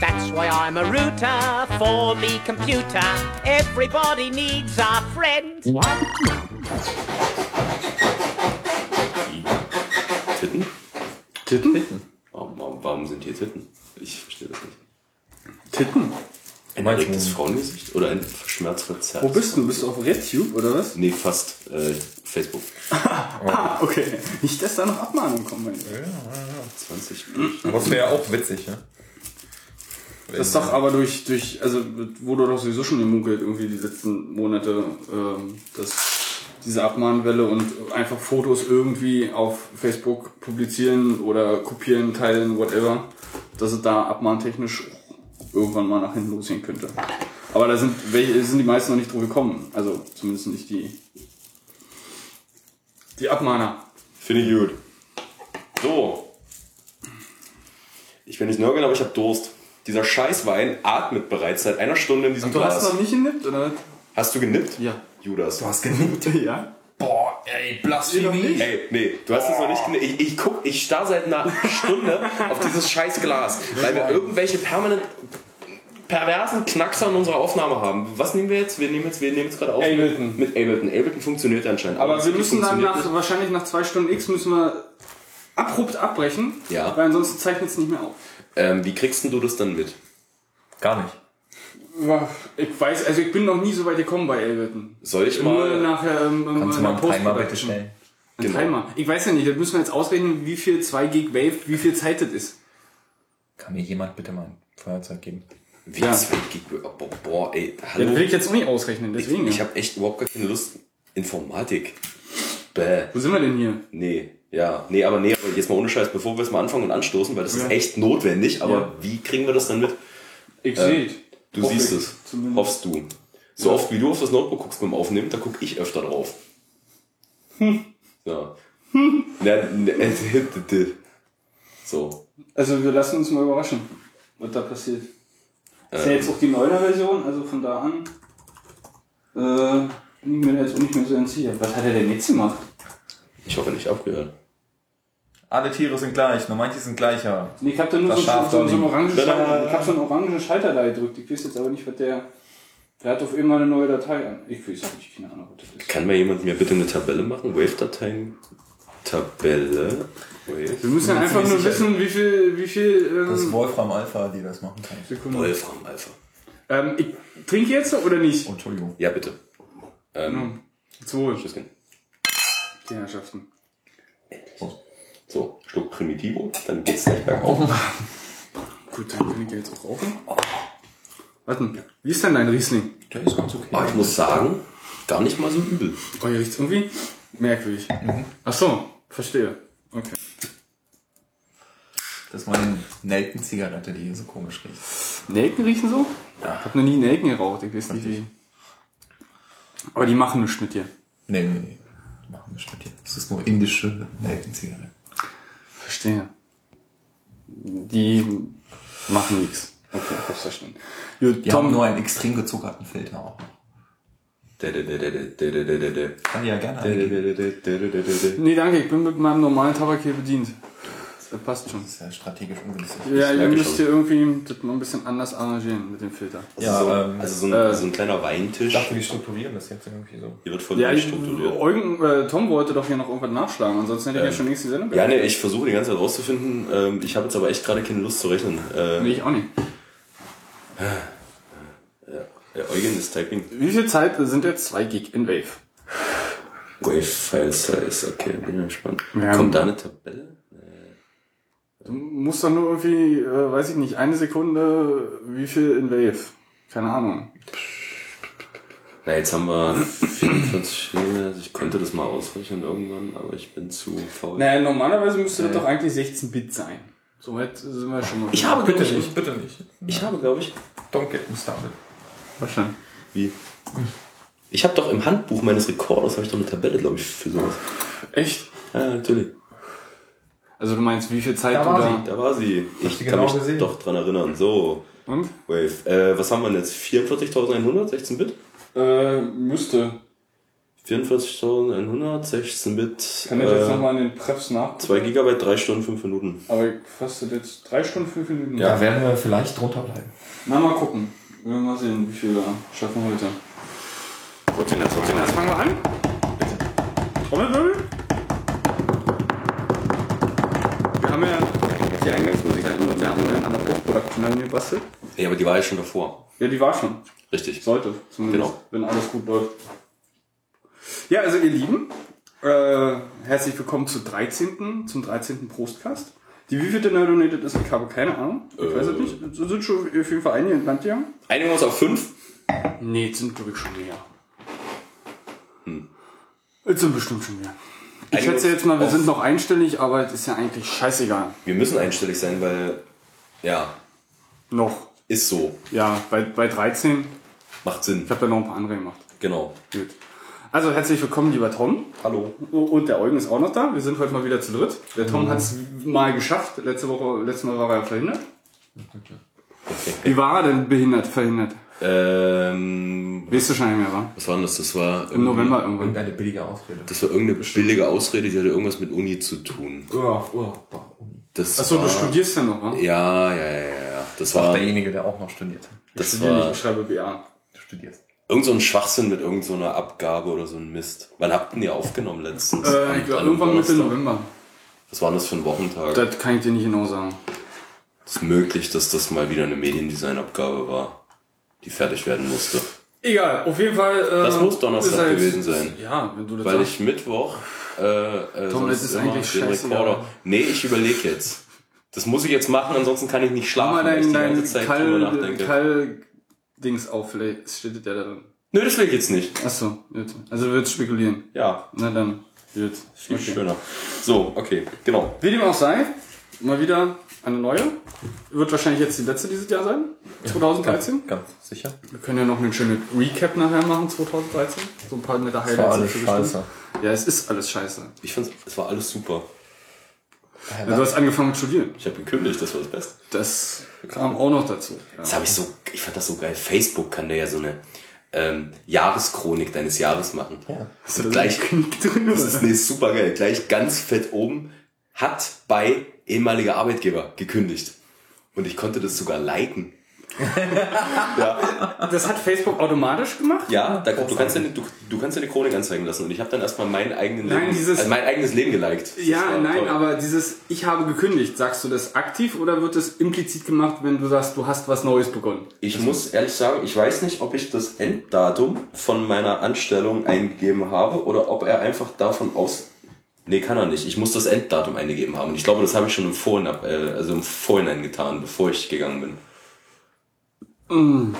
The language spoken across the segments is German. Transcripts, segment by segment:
That's why I'm a router for me computer. Everybody needs a friend. Titten? Titten? Warum, warum, warum sind hier Titten? Ich verstehe das nicht. Titten? Ein erregtes Frauengesicht oder ein schmerzverzerrtes? Wo bist du? Bist du auf RedTube oder was? Nee, fast. Äh, Facebook. Ah, okay. Nicht, dass da noch Abmahnungen kommen. Mein Lieber. 20. Aber das wäre ja auch witzig, ne? Das ist doch aber durch, durch, also wurde doch sowieso schon gemunkelt, irgendwie die letzten Monate, ähm, dass diese Abmahnwelle und einfach Fotos irgendwie auf Facebook publizieren oder kopieren, teilen, whatever, dass es da abmahntechnisch irgendwann mal nach hinten losgehen könnte. Aber da sind, welche, sind die meisten noch nicht drauf gekommen. Also zumindest nicht die, die Abmahner. Finde ich gut. So. Ich will nicht nörgeln, aber ich habe Durst. Dieser Scheißwein atmet bereits seit einer Stunde in diesem Du hast Glas. noch nicht genippt, oder? Hast du genippt? Ja. Judas. Du hast genickt. Ja. Boah, ey, Blasphemie. Ey, nee, du hast es noch nicht genippt. Ich, ich guck, ich starr seit einer Stunde auf dieses scheiß Glas, weil wir irgendwelche permanent perversen Knackser in unserer Aufnahme haben. Was nehmen wir jetzt? Wir nehmen jetzt, wir nehmen jetzt gerade auf. Ableton. Mit Ableton. Ableton funktioniert anscheinend. Aber das wir müssen dann nach, nicht. wahrscheinlich nach zwei Stunden X müssen wir abrupt abbrechen. Ja. Weil ansonsten zeichnet es nicht mehr auf. Ähm, wie kriegst denn du das dann mit? Gar nicht. Ich weiß, also ich bin noch nie so weit gekommen bei Ableton. Soll ich Nur mal. nachher ähm, Kannst du mal einen Timer bitte stellen? Ein Genau. Timer. Ich weiß ja nicht, da müssen wir jetzt ausrechnen, wie viel 2 Gig Wave, wie viel Zeit das ist. Kann mir jemand bitte mal ein Feuerzeug geben? Wie Ja. zwei Gig? Boah, boah, ey, Das hallo. will ich jetzt auch nicht ausrechnen, deswegen. Ich ja. habe echt überhaupt gar keine Lust. Informatik. Bäh. Wo sind wir denn hier? Nee. Ja, nee, aber nee, aber jetzt mal ohne Scheiß, bevor wir es mal anfangen und anstoßen, weil das Ja. ist echt notwendig, aber Ja. wie kriegen wir das dann mit? Ich sehe Du siehst es. Zumindest. Hoffst du. So oft wie du auf das Notebook guckst beim Aufnehmen, da guck ich öfter drauf. Hm. Ja. Na, ne, äh, so. Also wir lassen uns mal überraschen, was da passiert. Das ist ja jetzt auch die neue Version, also von da an äh, bin ich mir da jetzt auch nicht mehr so ganz sicher. Was hat er denn jetzt gemacht? Ich hoffe nicht abgehört. Alle Tiere sind gleich, nur manche sind gleicher. Nee, ich hab da nur so, so, so, so einen orangen. Schalter, ich hab so einen orangen Schalter da gedrückt. Ich weiß jetzt aber nicht, was der. Der hat auf immer eine neue Datei an. Ich weiß nicht, keine Ahnung, was das ist. Kann mir jemand mir bitte eine Tabelle machen? Wave-Dateien? Tabelle? Wave? Wir müssen ja einfach nur wissen, wie viel, wie viel. Das ist Ähm, Wolfram Alpha, die das machen kann. Sekunden. Wolfram Alpha. Ähm, ich trinke jetzt oder nicht? Oh, Entschuldigung. Ja, bitte. Ähm, Zu Wohl, Tschüsschen. die Herrschaften. So, Schluck Primitivo, dann geht's gleich bergauf. Gut, dann kann ich ja jetzt auch rauchen. Warte, wie ist denn dein Riesling? Der ist ganz okay. Aber ich muss sagen, gar nicht mal so übel. Oh, hier riecht's irgendwie merkwürdig. Ach so, verstehe. Okay. Das ist meine Nelken-Zigarette, die hier so komisch riecht. Nelken riechen so? Ja. Ich hab noch nie Nelken geraucht, ich weiß nicht wie. Aber die machen nichts mit dir. Nee, nee, nee. Die machen nicht mit dir. Das ist nur indische Nelken-Zigarette. Verstehe. Die machen nichts. Okay, ich hab's verstanden. Gut, Die Tom haben nur einen extrem gezuckerten Filter auch. Kann ja gerne. Nee, danke, ich bin mit meinem normalen Tabak hier bedient. Das passt schon. Das ist ja strategisch ungünstig. Ja, ihr müsst hier irgendwie das mal ein bisschen anders arrangieren mit dem Filter. Ja, so, ähm, also so ein, äh, so ein kleiner Weintisch. Ich dachte, wir strukturieren das jetzt irgendwie so. Hier wird voll Ja, ich, durchstrukturiert. Eugen, äh, Tom wollte doch hier noch irgendwas nachschlagen, ansonsten hätte ich ja schon längst die Sendung Ja, nee, ich versuche die ganze Zeit rauszufinden. Ähm, ich habe jetzt aber echt gerade keine Lust zu rechnen. Äh, Nee, ich auch nicht. ja, Eugen ist Typing. Wie viel Zeit sind jetzt 2 Gig in Wave? Wave File Size, okay, bin ja gespannt. Ja. Kommt da eine Tabelle? Du musst doch nur irgendwie, äh, weiß ich nicht, eine Sekunde, wie viel in Wave? Keine Ahnung. Na, jetzt haben wir 44 also ich könnte das mal ausrechnen irgendwann, aber ich bin zu faul. Naja, normalerweise müsste das doch eigentlich 16 Bit sein. Soweit sind wir schon mal. Ich habe, Bitte glaube ich, nicht, bitte nicht. ich habe, glaube ich, Don't get me started. Wahrscheinlich. wie? Ich habe doch im Handbuch meines Rekorders habe ich doch eine Tabelle, glaube ich, für sowas. Echt? Ja, natürlich. Also du meinst, wie viel Zeit Da du war da... Da war sie. Ich kann genau mich gesehen? doch dran erinnern. So, Und? Wave. Äh, was haben wir denn jetzt? 44.100, 16 Bit? Äh, müsste. 44.100, 16 Bit. Kann ich jetzt äh, nochmal in den Prefs nach? 2 Gigabyte, 3 Stunden, 5 Minuten. Aber ich fastet jetzt drei Stunden, fünf Minuten. Da werden wir vielleicht drunter bleiben. Na, mal gucken. Wir werden mal sehen, wie viel wir schaffen heute. Trotzdem. Jetzt fangen wir an. Trommelwirbel. Haben ja die Eingangsmusik und wir haben ja an der Post-Production angebastelt. Ja, aber die war ja schon davor. Ja, die war schon. Richtig. Sollte, zumindest, Genau. wenn alles gut läuft. Ja, also ihr Lieben, äh, herzlich willkommen zu 13., zum 13. Prostcast. Die wievielte Nerdonated ist, ich habe keine Ahnung. Ich weiß es nicht. Es sind schon auf jeden Fall einige entlang gegangen. Einigen wir uns auf 5. Nee, es sind glaube ich schon mehr. Es sind bestimmt schon mehr. Ich schätze jetzt mal, wir sind noch einstellig, aber es ist ja eigentlich scheißegal. Wir müssen einstellig sein, weil, ja, Noch. ist so. Ja, bei, bei 13, Macht Sinn. ich habe da noch ein paar andere gemacht. Genau. Gut. Also herzlich willkommen, lieber Tom. Hallo. Und der Eugen ist auch noch da. Wir sind heute mal wieder zu dritt. Der Tom hat es mal geschafft. Letzte Woche, letztes Mal war er verhindert. Wie war er denn behindert, verhindert? Ähm, Weißt du schon nicht mehr, war? was war denn das? Das war Im November irgendwann. Irgendeine billige Ausrede. Das war irgendeine billige Ausrede, die hatte irgendwas mit Uni zu tun. Boah, Uni. Das Achso, war, du studierst ja noch, wa? Ja, ja, ja, ja. Das Auch war derjenige, der auch noch studiert. das Studier nicht, war ich schreibe BA. Du studierst. irgend so ein Schwachsinn mit irgend so einer Abgabe oder so ein Mist. Wann habt ihr die aufgenommen letztens? Äh, ich glaub, an irgendwann Mitte Donnerstag. November. Was war denn das für ein Wochentag? Das kann ich dir nicht genau sagen. Es ist möglich, dass das mal wieder eine Mediendesign-Abgabe war, die fertig werden musste. Egal, auf jeden Fall. Äh, Das muss Donnerstag ist halt- gewesen sein. Ja, wenn du das Weil sagst. ich Mittwoch äh, äh, Tom, das ist eigentlich den. Rekorder. Nee, ich überlege jetzt. Das muss ich jetzt machen, ansonsten kann ich nicht schlafen, mal dein, die dein ganze Zeit drüber Kall, nachdenke. Kall-Dings auf, vielleicht steht der da drin. Nö, das will ich jetzt nicht. Achso, gut. Also du willst spekulieren. Ja, Na dann, gut. viel Okay. schöner. So, okay, genau. Wie dem auch sei, mal wieder eine neue. Wird wahrscheinlich jetzt die letzte dieses Jahr sein. 2013. Ganz sicher. Wir können ja noch einen schönen Recap nachher machen, 2013. So ein paar nette Highlights. war alles scheiße. Ja, es ist alles scheiße. Ich fand, es war alles super. Ja, du hast angefangen mit Studieren. Ich habe gekündigt, das war das Beste. Das kam auch noch dazu. Ja. Das habe ich so, ich fand das so geil. Facebook kann da ja so eine ähm, Jahreschronik deines Jahres machen. Hast du da gleich- drin? Das ist nee, super geil. Gleich ganz fett oben hat bei ehemaliger Arbeitgeber gekündigt. Und ich konnte das sogar liken. Das hat Facebook automatisch gemacht? Ja, da, du, kannst ja, du, du kannst ja eine Chronik anzeigen lassen. Und ich habe dann erstmal mein, eigenen Nein, Leben, dieses- also mein eigenes Leben geliked. Das Ja, nein, toll. aber dieses Ich habe gekündigt, sagst du das aktiv oder wird das implizit gemacht, wenn du sagst, du hast was Neues begonnen? Ich muss ehrlich sagen, ich weiß nicht, ob ich das Enddatum von meiner Anstellung eingegeben habe oder ob er einfach davon aus. Nee, kann er nicht. Ich muss das Enddatum eingegeben haben. Und ich glaube, das habe ich schon im Vorhinein, äh, also im Vorhinein getan, bevor ich gegangen bin.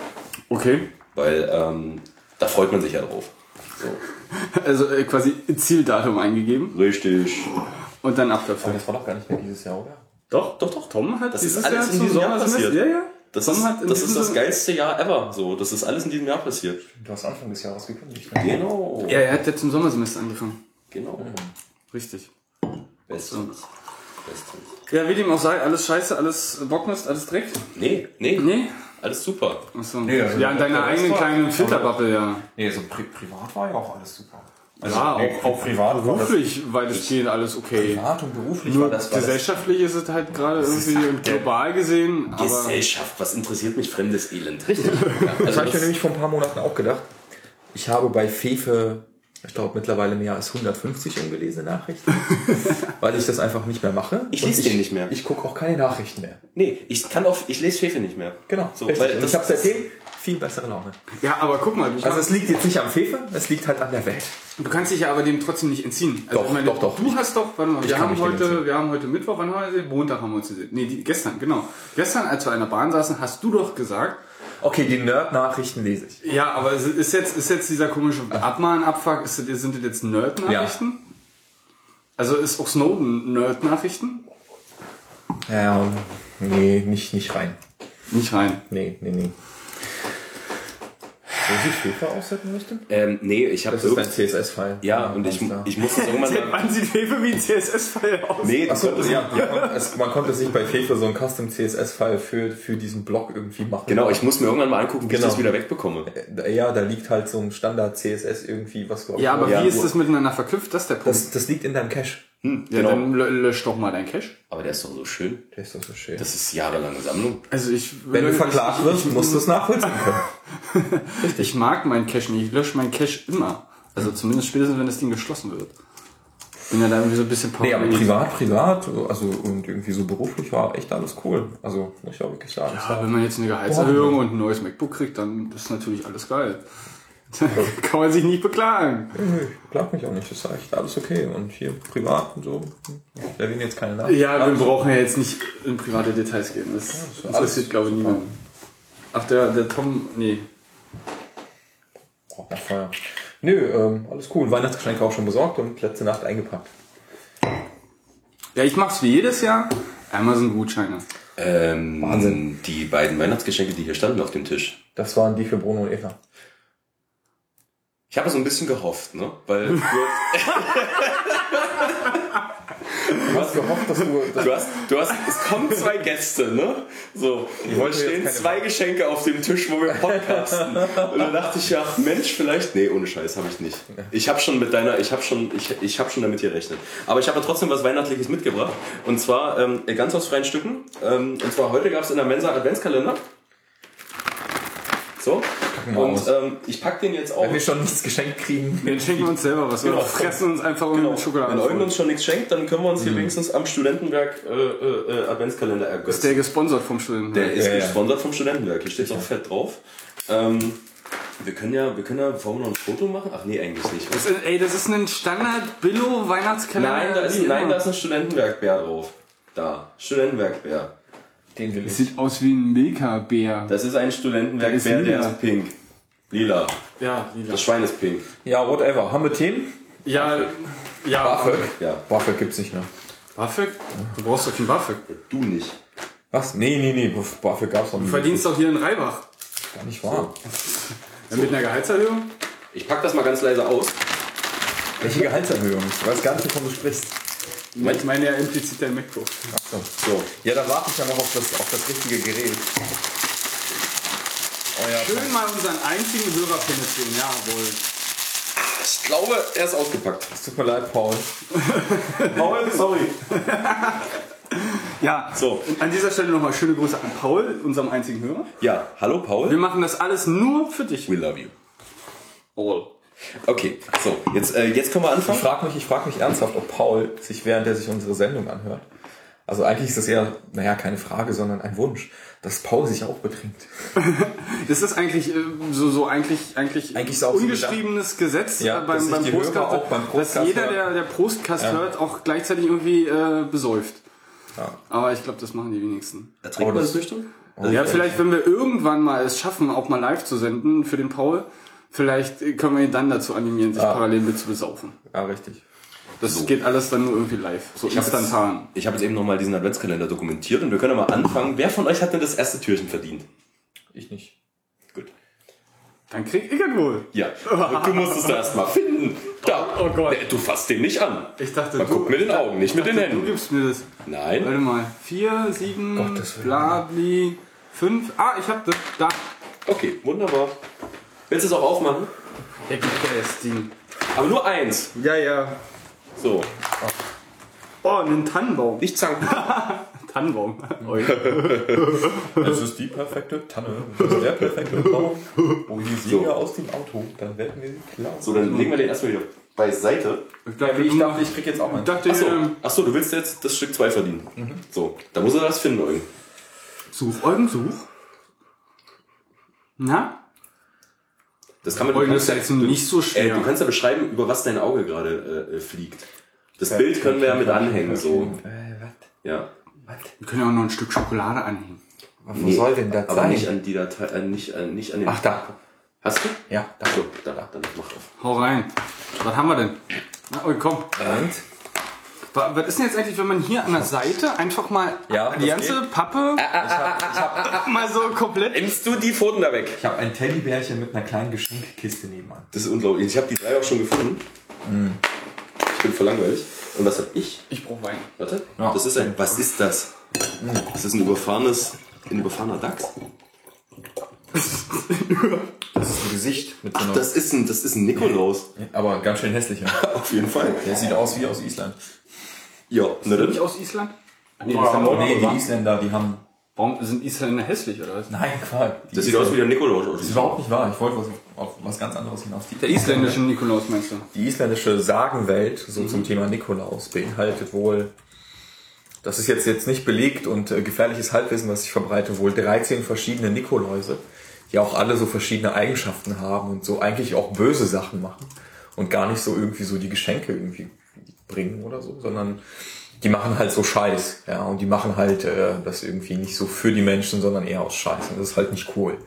Okay. Weil ähm, da freut man sich ja drauf. So. Also äh, quasi Zieldatum eingegeben Richtig. und dann ab Aber dafür. das war doch gar nicht mehr dieses Jahr, oder? Doch, doch, doch. Tom hat Das dieses ist alles Jahr in diesem Jahr Sommersemester- passiert. Ja, ja. Das, Tom ist, das ist das geilste Jahr ever. So, das ist alles in diesem Jahr passiert. Du hast Anfang des Jahres gekündigt. Ne? Genau. Ja, er hat jetzt zum Sommersemester angefangen. Genau. Richtig. Bestens. Bestens. Ja, wie dem auch sei, alles scheiße, alles Bockmist, alles Dreck. Nee, nee, Nee? Alles super. Achso. Nee, also ja, in deiner eigenen kleinen Filterbubble, ja. Nee, so pri privat war ja auch alles super. Also, ja, auch, auch privat war das- beruflich, weil es geht alles okay. Privat und beruflich Nur war das, war das gesellschaftlich ist es halt gerade irgendwie und global gesehen, aber Gesellschaft, was interessiert mich fremdes Elend? Richtig. Ja, Das also habe ich mir das, nämlich vor ein paar Monaten auch gedacht. Ich habe bei Fefe, ich glaube mittlerweile mehr als 150 ungelesene Nachrichten, weil ich das einfach nicht mehr mache. Ich lese den nicht mehr. Ich gucke auch keine Nachrichten mehr. nee, ich kann auf, ich lese Fefe nicht mehr. Genau. So, richtig. weil ich habe seitdem viel bessere Laune. ja, aber guck mal, Also es liegt jetzt nicht am Fefe, es liegt halt an der Welt. du kannst dich ja aber dem trotzdem nicht entziehen. Also, Doch, doch, doch. Du hast doch, warte mal, wir haben heute, wir haben heute Mittwoch, wann haben wir uns gesehen? Montag haben wir uns gesehen. Nee, die, gestern, genau. Gestern, als wir an der Bahn saßen, hast du doch gesagt, Okay, die Nerd-Nachrichten lese ich. ja, aber ist jetzt, ist jetzt dieser komische Abmahn-Abfuck, ist, das- sind das jetzt Nerd-Nachrichten? Also ist auch Snowden Nerd-Nachrichten? Ja, nee, nicht, nicht rein. Nicht rein. Nee, nee, nee. Wo sich Fefe aussetzen müsste? Ähm, nee, ich habe Das ist dein CSS-File. Ja, und ich, ich muss das irgendwann Seit mal. wann sieht Fefe wie ein CSS-File aus? Nee, das Achso, konnte ja, ja, es, man konnte sich bei Fefe so ein Custom CSS-File für, für diesen Blog irgendwie machen. Genau, ich muss mir irgendwann mal angucken, wie ich Genau. das wieder wegbekomme. Äh, Ja, da liegt halt so ein Standard CSS irgendwie, was glaub ich, Ja, aber Ja, wie ist das miteinander verknüpft? Das ist der Punkt. das, das liegt in deinem Cache. Ja, genau. dann lö- lösch doch mal dein Cache. Aber der ist doch so schön. Der ist doch so schön. Das ist jahrelange Sammlung. Also ich, Wenn du verklagt wirst, musst du es nachvollziehen können. Ich mag meinen Cache nicht. Ich lösche meinen Cache immer. Also zumindest spätestens, wenn das Ding geschlossen wird. Bin ja da irgendwie so ein bisschen Nee, aber privat, privat, also und irgendwie so beruflich war echt alles cool. Also, muss ich auch wirklich sagen. Es Ja, wenn man jetzt eine Gehaltserhöhung und ein neues MacBook kriegt, dann ist natürlich alles geil. Kann man sich nicht beklagen. Nö, ich plag mich auch nicht, das ist echt alles okay. Und hier privat und so, ich erwähne jetzt keine Namen. Ja, wir brauchen ja jetzt nicht in private Details gehen. Das ist interessiert, glaube ich, niemanden. Ach, der, der Tom, nee. Oh, na, Feuer. Nö, ähm, alles cool. Weihnachtsgeschenke auch schon besorgt und letzte Nacht eingepackt. Ja, ich mach's wie jedes Jahr. Amazon-Gutscheine. Ähm, Wahnsinn. Die beiden Weihnachtsgeschenke, die hier standen auf dem Tisch. Das waren die für Bruno und Eva. Ich habe so ein bisschen gehofft, ne? Weil du, Du hast gehofft, dass du... du hast, du hast, es kommen zwei Gäste, ne? So, es stehen zwei Geschenke auf dem Tisch, wo wir podcasten. Und dann dachte ich ja, Mensch, vielleicht, nee, ohne Scheiß habe ich nicht. Ich habe schon mit deiner, ich habe schon, ich, ich habe schon damit gerechnet. Aber ich habe trotzdem was Weihnachtliches mitgebracht. Und zwar ähm, ganz aus freien Stücken. Ähm, und zwar heute gab es in der Mensa Adventskalender. So. Und ähm, ich pack den jetzt auf. Wenn wir schon nichts geschenkt kriegen... Wir schenken uns selber was. Genau. Wir fressen uns einfach genau. mit Schokolade. Wenn Eugen uns schon nichts schenkt, dann können wir uns hier wenigstens am Studentenwerk äh, äh, äh, Adventskalender Ist ergötzen. der gesponsert vom Studenten? Der ist Ja, ja. gesponsert vom Studentenwerk. Hier steht auch fett drauf. Ähm, wir können ja, wir können ja, wir noch ein Foto machen? Ach nee, eigentlich nicht. Das ist, ey, das ist ein Standard-Billo-Weihnachtskalender. Nein, da ist, nein, da ist ein Studentenwerk-Bär drauf. Da, Studentenwerk-Bär. Den will ich. Sieht aus wie ein Milka-Bär. Das ist ein Studentenwerk-Bär, Der ist der lila. ist pink. Lila. Ja, lila. Das Schwein ist pink. Ja, whatever. Haben wir Themen? Ja, ja. BAföG? Ja. BAföG gibt's nicht mehr. BAföG? Du brauchst doch kein BAföG. Du nicht. Was? Nee, nee, nee. BAföG gab's noch Du nie. verdienst doch hier in Reibach. Gar nicht wahr. Ja, mit einer Gehaltserhöhung? Ich pack das mal ganz leise aus. Welche Gehaltserhöhung? Ich weiß gar nicht, wovon du sprichst. Ich meine ja implizit dein MacBook. Achso. So. Ja, da warte ich ja noch auf das, auf das richtige Gerät. Oh ja, Schön mal unseren einzigen Hörer penetrieren, jawohl. Ich glaube, er ist ausgepackt. es tut mir leid, Paul. Paul, sorry. Ja, So. und an dieser Stelle nochmal schöne Grüße an Paul, unserem einzigen Hörer. Ja, hallo Paul. Wir machen das alles nur für dich. We love you. All. Okay, so, jetzt, äh, jetzt können wir Ich anfangen. frage mich, ich frag mich ernsthaft, ob Paul sich, während er sich unsere Sendung anhört, also eigentlich ist das eher, naja, keine Frage, sondern ein Wunsch, dass Paul sich auch betrinkt. Das ist eigentlich äh, so, so eigentlich, eigentlich, Eigentlich ist auch so ungeschriebenes Gesetz Ja, äh, dass beim, beim auch beim dass jeder, der, der Prostcast Ja. hört, auch gleichzeitig irgendwie äh, besäuft. Ja. Aber ich glaube, das machen die wenigsten. Ertrinkt man das nüchtern? ja, vielleicht, wenn wir irgendwann mal es schaffen, auch mal live zu senden für den Paul, vielleicht können wir ihn dann dazu animieren, sich Ja. parallel mit zu besaufen. Ja, richtig. Das geht alles dann nur irgendwie live, so hab jetzt- instantan. Ich habe jetzt eben nochmal diesen Adventskalender dokumentiert und wir können ja mal anfangen. Wer von euch hat denn das erste Türchen verdient? Ich nicht. Gut. Dann krieg ich ihn wohl. Ja, du musst es erst mal finden. Da. Oh Gott. Nee, Du fasst den nicht an. Ich dachte, Man guckt mit den Augen, nicht mit den Du Händen. gibst mir das. Nein. Warte mal. Vier, sieben, blabli, fünf. Ah, ich hab das. Da. Okay, wunderbar. Willst du es auch aufmachen? Der gibt das Ding. Aber nur eins. Ja, ja. So, Oh, ein Tannenbaum. nicht zanken. Tannenbaum. Oi. Das ist die perfekte Tanne. Das ist der perfekte Baum. Wo die Sieger aus dem Auto, dann werden wir sie klauen. So, dann legen wir den erstmal wieder beiseite. Ich Ja, dachte, ich dachte, ich krieg jetzt auch mal. dachte Achso, ähm, Achso, du willst jetzt das Stück 2 verdienen. So, da muss er das finden, Eugen. Such, Eugen, such. Na? Das kann man das ist kannst jetzt nicht so Äh, schwer. du kannst ja beschreiben, über was dein Auge gerade äh, äh, fliegt. Das Bild können wir ja mit anhängen, so. Äh, was? Ja. Wir können ja auch noch ein Stück Schokolade anhängen. Wo soll denn das Aber sein? nicht an die Datei, äh, nicht, äh, nicht an den. Ach, da. Hast du? Ja, da. Achso, da, dann mach auf. Hau rein. Was haben wir denn? Na, Eugen, komm. Und? Wa- Was ist denn jetzt eigentlich, wenn man hier an der Seite einfach mal Ja, die ganze Pappe mal so komplett. Nimmst du die Pfoten da weg? Ich habe ein Teddybärchen mit einer kleinen Geschenkkiste nebenan. Das ist unglaublich. Ich habe die drei auch schon gefunden. Ich bin voll langweilig. Und was hab ich? Ich brauche Wein. Warte. Ja. Das ist ein. Was ist das? Das ist ein überfahrenes. Ein überfahrener Dachs. Das ist ein Gesicht mit so einer, Das ist ein, das ist ein Nikolaus. aber ganz schön hässlicher. Auf jeden Fall. Der sieht aus wie aus Island. Ja, na Nicht dann. aus Island? Nee, Oh, das ist der Norden, nee, die Isländer, die haben. Warum sind Isländer hässlich oder was? Nein, Quark. Das sieht aus wie der Nikolaus. Das ist überhaupt nicht wahr. Ich wollte was, auf was ganz anderes hinaus. Die, Der isländische Nikolaus meinst du? die isländische Sagenwelt, so zum Thema Nikolaus, beinhaltet wohl, das ist jetzt, jetzt nicht belegt und äh, gefährliches Halbwissen, was ich verbreite, wohl 13 verschiedene Nikoläuse, die auch alle so verschiedene Eigenschaften haben und so eigentlich auch böse Sachen machen und gar nicht so irgendwie so die Geschenke irgendwie bringen oder so, sondern die machen halt so Scheiß, ja, und die machen halt äh, das irgendwie nicht so für die Menschen, sondern eher aus Scheiß. Und das ist halt nicht cool.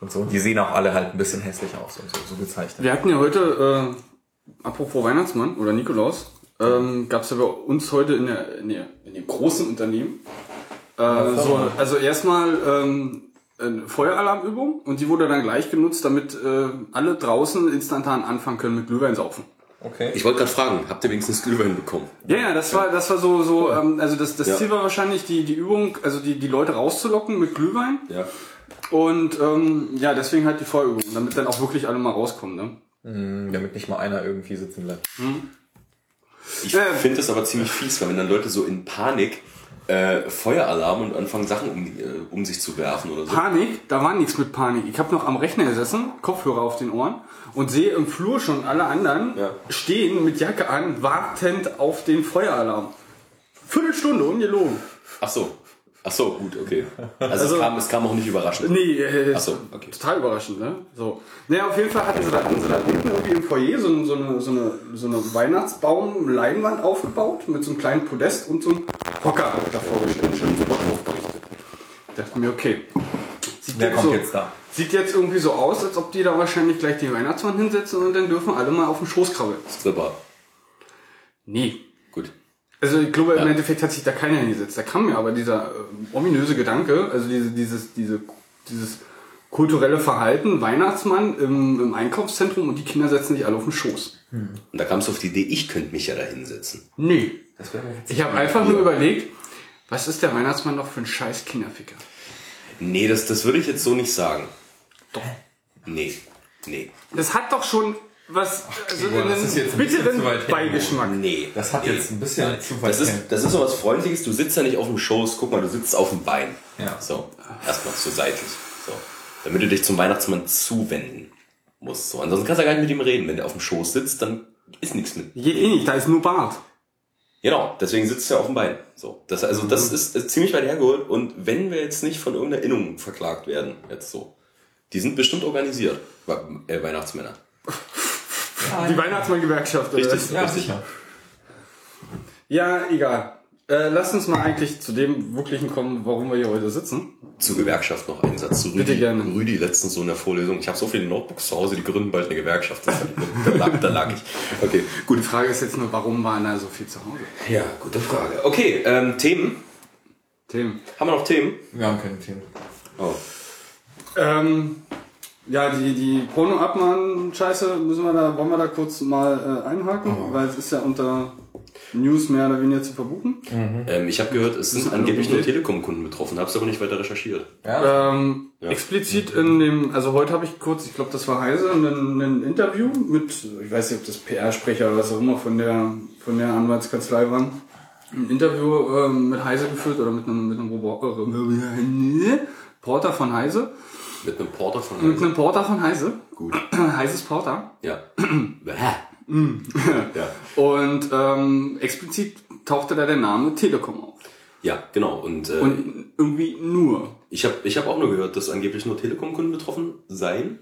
Und so. Und die sehen auch alle halt ein bisschen hässlich aus und so, so gezeichnet. Wir hatten ja heute, äh, apropos Weihnachtsmann oder Nikolaus, ähm, gab es ja bei uns heute in, der, in, der, in dem großen Unternehmen äh, so, also erstmal ähm, eine Feueralarmübung und die wurde dann gleich genutzt, damit äh, alle draußen instantan anfangen können mit Glühwein saufen. Okay. Ich wollte gerade fragen, habt ihr wenigstens Glühwein bekommen? Ja, ja, das war, das war so, so, ähm, also das, das Ja. Ziel war wahrscheinlich die, die Übung, also die, die Leute rauszulocken mit Glühwein Ja. und ähm, ja, deswegen halt die Feuerübung, damit dann auch wirklich alle mal rauskommen, ne? Hm, damit nicht mal einer irgendwie sitzen bleibt. Ich Ja. finde das aber ziemlich fies, weil wenn dann Leute so in Panik äh, Feueralarm und anfangen Sachen um, die- äh, um sich zu werfen oder so. Panik, da war nichts mit Panik. Ich habe noch am Rechner gesessen, Kopfhörer auf den Ohren und sehe im Flur schon alle anderen Ja. stehen mit Jacke an, wartend auf den Feueralarm. Viertelstunde, ungelogen. Ach so. Ach so, gut, okay. Also, Also- es, kam, es kam auch nicht überraschend. Nee, äh, Ach so, okay. total überraschend, ne? So. Naja, auf jeden Fall hatten sie da, hatten sie da hinten irgendwie im Foyer so, so, eine, so, eine, so eine Weihnachtsbaum-Leinwand aufgebaut mit so einem kleinen Podest und so einem Hocker davor gestellt. Schön so aufgerichtet. Ich dachte mir, okay. Sieht Wer jetzt kommt so, jetzt da? Sieht jetzt irgendwie so aus, als ob die da wahrscheinlich gleich den Weihnachtsmann hinsetzen und dann dürfen alle mal auf den Schoß krabbeln. Stripper. Nee. Also ich glaube, im Endeffekt hat sich da keiner hingesetzt. Da kam mir aber dieser äh, ominöse Gedanke, also diese, dieses, diese, dieses kulturelle Verhalten, Weihnachtsmann im, im Einkaufszentrum und die Kinder setzen sich alle auf den Schoß. Und da kam es auf die Idee, ich könnte mich ja da hinsetzen. Nee. Das wäre jetzt Ich habe einfach nur überlegt, was ist der Weihnachtsmann noch für ein scheiß Kinderficker? Nee, das, das würde ich jetzt so nicht sagen. Doch. Nee. Nee. Das hat doch schon was, also Igor, das ist jetzt ein bisschen bitteren. Beigeschmack. Nee. Das hat nee. jetzt ein bisschen zu weit Das ist, das ist so was Freundliches. Du sitzt ja nicht auf dem Schoß. Guck mal, du sitzt auf dem Bein. Ja. So. Erstmal so seitlich. So. Damit du dich zum Weihnachtsmann zuwenden musst. So. Ansonsten kannst du ja gar nicht mit ihm reden. Wenn der auf dem Schoß sitzt, dann ist nichts mit. Geht eh nicht, da ist nur Bart. Genau, deswegen sitzt er auf dem Bein. So. Das, also, das ist, ist ziemlich weit hergeholt. Und wenn wir jetzt nicht von irgendeiner Innung verklagt werden, jetzt so. Die sind bestimmt organisiert. We- Äh, Weihnachtsmänner. Die Weihnachtsmann-Gewerkschaft. Richtig. Ja, richtig. sicher. Ja, egal. Äh, lass uns mal eigentlich zu dem wirklichen kommen, warum wir hier heute sitzen. Zur Gewerkschaft noch einen Satz zu Rüdi. Bitte gerne. Rüdi letztens so in der Vorlesung. Ich habe so viele Notebooks zu Hause, die gründen bald eine Gewerkschaft. Das, da, lag, da lag ich. Okay, gut. Die Frage ist jetzt nur, warum waren da so viel zu Hause? Ja, gute Frage. Okay, ähm, Themen. Themen. Haben wir noch Themen? Wir haben keine Themen. Oh. Ähm, ja, die, die Porno-Abmahn-Scheiße müssen wir da, wollen wir da kurz mal äh, einhaken, weil es ist ja unter News mehr oder weniger zu verbuchen. Ähm, ich habe gehört, es sind angeblich nur Telekom-Kunden betroffen, habe es aber nicht weiter recherchiert. Ja, Ähm, Explizit in dem, also heute habe ich kurz, ich glaube, das war Heise, ein, ein Interview mit, ich weiß nicht, ob das PR-Sprecher oder was auch immer von der, von der Anwaltskanzlei war. Ein Interview ähm, mit Heise geführt oder mit einem, mit einem Robo- äh, Porter von Heise. Mit einem Porter von Mit einem Porter von Heise. Gut. Heises Porter. Ja. ja. Und ähm, explizit tauchte da der Name Telekom auf. Ja, genau. Und, äh, Und irgendwie nur. ich habe ich hab auch nur gehört, dass angeblich nur Telekom-Kunden betroffen seien.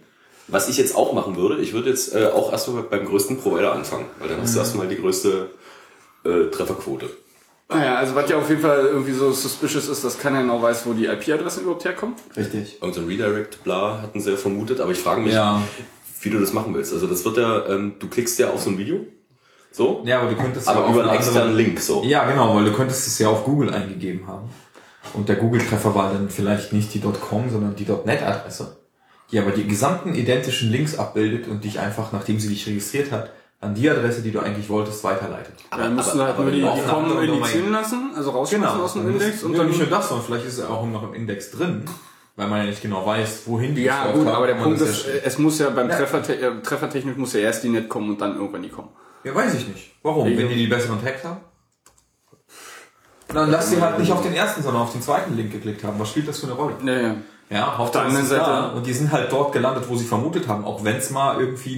Was ich jetzt auch machen würde, ich würde jetzt äh, auch erstmal beim größten Provider anfangen, weil dann hast du erstmal die größte äh, Trefferquote. Naja, also was ja auf jeden Fall irgendwie so suspicious ist, dass keiner genau weiß, wo die IP-Adressen überhaupt herkommen. richtig. Irgend so ein Redirect, bla, hatten sie ja vermutet, aber ich frage mich, Ja. wie du das machen willst. Also das wird ja, ähm, du klickst ja auf so ein Video, So? Ja, aber du könntest Aber ja über einen eine externen andere- Link, so. Ja, genau, weil du könntest es ja auf Google eingegeben haben. Und der Google-Treffer war dann vielleicht nicht die .com, sondern die .net-Adresse, die aber die gesamten identischen Links abbildet und dich einfach, nachdem sie dich registriert hat, an die Adresse, die du eigentlich wolltest, weiterleitet. Dann müssen aber- halt aber nur die, die du auf anderen indizieren lassen, also rausschmeißen aus dem Index und ja, dann nicht nur das, sondern vielleicht ist es auch noch im Index drin, weil man ja nicht genau weiß, wohin die Ja, gut, aber der Punkt ist, ja es muss ja beim Treffer, äh, Treffertechnik muss ja erst die Net kommen und dann irgendwann die kommen. Ja, weiß ich nicht. Warum? Wegen- Wenn die die besseren Tags haben? Dann lass sie halt nicht auf den ersten, sondern auf den zweiten Link geklickt haben. Was spielt das für eine Rolle? Ja, ja. Ja, auf der der anderen Seite- Seite. Und die sind halt dort gelandet, wo sie vermutet haben. Auch wenn es mal irgendwie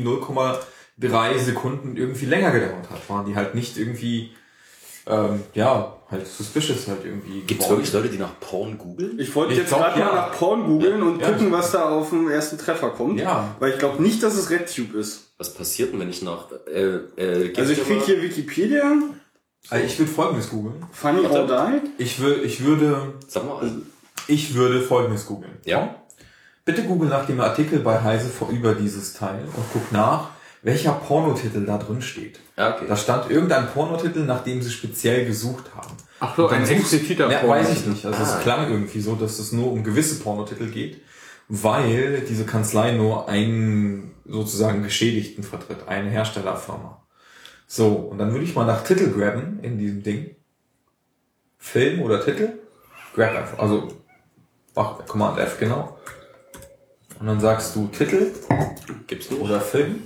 0,3 Sekunden irgendwie länger gedauert hat, waren die halt nicht irgendwie, ähm, ja, halt suspicious halt irgendwie. Gibt es wirklich Leute, die nach Porn googeln? Ich wollte jetzt gerade ja. mal nach Porn googeln und Ja. gucken, was da auf dem ersten Treffer kommt. Ja. Weil ich glaube nicht, dass es RedTube ist. Was passiert denn, wenn ich nach... Äh, äh, Also ich mir krieg mal- hier Wikipedia, Also ich würde folgendes googeln. Funny or Die. Ich, will, ich würde, Sag mal. ich würde folgendes googeln. Ja? Bitte google nach dem Artikel bei Heise vor über dieses Teil und guck nach, welcher Pornotitel da drin steht. Ja, okay. Da stand irgendein Pornotitel, nach dem sie speziell gesucht haben. Ach so, ein expliziter ja, Pornotitel. weiß ich nicht. Also es klang irgendwie so, dass es nur um gewisse Pornotitel geht, weil diese Kanzlei nur einen sozusagen Geschädigten vertritt, eine Herstellerfirma. So, und dann würde ich mal nach Titel grabben in diesem Ding. Film oder Titel. Grab einfach. Also mach Command F, genau. Und dann sagst du Titel Gibt's nicht? oder Film.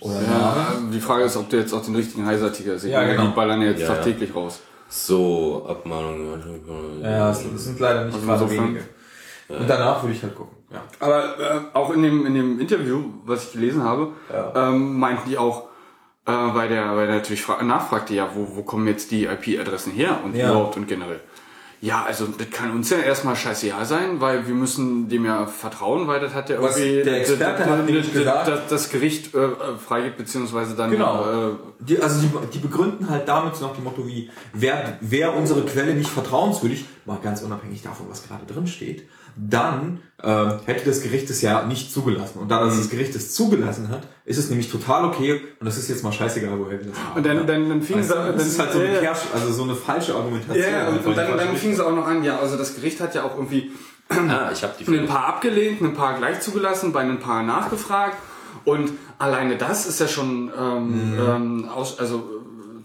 Oder. Ja, die Frage ist, ob du jetzt auch den richtigen Heißartikel siehst. Ja, genau. Die ballern ja jetzt Ja, ja. tagtäglich raus. So, Abmahnung. Ja, es es sind leider nicht Also gerade insofern- wenige. Und danach würde ich halt gucken. Ja. Aber äh, auch in dem, in dem Interview, was ich gelesen habe, ähm, meinten die auch, äh, weil der, weil der natürlich fra- nachfragte, ja, wo, wo kommen jetzt die IP-Adressen her und Ja. überhaupt und generell. Ja, also das kann uns ja erstmal scheißegal sein, weil wir müssen dem ja vertrauen, weil das hat ja Was irgendwie der Experte das, hat das, gesagt- das, das Gericht äh, freigibt, beziehungsweise dann Genau. äh, Die, also die, die begründen halt damit so nach dem Motto wie, wer, wer unsere Quelle nicht vertrauenswürdig, mal ganz unabhängig davon, was gerade drin steht, dann ähm, hätte das Gericht es ja nicht zugelassen. Und da das, das Gericht es zugelassen hat, ist es nämlich total okay und das ist jetzt mal scheißegal, woher wir das haben. Und dann, dann, dann fing Weißt sie, dann, das ist halt so eine, ja. Kersch, also so eine falsche Argumentation. Ja, ja, und, Einfach und dann, dann fing sie auch noch an, ja, also das Gericht hat ja auch irgendwie Ah, ich hab die ein paar abgelehnt, ein paar gleich zugelassen, bei ein paar nachgefragt. Und alleine das ist ja schon, ähm, Mhm. ähm, aus, also äh,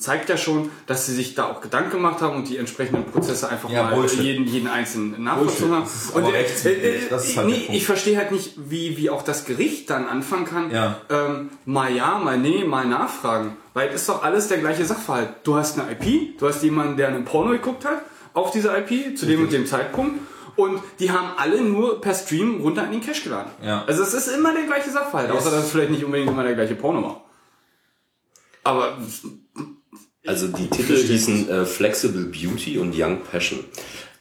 zeigt ja schon, dass sie sich da auch Gedanken gemacht haben und die entsprechenden Prozesse einfach Ja, mal Bullshit. jeden, jeden einzelnen nachvollzogen haben. Und äh, äh, halt nee, ich verstehe halt nicht, wie, wie auch das Gericht dann anfangen kann, Ja. ähm, mal ja, mal nee, mal nachfragen. Weil es ist doch alles der gleiche Sachverhalt. Du hast eine IP, du hast jemanden, der einen Porno geguckt hat, auf dieser IP, zu dem und dem Zeitpunkt. Und die haben alle nur per Stream runter in den Cache geladen. Ja. Also es ist immer der gleiche Sachverhalt, außer dass es vielleicht nicht unbedingt immer der gleiche Porno war. Aber Also die Titel hießen äh, Flexible Beauty und Young Passion.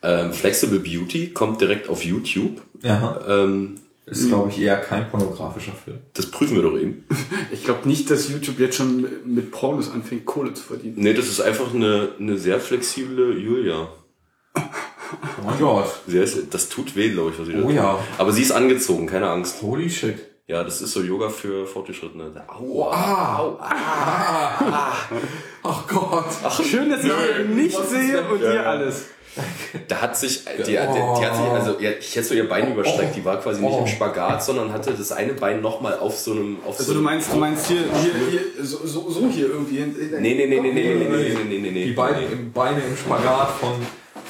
Ähm, Flexible Beauty kommt direkt auf YouTube. Ja, Ähm, ist glaube ich eher kein pornografischer Film. das prüfen wir doch eben. ich glaube nicht, dass YouTube jetzt schon mit Pornos anfängt, Kohle zu verdienen. Nee, das ist einfach eine, eine sehr flexible Julia. Oh mein Gott. Das tut weh, glaube ich, was sie da Oh tut. ja. Aber sie ist angezogen, keine Angst. Holy shit. Ja, das ist so Yoga für Fortgeschrittene. Aua. Ah. Ach Gott. Ach, schön, dass ich nicht was ist sehe und ihr alles. Da hat sich, die, die, die hat sich, also ja, ich hätte so ihr Bein überstreckt, die war quasi nicht Oh. im Spagat, sondern hatte das eine Bein nochmal auf so einem, auf Also so du meinst, du meinst hier, hier, hier so, so, so hier irgendwie. Nee, nee, nee, nee, nee, nee, nee, nee, nee, nee, nee. Die Beine im, Beine im Spagat von,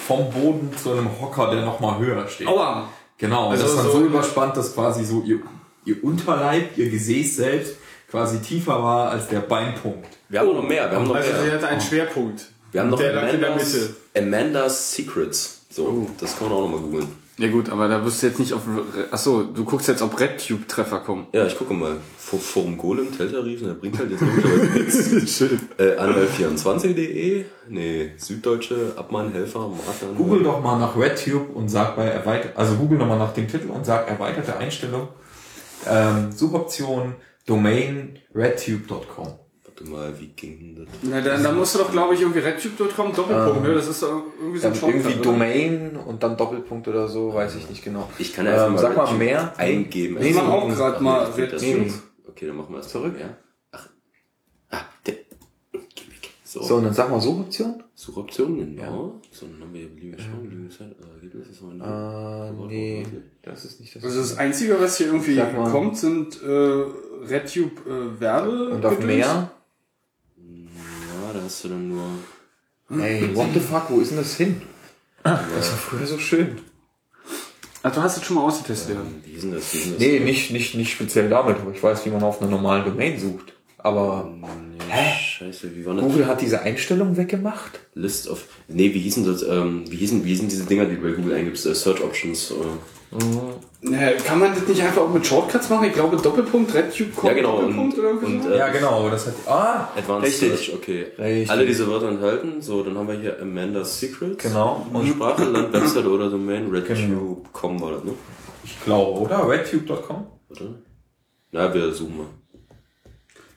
vom Boden zu einem Hocker, der noch mal höher steht. Aua. Genau, also das ist dann so- so überspannt, dass quasi so ihr, ihr Unterleib, ihr Gesäß selbst quasi tiefer war als der Beinpunkt. Wir haben noch mehr, wir haben noch Also sie mehr. hatte einen Schwerpunkt. Wir haben noch der in der Amanda's, Mitte. Amanda's Secrets. So, das kann man auch nochmal googeln. Ja gut, aber da wirst du jetzt nicht auf... Achso, du guckst jetzt, ob RedTube-Treffer kommen. Ja, ich gucke mal. Vor- Forum Golem, Teltarif, der bringt halt jetzt nichts. äh, Anwalt24.de, nee, Süddeutsche, Abmahnhelfer, Martin. Google doch mal nach RedTube und sag bei erweitert, also Google nochmal nach dem Titel und sag erweiterte Einstellung, ähm, Suchoption, Domain, redtube.com. Warte mal, wie ging denn das? Na, dann, dann musst du doch, glaube ich, irgendwie RedTube.com Doppelpunkt, ne? Das ist doch irgendwie so ein Shortcut, irgendwie oder? Domain und dann Doppelpunkt oder so, weiß ich nicht genau. Ich kann ja einfach Ähm, mal sag mal mehr. eingeben. Ich mach auch Ach, gerade nee, mal RedTube. Okay, dann machen wir es zurück, ja. Ach, ah, der, So, und dann sag mal Suchoption. Suchoptionen, genau. So, dann haben wir hier beliebige Schauen, beliebige Zeit, äh, Ergebnis ist mal Äh, nee, das ist nicht das. Also das Einzige, was hier irgendwie mal. kommt, sind äh, RedTube äh, Werbe. und auf mehr? Ja, da hast du dann nur. Ey, what the fuck, wo ist denn das hin? Das war früher so schön. Also du hast es schon mal ausgetestet, ja. Wie ist denn das? Wie ist denn das? Nee, nicht, nicht, nicht speziell damit, aber ich weiß, wie man auf einer normalen Domain sucht. Aber Nee, Scheiße, wie war das? Google hat diese Einstellung weggemacht. List of. Nee, wie hießen das? Ähm, wie hießen, wie hießen diese Dinger, die du bei Google eingibst? Äh, Search Options. Äh. Naja, kann man das nicht einfach auch mit Shortcuts machen? Ich glaube Doppelpunkt, RedTube, Ja, genau. Und, Doppelpunkt oder irgendwie und so. äh, Ja, genau, aber das hat. Ah! Advanced Richtig. Search, okay. Richtig. Alle diese Wörter enthalten. So, dann haben wir hier Amanda's Secrets. Genau. Und Sprache, Land, Website oder Domain. RedTube.com war das, ne? Ich glaube, oder? Redtube.com? Oder? Na, wir suchen mal.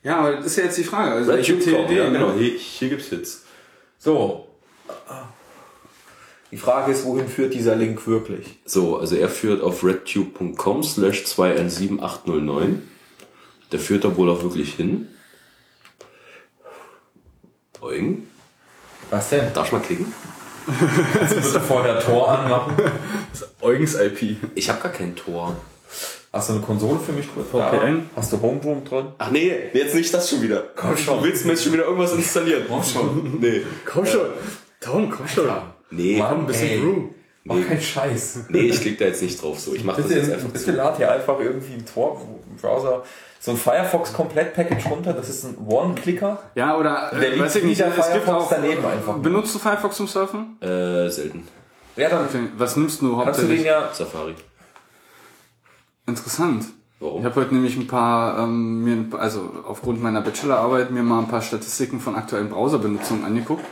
Ja, aber das ist ja jetzt die Frage. Also welche RedTube.com, TLD, ja, ne? genau. Hier, hier gibt's Hits. So. Die Frage ist, wohin führt dieser Link wirklich? So, also er führt auf redtube.com slash 217809. Der führt da wohl auch wirklich hin. Eugen, Was denn? darf ich mal klicken? Bitte vorher Tor anmachen. Eugens IP. Ich habe gar kein Tor. Hast du eine Konsole für mich? VPN? Hast du Homebroom drin? Ach nee, jetzt nicht das schon wieder. Komm schon. Du willst mir jetzt schon wieder irgendwas installieren. Komm schon. Nee. Komm schon. Tom, komm schon. Nee, Mann, Ein bisschen ey. Brew. Mach keinen Scheiß. nee, ich klicke da jetzt nicht drauf so. Ich mache das jetzt einfach bitte lad hier einfach irgendwie ein Tor-Browser, so ein Firefox-Komplett-Package runter. Das ist ein One-Clicker. Ja, oder Der äh, liegt weiß ich nicht, es gibt Firefox auch. daneben einfach. Benutzt du Firefox zum Surfen? Äh, selten. Ja, dann. Was nimmst du kannst du den hauptsächlich? ja... Safari. Interessant. Warum? Ich habe heute nämlich ein paar, ähm, mir, ein paar- also aufgrund meiner Bachelorarbeit, mir mal ein paar Statistiken von aktuellen Browserbenutzungen angeguckt.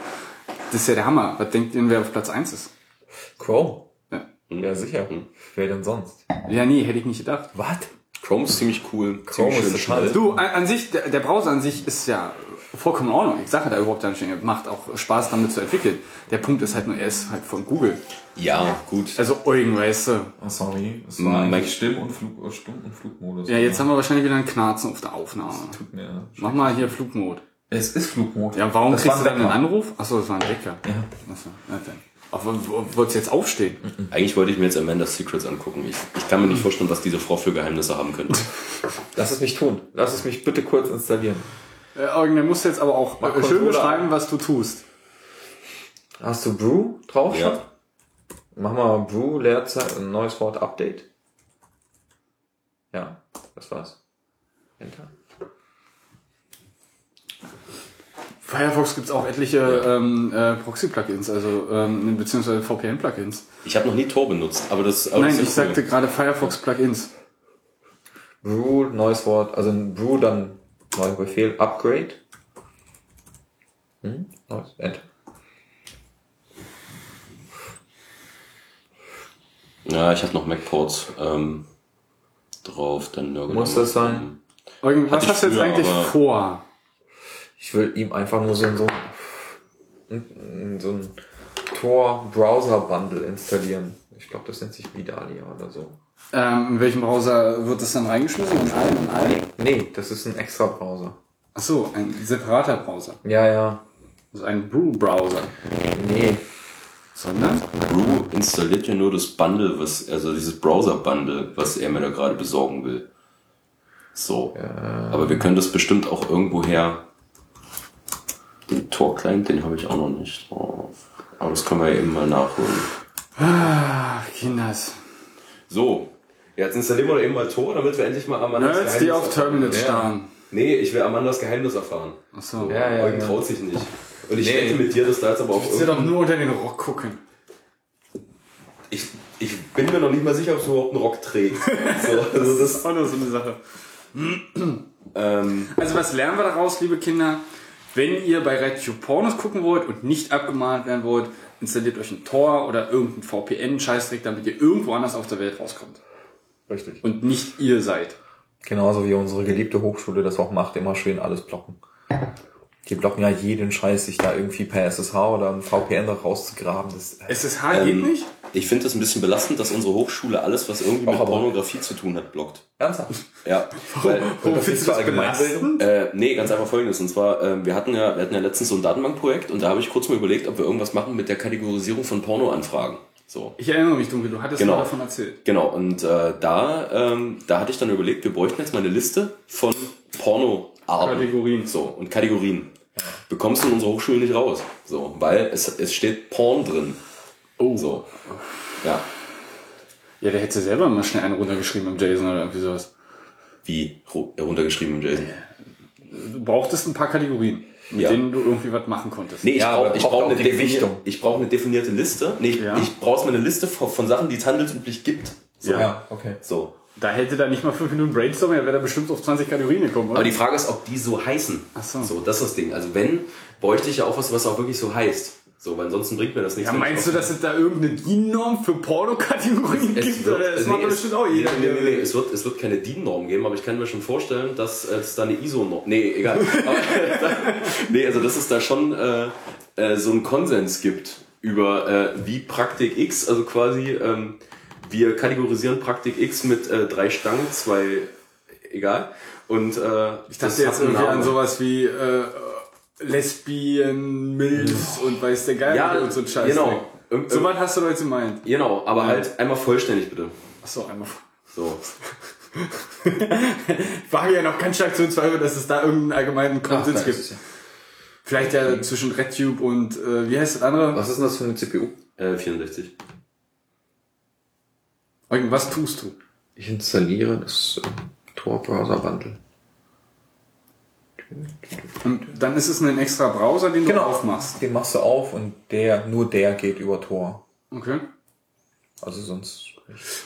Das ist ja der Hammer. Was denkt ihr, wer auf Platz 1 ist? Chrome. Ja, Ja, sicher. Wer denn sonst? ja nee, hätte ich nicht gedacht. Was? Chrome ist ziemlich cool. Chrome ziemlich ist total-. Du, an, an sich, der, der Browser an sich ist ja vollkommen in Ordnung. Ich sage da überhaupt nicht, macht auch Spaß damit zu entwickeln. Der Punkt ist halt nur, er ist halt von Google. Ja, gut. Also Eugen, weißt du. Oh, sorry. Es war eigentlich Stimm- und, Flug, Stumm- und Flugmodus. Ja, jetzt haben wir wahrscheinlich wieder einen Knarzen auf der Aufnahme. Tut mir... Mach mal hier Flugmode. Es ist Flugmodus. Ja, warum Das kriegst du dann einen. Anruf? Achso, das war ein Wecker. Ja. Achso, na dann. Wo- wolltest du jetzt aufstehen? Eigentlich wollte ich mir jetzt Amanda's Secrets angucken. Ich, ich kann mir nicht vorstellen, was diese Frau für Geheimnisse haben könnte. Lass es mich tun. Lass es mich bitte kurz installieren. Äh, Eugen, der muss jetzt aber auch Mach schön beschreiben, was du tust. Hast du Brew drauf schon? Ja. Mach mal Brew, Leerzeit, ein neues Wort, Update. Ja, das war's. Enter. Firefox gibt's auch etliche ähm, äh, Proxy-Plugins, also ähm, beziehungsweise VPN-Plugins. Ich habe noch nie Tor benutzt, aber das. Aber Nein, das ich cool. sagte gerade Firefox-Plugins. Brew, neues Wort, also ein Brew, dann neuer Befehl, Upgrade. Hm? Neues, Enter. Ja, ich habe noch MacPorts ähm, drauf. Dann nörgel Muss das sein? Eugen, was hast du jetzt eigentlich vor? Ich will ihm einfach nur so, ein- so, ein- so ein Tor-Browser-Bundle installieren. Ich glaube, das nennt sich Vidalia oder so. Ähm, in welchem Browser wird das dann reingeschmissen? In allen, in allen? Nee, das ist ein extra Browser. Ach so, ein separater Browser. Ja, ja. Also ein Brew-Browser. Nee. Sondern? Brew installiert ja nur das Bundle, was, also dieses Browser-Bundle, was er mir da gerade besorgen will. So. Aber wir können das bestimmt auch irgendwoher. Den Tor-Client, den habe ich auch noch nicht drauf. Aber das können wir ja eben mal nachholen. Ach, Kinders. So. Jetzt installieren wir doch eben mal Tor, damit wir endlich mal Amandas Nerds, die auf erfahren. Terminals Ja. starren. Nee, ich will Amandas Geheimnis erfahren. Ach so. Ja, ja, Eugen ja. traut sich nicht. Und ich Nee. wette mit dir, dass da jetzt aber auch Ich will doch nur unter den Rock gucken. ich, ich bin mir noch nicht mal sicher, ob es überhaupt einen Rock trägt. So, also das, ist auch nur so eine Sache. ähm, Also was lernen wir daraus, liebe Kinder? Wenn ihr bei RedTube Pornos gucken wollt und nicht abgemahnt werden wollt, installiert euch ein Tor oder irgendein VPN-Scheißdreck, damit ihr irgendwo anders auf der Welt rauskommt. Richtig. Und nicht ihr seid. Genauso wie unsere geliebte Hochschule das auch macht, immer schön alles blocken. Die blocken ja jeden Scheiß, sich da irgendwie per SSH oder ein VPN rauszgraben. Das, SSH geht Ähm, nicht? Ich finde das ein bisschen belastend, dass unsere Hochschule alles, was irgendwie mit aber- Pornografie zu tun hat, blockt. Ernsthaft? Ja, weil, Warum das findest ist du das belastend? äh, nee, ganz einfach folgendes. Und zwar, ähm, wir hatten ja, wir hatten ja letztens so ein Datenbankprojekt und da habe ich kurz mal überlegt, ob wir irgendwas machen mit der Kategorisierung von Pornoanfragen. So. Ich erinnere mich dunkel, du hattest Genau. mal davon erzählt. Genau, und äh, da, ähm, da hatte ich dann überlegt, wir bräuchten jetzt mal eine Liste von Pornoarten. Kategorien. So, und Kategorien. Bekommst du in unserer Hochschule nicht raus. So, weil es, es steht Porn drin. Oh. So. Ja. Ja, der hätte selber mal schnell einen runtergeschrieben im JSON oder irgendwie sowas. Wie ru- runtergeschrieben im JSON. Du brauchtest ein paar Kategorien, mit Ja. denen du irgendwie was machen konntest. Nee, ich Ja, brauche brauch auch eine, definier Gewichtung. ich brauch eine definierte Liste. Nee, ich, Ja. ich brauche mal eine Liste von, von Sachen, die es handelsüblich gibt. So. Ja. okay. so. Da hätte da nicht mal fünf Minuten Brainstorming, er wäre da bestimmt auf 20 Kategorien gekommen, oder? Aber die Frage ist, ob die so heißen. Ach so. So, das ist das Ding. Also wenn, bräuchte ich ja auch was, was auch wirklich so heißt. So, weil ansonsten bringt mir das nichts. ja, meinst du, dass es da irgendeine DIN-Norm für Pornokategorien gibt? wird, Oder das nee, macht doch es- bestimmt auch jeder. Nee, nee, nee, es wird, es wird keine DIN-Norm geben, aber ich kann mir schon vorstellen, dass es da eine ISO-Norm. Nee, egal. aber, nee, also dass es da schon äh, äh, so einen Konsens gibt über äh, wie Praktik X, also quasi ähm, wir kategorisieren Praktik X mit äh, drei Stangen, zwei, egal. Und äh, Ich dachte jetzt irgendwie an sowas wie äh, Lesbien, Milfs und weiß der Geil Ja, und so ein Scheiß. genau. Irg- So was hast du heute gemeint. Genau, aber halt einmal vollständig bitte. Achso, einmal. So. Ich wage ja noch ganz stark zu bezweifeln, dass es da irgendeinen allgemeinen Konsens Ach, gibt. ja- Vielleicht ja zwischen RedTube und, äh, wie heißt das andere? Was ist denn das für eine CPU? Äh, 64. Eugen, was tust du? Ich installiere das äh, Tor-Browser-Bundle. Und dann ist es ein extra Browser, den du aufmachst. Den machst du auf und der, nur der geht über Tor. Okay. Also sonst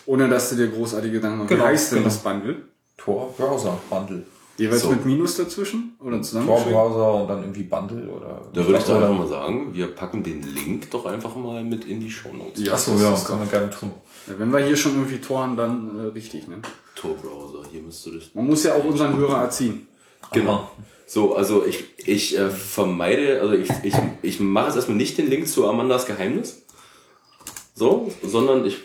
Ohne dass du dir großartige Gedanken machst. Genau, Wie heißt denn genau. das Bundle? Tor-Browser-Bundle. Jeweils So. mit Minus dazwischen? Oder zusammengeschrieben? Tor-Browser und dann irgendwie Bundle oder. Da würde ich doch einfach mal sagen, wir packen den Link doch einfach mal mit in die Shownotes. Ja, Achso, das ja, ist kann man gerne tun. Ja, wenn wir hier schon irgendwie toren, dann äh, richtig. Ne? Tor-Browser, hier müsste das. Man muss ja auch unseren Hörer erziehen. Genau. So, also ich, ich äh, vermeide, also ich, ich, ich mache jetzt erstmal nicht den Link zu Amandas Geheimnis. So, sondern ich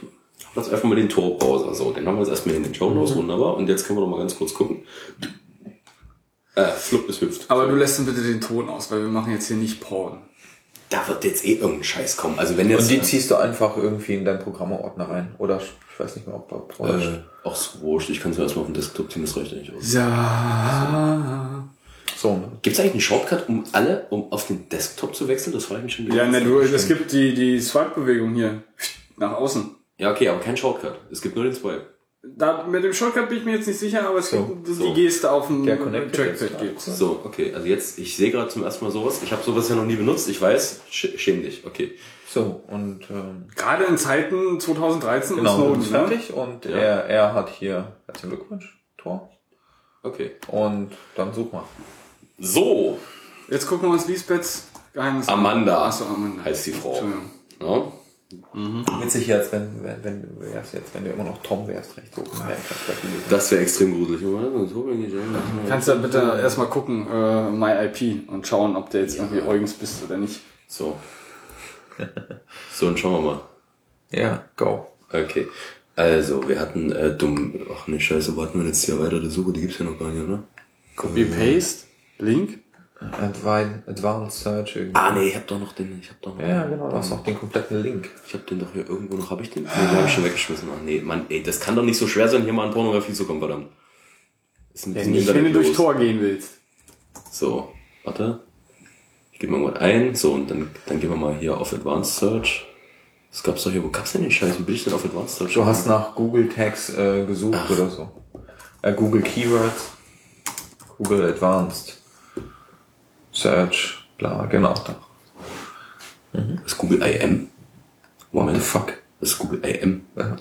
lasse einfach mal den Tor-Browser. So, den haben wir jetzt erstmal in den Show Notes, wunderbar. Und jetzt können wir noch mal ganz kurz gucken. Äh, Flupp ist hüpft. Aber du lässt dann bitte den Ton aus, weil wir machen jetzt hier nicht Porn. Da wird jetzt eh irgendein Scheiß kommen. Also wenn jetzt. Und die ziehst du einfach irgendwie in deinen Programmeordner rein. Oder ich weiß nicht mehr, ob da äh, ach so, wurscht, ich kann es erstmal auf dem Desktop ziehen, das reicht ja nicht aus. Ja. So, ne? Gibt es eigentlich einen Shortcut, um alle, um auf den Desktop zu wechseln? Das frage ich mich schon. Ja, ne, du, es gibt die, die Swipe-Bewegung hier. Nach außen. Ja, okay, aber kein Shortcut. Es gibt nur den Swipe. Da, mit dem Shortcut bin ich mir jetzt nicht sicher, aber es gibt die so. Geste auf dem Trackpad gibt. So, okay, also jetzt, ich sehe gerade zum ersten Mal sowas. Ich habe sowas ja noch nie benutzt. Ich weiß, sch schäm dich. Okay. So, und ähm, Gerade in Zeiten 2013 genau, du Snowden, ne? fertig und er, er hat hier herzlichen Glückwunsch, Tor. Okay. Und dann such mal. So, Jetzt gucken wir uns Lisbeths Geheimnis an. Amanda Achso, Amanda. heißt die Frau. Entschuldigung. Ja? Witzig jetzt, wenn, wenn, wenn du wärst jetzt, wenn du immer noch Tom wärst, recht so. Ja. Das wäre extrem gruselig. oder? Kannst du bitte erstmal gucken, äh, MyIP und schauen, ob der jetzt irgendwie Eugens bist oder nicht. So. So, und schauen wir mal. Ja, go. Okay. Also, wir hatten äh, dumm. Ach ne Scheiße, warten wir jetzt hier weiter die Suche, die gibt's ja noch gar nicht, oder? Copy Paste, Link. Advanced, Advanced Search irgendwie. Ah nee, ich hab doch noch den. Ich hab doch noch. Ja, genau, du hast auch den kompletten Link. Ich hab den doch hier irgendwo noch. Hab ich den? Nee, den hab ich schon weggeschmissen. Ach nee, Mann, ey, das kann doch nicht so schwer sein, hier mal an Pornografie zu kommen, verdammt. Ist ein Ja, bisschen nicht, wenn du durch. Tor gehen willst. So, warte. Ich gebe mal was ein. So, und dann, dann gehen wir mal hier auf Advanced Search. Das gab's doch hier. Wo gab's denn den Scheiß? Wie bin ich denn auf Advanced Search? Du hast nach Google Tags äh, gesucht oder so. Äh, Google Keywords, Google Advanced Search, bla, genau. Da. Das ist Google IM. Moment. the fuck? Das ist Google IM. Ja.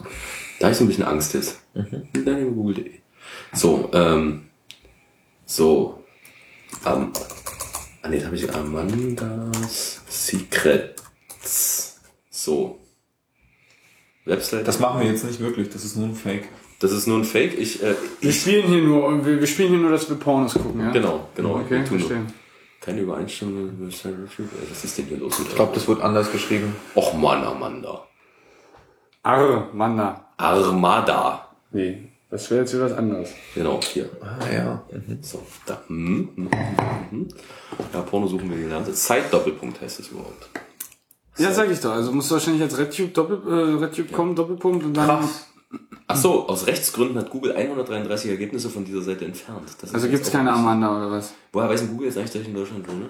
Da ich so ein bisschen Angst jetzt. Dann nehmen Google.de. So, ähm, so, ähm, ah nee, da habe ich Amandas Secrets. So. Website. Das machen wir jetzt nicht wirklich, das ist nur ein Fake. das ist nur ein Fake. Ich, äh, Wir spielen hier nur, wir, wir spielen hier nur, dass wir Pornos gucken, ja? genau, genau. Okay, tun nur. Keine Übereinstimmung. mit Review. Ey, Was ist denn hier los? Ich glaube, das wird anders geschrieben. Och Mann, Amanda. Armanda. Armada. Nee, das wäre jetzt wieder was anderes. Genau, hier. Ah ja. So, da. Hm, hm, hm, hm. Ja, Porno suchen wir gelernt. Zeit-Doppelpunkt heißt es überhaupt. Ja, sag ich doch. Also musst du wahrscheinlich als RedTube, Doppel, äh, RedTube kommen, Doppelpunkt und dann... Krass. Ach so, aus Rechtsgründen hat Google 133 Ergebnisse von dieser Seite entfernt. Also gibt's auch keine Amanda oder was? Woher weiß denn Google jetzt eigentlich, dass ich in Deutschland wohne?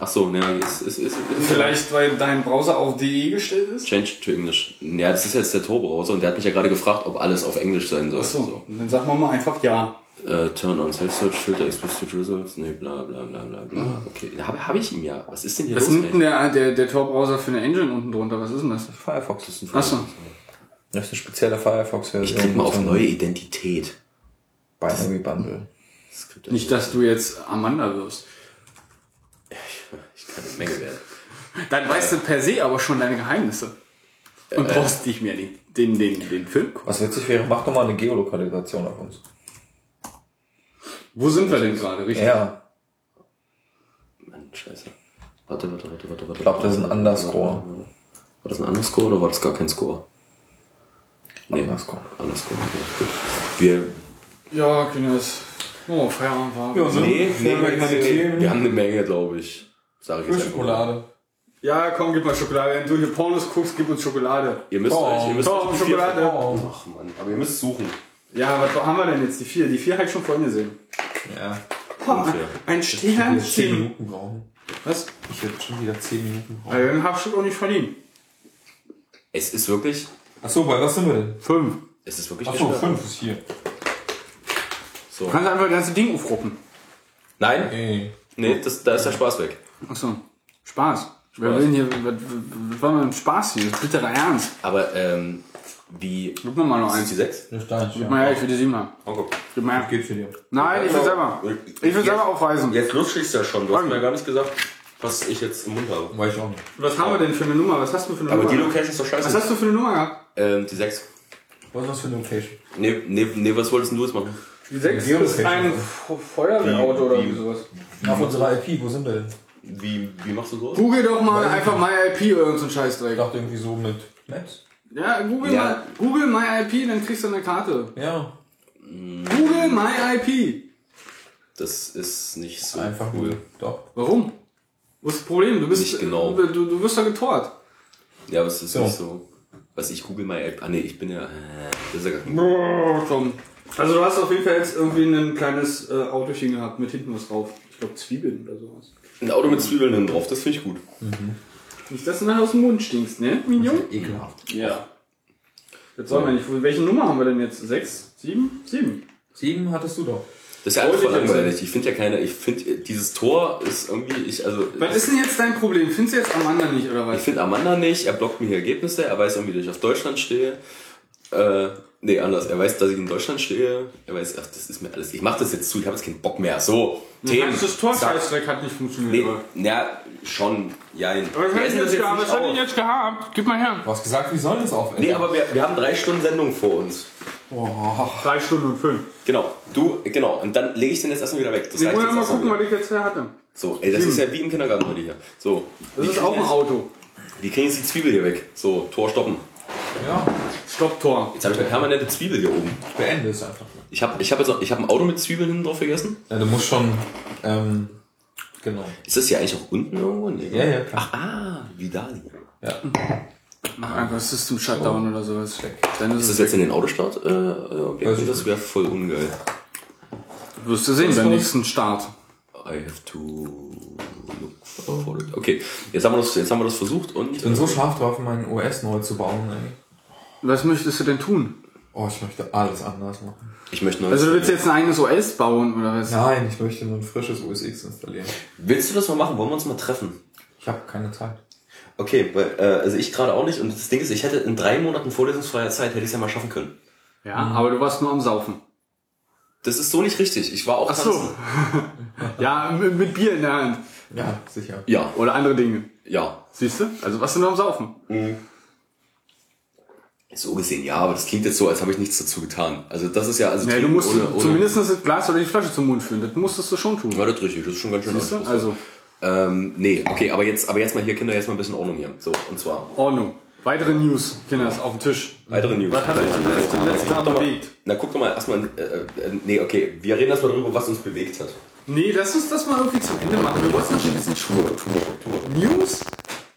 Ach so, ne, es ist, ist, ist, Vielleicht, weil dein Browser auf DE gestellt ist? Change to English. Ja, das ist jetzt der Tor-Browser und der hat mich ja gerade gefragt, ob alles auf Englisch sein soll. So, dann sagen wir mal einfach ja. Äh, turn on Self-Search, Filter, Explicit Results, nee, bla bla bla bla bla. Okay, habe hab ich ihm ja. Was ist denn hier Was ist los? denn unten der, der, der Tor-Browser für eine Engine unten drunter? Was ist denn das? Firefox ist ein Achso. Das ist eine spezielle Firefox-Version. Ich klicke mal auf neue Identität. Binary Bundle. Das Nicht, dass du jetzt Amanda wirst. Ich kann eine Menge werden. Dann weißt du per se aber schon deine Geheimnisse. Und brauchst nicht mehr den, den, den, den Film gucken. Was witzig wäre, mach doch mal eine Geolokalisation auf uns. Wo sind wir denn gerade? Richtig? Ja, Mann, scheiße. Warte, warte, warte, warte, warte. ich glaube, das ist ein Underscore. War das ein Underscore oder war das gar kein Score? Nee, Underscore. Underscore. Ja, gut. Wir, Ja, Kinders. Oh, Feierabend war. nee, nee, wir haben nee, keine nee, Themen. wir haben eine Menge, glaube ich. Sag ich jetzt. Schokolade. Ja, komm, gib mal Schokolade. Wenn du hier Pornos guckst, gib uns Schokolade. Ihr müsst Oh, euch, ihr müsst Tom, euch die vier- Schokolade. Ach man, aber ihr müsst suchen. Ja, was haben wir denn jetzt? Die vier? Die vier halt schon vorhin gesehen. Ja. Ein Zehn Sternchen. Minuten brauchen. Was? Ich werde schon wieder 10 Minuten brauchen. Also, den hab ich auch nicht verliehen. Es ist wirklich, Achso, bei was sind wir denn? Fünf. es ist wirklich Achso. 5 ist hier. So. Du kannst einfach das ganze Ding aufruppen. Nein, Ey. nee, das, da ist der Spaß weg. Achso. Spaß. Wer will denn hier, was, was war denn Spaß hier? Das ist bitterer Ernst. Aber, ähm, wie, Gib mir mal noch ist die eins. 6? Der Stein. Gib mal her, ich will die sieben haben. Oh, guck. Gib mal her. Geht für dir. Nein, ich will selber. Ich will selber aufweisen. Jetzt lustigst du ja schon. Du hast mir ja gar nicht gesagt, was ich jetzt im Mund habe. Weiß ich auch nicht. Was haben wir denn für eine Nummer? Was hast du für eine Aber Nummer? die Location ist doch Was scheiße. hast du für eine Nummer gehabt? Ähm, die 6. Was ist das für eine Location? Nee, nee, nee, was wolltest denn du jetzt machen? Die sechs Geolocation. ist ein Fe- Feuerwehrauto oder Wie- wie sowas. Auf unserer IP, wo sind wir denn? Wie, wie machst du sowas? Google doch mal einfach MyIP oder irgendein Scheißdreck. Ich dachte irgendwie so mit Netz. Ja, Google, Ja. Mal, Google MyIP, dann kriegst du eine Karte. Ja. Google MyIP. Das ist nicht so Einfach cool. cool. Doch. Warum? Wo ist das Problem? Du bist, Nicht genau. du, du, du wirst da getort. Ja, aber es ist So. nicht so. Was ich google mal App. Ah nee, ich bin ja. Äh, das ist ja gar kein Brrr. Also du hast auf jeden Fall jetzt irgendwie ein kleines äh, Autochen gehabt mit hinten was drauf. Ich glaube Zwiebeln oder sowas. Ein Auto mit Zwiebeln hinten drauf, das finde ich gut. Nicht, dass du nachher aus dem Mund stinkst, ne, Minion? Ekelhaft. Ja. Jetzt sollen wir nicht. Welche Nummer haben wir denn jetzt? Sechs? Sieben? Sieben. Sieben hattest du doch. Das ist ja alles voll ich langweilig. Ich finde ja keine. Ich finde dieses Tor ist irgendwie. Ich, also, Was ist denn jetzt dein Problem? Findest du jetzt Amanda nicht oder ich was? finde Amanda nicht. Er blockt mir hier Ergebnisse. Er weiß irgendwie, dass ich auf Deutschland stehe. Äh, nee, anders. Er weiß, dass ich in Deutschland stehe. Er weiß, ach, das ist mir alles. Ich mache das jetzt zu. Ich habe jetzt keinen Bock mehr. So. Themen. Das, das Tor-Scheißdreck hat nicht funktioniert. Nee, oder? ja, schon. Jein. Was essen ihn das jetzt gehabt? Was jetzt gehabt? Gib mal her. Du hast gesagt, wir sollen das aufessen. Nee, aber wir, wir haben drei Stunden Sendung vor uns. Drei Stunden und fünf. Genau. Du, genau. Und dann lege ich den jetzt erstmal wieder weg. Das wollen jetzt mal gucken, wieder. was ich jetzt her hatte. So, ey, das ist ja wie im Kindergarten heute hier. So. Das ist auch ein Auto. Wie kriegen jetzt die Zwiebel hier weg? So, Tor stoppen. Ja, Stopptor. Jetzt habe ich eine permanente Zwiebel hier oben. ich beende es einfach. Ich habe ich hab jetzt ich hab ein Auto mit Zwiebeln hinten drauf vergessen. Ja, du musst schon, ähm, genau. Ist das hier eigentlich auch unten irgendwo? Nee. Ja, ja, klar. Ach, ah, Vidali. Ja. Mach einfach System Shutdown oder sowas. Dann ist Ist es das jetzt in den Autostart? Äh, äh, das wäre voll ungeil. Wirst du sehen beim nächsten Start. I have to look for it. Okay, jetzt haben wir das, jetzt haben wir das versucht und. Ich bin so scharf drauf, meinen OS neu zu bauen, ey. Was möchtest du denn tun? Oh, ich möchte alles anders machen. ich möchte neues. Also du willst jetzt ein eigenes OS bauen oder was? Nein, ich möchte nur ein frisches OS X installieren. Willst du das mal machen? Wollen wir uns mal treffen? Ich habe keine Zeit. Okay, weil, äh, also ich gerade auch nicht. Und das Ding ist, ich hätte in drei Monaten vorlesungsfreier Zeit, hätte ich es ja mal schaffen können. Ja, aber du warst nur am Saufen. Das ist so nicht richtig. Ich war auch Ach so. Ja, mit, mit Bier in der Hand. Ja, sicher. Ja, Oder andere Dinge. ja. Siehst du? Also warst du nur am Saufen. So gesehen, ja, aber das klingt jetzt so, als habe ich nichts dazu getan. Also das ist ja, also Ja, du musst ohne, ohne, zumindest das Glas oder die Flasche zum Mund führen. Das musstest du schon tun. Ja, das ist richtig, das ist schon ganz schön Siehst du? Also, Ähm, nee, okay, aber jetzt, aber jetzt mal hier, Kinder, jetzt mal ein bisschen Ordnung hier. So, und zwar, Ordnung. Weitere News, Kinders, auf dem Tisch. Weitere News. Was hat euch die letzte, letzte Tag bewegt? Na, guck doch mal erstmal. Äh, äh, nee, okay. Wir reden erstmal darüber, was uns bewegt hat. Nee, lass uns das mal irgendwie zum Ende machen. Wir wollten noch ein bisschen Struktur. News,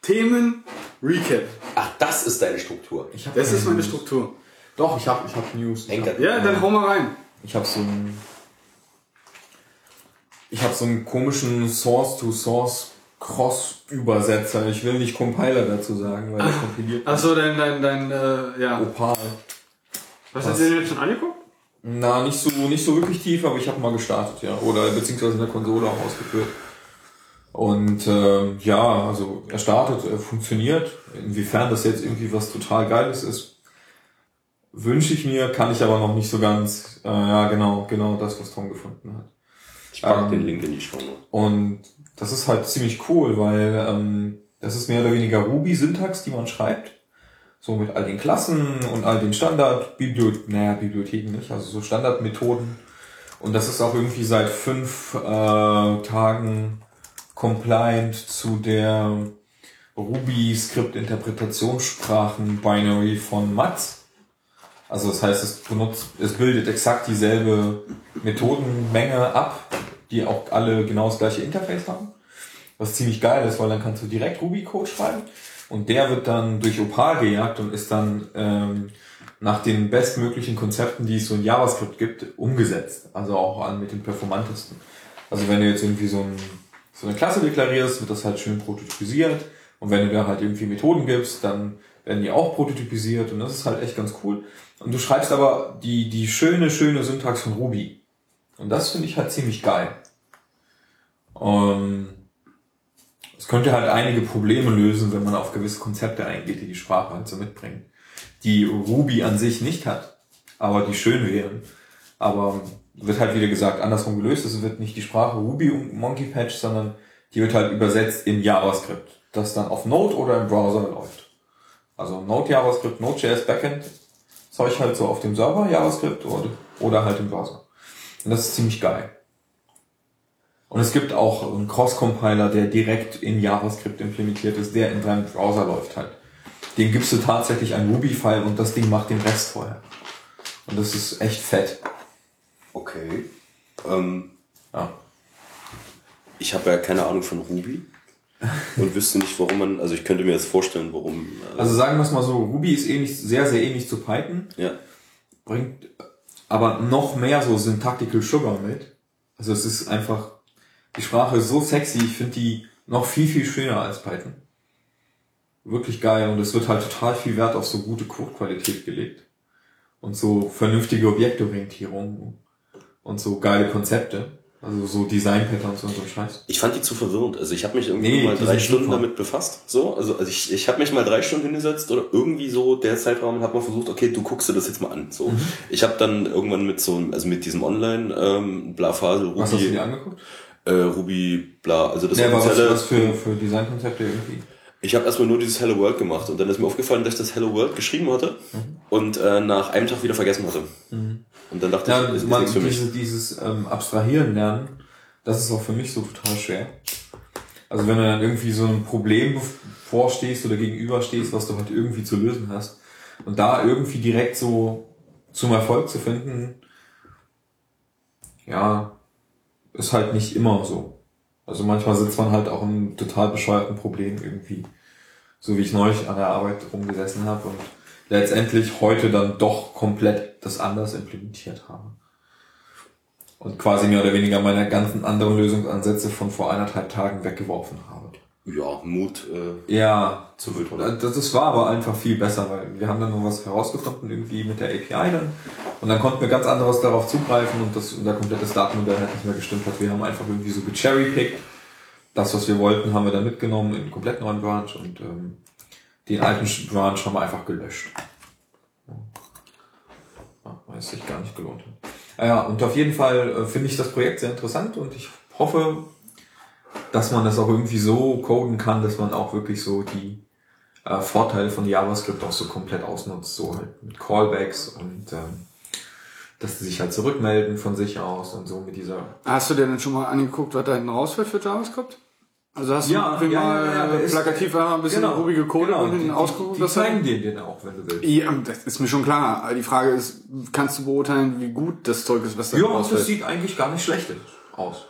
Themen, Recap. Ach, das ist deine Struktur. Ich hab Das ist meine News. Struktur. Doch, ich habe ich hab News. Ich hab, Ja, dann hau mal rein. ich hab so einen. Ich habe so einen komischen Source-to-Source Cross-Übersetzer. Ich will nicht Compiler dazu sagen, weil der kompiliert Achso, dein, dein, dein, äh, ja. Opal. Was hast du dir jetzt schon angeguckt? Na, nicht so, nicht so wirklich tief, aber ich habe mal gestartet, ja. Oder beziehungsweise in der Konsole auch ausgeführt. Und ähm, ja, also er startet, er funktioniert. Inwiefern das jetzt irgendwie was total Geiles ist, wünsche ich mir, kann ich aber noch nicht so ganz. Äh, ja, genau, genau das, was Tom gefunden hat. Ich pack Ähm, den Link in die Show. Und das ist halt ziemlich cool, weil ähm, das ist mehr oder weniger Ruby-Syntax, die man schreibt. So mit all den Klassen und all den Standard-Bibliotheken, naja, Bibliotheken nicht, also so Standardmethoden. Und das ist auch irgendwie seit fünf äh, Tagen compliant zu der Ruby-Skript-Interpretationssprachen-Binary von Matz. Also das heißt, es benutzt, es bildet exakt dieselbe Methodenmenge ab, die auch alle genau das gleiche Interface haben. Was ziemlich geil ist, weil dann kannst du direkt Ruby-Code schreiben und der wird dann durch Opal gejagt und ist dann ähm, nach den bestmöglichen Konzepten, die es so in JavaScript gibt, umgesetzt. Also auch an mit den performantesten. Also wenn du jetzt irgendwie so, ein, so eine Klasse deklarierst, wird das halt schön prototypisiert. Und wenn du da halt irgendwie Methoden gibst, dann werden die auch prototypisiert und das ist halt echt ganz cool. Und du schreibst aber die, die schöne, schöne Syntax von Ruby. Und das finde ich halt ziemlich geil. Ähm, es könnte halt einige Probleme lösen, wenn man auf gewisse Konzepte eingeht, die die Sprache halt so mitbringt. Die Ruby an sich nicht hat, aber die schön wären. Aber wird halt wieder gesagt, andersrum gelöst. Es wird nicht die Sprache Ruby und Monkey Patch, sondern die wird halt übersetzt in JavaScript, das dann auf Node oder im Browser läuft. Also Node JavaScript, Node.js Backend, Zeug halt so auf dem Server JavaScript oder, oder halt im Browser. Und das ist ziemlich geil. Und es gibt auch einen Cross-Compiler, der direkt in JavaScript implementiert ist, der in deinem Browser läuft halt. Den gibst du tatsächlich ein Ruby-File und das Ding macht den Rest vorher. Und das ist echt fett. Okay. Ähm, Ja. ich habe ja keine Ahnung von Ruby und wüsste nicht, warum man. Also ich könnte mir jetzt vorstellen, warum. Äh, Also sagen wir es mal so, Ruby ist ähnlich, sehr, sehr ähnlich zu Python, ja. bringt aber noch mehr so Syntactical Sugar mit. Also es ist einfach, die Sprache ist so sexy, ich finde die noch viel, viel schöner als Python. Wirklich geil und es wird halt total viel Wert auf so gute Codequalität gelegt. Und so vernünftige Objektorientierung und so geile Konzepte. Also so Design-Patterns und so ein Scheiß. Ich fand die zu verwirrend. Also ich habe mich irgendwie Nee, mal drei Stunden super. damit befasst. So, also, also ich, ich habe mich mal drei Stunden hingesetzt oder irgendwie so der Zeitraum hat man versucht, okay, du guckst dir das jetzt mal an. So, Mhm. ich habe dann irgendwann mit so also mit diesem Online ähm, Blafasel Was hast du Ruby dir angeguckt? äh, Ruby bla, also das Ja, aber was, was für, für Designkonzepte irgendwie? Ich habe erstmal nur dieses Hello World gemacht und dann ist mir aufgefallen, dass ich das Hello World geschrieben hatte und äh, nach einem Tag wieder vergessen hatte. Und dann dachte Ja, ich, ist man, nichts für mich. diese, dieses ähm, Abstrahieren lernen, das ist auch für mich so total schwer. Also wenn du dann irgendwie so ein Problem vorstehst oder gegenüberstehst, was du halt irgendwie zu lösen hast und da irgendwie direkt so zum Erfolg zu finden, ja, ist halt nicht immer so. Also manchmal sitzt man halt auch im total bescheuerten Problem irgendwie. So wie ich neulich an der Arbeit rumgesessen habe und letztendlich heute dann doch komplett das anders implementiert habe. Und quasi mehr oder weniger meine ganzen anderen Lösungsansätze von vor eineinhalb Tagen weggeworfen habe. Ja, Mut äh, Ja, zu wild. das, das war aber einfach viel besser, weil wir haben dann nur was herausgefunden irgendwie mit der API dann und dann konnten wir ganz anderes darauf zugreifen und das unser komplettes Datenmodell hat nicht mehr gestimmt hat. Wir haben einfach irgendwie so gecherrypickt. Das, was wir wollten, haben wir dann mitgenommen in einen komplett neuen Branch und ähm, den alten Branch haben wir einfach gelöscht. Es sich gar nicht gelohnt hat. Ah Ja, und auf jeden Fall äh, finde ich das Projekt sehr interessant und ich hoffe, dass man das auch irgendwie so coden kann, dass man auch wirklich so die äh, Vorteile von JavaScript auch so komplett ausnutzt, so halt mit Callbacks und ähm, dass die sich halt zurückmelden von sich aus und so mit dieser. Hast du dir denn schon mal angeguckt, was da hinten rausfällt für JavaScript? Also hast Ja, du irgendwie ja, mal ja, ja, ist- plakativ einmal ein bisschen rubige Kohle genau, und hinten ausgucken. die, die das zeigen dir den auch, wenn du willst. Ja, das ist mir schon klar. Aber die Frage ist, kannst du beurteilen, wie gut das Zeug ist, was da Ja, das sieht eigentlich gar nicht schlecht aus.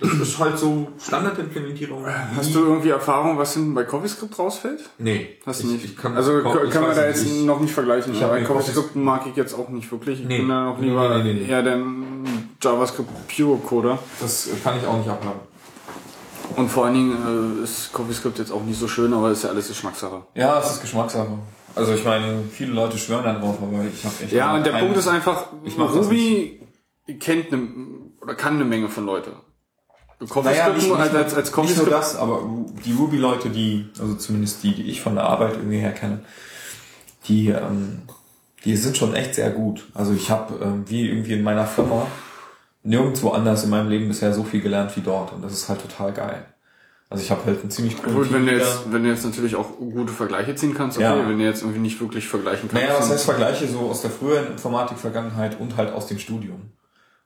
Das ist halt so Standardimplementierung. Hast du irgendwie Erfahrung, was hinten bei CoffeeScript rausfällt? Nee. Hast du ich, nicht? Ich kann, also kann, kann man da nicht, jetzt ich- noch nicht vergleichen. ich aber CoffeeScript mag ich jetzt auch nicht wirklich. Ich Nee. bin da noch Nee, lieber nee, nee, nee. eher der JavaScript Pure Coder. Das kann ich auch nicht abhaben. Und vor allen Dingen äh, ist CoffeeScript jetzt auch nicht so schön, aber ist ja alles Geschmackssache. Ja, es ist Geschmackssache. Also ich meine, viele Leute schwören dann drauf, aber ich habe echt Ja, und der Punkt ist einfach, Ich Ruby kennt eine, oder kann eine Menge von Leute. Naja, CoffeeScript nicht, nur nicht, als, als, als nicht nur CoffeeScript das, aber die Ruby-Leute, die, also zumindest die, die ich von der Arbeit irgendwie her kenne, die, ähm, die sind schon echt sehr gut. Also ich habe ähm, wie irgendwie in meiner Firma nirgendwo anders in meinem Leben bisher so viel gelernt wie dort und das ist halt total geil. Also ich habe halt einen ziemlich coolen Gut, wenn du jetzt, wenn du jetzt natürlich auch gute Vergleiche ziehen kannst, okay, Ja. wenn du jetzt irgendwie nicht wirklich vergleichen kannst. Naja, was heißt Vergleiche so aus der früheren Informatik-Vergangenheit und halt aus dem Studium.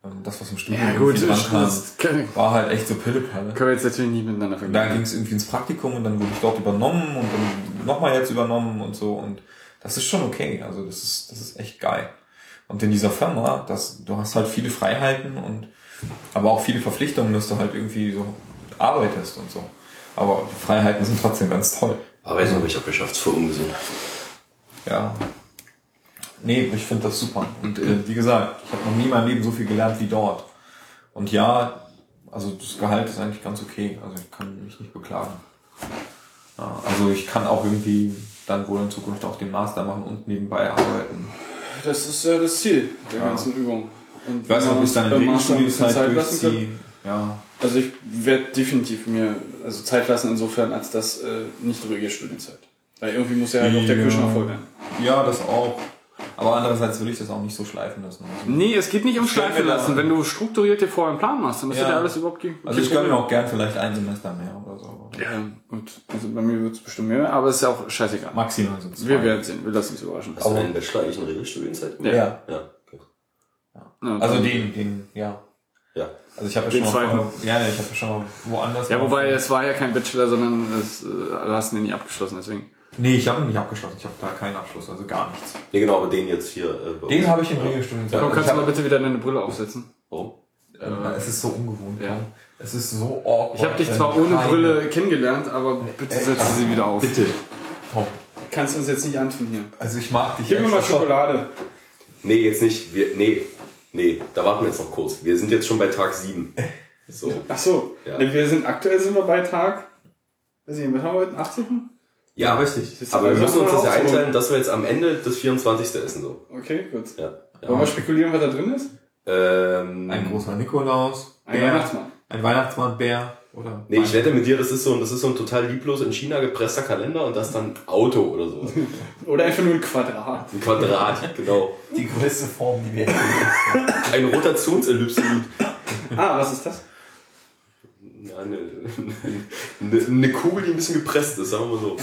Ähm, Das, was im Studium Ja gut, dran kam, können war halt echt so Pillepalle. wir jetzt natürlich nicht miteinander Da vergleichen. ging es irgendwie ins Praktikum und dann wurde ich dort übernommen und dann nochmal jetzt übernommen und so und das ist schon okay. Also das ist, das ist echt geil. Und in dieser Firma, das, du hast halt viele Freiheiten und aber auch viele Verpflichtungen, dass du halt irgendwie so arbeitest und so. Aber die Freiheiten sind trotzdem ganz toll. Aber weiß noch, ich habe geschafft, voll ungesund. Ja. Nee, ich finde das super. Und äh, wie gesagt, ich habe noch nie in meinem Leben so viel gelernt wie dort. Und ja, also das Gehalt ist eigentlich ganz okay. Also ich kann mich nicht beklagen. Ja, also ich kann auch irgendwie dann wohl in Zukunft auch den Master machen und nebenbei arbeiten. Das ist ja das Ziel der Ja. ganzen Übung. Und Ich weiß Master ein bisschen Regelstudienzeit Zeit lassen kann. Ja. Also ich werde definitiv mir also Zeit lassen insofern, als das äh, nicht ruhige Studienzeit. Weil irgendwie muss ja halt auch der. Küchener voll werden. ja, das auch. Aber andererseits will ich das auch nicht so schleifen lassen. Also, Nee, es geht nicht um Schleifen lassen. Wenn du strukturiert dir vorher einen Plan machst, dann ist Ja. ja alles überhaupt kein also ich gönne mir auch gern vielleicht ein Semester mehr oder so. Ja, gut. Also bei mir wird es bestimmt mehr, aber ist ja auch scheißegal. Maximal zwei. Wir werden sehen, wir lassen uns überraschen. Hast du deinen Bachelor eigentlich in Regelstudienzeit? Ja. Ja, okay. Ja, Also den, den, ja. Ja. Also ich habe ja schon mal, zweiten. vor- ja, ich habe ja schon mal woanders. Ja, mal- wobei es war ja kein Bachelor, sondern es, äh, du hast ihn nie abgeschlossen, deswegen. Nee, ich habe ihn nicht abgeschlossen. Ich habe da keinen Abschluss, also gar nichts. Nee, genau, aber den jetzt hier. Äh, Den habe ich in. Komm, Ich kannst du mal bitte wieder deine Brille aufsetzen? Warum? Äh, es ist so ungewohnt. Ja. Es ist so awkward. Ich habe dich zwar ohne keine- Brille kennengelernt, aber bitte setze sie wieder auf. Bitte. Tom. Kannst du uns jetzt nicht antun hier. Also ich mag dich Gib mir mal Schokolade. Nee, jetzt nicht. Wir, nee, nee, da warten wir jetzt noch kurz. Wir sind jetzt schon bei Tag 7. So. Ach so. Ja. Nee, wir sind aktuell sind wir bei Tag. Weiß ich nicht, was haben wir heute? 18. Ja, richtig. aber wir müssen uns das ja einteilen, dass wir jetzt am Ende des 24. essen. So. Okay, gut. Ja. Wollen wir ja. spekulieren, was da drin ist? Ähm, Ein großer Nikolaus. Ein Bär, Weihnachtsmann. Ein Weihnachtsmann-Bär. Oder nee, ich wette mit dir, das ist so, das ist so ein total lieblos in China gepresster Kalender und das dann Auto oder so. Oder einfach nur ein Quadrat. Ein Quadrat, genau. die größte Form, die wir kennen. Ein Rotationsellipsoid. Ah, was ist das? Ja, eine, eine, eine Kugel, die ein bisschen gepresst ist, sagen wir mal so.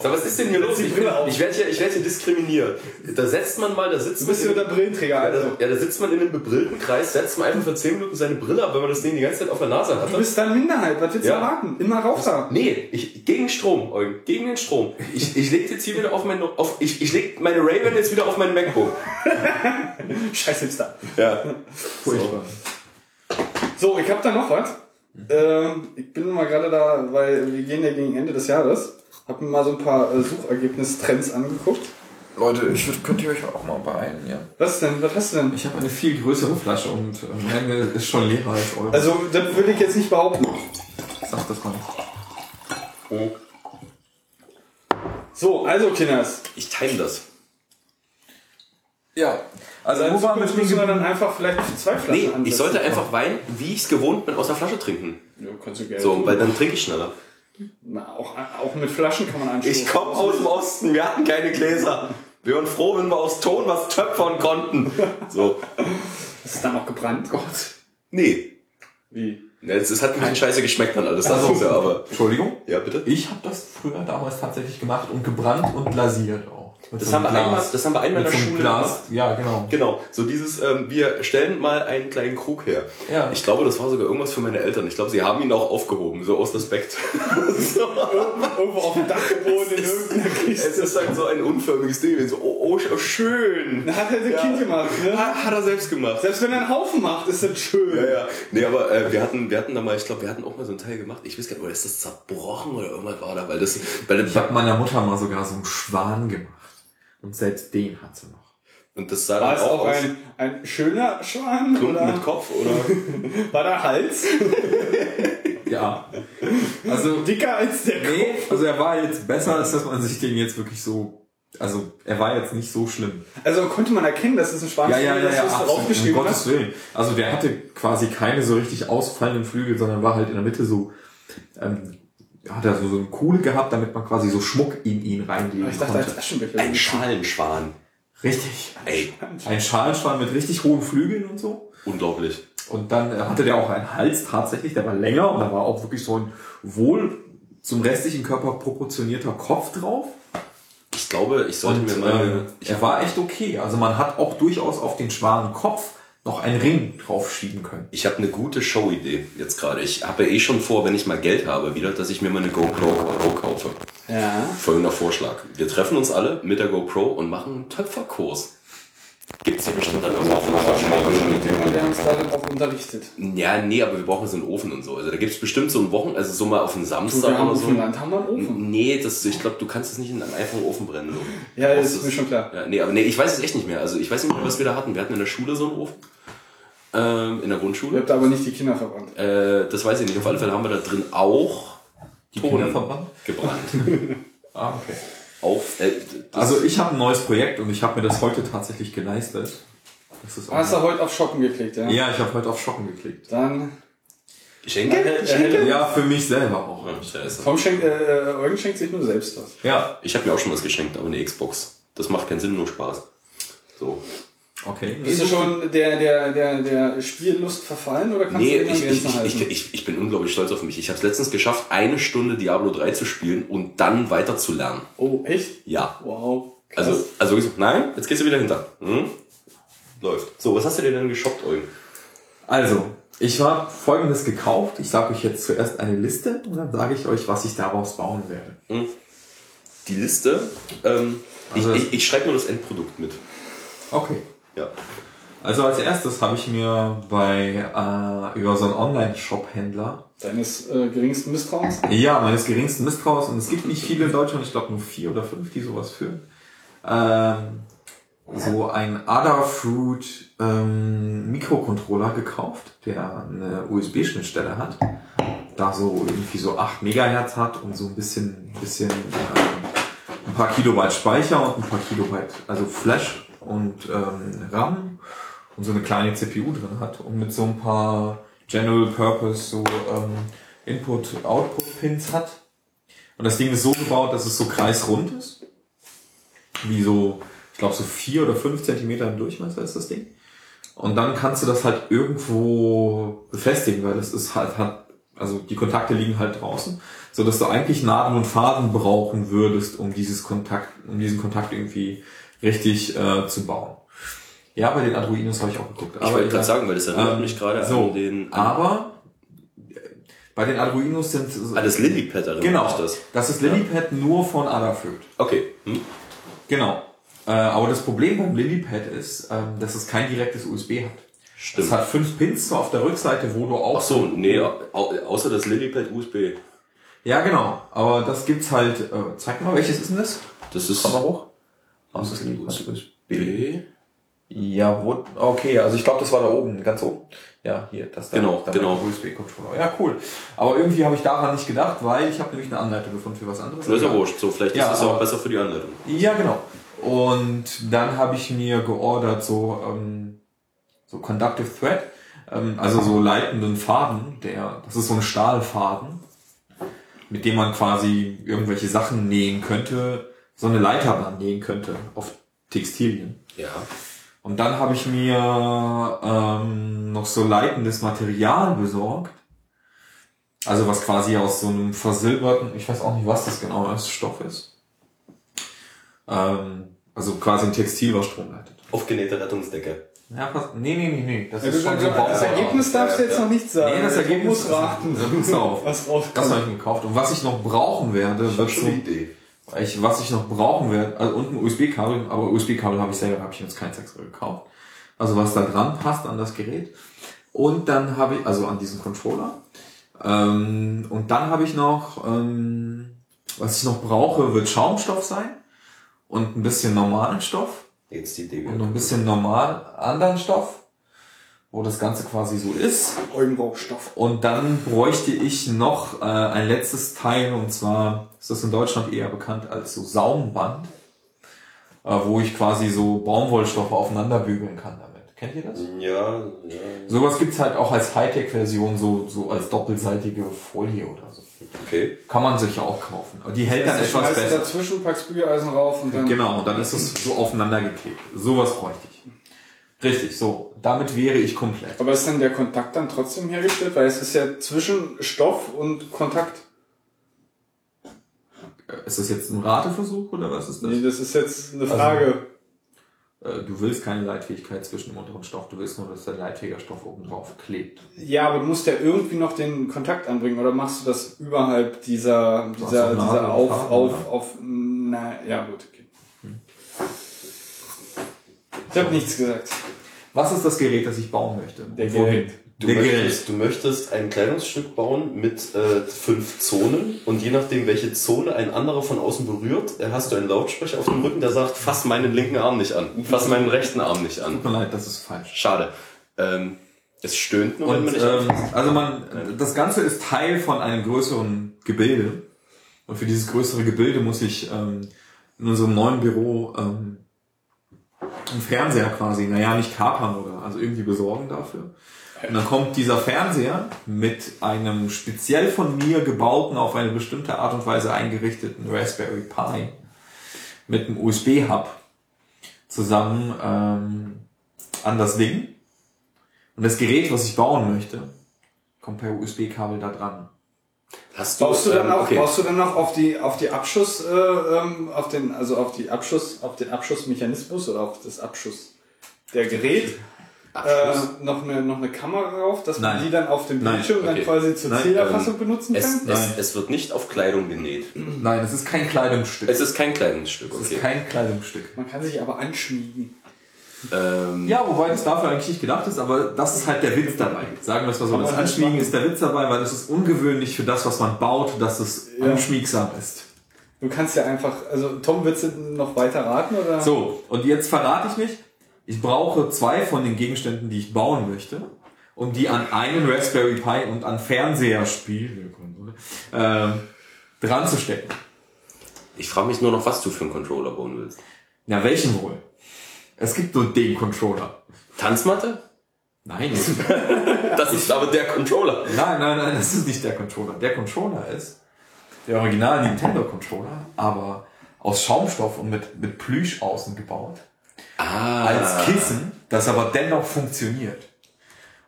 Sag, was ist denn hier los? Ich, ich werde hier, ich werd hier diskriminiert. Da setzt man mal, da sitzt Du bist man der Brillenträger, ja, da, also. ja, da sitzt man in einem bebrillten Kreis, setzt man einfach für 10 Minuten seine Brille ab, wenn man das Ding die ganze Zeit auf der Nase hat. Du bist dann Minderheit, was willst du Ja. erwarten? Immer Raucher. Nee, ich, gegen Strom, Eugen, gegen den Strom. Ich, ich leg jetzt hier wieder auf mein, auf, ich, ich leg meine Ray-Ban jetzt wieder auf mein MacBook. Scheiß Hipster. Ja. Furchtbar. So, ich hab da noch was. Ähm, ich bin mal gerade da, weil wir gehen ja gegen Ende des Jahres. Hab mir mal so ein paar äh, Suchergebnistrends angeguckt. Leute, ich würd, könnt ihr euch auch mal beeilen, ja. Was denn? Was hast du denn? Ich habe eine viel größere Flasche und äh, meine ist schon leerer als eure. Also, das würde ich jetzt nicht behaupten. Sag das mal nicht. So, also, Kinders. Ich time das. Ja. Also, Also, wo waren wir müssen wir dann einfach vielleicht zwei Flaschen Nee, ansetzen. ich sollte einfach Wein, wie ich es gewohnt bin, aus der Flasche trinken. Ja, kannst du gerne So, tun. weil dann trinke ich schneller. Na, auch, auch mit Flaschen kann man anstoßen. Ich komme aus dem Osten, wir hatten keine Gläser. Wir waren froh, wenn wir aus Ton was töpfern konnten. So. Ist es dann auch gebrannt? Gott. Nee. Wie? Ja, Es es hat ein bisschen scheiße geschmeckt dann alles, das ist ja, aber. Entschuldigung? Ja, bitte? Ich habe das früher damals tatsächlich gemacht und gebrannt und glasiert auch. Das so haben, wir einmal, das haben wir einmal in der so Schule gemacht. Glas. Ja, genau. Genau, so dieses, ähm, wir stellen mal einen kleinen Krug her. Ja. Ich glaube, das war sogar irgendwas für meine Eltern. Ich glaube, sie haben ihn auch aufgehoben, so aus Respekt. so. Irgendwo auf dem Dachboden in irgendeiner Es Kiste. ist halt so ein unförmiges Ding. So, oh, oh, oh schön. Hat er das Kind gemacht, ne? Hat, hat er selbst gemacht. Selbst wenn er einen Haufen macht, ist das schön. Ja, ja. Nee, aber äh, wir hatten, wir hatten da mal, ich glaube, wir hatten auch mal so einen Teil gemacht. Ich weiß gar nicht, oder ist das zerbrochen oder irgendwas war da, weil das, weil Ich habe meiner Mutter mal sogar so einen Schwan gemacht. Und selbst den hat sie noch. und das sah War dann es auch auch aus. ein, ein schöner Schwan? Klumpen Oder mit Kopf oder? war der Hals Ja. Also, dicker als der Kopf? nee, also er war jetzt besser, als dass man sich den jetzt wirklich so, also er war jetzt nicht so schlimm. Also konnte man erkennen, dass es ein Schwan Ja, ja, ja, ja, es absolut, um draufgeschrieben Gottes? Willen. Also der hatte quasi keine so richtig ausfallenden Flügel, sondern war halt in der Mitte so, ähm, hat er so, so eine Kuhle gehabt, damit man quasi so Schmuck in ihn reinlegen Ich dachte, als konnte. Aschenbecher. Ein Schalenschwan. Richtig. Ey, Ein Schalenschwan mit richtig hohen Flügeln und so. unglaublich. Und dann äh, hatte der auch einen Hals tatsächlich, der war länger und da war auch wirklich so ein wohl zum restlichen Körper proportionierter Kopf drauf. Ich glaube, ich sollte Und mir mal. ähm, er war echt okay. Also man hat auch durchaus auf den schwaren Kopf noch einen Ring draufschieben können. Ich habe eine gute Show-Idee jetzt gerade. Ich habe ja eh schon vor, wenn ich mal Geld habe, wieder, dass ich mir mal eine GoPro Pro kaufe. Ja. Folgender Vorschlag. Wir treffen uns alle mit der GoPro und machen einen Töpferkurs. Gibt's ja bestimmt dann irgendwo auf auch unterrichtet. Ja, nee, aber wir brauchen so einen Ofen und so. Also da gibt's bestimmt so einen Wochen, also so mal auf einen Du, Samstag wir haben oder so. Land haben wir einen Ofen. Nee, das, ich glaube, du kannst es nicht in einem einfachen Ofen brennen. Du. Ja, brauchst ist es- mir schon klar. Ja, nee, aber nee, ich weiß es echt nicht mehr. Also ich weiß nicht mehr, was wir da hatten. Wir hatten in der Schule so einen Ofen. Ähm, in der Ihr Grundschule. habt aber nicht die Kinder verbrannt. Äh, das weiß ich nicht. Auf alle Fälle haben wir da drin auch Die Kinder verbrannt? gebrannt. Ah, okay. Auf, äh, Also ich habe ein neues Projekt und ich habe mir das heute tatsächlich geleistet. Das ist Hast du heute auf Schocken geklickt, ja? ja, ich habe heute auf Schocken geklickt. Dann. Geschenke? Geschenke? Ja, für mich selber auch. Scheiße. Tom schenkt, äh, Eugen schenkt sich nur selbst was. Ja, Ich habe mir auch schon was geschenkt, aber eine Xbox. Das macht keinen Sinn, nur Spaß. So. Okay. Bist du schon der, der, der, der Spiellust verfallen oder kannst Nee, du ich, ich, ich, ich, ich, bin unglaublich stolz auf mich. Ich habe es letztens geschafft, eine Stunde Diablo 3 zu spielen und dann weiter zu lernen. oh, echt? Ja. Wow. Krass. Also, also nein, jetzt gehst du wieder hinter. Hm? Läuft. So, was hast du dir denn geshoppt, Eugen? Also, ich habe folgendes gekauft. Ich sage euch jetzt zuerst eine Liste und dann sage ich euch, was ich daraus bauen werde. Die Liste. Ähm, Also- ich ich, ich schreibe nur das Endprodukt mit. Okay. Ja. Also als erstes habe ich mir bei äh, über so einen Online-Shop-Händler Deines äh, geringsten Misstrauens? Ja, meines geringsten Misstrauens. Und es gibt nicht viele in Deutschland, ich glaube nur vier oder fünf, die sowas führen. Ähm, so ein Adafruit ähm, Mikrocontroller gekauft, der eine USB-Schnittstelle hat. Da so irgendwie so 8 Megahertz hat und so ein bisschen, bisschen ähm, ein paar Kilobyte Speicher und ein paar Kilobyte, also Flash und ähm, RAM und so eine kleine CPU drin hat und mit so ein paar General Purpose so ähm, Input-Output-Pins hat. Und das Ding ist so gebaut, dass es so kreisrund ist. Wie so, ich glaube so vier oder fünf Zentimeter im Durchmesser ist das Ding. Und dann kannst du das halt irgendwo befestigen, weil das ist halt, hat, also die Kontakte liegen halt draußen, so dass du eigentlich Nadeln und Faden brauchen würdest, um dieses Kontakt, um diesen Kontakt irgendwie richtig äh, zu bauen. Ja, bei den Arduinos habe ich auch geguckt. Ich wollte egal. gerade sagen, weil das erinnert Ähm, mich gerade so, an den. An, aber äh, bei den Arduinos sind ah, das Lilypad erinnert genau mich das. das ist Lilypad nur von Adafruit. Okay. Hm? Genau. Äh, aber das Problem beim Lilypad ist, ähm, dass es kein direktes USB hat. Stimmt. Es hat fünf Pins so auf der Rückseite, wo du auch Ach so, nee, au außer das Lilypad USB. Ja, genau. Aber das gibt's halt. Äh, zeig mal, welches ist denn das? Das ist Komm mal hoch. Ist Lilypad USB? B. Ja, wo? Okay, also ich glaube, das war da oben, ganz oben. Ja, hier, das da. Genau, da genau. USB-Controller. Ja, cool. Aber irgendwie habe ich daran nicht gedacht, weil ich habe nämlich eine Anleitung gefunden für was anderes. Das ist ja wurscht. So, vielleicht Ja, ist ja auch besser für die Anleitung. Ja, genau. Und dann habe ich mir geordert so ähm, so Conductive Thread, ähm, also so leitenden Faden, der das ist so ein Stahlfaden, mit dem man quasi irgendwelche Sachen nähen könnte, so eine Leiterbahn nähen könnte auf Textilien. Ja. Und dann habe ich mir ähm, noch so leitendes Material besorgt. Also was quasi aus so einem versilberten, ich weiß auch nicht, was das genau als Stoff ist. Ähm, Also quasi ein Textil, was Strom leitet. Aufgenähte Rettungsdecke. Ja, pass, nee, nee, nee, nee. Das Ja, ist du, schon so das Ergebnis darfst du jetzt noch nicht sagen. Nee, das Du Ergebnis musst raten. Pass auf. Was Das habe ich mir gekauft. Und was ich noch brauchen werde, Ich wird hab schon eine so, Idee. Ich, was ich noch brauchen werde, also und ein USB-Kabel, aber USB-Kabel habe ich selber, habe ich jetzt kein extra gekauft. Also was da dran passt an das Gerät. Und dann habe ich, also an diesen Controller. Ähm, und dann habe ich noch, ähm, was ich noch brauche, wird Schaumstoff sein. Und ein bisschen normalen Stoff. Jetzt die Idee. Und noch ein bisschen normal anderen Stoff. Wo das Ganze quasi so ist. Eugenbaustoff. Und dann bräuchte ich noch äh, ein letztes Teil, und zwar ist das in Deutschland eher bekannt als so Saumband, äh, wo ich quasi so Baumwollstoffe aufeinander bügeln kann damit. Kennt ihr das? Ja, ja. Sowas gibt's halt auch als Hightech-Version, so, so als doppelseitige Folie oder so. Okay. Kann man sich ja auch kaufen. Aber die hält dann etwas besser. dazwischen, packst Bügeleisen rauf und dann... Genau, und dann ist es so aufeinander geklebt. Sowas bräuchte ich. Richtig, so. Damit wäre ich komplett. Aber ist dann der Kontakt dann trotzdem hergestellt? Weil es ist ja zwischen Stoff und Kontakt. Äh, Ist das jetzt ein Rateversuch oder was ist das? Nee, das ist jetzt eine Frage. Äh, Du willst keine Leitfähigkeit zwischen dem unteren Stoff, du willst nur, dass der Leitträgerstoff oben drauf klebt. Ja, aber du musst ja irgendwie noch den Kontakt anbringen oder machst du das überhalb dieser, dieser, dieser auf, auf, auf, na, ja gut, okay. Ich habe nichts gesagt. Was ist das Gerät, das ich bauen möchte? Der? Gerät. Du Der Gerät. möchtest, du möchtest ein Kleidungsstück bauen mit äh, fünf Zonen und je nachdem, welche Zone ein anderer von außen berührt, äh, hast du einen Lautsprecher auf dem Rücken, der sagt, fass meinen linken Arm nicht an, fass meinen rechten Arm nicht an. Tut mir leid, das ist falsch. Schade. Ähm, es stöhnt nur, wenn Und man nicht ähm, also man, das Ganze ist Teil von einem größeren Gebilde. Und für dieses größere Gebilde muss ich ähm, in unserem neuen Büro ähm, einen Fernseher quasi, naja, nicht kapern oder also irgendwie besorgen dafür. Und dann kommt dieser Fernseher mit einem speziell von mir gebauten, auf eine bestimmte Art und Weise eingerichteten Raspberry Pi mit einem USB-Hub zusammen ähm, an das Ding. Und das Gerät, was ich bauen möchte, kommt per USB-Kabel da dran. Hast du, Baust du dann ähm, auch, okay. baust du dann noch auf die, auf die Abschuss, äh, ähm, auf den, also auf die Abschuss, auf den Abschussmechanismus oder auf das Abschuss der Gerät? Äh, noch eine noch eine Kamera drauf, dass man Nein. die dann auf dem Bildschirm dann okay. quasi zur Nein, Zählerfassung benutzen es, kann? es, Nein. es wird nicht auf Kleidung genäht. Nein, es ist kein Kleidungsstück. Es ist kein Kleidungsstück, Es okay. ist kein Kleidungsstück. Man kann sich aber anschmiegen. Ähm, Ja, wobei das dafür eigentlich nicht gedacht ist, aber das ist halt der Witz dabei. Sagen wir es mal so, das Anschmiegen ist der Witz dabei, weil es ist ungewöhnlich für das, was man baut, dass es Ja. anschmiegsam ist. Du kannst ja einfach, also Tom, willst du noch weiter raten oder? So, und jetzt verrate ich mich. Ich brauche zwei von den Gegenständen, die ich bauen möchte, um die an einen Raspberry Pi und an Fernseher Spielekonsole ähm, dran zu stecken. ich frage mich nur noch, was du für einen Controller bauen willst. Ja, welchen wohl? Es gibt nur den Controller. Tanzmatte? Nein, Das ist aber der Controller. nein, nein, nein, das ist nicht der Controller. Der Controller ist der Original Nintendo Controller, aber aus Schaumstoff und mit, mit Plüsch außen gebaut. Ah. als Kissen, das aber dennoch funktioniert.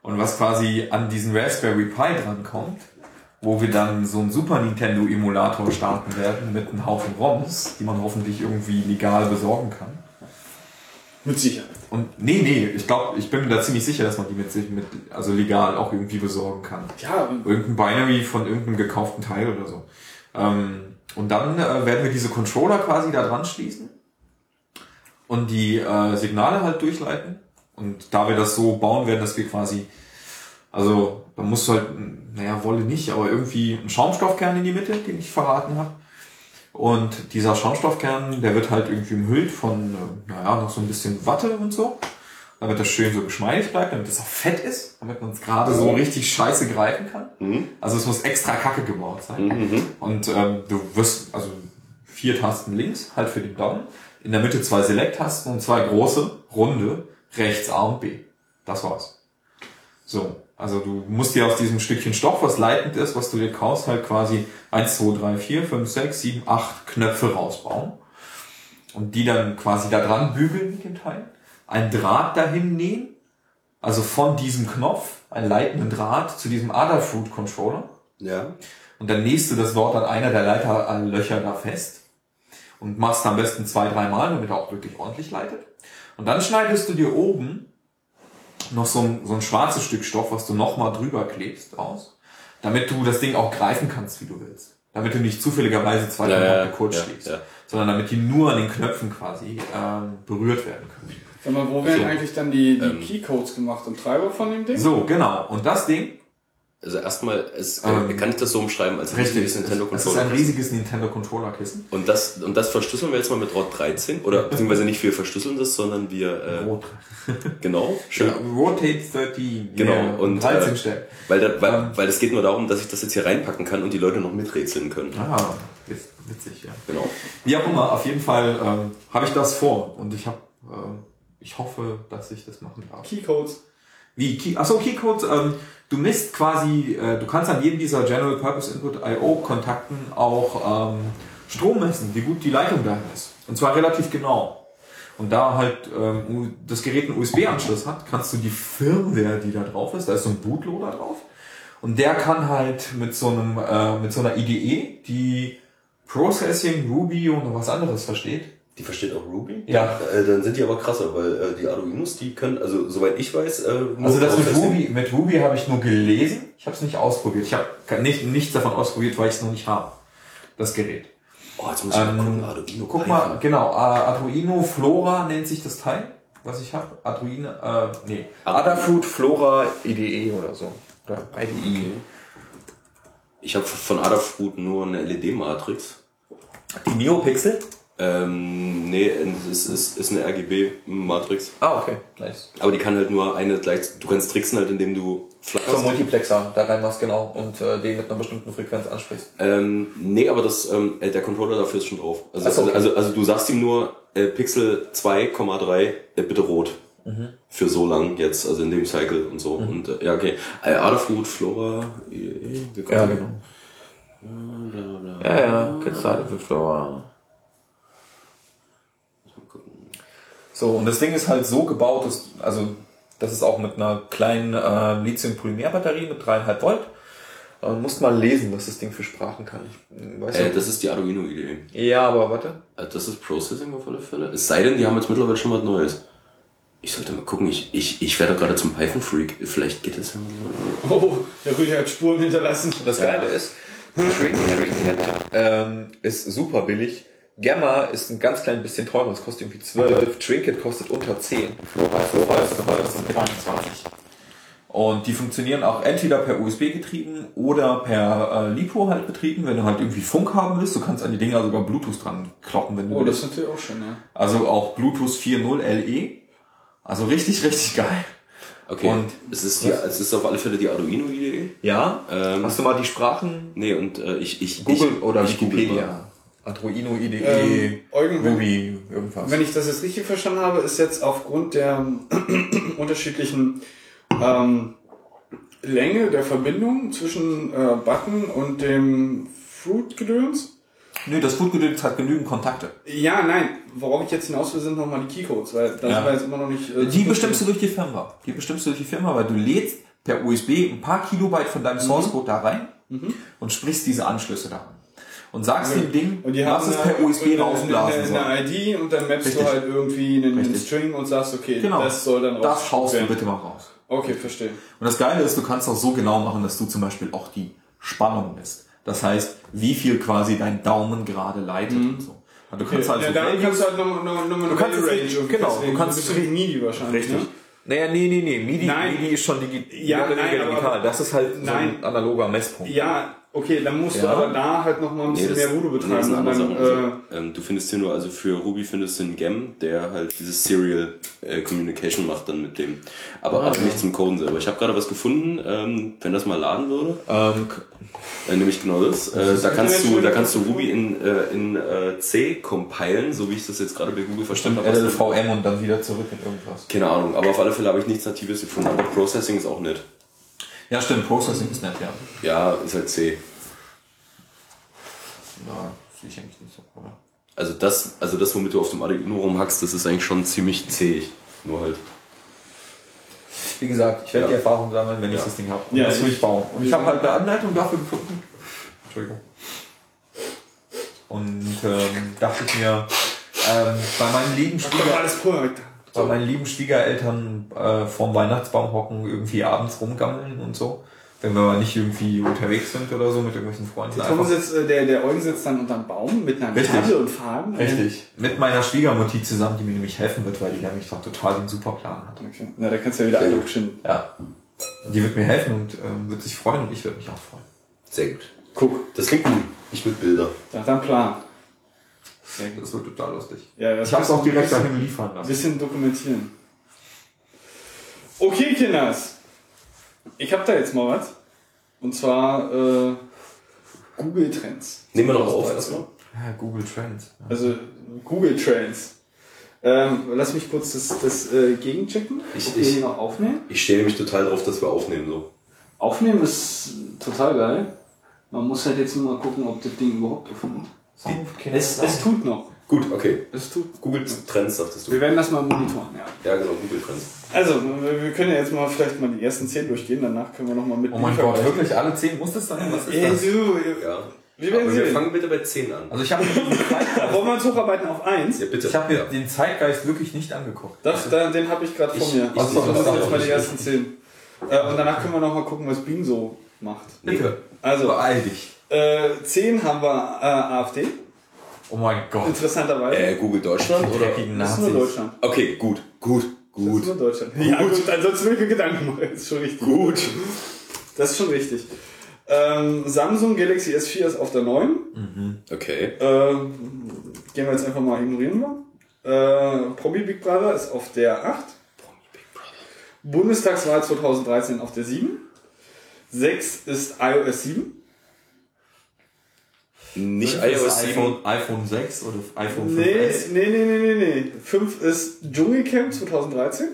Und was quasi an diesen Raspberry Pi drankommt, wo wir dann so einen Super Nintendo Emulator starten werden mit einem Haufen ROMs, die man hoffentlich irgendwie legal besorgen kann. Mit Sicherheit. Und nee, nee, ich glaube, ich bin mir da ziemlich sicher, dass man die mit sich mit also legal auch irgendwie besorgen kann. Ja, Irgendein Binary von irgendeinem gekauften Teil oder so. Ähm, und dann äh, werden wir diese Controller quasi da dran schließen und die äh, Signale halt durchleiten. Und da wir das so bauen werden, dass wir quasi, also da muss halt, naja, Wolle nicht, aber irgendwie ein Schaumstoffkern in die Mitte, den ich verraten habe. Und dieser Schaumstoffkern, der wird halt irgendwie umhüllt von, äh, naja, noch so ein bisschen Watte und so. Damit das schön so geschmeidig bleibt, damit es auch fett ist, damit man es gerade so richtig scheiße greifen kann. Also es muss extra kacke gebaut sein. Und ähm, du wirst, also vier Tasten links, halt für den Daumen. In der Mitte zwei Select-Tasten und zwei große, runde, rechts A und B. Das war's. So, also du musst dir aus diesem Stückchen Stoff, was leitend ist, was du dir kaufst, halt quasi 1, 2, 3, 4, 5, 6, 7, 8 Knöpfe rausbauen. Und die dann quasi da dran bügeln mit dem Teil. Ein Draht dahin nähen. Also von diesem Knopf, einen leitenden Draht zu diesem Adafruit Controller. Ja. Und dann nähst du das Wort an einer der Leiterlöcher da fest. und machst am besten zwei, dreimal, damit er auch wirklich ordentlich leitet. Und dann schneidest du dir oben noch so ein, so ein schwarzes Stück Stoff, was du nochmal drüber klebst, aus, damit du das Ding auch greifen kannst, wie du willst. Damit du nicht zufälligerweise zwei, Ja, ja, kurz ja, schlägst, ja. sondern damit die nur an den Knöpfen quasi ähm, berührt werden können. Sag mal, wo werden So. eigentlich dann die, die Ähm. Keycodes gemacht und Treiber von dem Ding? So, genau. Und das Ding Also erstmal, es, äh, Ähm, kann ich das so umschreiben als riesiges Nintendo Es ist ein Controller. riesiges Nintendo Controller Kissen. Und das, und das verschlüsseln wir jetzt mal mit ROT 13. Oder beziehungsweise nicht wir verschlüsseln das, sondern wir, äh, Rot. genau, schön. Ja, Rotate 13. Genau, Ja, und, 13 äh, stellen. Weil, da, weil, Ähm. weil es geht nur darum, dass ich das jetzt hier reinpacken kann und die Leute noch miträtseln können. Ah, ist witzig, ja. Genau. Wie auch immer, auf jeden Fall ähm, habe ich das vor und ich habe, ähm, ich hoffe, dass ich das machen darf. Keycodes. Wie? Key, achso, Keycodes, ähm, du misst quasi, äh, du kannst an jedem dieser General Purpose Input IO Kontakten auch ähm, Strom messen, wie gut die Leitung dahin ist. Und zwar relativ genau. Und da halt ähm, das Gerät einen USB-Anschluss hat, kannst du die Firmware, die da drauf ist, da ist so ein Bootloader drauf. Und der kann halt mit so einem, äh, mit so einer IDE, die Processing, Ruby und noch was anderes versteht. Die versteht auch Ruby? Ja. Äh, dann sind die aber krasser, weil äh, die Arduinos, die können, also soweit ich weiß, äh, nur Also das mit. Ruby, mit Ruby habe ich nur gelesen, ich habe es nicht ausprobiert. Ich habe nicht, nichts davon ausprobiert, weil ich es noch nicht habe. Das Gerät. Oh, jetzt muss ich mal Ähm, gucken, Arduino. Guck Python. mal, genau, äh, Arduino Flora nennt sich das Teil, was ich habe. Arduino, äh, nee. Adafruit Flora IDE oder so. Oder IDE. Ich habe von Adafruit nur eine LED-Matrix. Die Neopixel? Ähm, nee, es ist, ist eine RGB-Matrix. Ah, okay. Nice. Aber die kann halt nur eine gleich. Du kannst tricksen halt, indem du ein flackerst. Multiplexer da reinmachst, genau, und äh, den mit einer bestimmten Frequenz ansprichst. Ähm, nee, aber das, ähm, äh, der Controller dafür ist schon drauf. Also, so, okay. also, also du sagst ihm nur äh, Pixel 2,3 äh, bitte rot. Mhm. Für so lang jetzt, also in dem Cycle und so. Und äh, ja, okay. Äh, Adafruit, Flora, äh, wir Ja, genau. Ja, ja, Kickstarter für Flora. So, und das Ding ist halt so gebaut, dass, also, das ist auch mit einer kleinen äh, Lithium-Polymer-Batterie mit 3,5 Volt. Äh, musst mal lesen, was das Ding für Sprachen kann. Ich weiß Äh, nicht. das ist die Arduino-Idee. ja, aber warte. Äh, Das ist Processing auf alle Fälle. Es sei denn, die haben jetzt mittlerweile schon was Neues. Ich sollte mal gucken, ich, ich, ich werde gerade zum Python-Freak. Vielleicht geht es ja mal. Oh, der Rüdiger hat Spuren hinterlassen. Das Geile ist, Trinket ähm, ist super billig. Gamma ist ein ganz klein bisschen teurer, es kostet irgendwie 12. Trinket kostet unter 10. Flora, ist teuer, sind 22. Und die funktionieren auch entweder per USB getrieben oder per äh, LiPo halt betrieben, wenn du halt irgendwie Funk haben willst. Du kannst an die Dinger sogar Bluetooth dran kloppen, wenn du Oh, das willst. ist natürlich auch schön, ja. Also auch Bluetooth 4.0 LE. Also richtig, richtig geil. Okay. Und- es ist, die, es ist auf alle Fälle die Arduino-Idee. Ja, Ähm, hast du mal die Sprachen Nee, und äh, ich, ich. Google ich, oder ich google mal. Wikipedia? Arduino IDE, Ähm, Eugen, wenn- Ruby, irgendwas. Wenn ich das jetzt richtig verstanden habe, ist jetzt aufgrund der unterschiedlichen ähm, Länge der Verbindung zwischen äh, Button und dem Fruit-Gedöns. Nö, das Foodgedöns hat genügend Kontakte. Ja, nein, worauf ich jetzt hinaus will, sind nochmal die Keycodes, weil da Ja. sind wir jetzt immer noch nicht. äh, Die bestimmst du durch die Firmware. Die bestimmst du durch die Firmware, weil du lädst per USB ein paar Kilobyte von deinem Source Code da rein und sprichst diese Anschlüsse da an. Und sagst dem Ding, Und die haben es per eine- USB eine, rausblasen eine, soll. eine ID und dann mappst Richtig. du halt irgendwie einen, einen Richtig. String und sagst, okay, Genau, das soll dann das haust du werden. bitte mal raus. Okay, verstehe. Und das Geile ist, du kannst auch so genau machen, dass du zum Beispiel auch die Spannung misst. Das heißt, wie viel quasi dein Daumen gerade leitet und so. Und du kannst halt ja, so dann Values- kannst du halt nochmal noch, noch mal eine kannst es Range genau, festlegen. du kannst- so ein bisschen MIDI wahrscheinlich. Richtig. Ne? Naja, nee, nee, nee. MIDI, Nein. MIDI ist schon digi Ja, nein, weniger aber- digital. Das ist halt so Nein. ein analoger Messpunkt. Ja, okay, dann musst du Ja. aber da halt nochmal ein Nee, bisschen das, mehr Voodoo nee, das ist betreiben. andere dann. Also, ähm, du findest hier nur, also für Ruby findest du einen Gem, der halt dieses Serial äh, Communication macht dann mit dem. Aber, Ah, aber nicht zum Coden selber. Ich habe gerade was gefunden, ähm, wenn das mal laden würde. Ähm, Äh, nämlich genau das. Äh, da kannst du, da kannst du? Ruby in, äh, in äh, C compilen, so wie ich das jetzt gerade bei Google verstanden habe. LLVM und dann wieder zurück in irgendwas. Keine Ahnung, aber auf alle Fälle habe ich nichts Natives gefunden. Aber Processing ist auch nett. Ja, stimmt, Processing ist nett, ja. Ja, ist halt C. Ja, sehe ich eigentlich nicht so, oder? Also das, also das, womit du auf dem Arduino rumhackst, das ist eigentlich schon ziemlich zäh. Nur halt. Wie gesagt, ich werde Ja. die Erfahrung sammeln, wenn ich Ja. das Ding habe. Ja, das will ich- ich bauen. Und ich habe halt eine Anleitung dafür gefunden. Entschuldigung. und ähm, dachte ich mir, ähm, bei meinen lieben Schwieger alles korrekt. Bei meinen lieben Schwiegereltern äh, vorm Weihnachtsbaum hocken, irgendwie abends rumgammeln und so. Wenn wir mal nicht irgendwie unterwegs sind oder so mit irgendwelchen Freunden. Tom einfach- sitzt, äh, der, der Eugen sitzt dann unterm Baum mit einer Richtig. Karte und Faden. Richtig. Mit meiner Schwiegermutti zusammen, die mir nämlich helfen wird, weil die nämlich doch total den super Plan hat. Okay. Na, da kannst du ja wieder einlutschen. Ja. Die wird mir helfen und ähm, wird sich freuen und ich würde mich auch freuen. Sehr gut. Guck, Das klingt gut. Ich mit Bilder. da hat er einen Plan. Das wird total lustig. Ja, das Ich habe es auch direkt ein dahin liefern lassen. bisschen dokumentieren. Okay, Kinders. Ich hab da jetzt mal was. Und zwar äh, Google Trends. Nehmen wir noch auf erstmal. Ja, Google Trends. Ja. Also Google Trends. Ähm, lass mich kurz das, das äh, gegenchecken. Ich- ob wir ich- noch aufnehmen. Ich stehe nämlich total drauf, dass wir aufnehmen so. Aufnehmen ist total geil. Man muss halt jetzt nur mal gucken, ob das Ding überhaupt aufnimmt. Es, es tut noch. Gut, okay. Es tut. Google Trends, sagtest du. Wir werden das mal monitoren, ja. Ja, genau, Google Trends. Also, wir können ja jetzt mal vielleicht mal die ersten 10 durchgehen, danach können wir nochmal mit Oh mein Gott, wirklich alle zehn? Muss das sein? Was ist das? Ja. wir werden Aber wir fangen bitte bei 10 an. Also ich habe Wollen wir uns hocharbeiten auf 1? Ja, bitte. ich hab mir ja. den Zeitgeist wirklich nicht angeguckt. Das, da, den habe ich gerade vor mir. ich- Also, ich- das sind jetzt mal die ersten 10. Äh, und danach können wir nochmal gucken, was Bing so macht. Bitte. Also, Beeil dich. Äh, 10 haben wir äh, AfD, Oh mein Gott. interessanterweise. Äh, Google Deutschland oder? Dreckigen das ist nur Nazis. Deutschland. Okay, gut, gut, Das gut. ist nur Deutschland. Ja, gut, ansonsten will ich mir Gedanken machen. Das ist schon richtig. Gut. Das ist schon richtig. Ähm, Samsung Galaxy S4 ist auf der 9. Okay. Ähm, gehen wir jetzt einfach mal ignorieren wir. Äh, Promi Big Brother ist auf der 8. Bundestagswahl 2013 auf der 7. 6 ist iOS 7. Nicht iOS das 7. iPhone, iPhone 6 oder iPhone Nee, 5S? nee, nee, nee, nee, nee. 5 ist Dschungelcamp 2013.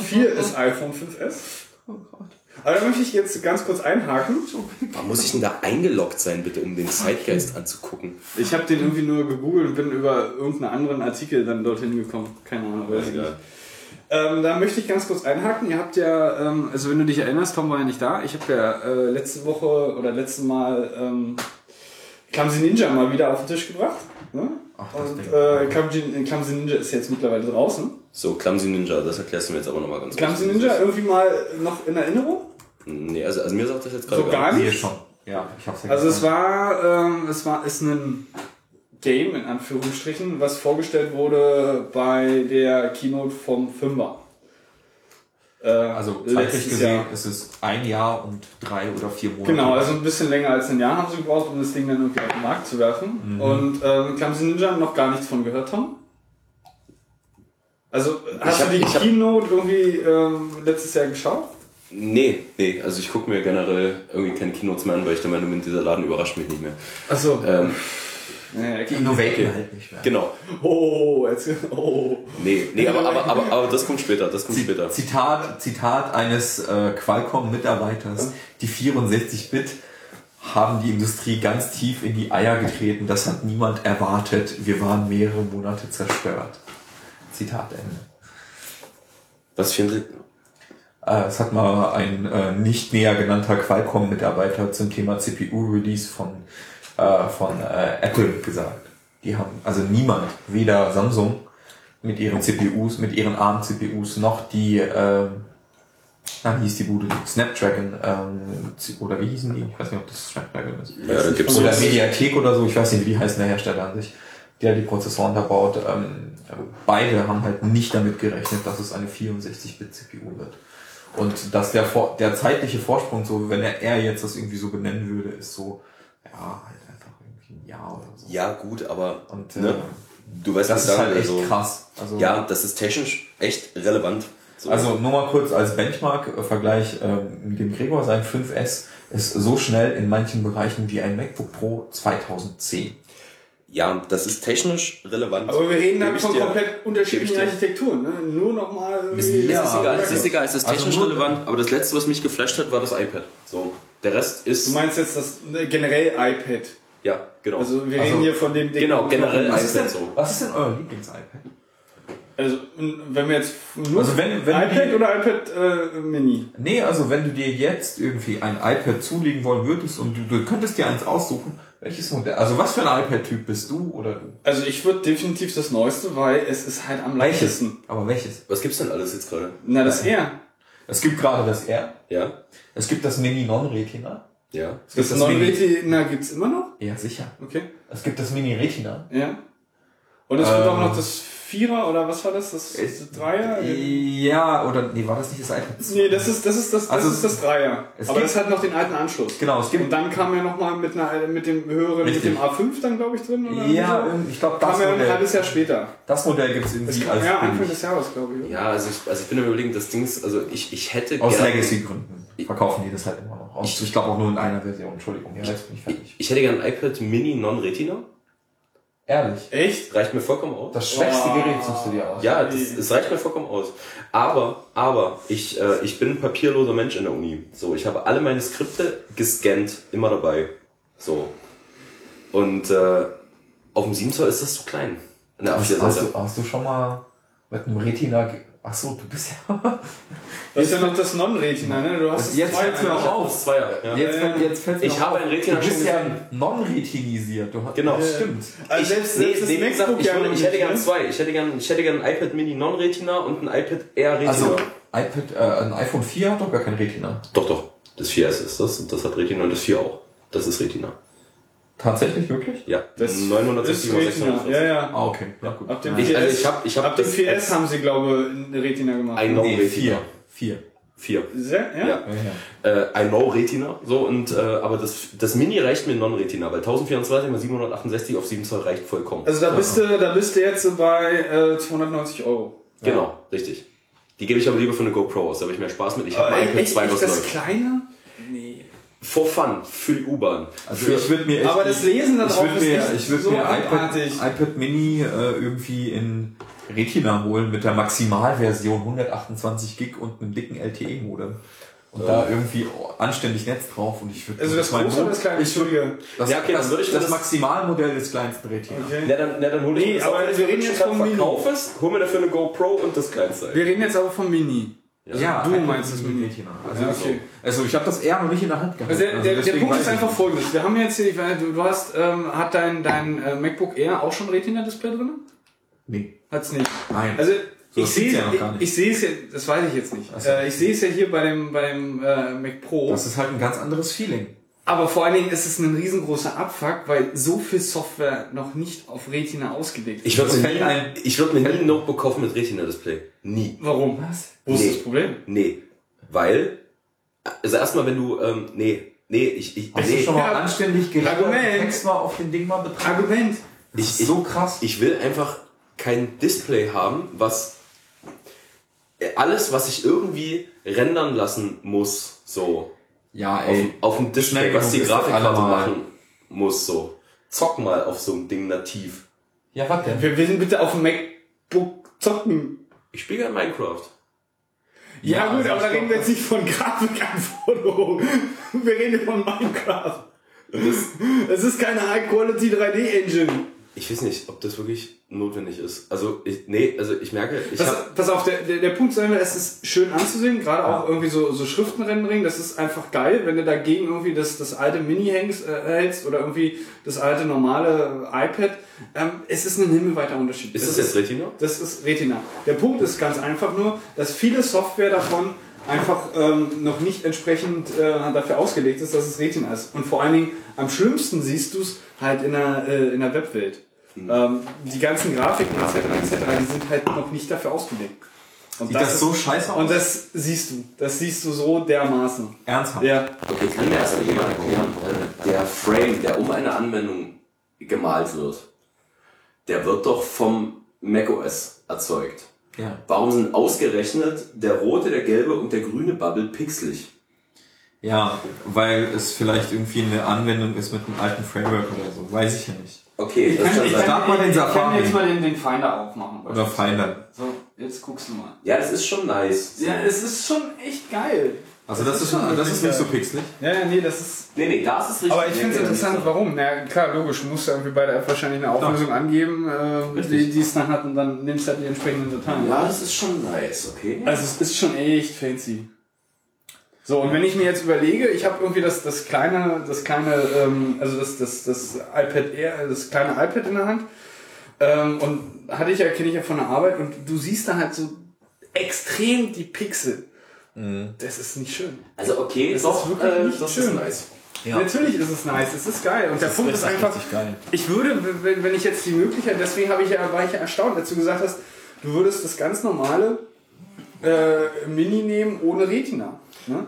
4 ist iPhone 5S. Aber da möchte ich jetzt ganz kurz einhaken. Warum muss ich denn da eingeloggt sein, bitte, um den Zeitgeist anzugucken? Ich habe den irgendwie nur gegoogelt und bin über irgendeinen anderen Artikel dann dorthin gekommen. Keine Ahnung, weiß ich nicht. Ähm, da möchte ich ganz kurz einhaken. Ihr habt ja, ähm, also wenn du dich erinnerst, Tom war ja nicht da. Ich habe ja äh, letzte Woche oder letztes Mal ähm, Clumsy Ninja mal wieder auf den Tisch gebracht. Ne? Ach, Und Ding. äh, Clumsy, Clumsy Ninja ist jetzt mittlerweile draußen. So, Clumsy Ninja, das erklärst du mir jetzt aber nochmal ganz Clumsy kurz. Ninja irgendwie mal noch in Erinnerung? Nee, also, also mir sagt das jetzt gerade So gar nicht. schon. Ja, ich hab's ja Also es war, ähm, es war, ist ein Game in Anführungsstrichen, was vorgestellt wurde bei der Keynote vom Fünfer. Äh, Also zeitlich letztes gesehen Jahr. ist es ein Jahr und drei oder vier Monate. Genau, also ein bisschen länger als ein Jahr haben sie gebraucht, um das Ding dann irgendwie auf den Markt zu werfen. Und ähm, Clumsy Ninja noch gar nichts von gehört haben. Also hast hab- du die ich hab- Keynote irgendwie ähm, letztes Jahr geschaut? Nee, nee, also ich gucke mir generell irgendwie keine Keynotes mehr an, weil ich der Meinung bin, dieser Laden überrascht mich nicht mehr. Achso. Ähm, Ja, die Innovaten halt nicht mehr. genau. Oh, jetzt, oh. Nee, nee, aber, aber, aber, aber das kommt später, das kommt später. Zitat, Zitat eines äh, Qualcomm-Mitarbeiters. Die 64-Bit haben die Industrie ganz tief in die Eier getreten. Das hat niemand erwartet. Wir waren mehrere Monate zerstört. Zitat Ende. Was findet. Äh, Es hat mal ein äh, nicht näher genannter Qualcomm-Mitarbeiter zum Thema CPU-Release von, äh, von äh, Apple gesagt. Die haben, also niemand, weder Samsung mit ihren CPUs, mit ihren ARM-CPUs, noch die, äh, na, wie hieß die Bude? Snapdragon, ähm, oder wie hießen die? Ich weiß nicht, ob das Snapdragon ist. Ja, da gibt's Oder so. Mediatek oder so, ich weiß nicht, wie heißt der Hersteller an sich, der die Prozessoren da baut. Ähm, beide haben halt nicht damit gerechnet, dass es eine 64-Bit-CPU wird. Und dass der, der zeitliche Vorsprung, so wenn er, er jetzt das irgendwie so benennen würde, ist so, ja, ein Jahr oder so. Ja, gut, aber. Und ne? äh, Du weißt, das ist sagen halt echt also, krass. Also, Ja, das ist technisch echt relevant. So. also nur mal kurz als Benchmark-Vergleich, ähm, mit dem Gregor sein 5S ist so schnell in manchen Bereichen wie ein MacBook Pro 2010. ja, das ist technisch relevant. Aber wir reden dann von dir. komplett unterschiedlichen. Architekturen. Ne? Nur nochmal. Es ist egal, es ist egal, es ist Also technisch nur- relevant, aber das letzte, was mich geflasht hat, war das iPad. So. Der Rest ist. Du meinst jetzt das ne, generell iPad. Ja, genau. Also wir Also, reden hier von dem Ding. genau, generell Was ist denn, so. was ist denn euer Lieblings-iPad? Also, wenn wir jetzt nur Also wenn- wenn iPad die- oder iPad äh, Mini? Nee, also wenn du dir jetzt irgendwie ein iPad zulegen wollen würdest und du, du könntest dir eins aussuchen, welches Modell, also was für ein iPad-Typ bist du oder du? Also ich würde definitiv das Neueste, weil es ist halt am leichtesten. Aber welches? Was gibt's denn alles jetzt gerade? Na, das R. Es gibt gerade das R, Ja? es gibt das Mini Non-Retina. Ja? Es gibt Das das, Mini, Non-Retina gibt's immer noch? ja sicher. Okay. Es gibt das Mini Retina. Ja. Und es gibt Ähm. auch noch das Vierer oder was war das? Das, das Dreier? Ja, oder nee, war das nicht das iPad? Nee, das ist das ist das, das Also ist das Dreier. es Aber gibt- das hat noch den alten Anschluss. Genau, es gibt Und dann kam ja noch mal mit einer mit dem höheren mit Richtig. dem A5 dann glaube ich drin oder ja, so. ich glaube kam das ja ein halbes Modell, Jahr später. das Modell gibt's Das irgendwie als ja Anfang des Jahres glaube ich. oder? Ja, also ich, also ich bin überlegen, das Ding ist, also ich, ich hätte Aus Legacy-Gründen verkaufen die das halt immer noch. Aus, ich glaube auch nur in einer Version. Entschuldigung, ja, jetzt bin ich fertig. Ich hätte gern ein iPad Mini Non-Retina. Ehrlich. Echt? Reicht mir vollkommen aus. Das schwächste Oh. Gerät suchst du dir aus. Ja, das, das reicht mir vollkommen aus. Aber, aber, ich, äh, ich bin ein papierloser Mensch in der Uni. So, ich habe alle meine Skripte gescannt, immer dabei. So. Und äh, auf dem 7 Zoll ist das zu klein. Der Hast, hast, A4-Seite. du, hast du schon mal mit einem Retina... Ach so, du bist ja... Das ist ja noch das Non-Retina, ne? Du hast Jetzt das fällt's mir auch auf. Zweier, ja. Jetzt, fällt- jetzt fällt's mir Ich auch habe auf. ein Retina Du bist schon ja non-retinisiert. Genau. Das stimmt. Also Ich, selbst, nee, selbst das nee, wie gesagt, ich, würde, ich hätte gern ne? zwei. Ich hätte gern, ich hätte gern ein iPad Mini Non-Retina und ein iPad Air Retina. Also, iPad, äh, ein iPhone 4 hat doch gar kein Retina. doch, doch. Das 4S ist das und das hat Retina und das 4 auch. Das ist Retina. Tatsächlich, wirklich? Ja, Das 960 ist Retina. 640. Ja, ja. Ah, okay. Ja, gut. Ab dem Ich- 4S, also ich hab- ich hab ab dem das 4S als- haben sie, glaube ich, eine Retina gemacht. Ein No Nee, Retina. 4. 4. 4. Sehr, ja? Ja. Ja, ja. Äh, ein No Retina. So, und, äh, aber das, das Mini reicht mir Non-Retina, weil 1024 mal 768 auf 7 Zoll reicht vollkommen. Also da bist du, da bist du jetzt bei äh, 290 Euro. genau, richtig. Die gebe ich aber lieber für eine GoPro aus, da habe ich mehr Spaß mit. Ich habe Äh, iPad echt, 2, echt was das kleine? For fun, für die U-Bahn. Also Für- ich würde mir echt Aber das Lesen da ich drauf würde ist mir, ich würde so mir iPad, iPad Mini äh, irgendwie in Retina holen mit der Maximalversion 128 Gig und einem dicken LTE-Modem. Und da irgendwie anständig Netz drauf und ich würde Also das mein große oder das kleine? Ich würd, Entschuldige. das, Ja, okay, dann das, würde ich das das- Maximalmodell des kleinsten Retina. Okay. Na, dann, na, dann hol ich Nee, das aber auch, wir reden jetzt vom Mini. Hol mir dafür eine GoPro und das kleinste. Wir reden jetzt aber vom Mini. Ja, du meinst das Mini. Retina. Also, Ja, okay. also ich habe das eher noch nicht in der Hand gehabt. Also der, also der, der deswegen Punkt ist einfach nicht. folgendes. Wir haben jetzt hier, du, hast, ähm, hat dein, dein äh, MacBook Air auch schon Retina-Display drin? Nee. Hat's nicht. Nein. Also So, ich sehe ja noch gar ich, nicht. ich sehe es ja, das weiß ich jetzt nicht. So. Äh, ich sehe es ja hier bei dem, bei dem äh, Mac Pro. das ist halt ein ganz anderes Feeling. Aber vor allen Dingen ist es ein riesengroßer Abfuck, weil so viel Software noch nicht auf Retina ausgelegt ist. Ich würde Das mir, nie- ein- ich würd mir nie ein Notebook kaufen mit Retina-Display. Nie. Warum? Was? Wo ist Nee. das Problem? Nee. Weil, also erstmal, wenn du, ähm, nee, nee, ich, ich, Hast nee, du schon mal Ja. anständig Argument. Text mal auf den Ding mal betrachten? Argument. Das Ich- ist ich- so krass. ich will einfach kein Display haben, was alles, was ich irgendwie rendern lassen muss, so ja, auf, ey. auf dem Display, was die Grafikkarte machen muss, so. Zock mal auf so einem Ding nativ. Ja, was denn? Wir will bitte auf dem MacBook zocken. Ich spiele gerne Minecraft. Ja, Ja, gut, also aber da reden wir jetzt nicht von Grafikanforderungen. Wir reden hier von Minecraft. Es ist keine High-Quality 3D-Engine. Ich weiß nicht, ob das wirklich notwendig ist. Also, ich, nee, also ich merke, ich Pass, hab, pass auf, der, der, der Punkt ist einfach, es ist schön anzusehen, gerade auch irgendwie so, so Schriftenrendering, das ist einfach geil, wenn du dagegen irgendwie das, das alte Mini hängst, äh, hältst oder irgendwie das alte normale iPad. Ähm, es ist ein himmelweiter Unterschied. ist das jetzt Retina? Das ist Retina. Der Punkt ist ganz einfach nur, dass viele Software davon einfach ähm, noch nicht entsprechend äh, dafür ausgelegt ist, dass es Retina ist. Und vor allen Dingen am schlimmsten siehst du es halt in der, äh, in der Webwelt. Ähm, die ganzen Grafiken etc. etc. die sind halt noch nicht dafür ausgelegt. Und Sieht das so scheiße aus? Und das siehst du. Das siehst du so dermaßen. Ernsthaft? Ja. Okay, kann mir erst mal jemand erklären, der Frame, der um eine Anwendung gemalt wird, der wird doch vom macOS erzeugt. Ja. Warum sind ausgerechnet der rote, der gelbe und der grüne Bubble pixelig? Ja, weil es vielleicht irgendwie eine Anwendung ist mit einem alten Framework oder so. Weiß ich ja nicht. Okay, das kann ich. Start mal den Safari. jetzt mal den, den Finder aufmachen. Oder Finder. So, jetzt guckst du mal. Ja, das ist schon nice. Ja, es ist schon echt geil. Also das, Das ist, ist schon das ist nicht so pixelig. Ja, ja, nee, das ist. Nee, nee, das ist richtig. Aber ich finde es interessant, nee, warum. Na klar, logisch, du musst ja irgendwie bei der App wahrscheinlich eine Auflösung angeben, äh, die, die es dann hat und dann nimmst du halt die entsprechenden Dateien. Ja, das ist schon nice, okay. Also es ist schon echt fancy. So, und wenn ich mir jetzt überlege, ich habe irgendwie das, das kleine, das kleine, ähm, also das, das, das iPad Air, das kleine iPad in der Hand. Ähm, und hatte ich ja, kenne ich ja von der Arbeit und du siehst da halt so extrem die Pixel. Das ist nicht schön. Also okay, Das doch, ist wirklich äh, nicht das schön. ist nice. Natürlich ist es nice, es ist geil. Und der Punkt ist einfach, geil. ich würde, wenn, wenn ich jetzt die Möglichkeit, deswegen habe ich ja, war ich ja erstaunt, als du gesagt hast, du würdest das ganz normale äh, Mini nehmen ohne Retina. Ne?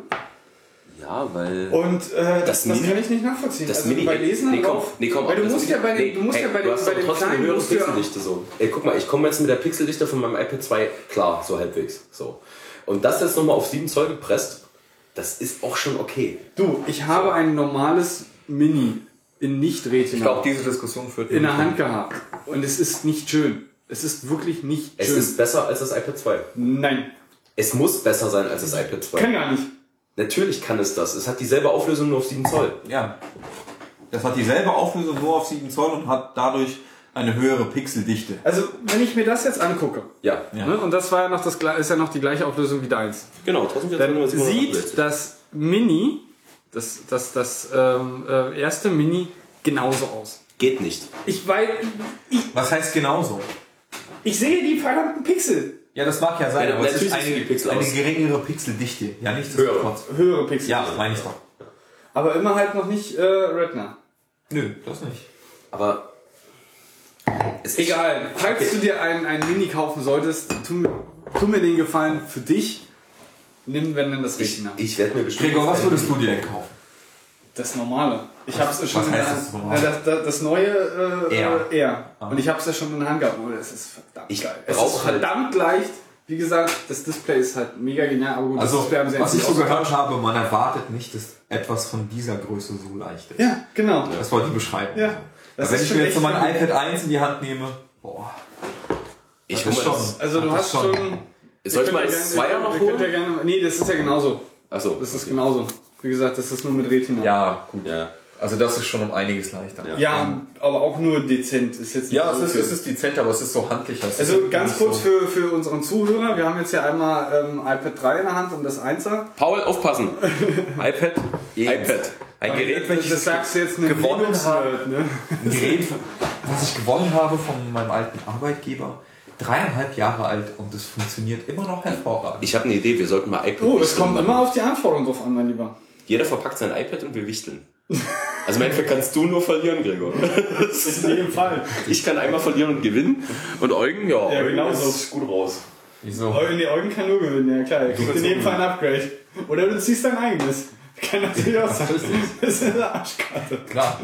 Ja, weil... Und äh, das, Das das, Mini- kann ich nicht nachvollziehen. Das also Mini, bei Lesen nee, komm, nee, komm, weil du das musst ja bei den, du musst ey, ja bei du den, bei den trotzdem kleinen höhere ja, Pixeldichte so. Ey, guck mal, ich komme jetzt mit der Pixeldichte von meinem iPad 2 klar, so halbwegs. So. Und das jetzt nochmal auf 7 Zoll gepresst, das ist auch schon okay. du, ich habe ein normales Mini in nicht Ich Retina glaube, diese Diskussion führt in der Hand gehabt und es ist nicht schön. Es ist wirklich nicht Es schön. ist besser als das iPad 2. Nein, Es muss besser sein als das iPad 2. kann gar nicht. Natürlich kann es das. Es hat dieselbe Auflösung nur auf 7 Zoll. Ja. Das hat dieselbe Auflösung nur auf 7 Zoll und hat dadurch eine höhere Pixeldichte. Also wenn ich mir das jetzt angucke, Ja, Ja. ne, und das war ja noch das ist ja noch die gleiche Auflösung wie deins. genau. dann sieht das Mini, das, das, das ähm, äh, erste Mini, genauso aus. Geht nicht. Ich weiß, ich, Was heißt genauso? ich sehe die verdammten Pixel. Ja, das mag ja sein, Ja, aber es ist eine, Pixel eine aus. geringere Pixeldichte. Ja, nicht das trotz. Höhere Pixel. Ja, meine ich doch. Aber immer halt noch nicht äh, Retina. Nö, das nicht. Aber es ist Egal, falls du dir ein, ein Mini kaufen solltest, tu, mir- tu mir den Gefallen für dich, nimm wenn dann das Ich, Retina. ich werde mir bestimmt. Gregor, was würdest du dir denn kaufen? Das normale. Ich hab's ja schon Was in heißt der- das normale? Das, das, das neue äh, Air. äh, Air. Und ich hab's ja schon in der Hand gehabt. Oh, das ist verdammt Ich geil. Es ist halt- verdammt leicht. Wie gesagt, das Display ist halt mega genial, aber gut, das Also, was ich so gehört habe, man erwartet nicht, dass etwas von dieser Größe so leicht ist. Ja, genau. Das wollte ich beschreiben. Ja. Das Wenn ist ich mir jetzt so mein iPad 1 in die Hand nehme, boah, Ich das ist mir schon. das. Also du das hast ist schon. Soll ich Ihr mal gerne- Zweier noch ja holen? gerne, Nee, das ist ja genauso. Achso. Das ist genauso. Wie gesagt, das ist nur mit Retina. Ja, gut. Ja. Also das ist schon um einiges leichter. Ja. Ja, aber auch nur dezent. Ist jetzt nicht Ja, es so ist, viel. es ist dezent, aber es ist so handlich. das Also ist ganz kurz so- für, für unseren Zuhörer. Wir haben jetzt hier einmal ähm, iPad 3 in der Hand und das 1er. Paul, aufpassen. iPad. iPad. Ein Gerät, das welches sagst du jetzt eine gewonnen Linux-Nerd, ne? ein Gerät, was ich gewonnen habe von meinem alten Arbeitgeber, dreieinhalb Jahre alt und es funktioniert immer noch hervorragend. Ich habe eine Idee, wir sollten mal iPad Oh, es kommt machen. immer auf die Anforderungen drauf an, mein Lieber. Jeder verpackt sein iPad und wir wichteln. Also im Endeffekt kannst du nur verlieren, Gregor. In jedem Fall. Ich kann einmal verlieren und gewinnen. Und Eugen, ja, Ja, Eugen genau so. ist gut raus. Wieso? Eugen, nee, Eugen kann nur gewinnen, ja klar. Er kriegt in jedem Fall ein Upgrade. Oder du ziehst dein eigenes. Kann natürlich auch sein. Das ist eine Arschkarte. Klar.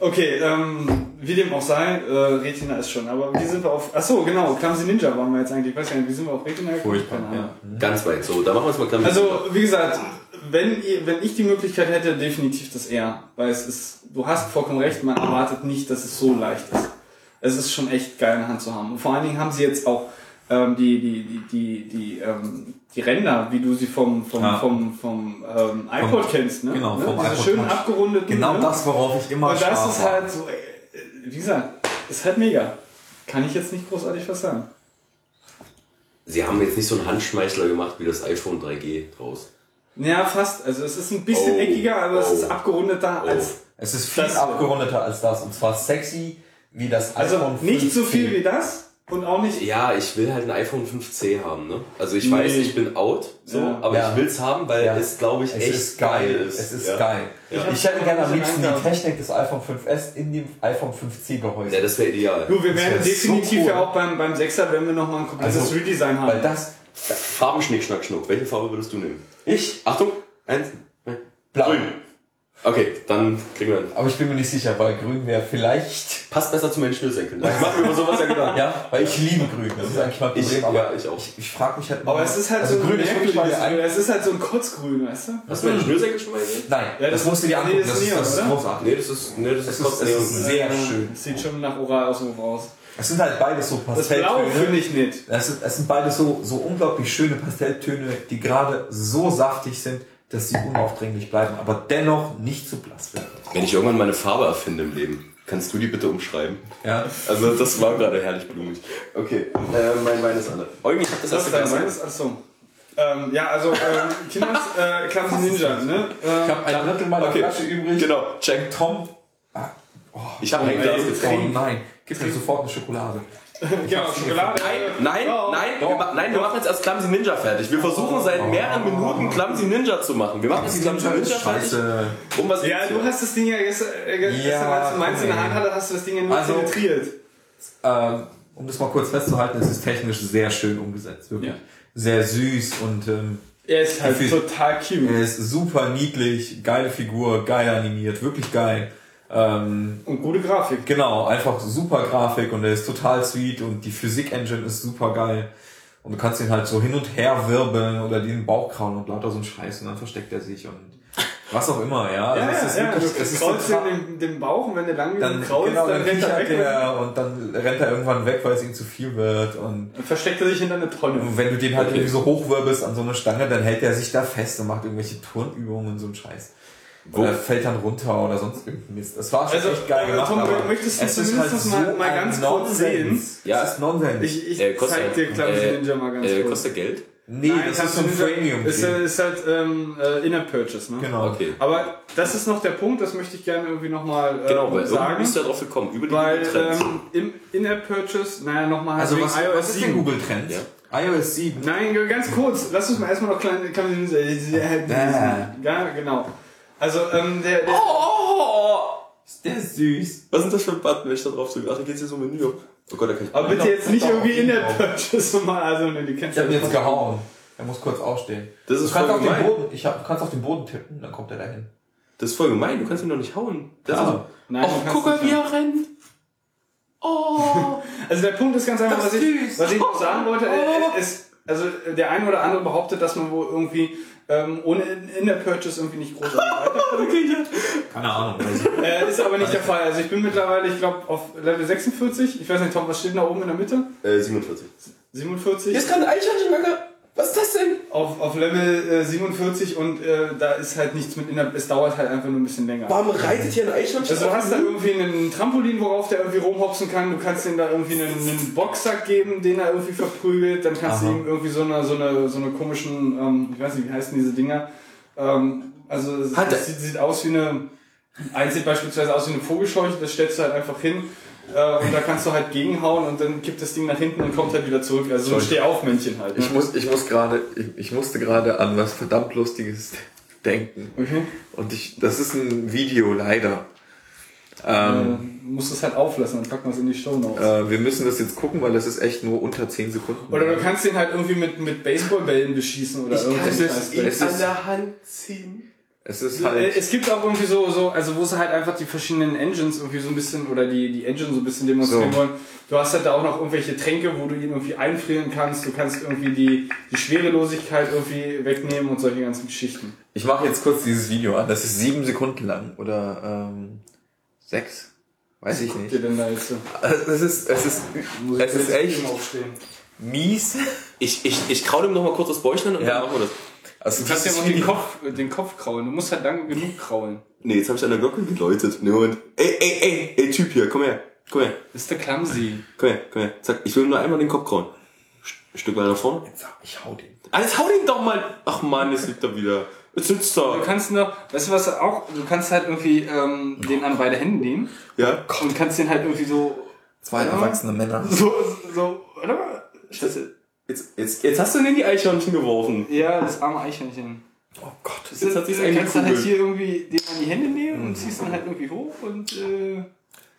Okay, ähm, wie dem auch sei, äh, Retina ist schon. Aber wie sind wir auf. Achso, genau, Clumsy Ninja waren wir jetzt eigentlich. Ich weiß gar nicht, wie sind wir auf Retina gekommen? Furchtbar, ja. Ganz weit so. Da machen wir es mal klar. Also, wie gesagt, wenn, ihr, wenn ich die Möglichkeit hätte, definitiv das R. Weil es ist, du hast vollkommen recht, man erwartet nicht, dass es so leicht ist. Es ist schon echt geil in der Hand zu haben. Und vor allen Dingen haben sie jetzt auch ähm, die, die, die, die, die, ähm, die Ränder, wie du sie vom, vom, Ja. vom, vom ähm, iPod Vom- kennst, ne? genau, ne? vom Diese iPod schönen Touch. abgerundeten. Genau ne? das, worauf ich immer Und das ist war. halt so, äh, wie gesagt, ist halt mega. Kann ich jetzt nicht großartig was sagen. Sie haben jetzt nicht so einen Handschmeichler gemacht wie das iPhone 3G draus. Ja, fast. Also es ist ein bisschen Oh, eckiger, aber es oh, ist abgerundeter oh. als. Es ist viel Das- abgerundeter als das und zwar sexy wie das Also iPhone nicht so 5C. viel wie das und auch nicht. Ja, ich will halt ein iPhone 5C haben, ne? Also ich Nee. weiß, ich bin out, so, Ja. aber Ja. ich will's haben, weil Ja. es, glaube ich, Es echt ist geil. ist. Es ist ja. geil. Ja. Ich hätte gerne am liebsten die Technik des iPhone 5S in dem iPhone 5C Gehäuse. Ja, das wäre ideal. Du, wir werden wär so definitiv cool. ja auch beim, beim 6er, wenn wir nochmal ein komplettes Also, Redesign haben. Weil das Farben Schnick, Schnack, Schnuck. Welche Farbe würdest du nehmen? ich Achtung, eins, zwei, blau. grün. Okay, dann kriegen wir hin. Aber ich bin mir nicht sicher, weil grün wäre vielleicht. Passt besser zu meinen Schnürsenkeln. Ich mache mir über sowas ja Gedanken. Ja, weil ich liebe grün. Das ist eigentlich mein Problem. Ich- aber ja, ich auch. Ich, ich frage mich halt Aber es ist halt also so grün ist mal Grün. ein. Es ist halt so ein Kotzgrün, weißt du? Hast du meine Schnürsenkel schon mal gesehen? Nein, Ja, das das musst du dir ist- nee, angucken. das Das ist ist, das ist Neon, oder? großartig. Nee, das ist, nee, das ist Es ist, ist sehr schön. Das sieht schon nach Oral aus dem raus. Es sind halt beides so Das Blau Pastelltöne. finde ich nicht. Es sind, es sind beide so, so unglaublich schöne Pastelltöne, die gerade so saftig sind, dass sie unaufdringlich bleiben, aber dennoch nicht zu blass werden. Wenn ich irgendwann meine Farbe erfinde im Leben, kannst du die bitte umschreiben? Ja. Also das war gerade herrlich blumig. Okay, äh, mein Wein ist alle. Eugen, ich hab das Das erste ist dein Glas. meines? Achso. Ähm, ja, also ähm, Kinders äh, Clumsy Ninja, ne? Ähm, Ich habe ein Drittel meiner Okay. Flasche übrig. Genau, check. Tom, Ich habe ein Glas getrunken. oh nein, gib mir sofort eine Schokolade. Genau, Schokolade. Nein, Doch. nein, wir, ma- nein, wir machen jetzt erst Clumsy Ninja fertig. Wir versuchen seit mehreren Minuten Clumsy Ninja zu machen. Wir machen jetzt Clumsy Ninja fertig. Scheiße. Um was Ja, geht's du hier? hast das Ding ja gestern, äh, gestern Ja, als du meins in der Hand hattest, hast du das Ding ja nur Also- penetriert. Ähm, um das mal kurz festzuhalten, es ist technisch sehr schön umgesetzt, wirklich. Ja. Sehr süß und ähm, Er ist halt total cute. er ist super niedlich, geile Figur, geil animiert, wirklich geil. Ähm, Und gute Grafik. genau, einfach super Grafik und er ist total sweet und die Physik-Engine ist super geil. Und du kannst ihn halt so hin und her wirbeln oder den Bauch krauen und lauter so ein Scheiß und dann versteckt er sich und was auch immer, ja. Also Ja, es ist ja, wirklich, du es kraulst dir den, den Bauch und wenn der lang dann, kraulst, genau, dann dann rennt er weg er und dann rennt er irgendwann weg, weil es ihm zu viel wird und und versteckt er sich hinter eine Tonne. Und wenn du den halt irgendwie so hochwirbelst an so eine Stange, dann hält er sich da fest und macht irgendwelche Turnübungen und so einen Scheiß. Oder fällt dann runter oder sonst irgendein Mist. Das war schon Also, echt geil äh, gemacht. Tom, aber möchtest du es zumindest halt mal- so mal ganz kurz sehen? Ja. Das ist Nonsens. Ich, ich Äh, kostet- zeig dir Clumsy äh, Ninja mal ganz Äh, kurz. kostet Geld? nee, Nein, das ist so ein Freemium. Ist, äh, ist halt ähm, äh, Inner Purchase, ne? Genau. Okay. Aber das ist noch der Punkt, das möchte ich gerne irgendwie nochmal äh, Genau, weil sagen. bist du ja drauf gekommen, über die Weil Trends. ähm, im In-App-Purchase, naja, nochmal halt Also wegen was, iOS was ist 7. denn Google Trends? iOS 7. Nein, ganz kurz, lass uns mal erstmal noch kleine Clumsy Ninja. Ja, genau. Also, ähm, der, der Oh, Ist der süß. was ist das für ein Button, wenn ich da drauf drücke? Ach, da geht's hier so um Menü. Oh Gott, da kann ich... aber bitte jetzt nicht irgendwie doch. In-App-Purchase nochmal, also, ne, die kennst Ich hab ihn jetzt gehauen. Er muss kurz aufstehen. Das Du ist kannst voll auf den gemein. Boden, ich hab, du kannst auf den Boden tippen, dann kommt er dahin. Das ist voll gemein, du kannst ihn doch nicht hauen. Das Klar. ist Nein, oh, du kannst guck mal, nicht wie er rennt. Oh. Also der Punkt ist ganz einfach, Das was ist ich, süß. was ich noch sagen wollte, Oh. äh, ist, also äh, der eine oder andere behauptet, dass man wohl irgendwie ähm, ohne In-App-Purchase irgendwie nicht groß. Keine Ahnung. äh, ist aber nicht der Fall. Also ich bin mittlerweile, ich glaube, auf Level 46. Ich weiß nicht, Tom, was steht denn da oben in der Mitte? Äh, 47. 47? Hier ist gerade ein Eichhörnchenwecker. Was ist das denn? Auf, auf Level äh, 47 und äh, da ist halt nichts mit In-App, es dauert halt einfach nur ein bisschen länger. Warum reitet hier ein Eichhörnchen? Also du hast da irgendwie einen Trampolin, worauf der irgendwie rumhopsen kann. Du kannst ihm da irgendwie einen, einen Boxsack geben, den er irgendwie verprügelt. Dann kannst du Aha. ihm irgendwie so eine, so eine, so eine komischen, ähm, ich weiß nicht, wie heißen diese Dinger? Ähm, also es sieht, sieht aus wie eine, eins sieht beispielsweise aus wie eine Vogelscheuche, das stellst du halt einfach hin. Äh, und da kannst du halt gegenhauen und dann kippt das Ding nach hinten und kommt halt wieder zurück. Also so ein Stehaufmännchen halt. Ne? Ich, muss, ich, muss gerade, ich, ich musste gerade an was verdammt Lustiges denken. okay. Und ich, das ist ein Video leider. Ähm, äh, musst es halt auflassen, dann packen wir es in die Show Notes. äh, wir müssen das jetzt gucken, weil das ist echt nur unter 10 Sekunden. Oder du kannst den halt irgendwie mit, mit Baseballbällen beschießen oder irgendwas. es- Scheiß. es ist- der Hand ziehen. Es ist Äh, halt. Es gibt auch irgendwie so, so, also wo sie halt einfach die verschiedenen Engines irgendwie so ein bisschen oder die, die Engine so ein bisschen demonstrieren So. wollen. Du hast halt da auch noch irgendwelche Tränke, wo du ihn irgendwie einfrieren kannst. Du kannst irgendwie die, die Schwerelosigkeit irgendwie wegnehmen und solche ganzen Geschichten. Ich mache jetzt kurz dieses Video an. Das ist sieben Sekunden lang oder ähm, sechs. Weiß ich nicht. dir denn da jetzt so? Es ist, es ist, es ist echt aufstehen. mies. Ich, ich, ich kraule ihm noch mal kurz das Bäuchlein und Ja. dann machen wir das. Also Du kannst ja dieses auch den Kopf, den Kopf kraulen. Du musst halt lange genug kraulen. Nee, jetzt habe ich an der Glocke geläutet. Nee, Moment. Ey, ey, ey, ey, Typ hier, komm her. Komm her, Das ist der Clumsy. komm her, komm her. Zack, ich will nur einmal den Kopf kraulen. Ein Stück weiter nach vorne. Ich hau den. Ah, jetzt hau den doch mal. Ach man, jetzt liegt er wieder. Jetzt sitzt Du er. kannst noch, weißt du was auch, du kannst halt irgendwie ähm, den an beide Hände nehmen Ja. und kannst den halt irgendwie so, Zwei Ja. erwachsene Männer. so, so, oder? Jetzt, jetzt, jetzt hast du ihn in die Eichhörnchen geworfen. Ja, das arme Eichhörnchen. Oh Gott. Jetzt hat sich's Dann kannst du halt hier irgendwie den an die Hände nehmen und ziehst dann halt irgendwie hoch und äh,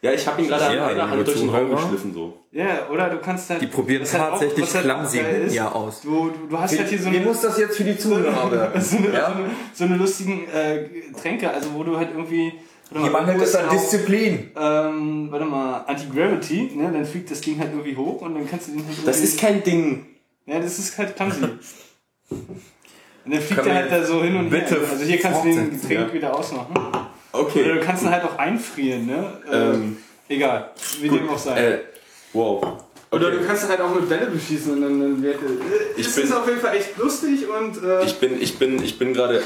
Ja, ich habe ihn gerade Ja, an einer Hand durch den Raum geschliffen so. Ja, oder du kannst halt. Die probieren halt tatsächlich halt clumsy ist, ja aus. Du, du, du hast halt hier so Wie eine, muss das jetzt für die Zuhörer werden? so eine, Ja? so eine, so eine lustigen äh, Tränke, also wo du halt irgendwie. warte mal, Hier mangelt es ist an Disziplin. Ähm, warte mal, Anti-Gravity, ne? Dann fliegt das Ding halt irgendwie hoch und dann kannst du den halt Das ist kein Ding. Ja, das ist halt clumsy. Und dann fliegt er halt da so hin und bitte her. Also hier kannst du den Getränk ja. wieder ausmachen. Oder Okay. du kannst ihn halt auch einfrieren, ne? Ähm, Egal, wie dem auch sei. Äh, wow. Oder du kannst ihn halt auch mit Bälle beschießen und dann, dann wird Ich Es bin- ist auf jeden Fall echt lustig und äh, Ich bin, ich bin, ich bin gerade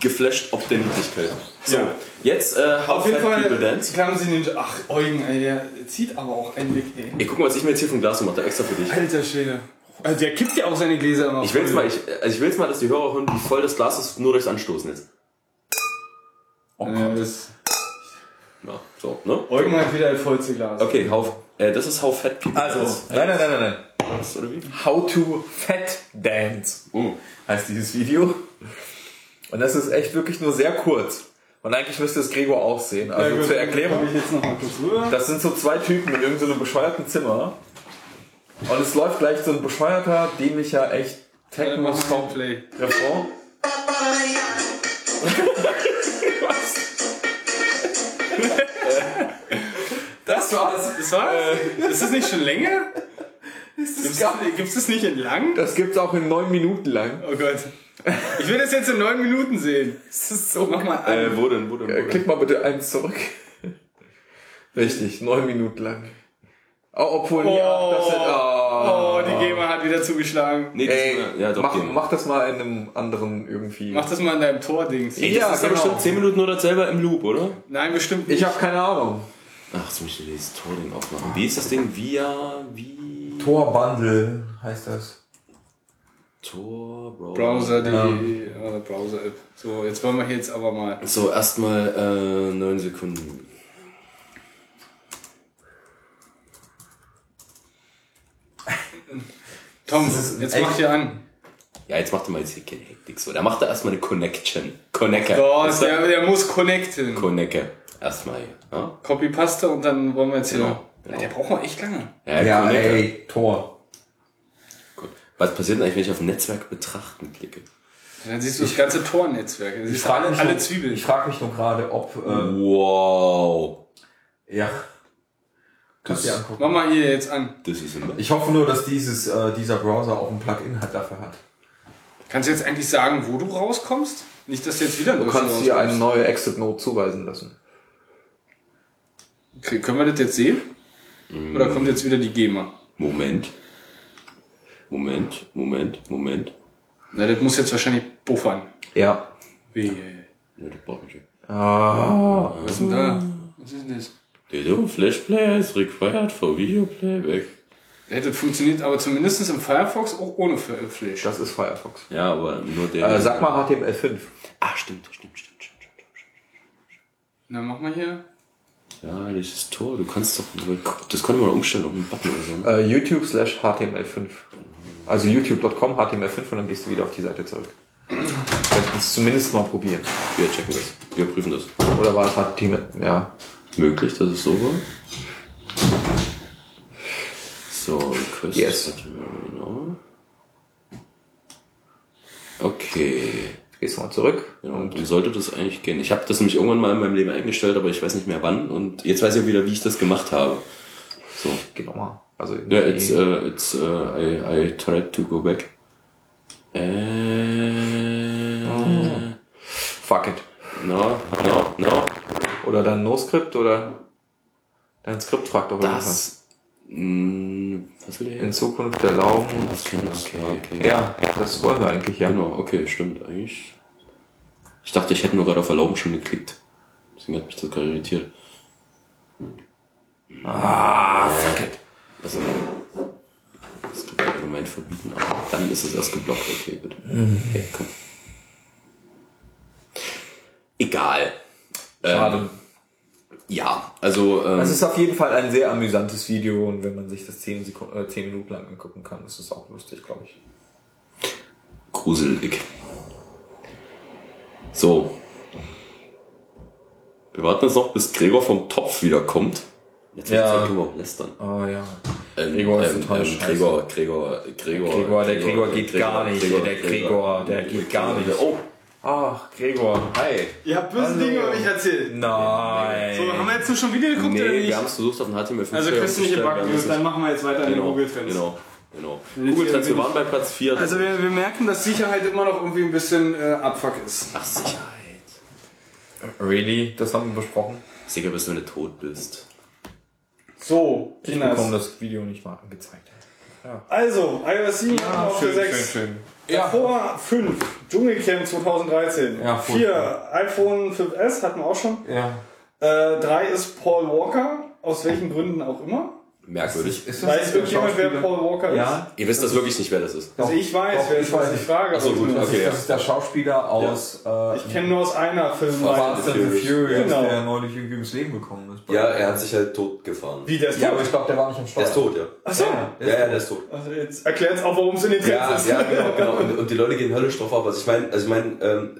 geflasht ob der Niedlichkeit. So, Ja. jetzt äh, How auf jeden Fat People Fall Dance. klammern sie den. Ach, Eugen, ey, der zieht aber auch einen weg, ey. Ey, guck mal, was ich mir jetzt hier vom Glas gemacht habe, extra für dich. Alter Schwede. Also der kippt ja auch seine Gläser immer. Ich will's mal, ich, also ich will's mal, dass die Hörer hören, wie voll das Glas ist, nur durchs Anstoßen jetzt. Äh, das Ja, so, ne? Eugen hat wieder das vollste Glas. Okay, how, äh, das ist How Fat People Also, Dance. nein, nein, nein, nein, nein. Was, oder wie? How to Fat Dance Oh. heißt dieses Video. Und das ist echt wirklich nur sehr kurz. Und eigentlich müsste es Gregor auch sehen. Also zur Erklärung, Komm ich jetzt noch mal kurz rüber. das sind so zwei Typen in irgendeinem so bescheuerten Zimmer. Und es läuft gleich so ein bescheuerter, dämlicher, echt wir Techno-Song. Refrain. Das war's. Das war's? ist das nicht schon länger? Gibt's, gibt's das nicht in lang? Das gibt's auch in neun Minuten lang. Oh Gott. Ich will das jetzt in neun Minuten sehen. Das ist so. Mach mal an. Äh, wo denn, wo denn, wo Äh, denn? Klick mal bitte eins zurück. Richtig, neun Minuten lang. Oh, obwohl, nee, ach, das sind, Oh, oh. die GEMA hat wieder zugeschlagen. Nee, das Ey, ist, ja, doch, mach, mach das mal in einem anderen irgendwie. Mach das mal in deinem Tor-Dings. Ey, das Ja, ist ja genau. bestimmt 10 Minuten oder selber im Loop, oder? Nein, bestimmt nicht. Ich habe keine Ahnung. Ach, jetzt muss ich dieses Tor-Ding aufmachen. Wie ist das Ding? Via, wie? Tor-Bundle heißt das. Tor, Browser. Browser, die äh, Browser-App. So, jetzt wollen wir hier jetzt aber mal. So, erstmal äh, 9 Sekunden. Tom, jetzt mach hier an. Ja, jetzt macht er mal jetzt hier keine Hektik so. Da macht er erstmal eine Connection. Connector. So, Ist der- der, der muss connecten. Connector. Erstmal. Ja, Copy-Paste und dann wollen wir jetzt hier Genau, noch. Ja, der braucht noch echt lange. ja, Ja, ey, Tor. Gut. Was passiert denn eigentlich, wenn ich auf Netzwerk betrachten klicke? Dann siehst du das ganze Tor-Netzwerk. Ich frage alle, mich, alle Zwiebeln. Ich frage mich nur gerade, ob. Äh, Wow. ja. Kannst du dir angucken. Mach mal hier jetzt an. Das ist immer. Ich hoffe nur, dass dieses, äh, dieser Browser auch ein Plugin hat, dafür hat. Kannst du jetzt eigentlich sagen, wo du rauskommst? Nicht, dass du jetzt wieder Du kannst dir eine neue Exit-Note zuweisen lassen. Okay, können wir das jetzt sehen? Oder kommt jetzt wieder die GEMA? Moment. Moment, Moment, Moment. Na, das muss jetzt wahrscheinlich buffern. Ja. Wie? Ja, das braucht ich. Ah. Was ist denn da? Was ist denn das? The Flash Player is required for video playback. Das funktioniert aber zumindest im Firefox auch ohne Flash. Das ist Firefox. Ja, aber nur der. Äh, sag mal HTML5. Ah, stimmt, stimmt, stimmt, stimmt, stimmt. Na, mach mal hier. Ja, dieses Tor, du kannst doch. Das konnte man umstellen auf einen Button oder so. Ne? Äh, YouTube slash HTML5. Also youtube.com HTML5 und dann gehst du wieder auf die Seite zurück. Kannst es zumindest mal probieren. Wir checken das. Wir prüfen das. Oder war es HTML? Ja. Möglich, dass es so war. So, Request. Yes. Genau. Okay. Gehst du mal zurück. Genau, und dann sollte das eigentlich gehen. Ich habe das nämlich irgendwann mal in meinem Leben eingestellt, aber ich weiß nicht mehr wann. Und jetzt weiß ich auch wieder, wie ich das gemacht habe. So. Geh nochmal. Also Ja, it's, uh, it's, uh, I, I tried to go back. Äh, fuck it. no, no, no. Oder dein No-Script oder dein Skript fragt doch. Das, mh, was will der In? Zukunft erlauben. Okay, okay. Ja, das wollen wir eigentlich ja. Genau, okay, stimmt eigentlich. Ich dachte, ich hätte nur gerade auf Erlauben schon geklickt. Deswegen hat mich das gerade irritiert. Ah, fuck it. Also, das kann man allgemein verbieten, aber dann ist es erst geblockt. Okay, gut. Mhm. Okay, komm. Egal. Schade. Ähm, ja, also, ähm, Es ist auf jeden Fall ein sehr amüsantes Video und wenn man sich das 10, Sekunden, äh, 10 Minuten lang angucken kann, ist es auch lustig, glaube ich. gruselig. So. Wir warten jetzt noch, bis Gregor vom Topf wiederkommt. Jetzt Ja. ja. wir auch lästern. Oh ja. Ähm, Gregor ist ähm, total ähm. Gregor, Gregor, Gregor. Gregor, der Gregor geht gar nicht, der Gregor, der geht gar nicht. Oh, Ach, Gregor, hi. Ihr habt böse Dinge über mich erzählt. Nein. So, haben wir jetzt nur schon Video geguckt oder nee, nicht? wir haben es versucht auf den HTML5. Also christliche Backnews, dann machen wir jetzt weiter in den Genau, Google Trends. genau, genau. Google Trends, wir waren bei Platz 4. Also wir, wir merken, dass Sicherheit immer noch irgendwie ein bisschen äh, Abfuck ist. Ach, Sicherheit. Really? Das haben wir besprochen? Sicher bist, wenn du tot bist. So, Ich bekomme Kinders. das Video nicht mal angezeigt. Also, iOS 7 auf der 6. schön. Davor 5, Dschungelcamp 2013. Ja, 4, iPhone 5S hatten wir auch schon. Ja. Äh, 3 ist Paul Walker, aus welchen Gründen auch immer. Merkwürdig. Ist Weiß der irgendjemand, wer? Paul Walker Ja. Ihr wisst das wirklich nicht, wer das ist. ist? Also ich weiß, Doch, wer ich ist, weiß was ich frage. Ach so, aber gut, okay. Das ist der Schauspieler aus äh, Ich kenne nur aus einer Film. Fast and the Furious, Genau. der neulich irgendwie ums Leben gekommen ist. Ja, er hat sich halt tot gefahren. Wie, der ist Ja, tot? aber ich glaube, der war nicht am Steuer. Der ist tot, ja. Achso. Ja, ja, der ist tot. Also jetzt erklärt auch, warum es in den Trends Ja, ist. ja, genau, genau. Und, und die Leute gehen höllisch drauf auf. Also ich meine, also ich meine, ähm,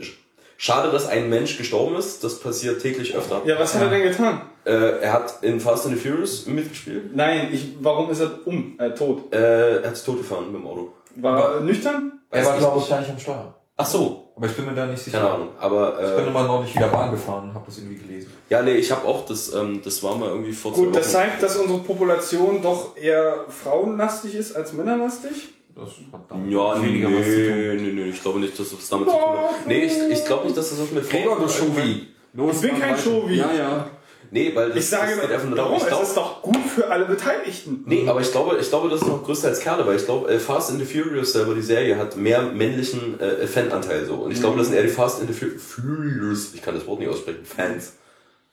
schade, dass ein Mensch gestorben ist. Das passiert täglich öfter. Ja, was hat er denn getan? Äh, er hat in Fast and the Furious mitgespielt. Nein, ich, warum ist er um, äh, tot? Äh, er hat sich tot gefahren mit dem Auto. War er nüchtern? Er war, glaube nicht. ich, gar nicht am Steuer. Ach so, Aber ich bin mir da nicht sicher. keine Ahnung. Aber Ich bin äh, immer neulich wieder Bahn gefahren und habe das irgendwie gelesen. ja, nee, ich habe auch das, ähm, das war mal irgendwie vor zwei Gut, das zeigt, dass unsere Population doch eher frauenlastig ist als männerlastig. Das hat damit Ja, nee, weniger was zu tun. nee, nee, nee, ich glaube nicht, dass das damit zu tun hat. Nee, ich, ich glaube nicht, dass das was mit Gregor, du Schovi. Los, Ich bin kein weiter. Shovi. Ja, ja. Nee, weil das, Ich sage, das geht einfach nur darum. Ich es glaub, ist doch gut für alle Beteiligten. Nee, aber ich glaube, ich glaube, das ist noch größer als Kerle, weil ich glaube, äh, Fast and the Furious selber, die Serie, hat mehr männlichen äh, Fananteil so. Und ich glaube, das sind eher die Fast and the Fu- Furious, ich kann das Wort nicht aussprechen, Fans.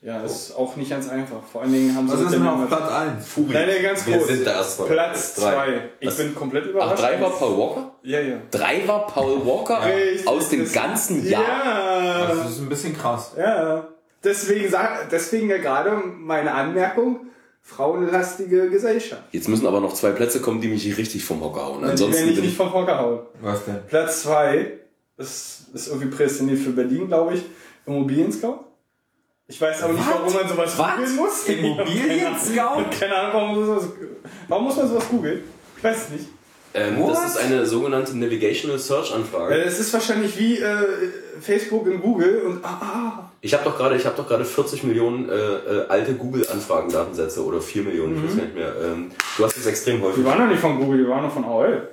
Ja, ist auch nicht ganz einfach. Vor allen Dingen haben sie Was ist denn auf Platz 1? Fury. Nein, nein, ganz Wir kurz. sind da erstmal. Platz Drei. 2. Ich Was? bin komplett Ach, überrascht. drei war Paul Walker? Ja, ja. Drei war Paul Walker? Richtig, Aus dem das- ganzen Jahr? Ja. Das ist ein bisschen krass. Ja, deswegen, sag, deswegen ja gerade meine Anmerkung, frauenlastige Gesellschaft. Jetzt müssen aber noch zwei Plätze kommen, die mich richtig vom Hocker hauen. Wenn Ansonsten ich bin nicht ich... vom Hocker hauen. Was denn? Platz 2 ist, ist irgendwie prädestiniert für Berlin, glaube ich. Immobilien Scout. Ich weiß aber nicht, warum man sowas Was? googeln muss. Immobilien Scout? Keine Ahnung, warum, man sowas, warum muss man sowas googeln? Ich weiß es nicht. Ähm, das ist eine sogenannte Navigational Search Anfrage. Äh, Es ist wahrscheinlich wie äh, Facebook in Google und ah, ah, Ich habe doch gerade, ich habe doch gerade 40 Millionen äh, äh, alte Google-Anfragen-Datensätze oder 4 Millionen, ich weiß gar nicht mehr. Ähm, du hast es extrem die häufig. waren noch nicht von Google, die waren noch von AOL.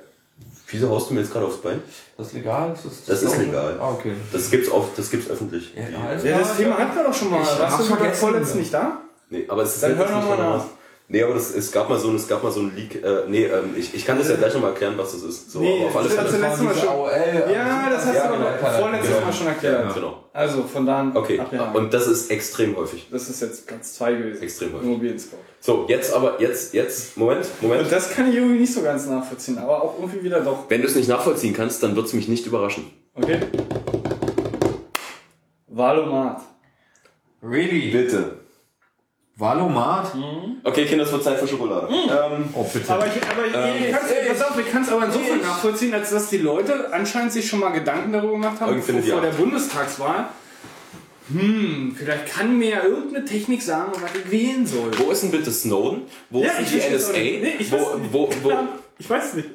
Wieso haust du mir jetzt gerade aufs Bein? Das ist legal? Das ist, Das ist legal. Ah, okay. Das gibt's auf, das gibt's öffentlich. Ja, alles Ja, das. Thema hatten wir doch schon mal. Ich Warst du vorletzt nicht da? Nee, aber es ist Dann halt hör jetzt noch nicht mal von nach. Nee, aber das, es gab mal so, es gab mal so ein Leak. Äh, nee, ähm, ich, ich kann das ja gleich nochmal erklären, was das ist. So, Nee, aber auf alle das Fälle. hast du letztes Mal schon. AOL, Ja, das hast Ja, du genau. vorletztes Genau. Mal schon erklärt. Genau. Also von da an. Okay. abgehakt. Und das ist extrem häufig. das ist jetzt Platz 2 gewesen. Extrem häufig. Immobilien Scout. So, jetzt aber, jetzt, jetzt, Moment, Moment. Und das kann ich irgendwie nicht so ganz nachvollziehen, aber auch irgendwie wieder doch. Wenn du es nicht nachvollziehen kannst, dann wird es mich nicht überraschen. Okay. Valomat. Really? Bitte. Valomat? Okay, Kinder, es wird Zeit für Schokolade. Ähm, Oh, bitte. Aber ich, aber ich, ich, kann's, pass auf, ich kann es aber insofern nachvollziehen, als dass die Leute anscheinend sich schon mal Gedanken darüber gemacht haben, vor, vor ja. der Bundestagswahl. Hm, vielleicht kann mir ja irgendeine Technik sagen, was ich wählen soll. wo ist denn bitte Snowden? Wo ist denn die NSA? Nee, ich wo, weiß nicht. wo, wo, Ja, Ich weiß nicht.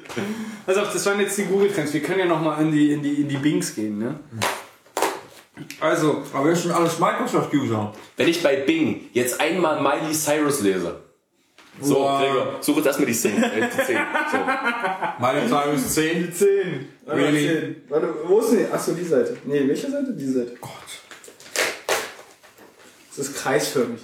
Also das waren jetzt die Google-Trends. Wir können ja nochmal in die, in, die, in die Bings gehen, ne? Also, Aber wir sind alles Microsoft-User. Wenn ich bei Bing jetzt einmal Miley Cyrus lese. So, Wow. Gregor, suche jetzt erstmal die 10. Äh, die 10. So. Meine Zahl ist 10. 10. Warte, Really? 10. Warte, wo ist denn? Achso, die Seite. Nee, welche Seite? Die Seite. Gott. Es ist kreisförmig.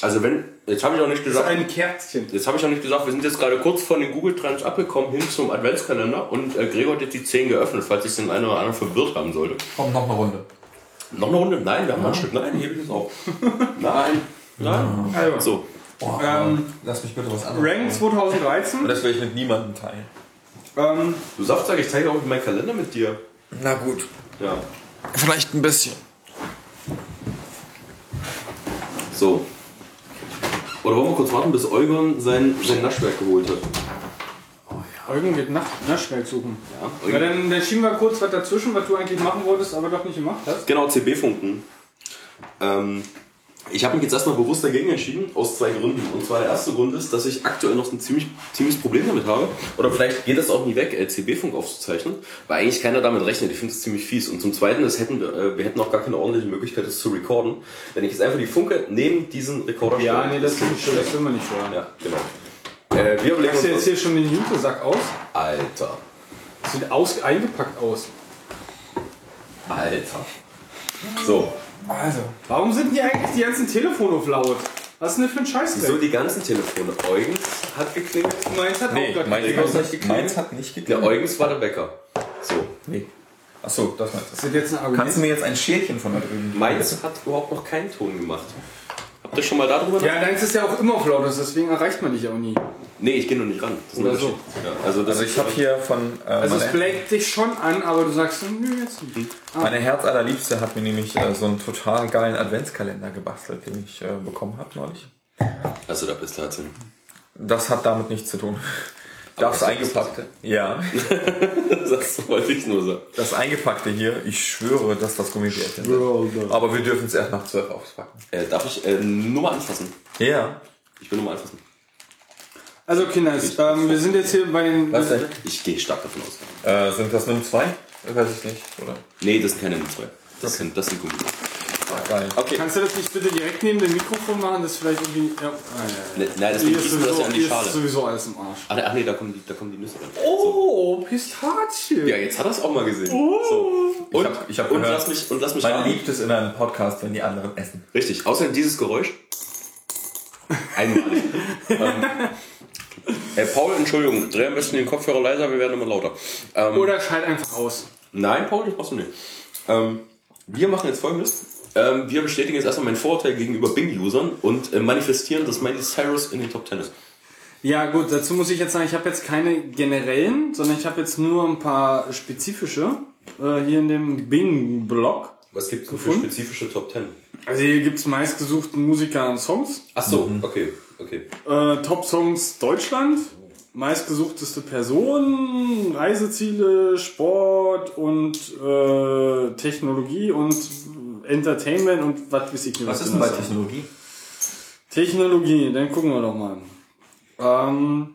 Also wenn, jetzt habe ich auch nicht Das ist gesagt, ein Kerzchen. jetzt habe ich auch nicht gesagt, wir sind jetzt gerade kurz von den Google Trends abgekommen hin zum Adventskalender und äh, Gregor hat jetzt die 10 geöffnet, falls sich den einen oder anderen verwirrt haben sollte. Kommt noch eine Runde. Noch eine Runde? Nein, wir haben noch ein Stück. Nein, hebe ich jetzt auf. Nein, nein. Also, So, Oh, Ähm, Lass mich bitte was anderes. Rank 2013. Das will ich mit niemandem teilen. Ähm, du sagst, ich zeige auch meinen Kalender mit dir. Na gut. Ja. Vielleicht ein bisschen. So. Oder wollen wir kurz warten, bis Eugen sein, sein Naschwerk geholt hat? Eugen wird nach Naschwerk suchen. Ja, Ja, Eugen. dann, dann schieben wir kurz was dazwischen, was du eigentlich machen wolltest, aber doch nicht gemacht hast. Genau, CB-Funken. Ähm, Ich habe mich jetzt erstmal bewusst dagegen entschieden, aus zwei Gründen. Und zwar der erste Grund ist, dass ich aktuell noch ein ziemlich, ziemliches Problem damit habe. Oder vielleicht geht das auch nie weg, LCB-Funk aufzuzeichnen, weil eigentlich keiner damit rechnet. Ich finde es ziemlich fies. Und zum Zweiten, das hätten wir, äh, wir hätten auch gar keine ordentliche Möglichkeit, das zu recorden. Wenn ich jetzt einfach die Funke neben diesen Rekorder Ja, stelle, nee, das, das schlecht. will man nicht hören. Ja, genau. Äh, wir überlegen Hast du jetzt hier schon den Jutesack aus? Alter. Sieht aus, eingepackt aus. Alter. So. Also, warum sind hier eigentlich die ganzen Telefone auf laut? Was ist denn das für ein Scheiß? So die ganzen Telefone. Eugens hat geklingelt. Meins hat Nee, auch gerade meins, geklingelt. hat nicht meins hat nicht Der geklingelt. Eugens war der Bäcker. So. Nee. Achso, das meinst Ist das jetzt ein. Kannst du mir jetzt ein Schälchen von da drüben geben? Meins hat überhaupt noch keinen Ton gemacht. Habt ihr schon mal darüber Ja, deins ist ja auch immer auf laut, deswegen erreicht man dich auch nie. Nee, ich gehe noch nicht ran. Das ist ein Oder so. Unterschied. Ja, also das Also ich habe hier von äh, Also es meine, blägt dich schon an, aber du sagst, nö, jetzt nicht. meine Herzallerliebste hat mir nämlich äh, so einen total geilen Adventskalender gebastelt, den ich äh, bekommen habe neulich. Also da bist du halt hin. Das hat damit nichts zu tun. Das eingepackte. Ja. Das wollte ich nur sagen. Das eingepackte hier, ich schwöre, dass das Gummibärchen sind. Aber wir dürfen es erst nach 12 auspacken. Äh, darf ich äh, nur mal anfassen? Ja. Ich will nur mal anfassen. Also Kinders, ähm, wir sind jetzt hier bei den... Was denn? Ich gehe stark davon aus. Äh, sind das Nimm 2? Weiß ich nicht, oder? Nee, das sind keine Nummer 2. Das sind, das sind Gummi. Geil. Okay. Kannst du das nicht bitte direkt neben dem Mikrofon machen? Das ist vielleicht irgendwie... Ja, ah, ja, ja. Ne, nein, Hier deswegen ist gießen wir das sowieso, ja an die hier ist Schale. sowieso alles im Arsch. Ach, ne, ach nee, da kommen die, da kommen die Nüsse rein. Oh, Pistazie. Ja, jetzt hat er es auch mal gesehen. So. Und, hab- ich hab und gehört, lass mich, und lass mich Man raten. liebt es in einem Podcast, wenn die anderen essen. Richtig. Außerdem dieses Geräusch. Einmalig. ähm, äh, Paul, Entschuldigung, dreh am besten den Kopfhörer leiser, wir werden immer lauter. Ähm, Oder schalt einfach aus. Nein, Paul, das brauchst du nicht. Ähm, wir machen jetzt folgendes. Ähm, wir bestätigen jetzt erstmal meinen Vorurteil gegenüber Bing-Usern und äh, manifestieren, dass Miley Cyrus in den Top 10 ist. Ja gut, dazu muss ich jetzt sagen, ich habe jetzt keine generellen, sondern ich habe jetzt nur ein paar spezifische äh, hier in dem Bing-Blog. Was gibt es für spezifische Top 10? Also hier gibt's meistgesuchten Musiker und Songs. Ach so, okay, okay. Äh, Top-Songs Deutschland. Meistgesuchteste Person, Reiseziele, Sport und äh, Technologie und Entertainment und was weiß ich nicht. Was ist die denn bei. Technologie? Technologie, dann gucken wir doch mal. Ähm,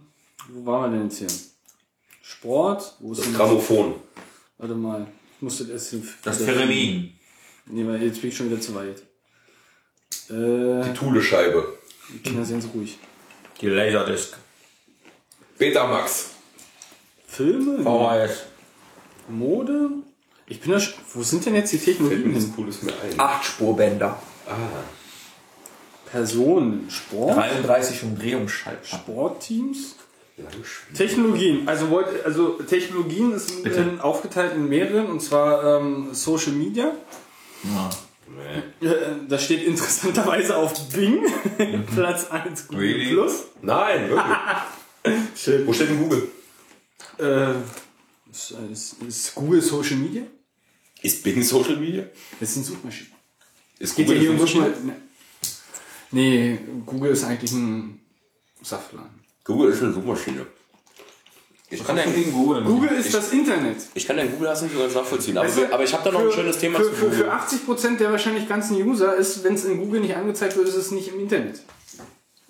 wo waren wir denn jetzt hier? Sport, wo ist Das denn Grammophon. Warte mal, ich musste erst hin. Das Theremin. Nee, weil jetzt bin ich schon wieder zu weit. Äh, Thule-Scheibe. die Kinder sind so ruhig. Die Laserdisc. Betamax. Filme? VHS. Mode? Ich bin da sch- Wo sind denn jetzt die Fällt Technologien mir nichts Cooles mehr ein. Acht Spurbänder. Personen, Sport, 33 Umdrehungsschaltschalten. Sportteams, Technologien. Also, wollt, also Technologien ist in, aufgeteilt in mehreren und zwar ähm, Social Media. Äh, Das steht interessanterweise auf Bing, Platz 1 Google Really? Plus. Nein, wirklich. Wo steht denn Google? Äh, ist, ist, ist Google Social Media? Ist Bing Social Media? Das sind Suchmaschinen. Ist Geht ja Google hier um eine Suchmaschine? Suchmaschinen. Nee, Google ist eigentlich ein Saftladen. Google ist eine Suchmaschine. Ich kann, dein, Google. Google ist das Internet. ich kann dein Google das nicht so ganz nachvollziehen, aber, Weißt du, aber ich habe da noch ein für- schönes Thema für, zu für, Google. für 80% der wahrscheinlich ganzen User ist, wenn es in Google nicht angezeigt wird, ist es nicht im Internet.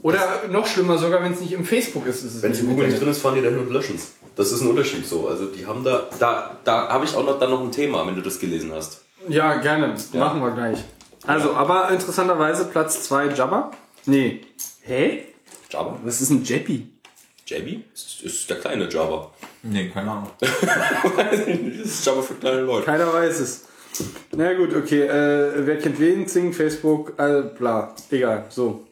Oder noch schlimmer sogar, wenn es nicht im Facebook ist, ist es Wenn es nicht in im Google nicht drin ist, fahren die dahin und löschen es. Das ist ein Unterschied so. Also die haben da, da, da habe ich auch noch dann noch ein Thema, wenn du das gelesen hast. Ja, gerne. Machen wir gleich. Also, aber interessanterweise Platz 2 Jabba. Nee. Hä? Java? Was ist ein Jeppy? JB? Ist, ist der kleine Java. Nee, keine Ahnung. das ist Java für kleine Leute. Keiner weiß es. Na gut, okay. Äh, wer kennt wen? Zing, Facebook, äh, bla. Egal. So.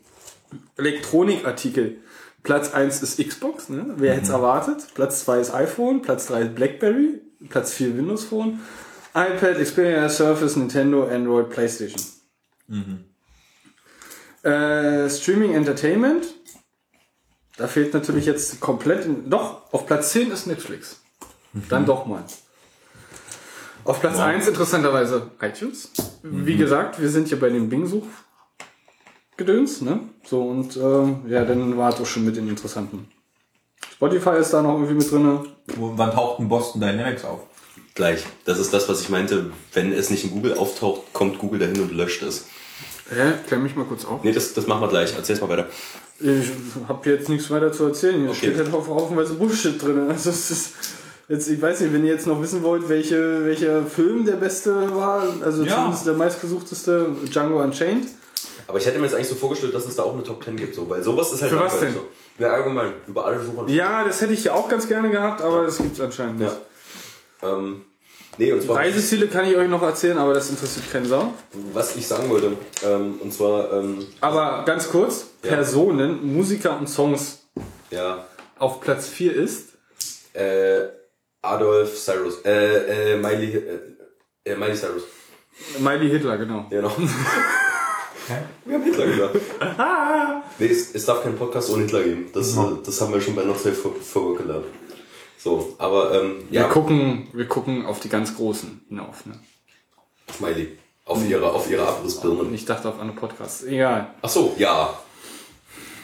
Elektronikartikel. Platz 1 ist Xbox, ne? Wer hätte es erwartet? Platz 2 ist iPhone, Platz 3 ist Blackberry, Platz 4 Windows Phone, iPad, Xperia, Surface, Nintendo, Android, Playstation. Äh, Streaming Entertainment. Da fehlt natürlich jetzt komplett. Doch, auf Platz 10 ist Netflix. Dann doch mal. Auf Platz 1 interessanterweise iTunes. Wie gesagt, wir sind hier bei dem Bing-Such gedöns, ne? So und ähm, ja, dann war es auch schon mit den interessanten. Spotify ist da noch irgendwie mit drinne. Wo- Wann taucht ein Boston Dynamics auf? Gleich. Das ist das, was ich meinte. Wenn es nicht in Google auftaucht, kommt Google dahin und löscht es. Hä? Klär mich mal kurz auf. Nee, das, das machen wir gleich. Erzähl's mal weiter. Ich habe jetzt nichts weiter zu erzählen. Hier Okay. steht halt auf haufenweise Bullshit drin. Also es ist jetzt, ich weiß nicht, wenn ihr jetzt noch wissen wollt, welche, welcher Film der beste war, also Ja. zumindest der meistgesuchteste, Django Unchained. Aber ich hätte mir jetzt eigentlich so vorgestellt, dass es da auch eine Top 10 gibt, so, weil sowas ist halt Für was denn? So. Ja, allgemein, über alle Suchen. Ja, das hätte ich ja auch ganz gerne gehabt, aber das gibt's anscheinend nicht. Ja. Ähm, nee, und zwar, Reiseziele kann ich euch noch erzählen, aber das interessiert keinen Sau. was ich sagen wollte, ähm, und zwar, ähm, Aber ganz kurz, Ja. Personen, Musiker und Songs ja, auf Platz 4 ist äh, Adolf Cyrus, äh, äh, Miley, äh, äh, Miley Cyrus, Miley Hitler, genau. genau. Wir haben Hitler gesagt. nee, es, es darf keinen Podcast ohne Hitler geben. Das, äh, das haben wir schon bei Not Safe for, for Work gelernt. So, aber, ähm, Wir ja, gucken, wir gucken auf die ganz Großen hinauf. Ne? Smiley. Auf ihre, auf ihre Abrissbirne. Ich dachte auf andere Podcasts. Egal. Ach so, ja.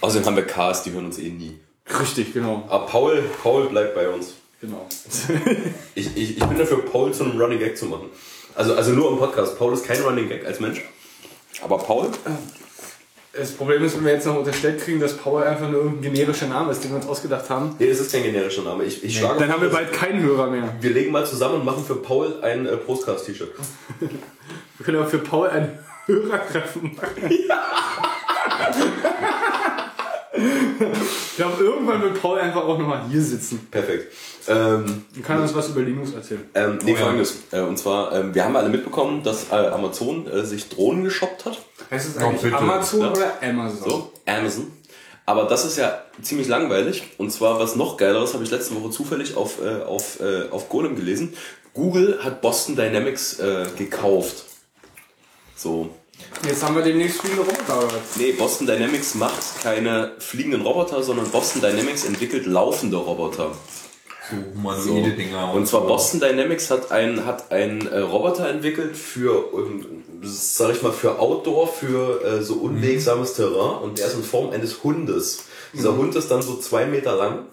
Außerdem haben wir Cars, die hören uns eh nie. Richtig, genau. Aber Paul, Paul bleibt bei uns. genau. Ich, ich, ich bin dafür, Paul zu einem Running Gag zu machen. Also, also nur im Podcast. Paul ist kein Running Gag als Mensch. Aber Paul? Das Problem ist, wenn wir jetzt noch unterstellt kriegen, dass Paul einfach nur irgendein generischer Name ist, den wir uns ausgedacht haben, Nee, das ist kein generischer Name. Ich, ich schlage dann haben wir bald keinen Hörer mehr. wir legen mal zusammen und machen für Paul ein äh, Postcast-T-Shirt. Wir können aber für Paul ein Hörertreffen machen. Ich glaube, irgendwann wird Paul einfach auch nochmal hier sitzen Perfekt. Ähm, und kann uns was über Linux erzählen. Ähm, nee, Oh ja. folgendes. Äh, und zwar, ähm, wir haben alle mitbekommen, dass äh, Amazon äh, sich Drohnen geshoppt hat. Heißt es Oh, eigentlich bitte. Amazon Ja. oder Amazon? So, Amazon. Aber das ist ja ziemlich langweilig. Und zwar was noch geileres habe ich letzte Woche zufällig auf, äh, auf, äh, auf Golem gelesen. Google hat Boston Dynamics äh, gekauft. So. Jetzt haben wir demnächst fliegende Roboter oder? Nee, Boston Dynamics macht keine fliegenden Roboter, sondern Boston Dynamics entwickelt laufende Roboter. So humanoide Dinger. Und zwar so. Boston Dynamics hat ein hat äh, Roboter entwickelt für, ähm, sag ich mal, für Outdoor, für äh, so unwegsames Terrain und der ist in Form eines Hundes. Dieser Hund ist dann so zwei Meter lang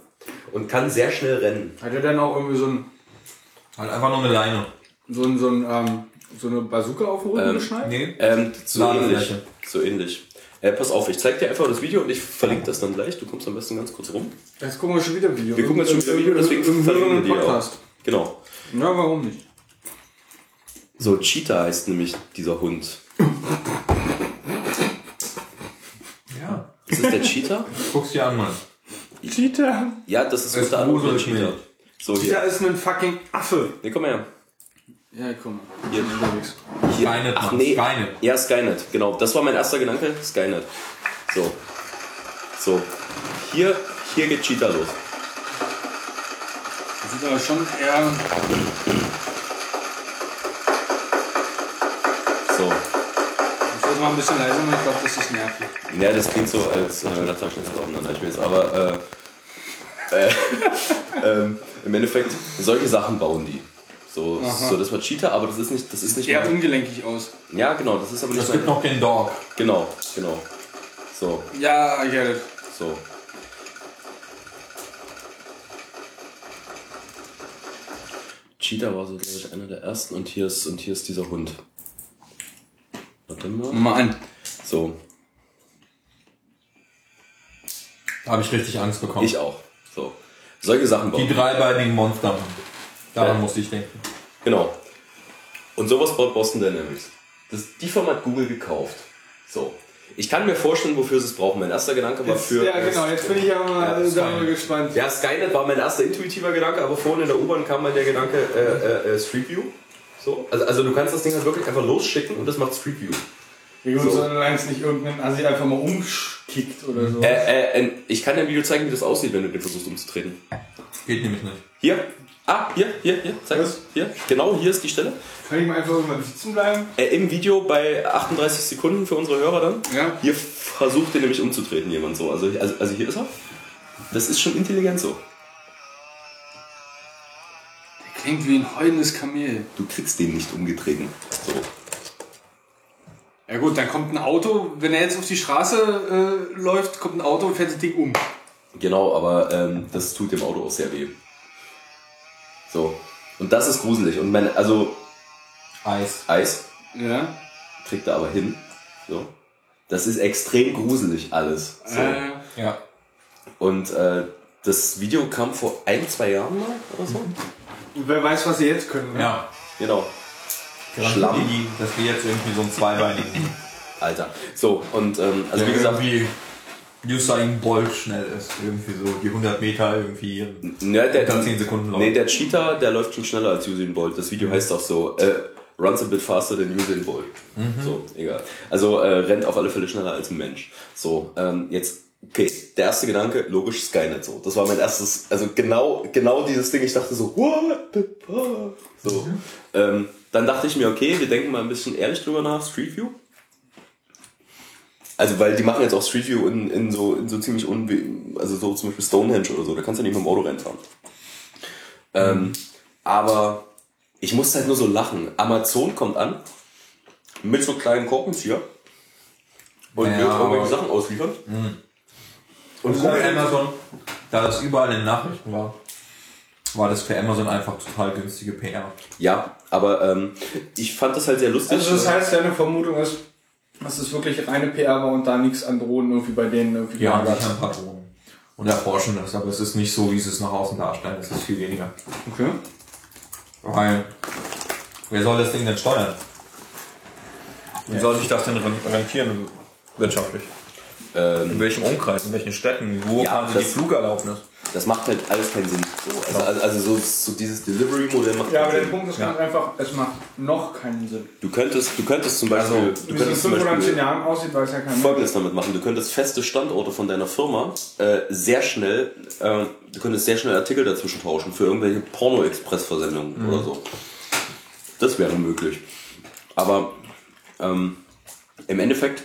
und kann sehr schnell rennen. Hat er dann auch irgendwie so ein, Halt einfach nur eine Leine. so ein, so ein, ähm, so eine Bazooka auf den Rücken geschnallt? Nee. Ähm, so ähnlich. So ähnlich. Äh, pass auf, ich zeig dir einfach das Video und ich verlinke das dann gleich. Du kommst am besten ganz kurz rum. Jetzt gucken wir schon wieder Video. Wir gucken jetzt schon wieder Video, deswegen verlinken wir die Podcast. auch. Genau. Ja, warum nicht? So, Cheetah heißt nämlich dieser Hund. Ja. Ist das der Cheetah? Guck's dir an, Mann. Cheetah. Ja, das ist unter anderem der Cheetah. So, Cheetah ist ein fucking Affe. Nee, komm mal her. Ja, guck mal. Hier. Unterwegs. Hier. Skynet, Ach nee. Skynet. Ja, Skynet, genau. Das war mein erster Gedanke. Skynet. So. So. Hier, hier geht Cheetah los. Das sieht aber schon eher. So. Ich sollte mal ein bisschen leiser machen, ich glaube, das ist nervig. Ja, das klingt so, als äh, Latzerschnitt aufeinander. Ich weiß, aber äh, äh, ähm, im Endeffekt, solche Sachen bauen die. So, so, das war Cheetah, aber das ist nicht, das ist nicht Eher ungelenkig aus. Ja, genau, das ist aber nicht Es gibt noch den Dog. Genau, genau. So, Ja, I get it. so. Cheetah war so, glaube ich, einer der ersten und hier ist, und hier ist dieser Hund. Warte mal. Mal an. So, Da habe ich richtig Angst bekommen. ich auch. So. Solche Sachen bauen. Die dreibeinigen Monster. Daran Ja. musste ich denken. Genau. Und sowas baut Boston Dynamics. Das, die Firma hat Google gekauft. So. Ich kann mir vorstellen, wofür sie es brauchen. Mein erster Gedanke war für. ja, genau, jetzt bin ich ja mal Ja, äh, darüber gespannt. Ja, Skynet war mein erster intuitiver Gedanke, aber vorhin in der U-Bahn kam mal der Gedanke äh, äh, äh, Street View. So. Also, also du kannst das Ding halt wirklich einfach losschicken und das macht Street View. Wie gut, So. solange es nicht irgendein Assi einfach mal umkickt oder so. Äh, äh, äh, ich kann dir ein Video zeigen, wie das aussieht, wenn du den versuchst umzutreten. Geht nämlich nicht. Hier. Ah, hier, hier, hier. Zeig Was? Hier. Genau, hier ist die Stelle. Kann ich mal einfach irgendwann sitzen bleiben? Äh, Im Video bei 38 Sekunden für unsere Hörer dann. Ja. Hier versucht er nämlich umzutreten, jemand so. Also, also, also hier ist er. Das ist schon intelligent so. Klingt wie ein heulendes Kamel. Du kriegst den nicht umgetreten. So. Ja gut, dann kommt ein Auto, wenn er jetzt auf die Straße äh, läuft, kommt ein Auto und fährt das Ding um. Genau, aber ähm, das tut dem Auto auch sehr weh. So. Und das ist gruselig. Und mein, also Eis. Eis Ja. kriegt er aber hin. So. Das ist extrem gruselig alles. So. Ja. Und äh, das Video kam vor ein, zwei Jahren mal oder so. Wer weiß, was sie jetzt können. Ne? Ja. Genau. Schlamm. Schlamm. Die, dass wir jetzt irgendwie so einen zweibeinigen, Alter. So, und ähm, also der wie gesagt, irgendwie Usain Bolt schnell ist. Irgendwie so die 100 Meter irgendwie ne, der, unter 10 Sekunden läuft. nee, der Cheater, der läuft schon schneller als Usain Bolt. Das Video heißt auch so, äh, runs a bit faster than Usain Bolt. So, egal. Also äh, rennt auf alle Fälle schneller als ein Mensch. So, ähm, jetzt, okay, der erste Gedanke, logisch Skynet so. Das war mein erstes, also genau, genau dieses Ding, ich dachte so, what the fuck? So. Ähm, dann dachte ich mir, okay, wir denken mal ein bisschen ehrlich drüber nach, Street View. Also, weil die machen jetzt auch Street View in, in so, in so ziemlich unwe also so zum Beispiel Stonehenge oder so, da kannst du nicht mit dem Auto reinfahren. Ähm, aber ich musste halt nur so lachen. Amazon kommt an mit so kleinen Korkenzieher und Ja, wird irgendwelche Sachen ausliefern. Und bei Amazon, da das überall in den Nachrichten war, war das für Amazon einfach total günstige PR. Ja, aber ähm, ich fand das halt sehr lustig. Also das heißt, deine Vermutung ist, dass es wirklich reine PR war und da nichts an Drohnen irgendwie bei denen irgendwie Die haben ein paar Drohnen und erforschen das, aber es ist nicht so, wie sie es nach außen darstellen. Es ist viel weniger. Okay. Weil, wer soll das Ding denn steuern? Wie soll sich das denn rentieren wirtschaftlich? ähm, In welchem Umkreis, in welchen Städten? Wo Ja, fahren sie die das- Flugerlaubnis? Das macht halt alles keinen Sinn. So, also, also, also so, so dieses Delivery-Modell macht Ja, keinen aber der Sinn. Punkt ist ganz einfach, es macht noch keinen Sinn. Du könntest, du könntest zum Beispiel, du Wie es in könntest zum 5 oder 10 Beispiel Jahren aussieht, weiß ja keiner. Folgendes damit machen. Du könntest feste Standorte von deiner Firma äh, sehr schnell, äh, du könntest sehr schnell Artikel dazwischen tauschen für irgendwelche Porno-Express-Versendungen oder so. Das wäre möglich. Aber ähm, im Endeffekt,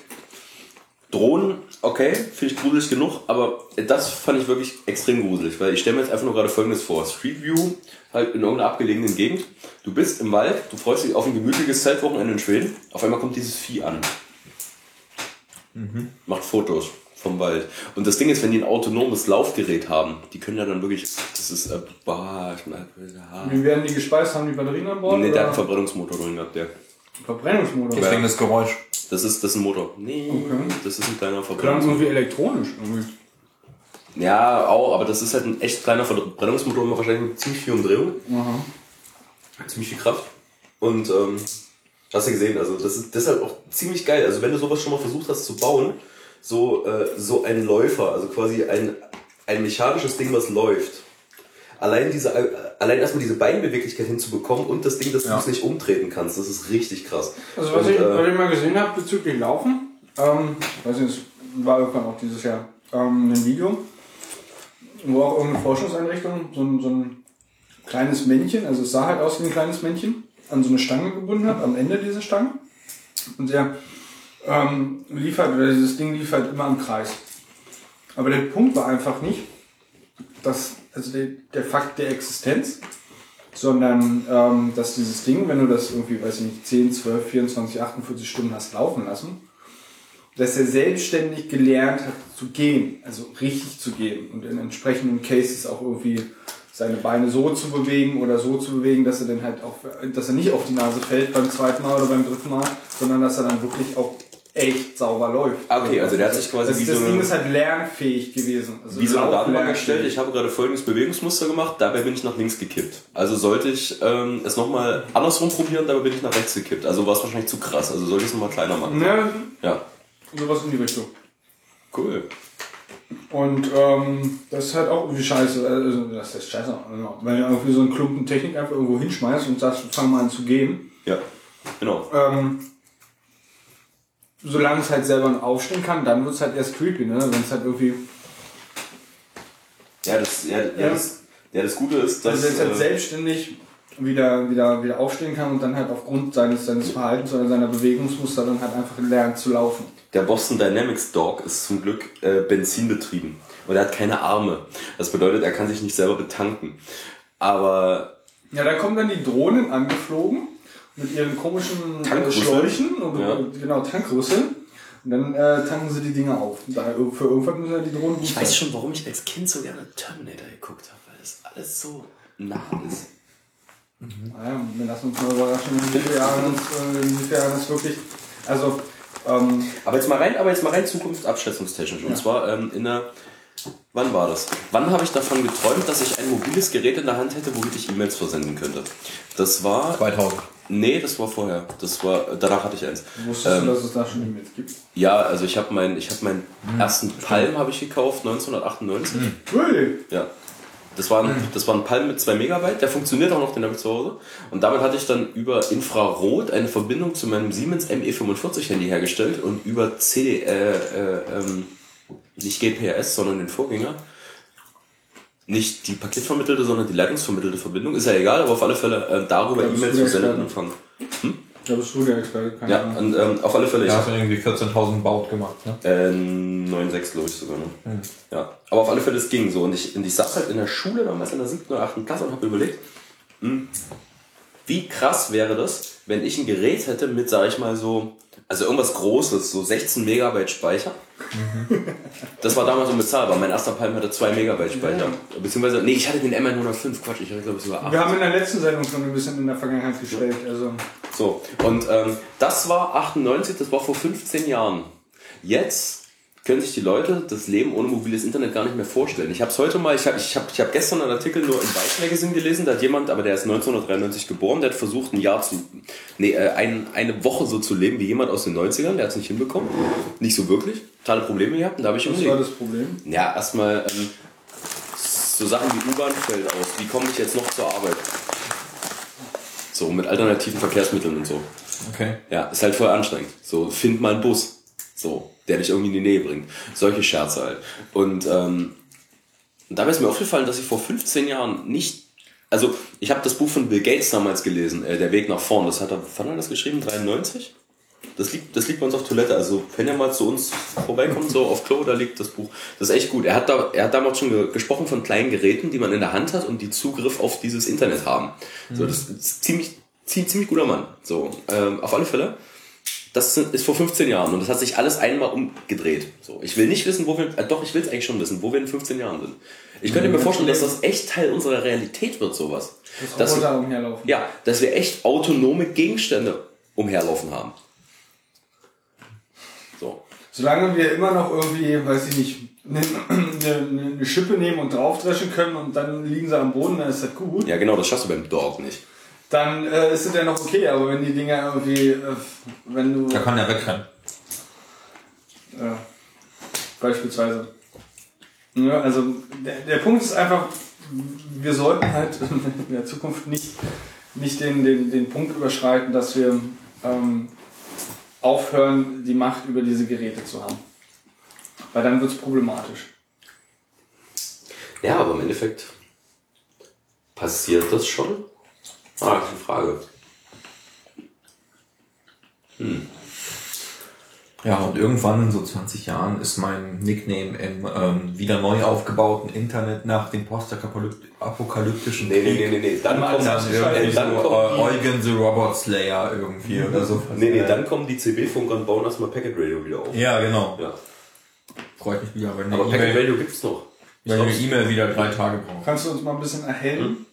Drohnen, okay, finde ich gruselig genug, aber das fand ich wirklich extrem gruselig, weil ich stelle mir jetzt einfach nur gerade folgendes vor. Street View, halt in irgendeiner abgelegenen Gegend. Du bist im Wald, du freust dich auf ein gemütliches Zeltwochenende in Schweden, auf einmal kommt dieses Vieh an macht Fotos vom Wald. Und das Ding ist, wenn die ein autonomes Laufgerät haben, die können ja dann wirklich, das ist, äh, bah, ich bin halt, ja. Wie werden die gespeist? Haben die Batterien an Bord? Nee, der hat einen oder Verbrennungsmotor drin gehabt, der. Verbrennungsmotor. Deswegen das Geräusch. Das ist, das ist ein Motor. Nee, Okay. das ist ein kleiner Klang Verbrennungsmotor. irgendwie elektronisch. Irgendwie. Ja, auch, aber das ist halt ein echt kleiner Verbrennungsmotor, immer wahrscheinlich mit ziemlich viel Umdrehung. Ziemlich viel Kraft. Und, ähm, hast du gesehen, also das ist deshalb auch ziemlich geil. Also wenn du sowas schon mal versucht hast zu bauen, so, äh, so ein Läufer, also quasi ein, ein mechanisches Ding, was läuft. Allein diese, allein erstmal diese Beinbeweglichkeit hinzubekommen und das Ding, dass du es nicht umtreten kannst, das ist richtig krass. Also was und, ich, äh, was ich mal gesehen habe bezüglich Laufen, ähm, weiß nicht, es war irgendwann auch dieses Jahr ähm, ein Video, wo auch irgendeine Forschungseinrichtung so ein, so ein kleines Männchen, also es sah halt aus wie ein kleines Männchen, an so eine Stange gebunden hat, am Ende dieser Stange. Und der ähm, liefert, oder dieses Ding liefert immer im Kreis. Aber der Punkt war einfach nicht, dass, also der, der Fakt der Existenz, sondern ähm, dass dieses Ding, wenn du das irgendwie, weiß ich nicht, 10, 12, 24, 48 Stunden hast laufen lassen, dass er selbstständig gelernt hat zu gehen, also richtig zu gehen und in entsprechenden Cases auch irgendwie seine Beine so zu bewegen oder so zu bewegen, dass er dann halt auch, dass er nicht auf die Nase fällt beim zweiten Mal oder beim dritten Mal, sondern dass er dann wirklich auch echt sauber läuft. Okay, also der hat sich quasi das, wie das so Ding ist halt lernfähig gewesen. Also wie so eine Datenbank erstellt. Ich habe gerade folgendes Bewegungsmuster gemacht, dabei bin ich nach links gekippt. Also sollte ich ähm, es nochmal andersrum probieren, dabei bin ich nach rechts gekippt. Also war es wahrscheinlich zu krass. Also sollte ich es nochmal kleiner machen. Ne, Ja. sowas in die Richtung. Cool. Und ähm, das ist halt auch irgendwie scheiße. Also, das ist scheiße. Genau. Wenn du irgendwie so einen Klumpen Technik einfach irgendwo hinschmeißt und sagst, fang mal an zu gehen. Ja. Genau. Ähm, solange es halt selber aufstehen kann, dann wird es halt erst creepy, ne? Wenn es halt irgendwie. Ja, das, ja, ja, Ja. das, ja, das Gute ist, dass. Also wenn es halt äh, selbstständig wieder, wieder, wieder aufstehen kann und dann halt aufgrund seines, seines Verhaltens oder seiner Bewegungsmuster dann halt einfach lernt zu laufen. Der Boston Dynamics Dog ist zum Glück äh, benzinbetrieben und er hat keine Arme. Das bedeutet, er kann sich nicht selber betanken. Aber Ja, da kommen dann die Drohnen angeflogen mit ihren komischen äh. Schläuchen und Ja. genau Tankrüsseln. Und dann äh, tanken sie die Dinger auf. Da, für irgendwann müssen ja die Drohnen ich weiß schon, warum ich als Kind so gerne Terminator geguckt habe, weil das alles so nah ist. Naja, wir lassen uns mal überraschen, inwiefern äh, inwiefern das wirklich. Also, Ähm, Aber jetzt mal rein, aber jetzt mal rein Zukunft abschätzungstechnisch. Und zwar ähm, in der. Wann war das? Wann habe ich davon geträumt, dass ich ein mobiles Gerät in der Hand hätte, womit ich E-Mails versenden könnte? Das war. 2000. Nee, das war vorher. Das war. Danach hatte ich eins. wusstest du, dass es da schon E-Mails gibt? Ja, also ich habe meinen, ich habe meinen ersten Palm habe ich gekauft 1998. Really? Ja. Das war, ein, das war ein Palm mit 2 Megabyte, der funktioniert auch noch, den habe ich zu Hause. Und damit hatte ich dann über Infrarot eine Verbindung zu meinem Siemens ME45 Handy hergestellt und über C, äh, äh, ähm, nicht GPRS, sondern den Vorgänger. Nicht die paketvermittelte, sondern die leitungsvermittelte Verbindung. Ist ja egal, aber auf alle Fälle äh, darüber Ja, E-Mails und Experte? empfangen. Da bist du der Experte, keine Ja, Ahnung. und ähm, auf alle Fälle. Da ich hast du irgendwie 14.000 Baut gemacht, ne? Äh, 9,6 glaube ich sogar. Ne? Ja. Aber auf alle Fälle, es ging so. Und ich, und ich saß halt in der Schule damals in der siebten oder achten Klasse und habe überlegt, hm, wie krass wäre das, wenn ich ein Gerät hätte mit, sag ich mal so, also irgendwas Großes, so 16 Megabyte Speicher. Das war damals unbezahlbar. Mein erster Palm hatte 2 Megabyte Speicher. Beziehungsweise, nee, ich hatte den MN105, Quatsch, ich hatte glaube ich sogar 8. Wir haben in der letzten Sendung schon ein bisschen in der Vergangenheit gestellt. Also, So, und ähm, das war 98, das war vor 15 Jahren. Jetzt können sich die Leute das Leben ohne mobiles Internet gar nicht mehr vorstellen. Ich habe es heute mal, ich habe ich hab, ich hab gestern einen Artikel nur im Vice Magazine gelesen, da hat jemand, aber der ist 1993 geboren, der hat versucht, ein Jahr zu, nee, äh, ein, eine Woche so zu leben wie jemand aus den 90ern, der hat es nicht hinbekommen. Nicht so wirklich, totale Probleme gehabt und da habe ich was war das Problem? Ja, erstmal ähm, so Sachen wie U-Bahn fällt aus. Wie komme ich jetzt noch zur Arbeit? So, mit alternativen Verkehrsmitteln und so. Okay. Ja, ist halt voll anstrengend. So, find mal einen Bus. So, der dich irgendwie in die Nähe bringt. Solche Scherze halt. Und ähm, dabei ist mir aufgefallen, dass ich vor 15 Jahren nicht. Also, ich habe das Buch von Bill Gates damals gelesen, äh, Der Weg nach vorn. Das hat er, wann hat er das geschrieben? 93? Das liegt, das liegt bei uns auf Toilette. Also, wenn ihr mal zu uns vorbeikommt, so auf Klo, da liegt das Buch. Das ist echt gut. Er hat, da, er hat damals schon ge gesprochen von kleinen Geräten, die man in der Hand hat und die Zugriff auf dieses Internet haben. So, das ist ziemlich, ziemlich, ziemlich guter Mann. So, ähm, auf alle Fälle. Das ist vor 15 Jahren und das hat sich alles einmal umgedreht. So, ich will nicht wissen, wo wir, äh, doch, ich will es eigentlich schon wissen, wo wir in 15 Jahren sind. Ich könnte mir vorstellen, dass das echt Teil unserer Realität wird, sowas. Das Dass, umherlaufen. ja, dass wir echt autonome Gegenstände umherlaufen haben. So. Solange wir immer noch irgendwie, weiß ich nicht, eine, eine, eine Schippe nehmen und draufdreschen können und dann liegen sie am Boden, dann ist das gut. Ja, genau, das schaffst du beim Dog nicht. Dann äh, ist es ja noch okay, aber wenn die Dinger irgendwie, äh, wenn du Da kann er wegrennen. äh, beispielsweise. Ja, also der, der Punkt ist einfach, wir sollten halt in der Zukunft nicht, nicht den, den, den Punkt überschreiten, dass wir ähm, aufhören, die Macht über diese Geräte zu haben. Weil dann wird es problematisch. Ja, aber im Endeffekt passiert das schon? Ah, das ist eine Frage. Ja, und irgendwann in so 20 Jahren ist mein Nickname im ähm, wieder neu aufgebauten Internet nach dem postapokalyptischen Nee, nee, Krieg nee, nee, nee. Dann Mal kommt, das dann ist irgendwie äh, so dann äh, kommt Eugen the Robot Slayer irgendwie oder so. nee, nee, dann kommen die CB-Funker und bauen erstmal Packet Radio wieder auf. Ja, genau. Ja. Freut mich wieder, wenn Aber eine Packet Radio gibt's noch. wenn eine E-Mail wieder drei Tage braucht. Kannst du uns mal ein bisschen erhellen?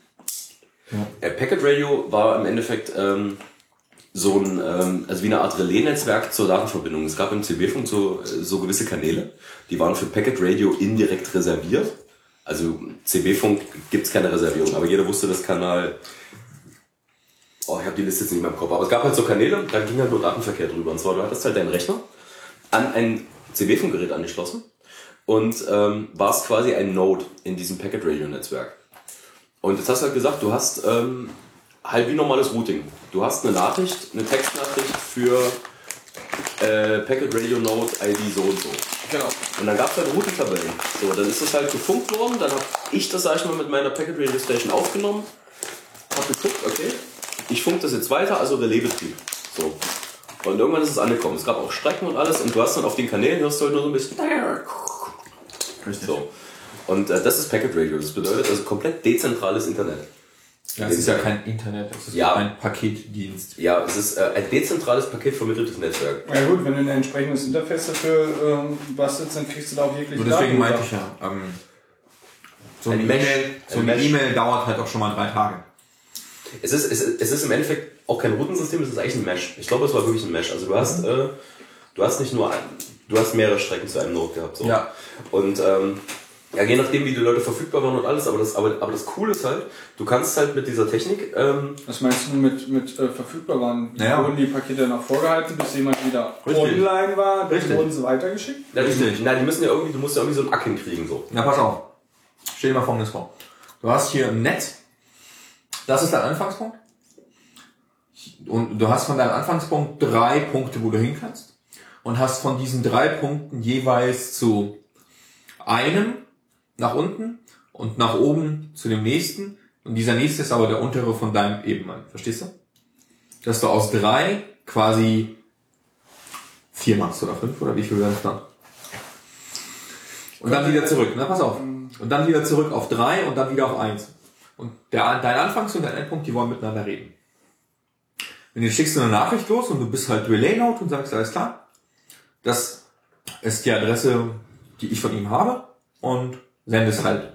Äh, Packet Radio war im Endeffekt ähm, so ein, ähm, also wie eine Art Relais-Netzwerk zur Datenverbindung. Es gab im CB-Funk so, äh, so gewisse Kanäle, die waren für Packet Radio indirekt reserviert. Also CB-Funk gibt's keine Reservierung, aber jeder wusste, das Kanal. Oh, ich habe die Liste jetzt nicht mehr im Kopf, aber es gab halt so Kanäle, da ging halt nur Datenverkehr drüber. Und zwar, du hattest halt deinen Rechner an ein CB-Funkgerät angeschlossen und ähm, warst quasi ein Node in diesem Packet Radio Netzwerk. Und jetzt hast du halt gesagt, du hast ähm, halt wie normales Routing. Du hast eine Nachricht, eine Textnachricht für äh, Packet Radio Node ID so und so. Genau. Und dann gab es halt Routing-Tabellen. So, dann ist das halt gefunkt worden, dann habe ich das, sag ich mal, mit meiner Packet Radio Station aufgenommen, hab geguckt, okay, ich funk das jetzt weiter, also Relaisbetrieb. So. Und irgendwann ist es angekommen. Es gab auch Strecken und alles und du hast dann auf den Kanälen, hörst du halt nur so ein bisschen. So. Und äh, das ist Packet Radio. Das bedeutet also komplett dezentrales Internet. Ja, es ist ja kein Internet, es ist Ja. ein Paketdienst. Ja, es ist äh, ein dezentrales paketvermitteltes Netzwerk. Ja gut, wenn du ein entsprechendes Interface dafür ähm, bastelst, dann kriegst du da auch jegliche Nur deswegen Daten meinte ich ja, ähm, so Ein eine. E-Mail so Ein. E-Mail dauert halt auch schon mal drei Tage. Es ist, es, ist- es ist im Endeffekt auch kein Routensystem, es ist eigentlich ein Mesh. Ich glaube, es war wirklich ein Mesh. Also du hast, äh, Du hast nicht nur ein, du hast mehrere Strecken zu einem Node gehabt. So. Ja. Und ähm, ja, je nachdem, wie die Leute verfügbar waren und alles, aber das, aber, aber das Coole ist halt, du kannst halt mit dieser Technik, ähm, Was meinst du mit, mit äh, verfügbar waren? Naja. Wurden die Pakete dann auch vorgehalten, bis jemand wieder Richtig. online war? Dann Richtig. wurden sie weitergeschickt? die, Richtig. na, die müssen ja irgendwie, du musst ja irgendwie so einen Ack hinkriegen, so. Na, pass auf. Stell dir mal folgendes vor. Du hast hier ein Netz. Das ist dein Anfangspunkt. Und du hast von deinem Anfangspunkt drei Punkte, wo du hin kannst. Und hast von diesen drei Punkten jeweils zu einem nach unten und nach oben zu dem nächsten. Und dieser nächste ist aber der untere von deinem Ebenmann. Verstehst du? Dass du aus drei quasi vier machst oder fünf oder wie viel werden es dann? Und dann wieder zurück. Na, pass auf. Und dann wieder zurück auf drei und dann wieder auf eins. Und der, dein Anfangs- und dein Endpunkt, die wollen miteinander reden. Wenn du schickst du eine Nachricht los und du bist halt Relay Note und sagst, alles klar, das ist die Adresse, die ich von ihm habe und sendest halt.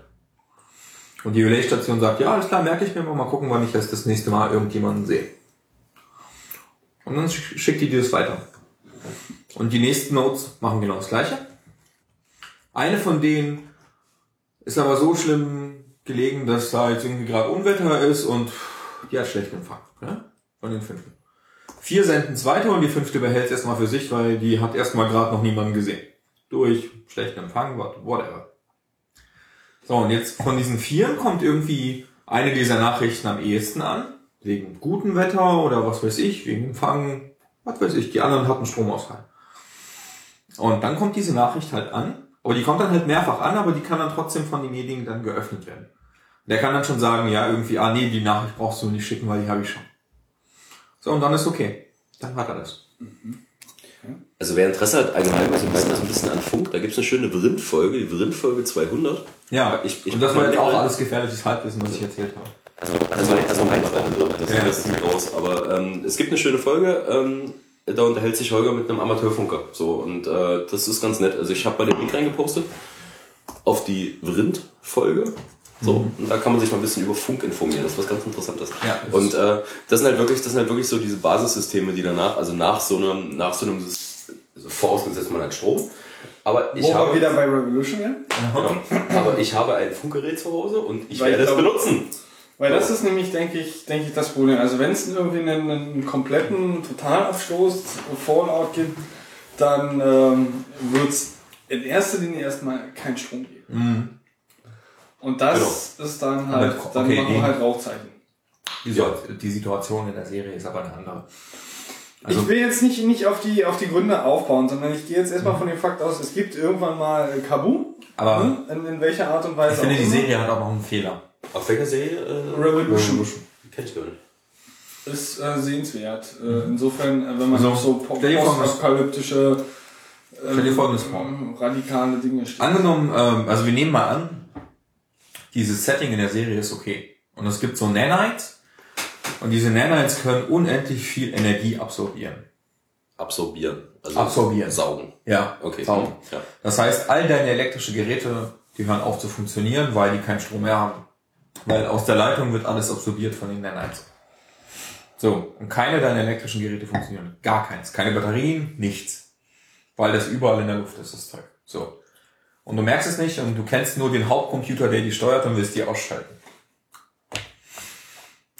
Und die Relay-Station sagt, ja, alles klar, merke ich mir mal, mal gucken, wann ich das das nächste Mal irgendjemanden sehe. Und dann sch- schickt die dir das weiter. Und die nächsten Nodes machen genau das gleiche. Eine von denen ist aber so schlimm gelegen, dass da jetzt irgendwie gerade Unwetter ist und die hat schlechten Empfang. Ja? Von den fünften. Vier senden es weiter und die fünfte behält es erstmal für sich, weil die hat erstmal gerade noch niemanden gesehen. Durch schlechten Empfang, what- whatever. So, und jetzt von diesen vier kommt irgendwie eine dieser Nachrichten am ehesten an. Wegen gutem Wetter oder was weiß ich, wegen Empfang, was weiß ich. Die anderen hatten Stromausfall. Und dann kommt diese Nachricht halt an, aber die kommt dann halt mehrfach an, aber die kann dann trotzdem von demjenigen dann geöffnet werden. Der kann dann schon sagen, ja, irgendwie, ah nee, die Nachricht brauchst du nicht schicken, weil die habe ich schon. So, und dann ist okay. Dann hat er das. Also wer Interesse hat, allgemein, also mal so ein bisschen an Funk, da gibt's eine schöne Vrind-Folge, die Vrind-Folge 200. Ja, Ich- ich- und das war jetzt auch alles gefährliches Halbwissen, was ich erzählt habe. Also, also, also mein Freund, das, Ja. das sieht aus. Aber ähm, es gibt eine schöne Folge, ähm, da unterhält sich Holger mit einem Amateurfunker. So, und äh, das ist ganz nett. Also ich habe bei den Link reingepostet auf die Vrind-Folge. So, und da kann man sich mal ein bisschen über Funk informieren. Das ist was ganz Interessantes. Ja, das und äh, das sind halt wirklich, das sind halt wirklich so diese Basissysteme, die danach, also nach so einem, nach so einem, Sys- also vorausgesetzt man hat Strom. Aber ich Wo wir habe, wieder bei Revolution wären? genau, aber ich habe ein Funkgerät zu Hause und ich Weil werde ich es benutzen. Weil das ist nämlich, denke ich, denke ich, das Problem. Also wenn es irgendwie einen, einen kompletten Totalabstoß, Fallout gibt, dann ähm, wird es in erster Linie erstmal keinen Strom geben. Und das ist dann halt, dann okay, machen wir halt Rauchzeichen. Die, Situ- die Situation in der Serie ist aber eine andere. Also- ich will jetzt nicht, nicht auf, die, auf die Gründe aufbauen, sondern ich gehe jetzt erstmal von dem Fakt aus, es gibt irgendwann mal Kabu. Aber ne? in, in welcher Art und Weise ich finde, auch die immer. Serie hat auch noch einen Fehler. Auf welcher Serie? Äh, Revolution. Kenn ich gar nicht. ist äh, sehenswert. Äh, insofern, äh, wenn man Also, auf so postapokalyptische ähm, radikale Dinge steht. Angenommen, ähm, also wir nehmen mal an, dieses Setting in der Serie ist okay. Und es gibt so Nanites. Und diese Nanites können unendlich viel Energie absorbieren. Absorbieren. Also Absorbieren. Saugen. Ja, Okay. Saugen. Ja. Das heißt, all deine elektrische Geräte, die hören auf zu funktionieren, weil die keinen Strom mehr haben. Weil aus der Leitung wird alles absorbiert von den Nanites. So, und keine deiner elektrischen Geräte funktionieren. Gar keins. Keine Batterien, nichts. Weil das überall in der Luft ist, das Zeug. So. Und du merkst es nicht und du kennst nur den Hauptcomputer, der die steuert und willst die ausschalten.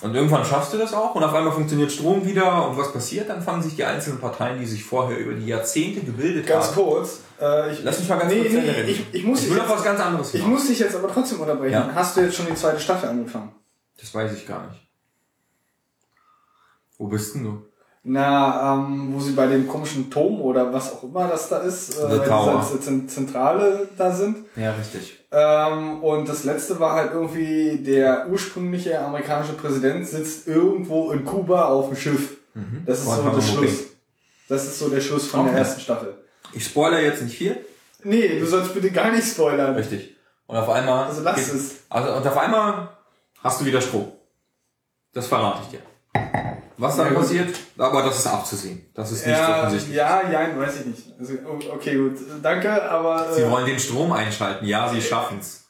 Und irgendwann schaffst du das auch und auf einmal funktioniert Strom wieder und was passiert? Dann fangen sich die einzelnen Parteien, die sich vorher über die Jahrzehnte gebildet Ganz haben. kurz. Äh, ich, Lass mich mal ganz nee, kurz nee, reden. ich, ich, muss ich dich will jetzt, was ganz anderes ich hinaus. muss dich jetzt aber trotzdem unterbrechen. Ja. Hast du jetzt schon die zweite Staffel angefangen? Das weiß ich gar nicht. Wo bist denn du? Na, ähm, wo sie bei dem komischen Turm oder was auch immer das da ist, äh, The Tower. dieser Zent- Zentrale da sind. Ja, richtig. Ähm, und das letzte war halt irgendwie, der ursprüngliche amerikanische Präsident sitzt irgendwo in Kuba auf dem Schiff. Das ist so Guantanamo der. Schluss. Das ist so der Schluss von Okay. der ersten Staffel. Ich spoilere jetzt nicht viel. Nee, du sollst bitte gar nicht spoilern. Richtig. Und auf einmal. Also lass geht- es. Also, und auf einmal hast du wieder Strom. Das verrate ich dir. Was dann Ja, gut. passiert, aber das ist abzusehen. Das ist nicht Ja, offensichtlich. ja, ja, weiß ich nicht. Also, okay, gut. Danke, aber. Sie äh, wollen den Strom einschalten. Ja, sie schaffen's.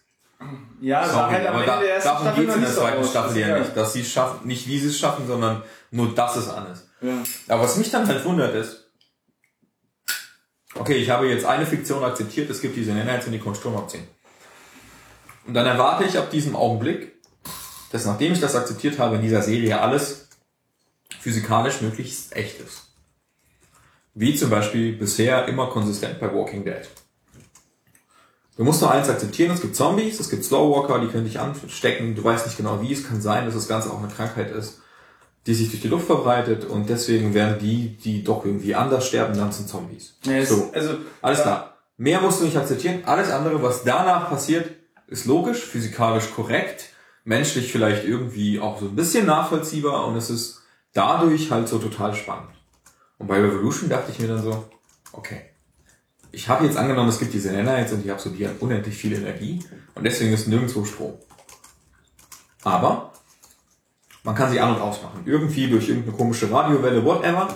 ja, Sorry, halt aber da, darum geht's noch in der so zweiten aus. Staffel ja nicht. Dass sie es schaffen, nicht wie sie es schaffen, sondern nur, dass es an ist. Ja. Aber was mich dann halt wundert ist, okay, ich habe jetzt eine Fiktion akzeptiert, es gibt diese Nanites und die können Strom abziehen. Und dann erwarte ich ab diesem Augenblick, dass nachdem ich das akzeptiert habe, in dieser Serie alles physikalisch möglichst echt ist. Wie zum Beispiel bisher immer konsistent bei Walking Dead. Du musst nur eins akzeptieren, es gibt Zombies, es gibt Slowwalker, die können dich anstecken, du weißt nicht genau wie, es kann sein, dass das Ganze auch eine Krankheit ist, die sich durch die Luft verbreitet und deswegen werden die, die doch irgendwie anders sterben, dann sind Zombies. Ja, so, also, alles klar. Mehr musst du nicht akzeptieren, alles andere, was danach passiert, ist logisch, physikalisch korrekt, menschlich vielleicht irgendwie auch so ein bisschen nachvollziehbar und es ist dadurch halt so total spannend. Und bei Revolution dachte ich mir dann so, okay, ich habe jetzt angenommen, es gibt diese Nanites und die absorbieren unendlich viel Energie und deswegen ist nirgendwo Strom. Aber man kann sie an- und ausmachen. Irgendwie durch irgendeine komische Radiowelle, whatever.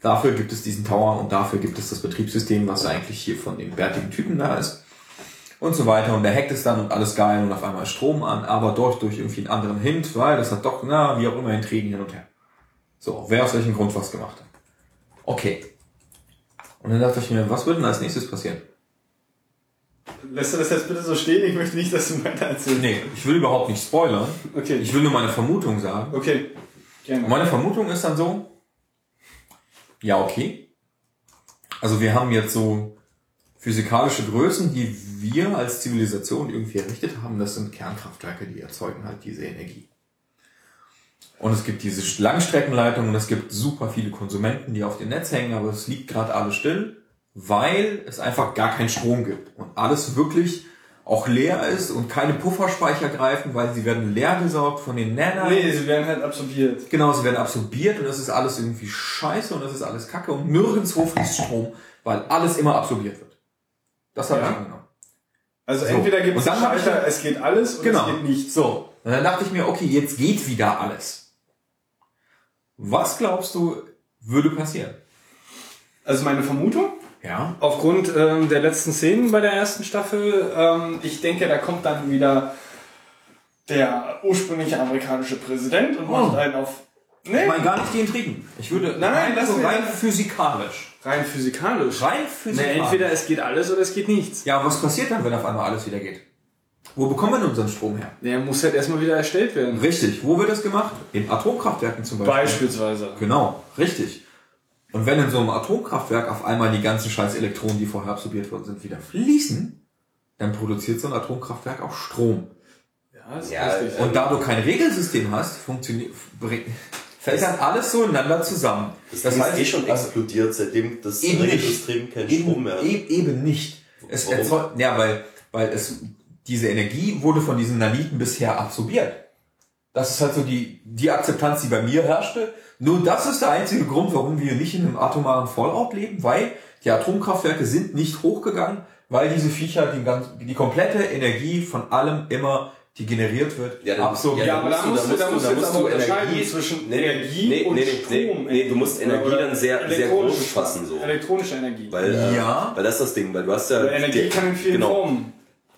Dafür gibt es diesen Tower und dafür gibt es das Betriebssystem, was eigentlich hier von dem bärtigen Typen da ist. Und so weiter. Und der hackt es dann und alles geil und auf einmal Strom an, aber dort durch irgendwie einen anderen Hint, weil das hat doch, na, wie auch immer, Intrigen hin und her. So, wer aus welchem Grund was gemacht hat. Okay. Und dann dachte ich mir, was würde denn als nächstes passieren? Lässt du das jetzt bitte so stehen? Ich möchte nicht, dass du weiter erzählst. Nee, ich will überhaupt nicht spoilern. Okay. Ich will nur meine Vermutung sagen. Okay. Gerne. Und meine Vermutung ist dann so, ja, okay. Also wir haben jetzt so physikalische Größen, die wir als Zivilisation irgendwie errichtet haben. Das sind Kernkraftwerke, die erzeugen halt diese Energie. Und es gibt diese Langstreckenleitungen, es gibt super viele Konsumenten, die auf dem Netz hängen, aber es liegt gerade alles still, weil es einfach gar keinen Strom gibt. Und alles wirklich auch leer ist und keine Pufferspeicher greifen, weil sie werden leer gesaugt von den Nanites. Nee, sie werden halt absorbiert. Genau, sie werden absorbiert und das ist alles irgendwie scheiße und das ist alles kacke und nirgendwo fließt Strom, weil alles immer absorbiert wird. Das habe Ja. ich angenommen. Also So. entweder gibt es Und ich- Schalter, es geht alles oder Genau. es geht nichts. So, und dann dachte ich mir, okay, jetzt geht wieder alles. Was glaubst du, würde passieren? Also meine Vermutung, Ja. aufgrund ähm, der letzten Szenen bei der ersten Staffel, ähm, ich denke, da kommt dann wieder der ursprüngliche amerikanische Präsident und macht Oh. einen auf... Nee, Ich meine gar nicht die Intrigen. Ich würde Nein, nein, rein, lass so rein physikalisch. rein physikalisch. Rein Nee, physikalisch. entweder es geht alles oder es geht nichts. ja, was passiert dann, wenn auf einmal alles wieder geht? Wo bekommen wir denn unseren Strom her? Der muss halt erstmal wieder erstellt werden. Richtig. Wo wird das gemacht? In Atomkraftwerken zum Beispiel. Beispielsweise. Genau, richtig. Und wenn in so einem Atomkraftwerk auf einmal die ganzen scheiß Elektronen, die vorher absorbiert worden sind, wieder fließen, dann produziert so ein Atomkraftwerk auch Strom. Ja, ist Ja, richtig. Und da du kein Regelsystem hast, funktioniert, fällt dann alles so ineinander zusammen. Das, das ist eh schon explodiert, seitdem das Eben nicht. Regelsystem keinen Strom mehr hat. eben, eben nicht. Es Warum? erzeugt, ja, weil, weil es, diese Energie wurde von diesen Naniten bisher absorbiert. Das ist halt so die, die Akzeptanz, die bei mir herrschte. Nur das ist der einzige Grund, warum wir nicht in einem atomaren Fallout leben, weil die Atomkraftwerke sind nicht hochgegangen, weil diese Viecher die, ganz, die komplette Energie von allem immer, die generiert wird, Ja, absorbieren. Ja, aber da musst du- da musst du jetzt aber unterscheiden zwischen Energie und nee, nee, Strom. nee, du musst Energie dann sehr, sehr groß fassen, so. Elektronische Energie. Weil, äh, Ja. weil das ist das Ding, weil du hast ja. Weil Energie die- kann in vielen genau. Formen.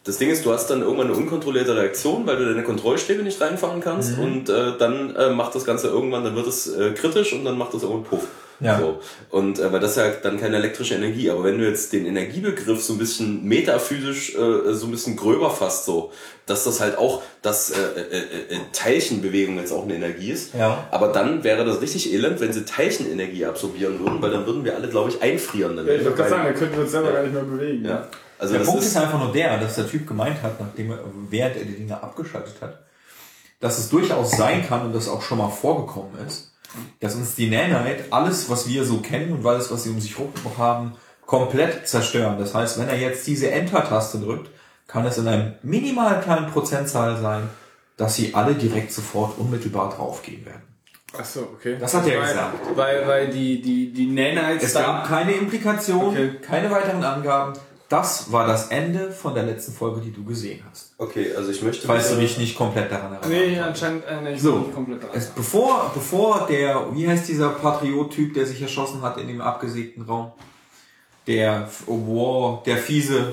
Das Ding ist, du hast dann irgendwann eine unkontrollierte Reaktion, weil du deine Kontrollstäbe nicht reinfahren kannst Mhm. und äh, dann äh, macht das Ganze irgendwann, dann wird es äh, kritisch und dann macht das irgendwann Puff. Ja. So. Und äh, weil das ist ja dann keine elektrische Energie. Aber wenn du jetzt den Energiebegriff so ein bisschen metaphysisch äh, so ein bisschen gröber fasst, so, dass das halt auch, dass äh, äh, äh, Teilchenbewegung jetzt auch eine Energie ist. Ja. Aber dann wäre das richtig elend, wenn sie Teilchenenergie absorbieren würden, weil dann würden wir alle, glaube ich, einfrieren. Dann Ja, ich wollte gerade sagen, da könnten wir uns selber gar nicht mehr bewegen. ja. Also Der das Punkt ist, ist einfach nur der, dass der Typ gemeint hat, nachdem er, während er die Dinge abgeschaltet hat, dass es durchaus sein kann und das auch schon mal vorgekommen ist, dass uns die Nanite alles, was wir so kennen und alles, was sie um sich herum haben, komplett zerstören. Das heißt, wenn er jetzt diese Enter-Taste drückt, kann es in einem minimal kleinen Prozentzahl sein, dass sie alle direkt sofort unmittelbar draufgehen werden. Ach so, okay. Das hat er weil, gesagt. Weil, weil die, die, die Nanites Es gab keine Implikation, Okay. keine weiteren Angaben. Das war das Ende von der letzten Folge, die du gesehen hast. okay, also ich möchte. Falls du dich nicht komplett daran erinnerst. Nee, anscheinend äh, nee, ich So. bin nicht komplett dran. Es, bevor, bevor der, wie heißt dieser Patriot-Typ, der sich erschossen hat in dem abgesägten Raum? Der, oh, wow, der fiese,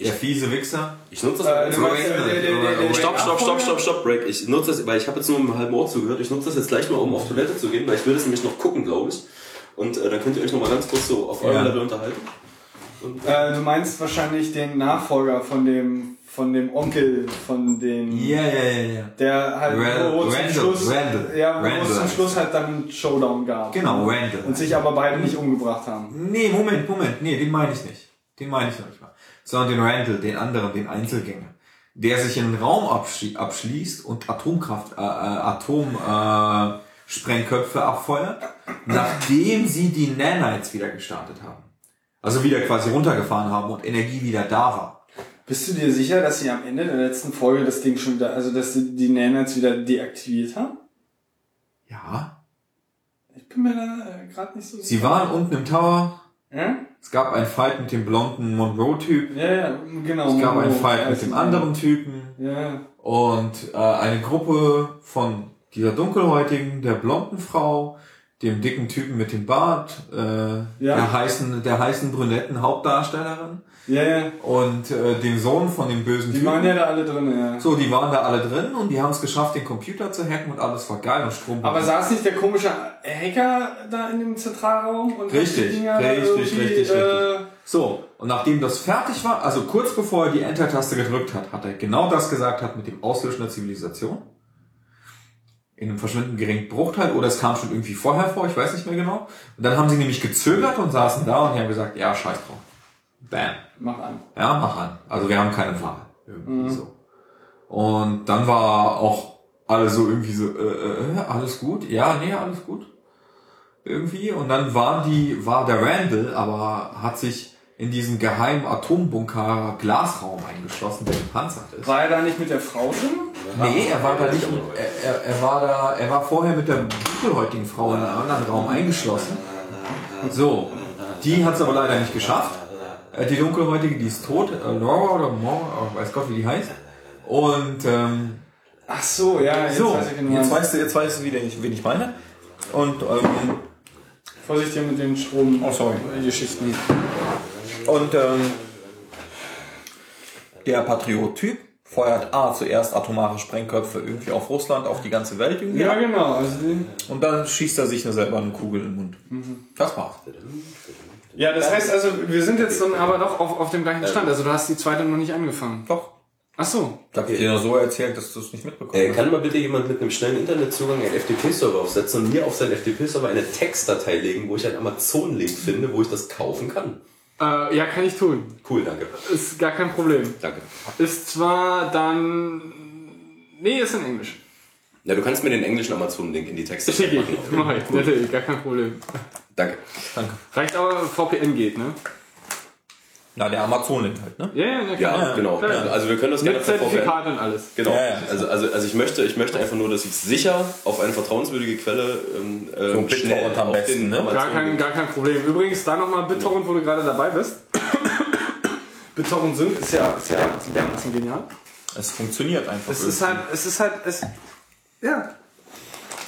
der fiese Wichser. Ich nutze das. äh, stopp, stopp, stopp, stopp, stopp, Break. Ich nutze das, weil ich habe jetzt nur um halben Ohr zugehört. Ich nutze das jetzt gleich mal, um auf Toilette zu gehen, weil ich will das nämlich noch gucken, glaube ich. Und äh, dann könnt ihr euch noch mal ganz kurz so auf eurem Ja. Level unterhalten. Äh, du meinst wahrscheinlich den Nachfolger von dem von dem Onkel von den Ja, ja, ja, ja. der halt Ra- wo es Randall, zum Schluss Randall, ja wo es Randall zum heißt Schluss halt dann einen Showdown gab Genau, Randall. und sich aber beide nicht umgebracht haben. Nee, Moment, Moment. Nee, den meine ich nicht. Den meine ich noch nicht mal. Sondern den Randall, den anderen, den Einzelgänger. Der sich in einen Raum abschli abschließt und Atomkraft, äh, äh, Atom, äh, Sprengköpfe abfeuert, nachdem sie die Nanites wieder gestartet haben. Also wieder quasi runtergefahren haben und Energie wieder da war. Bist du dir sicher, dass sie am Ende der letzten Folge das Ding schon wieder, also dass sie die Nanites wieder deaktiviert haben? Ja. Ich bin mir da äh, gerade nicht so sicher. Sie waren unten im Tower. Ja? Es gab einen Fight mit dem blonden Monroe-Typ. Ja, ja, genau. Es gab einen Oh, Fight mit dem anderen Typen. Ja, Und äh, eine Gruppe von dieser dunkelhäutigen, der blonden Frau, dem dicken Typen mit dem Bart, äh, der heißen, der heißen brünetten Hauptdarstellerin ja, ja. und äh, dem Sohn von dem bösen Die Typen. waren ja da alle drin, ja. so, die waren da alle drin und die haben es geschafft, den Computer zu hacken und alles war geil und Strom. Aber saß nicht der komische Hacker da in dem Zentralraum und Richtig, die Dinger richtig, irgendwie, richtig, äh, So, und nachdem das fertig war, also kurz bevor er die Enter-Taste gedrückt hat, hat er genau das gesagt hat mit dem Auslöschen der Zivilisation. In einem verschwindend geringen Bruchteil, oder es kam schon irgendwie vorher vor, ich weiß nicht mehr genau. Und dann haben sie nämlich gezögert und saßen da und haben gesagt, ja, scheiß drauf. Bam. Mach an. Ja, mach an. Also wir haben keine Wahl. Irgendwie so. Und dann war auch alle so irgendwie so, äh, äh, alles gut? Ja, nee, alles gut. Irgendwie. Und dann waren die, war der Randall, aber hat sich in diesen geheimen Atombunker Glasraum eingeschlossen, der gepanzert ist. War er da nicht mit der Frau drin? Nee, er war da nicht, er, er, er war da, er war vorher mit der dunkelhäutigen Frau in einem anderen Raum eingeschlossen. So, die hat es aber leider nicht geschafft. Äh, Die dunkelhäutige, die ist tot, äh, Laura oder Maura, äh, weiß Gott, wie die heißt. Und ähm, Ach so, ja, jetzt so, weiß ich genau. Jetzt weißt du, jetzt weißt du, wen ich, wen ich meine. Und, ähm, Vorsicht hier mit den Strom. Oh, sorry. Geschichten. Und ähm, der Patriot-Typ feuert A zuerst atomare Sprengköpfe irgendwie auf Russland, auf die ganze Welt irgendwie. Ja, genau. Also Und dann schießt er sich selber eine Kugel in den Mund. Das war's. ja, das heißt also, wir sind jetzt dann aber doch auf, auf dem gleichen Stand. Also du hast die zweite noch nicht angefangen. Doch. Ach so. Ich hab dir nur so erzählt, dass du es nicht mitbekommen Äh, hast. kann mal bitte jemand mit einem schnellen Internetzugang einen FTP-Server aufsetzen und mir auf seinen FTP-Server eine Textdatei legen, wo ich einen Amazon-Link finde, wo ich das kaufen kann? Äh, ja, kann ich tun. Cool, danke. Ist gar kein Problem. Danke. Ist zwar dann. Nee, ist in Englisch. Ja, du kannst mir den englischen Amazon-Link in die Texte Schicke machen. ich. Mach ich. Natürlich, gar kein Problem. Danke. Reicht aber, VPN geht, ne? Na, der Amazon-Link halt, ne? Ja, ja, na Ja, klar. genau. Ja, ja. Also wir können das gerne Mit. Zertifikat und alles. Genau. Ja, ja. Also, also, also ich möchte, ich möchte einfach nur, dass ich sicher auf eine vertrauenswürdige Quelle ähm, äh, So ein BitTorrent am besten, ne? Gar kein, gar kein Problem. Übrigens, da nochmal BitTorrent, wo du gerade dabei bist. BitTorrent Sync ist ja, ist ja dermaßen genial. Es funktioniert einfach. Es ist halt, es ist halt, es, ja.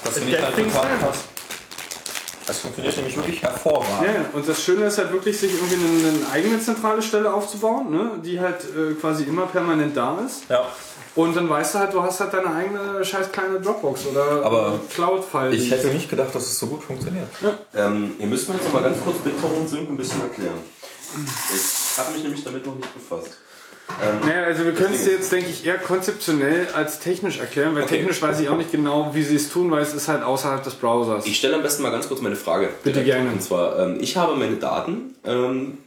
das It finde ich halt krass. Das funktioniert nämlich wirklich hervorragend. Ja, ja. und das Schöne ist halt wirklich, sich irgendwie eine, eine eigene zentrale Stelle aufzubauen, ne? die halt äh, quasi immer permanent da ist. Ja. Und dann weißt du halt, du hast halt deine eigene scheiß kleine Dropbox oder Aber Cloud-File. Ich hätte nicht gedacht, dass es so gut funktioniert. Ähm, ihr müsst mir jetzt noch mal ganz kurz BitTorrent Sync ein bisschen erklären. Ich habe mich nämlich damit noch nicht befasst. Naja, also wir können es dir jetzt, denke ich, eher konzeptionell als technisch erklären, weil Okay. technisch weiß ich auch nicht genau, wie sie es tun, weil es ist halt außerhalb des Browsers. Ich stelle am besten mal ganz kurz meine Frage. Bitte gerne. Und zwar, ähm, ich habe meine Daten, ähm,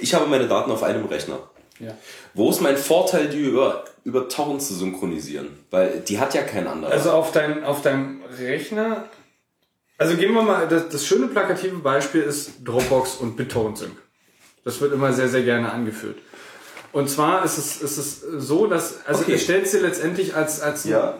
ich habe meine Daten auf einem Rechner. ja. Wo ist mein Vorteil, die über, über Torrent zu synchronisieren? Weil die hat ja kein anderer. Also auf, dein, auf deinem Rechner, also gehen wir mal, das, das schöne plakative Beispiel ist Dropbox und BitTorrent Sync. Das wird immer sehr, sehr gerne angeführt. Und zwar ist es, ist es so, dass, also Okay. ihr stellt sie letztendlich als, als ja,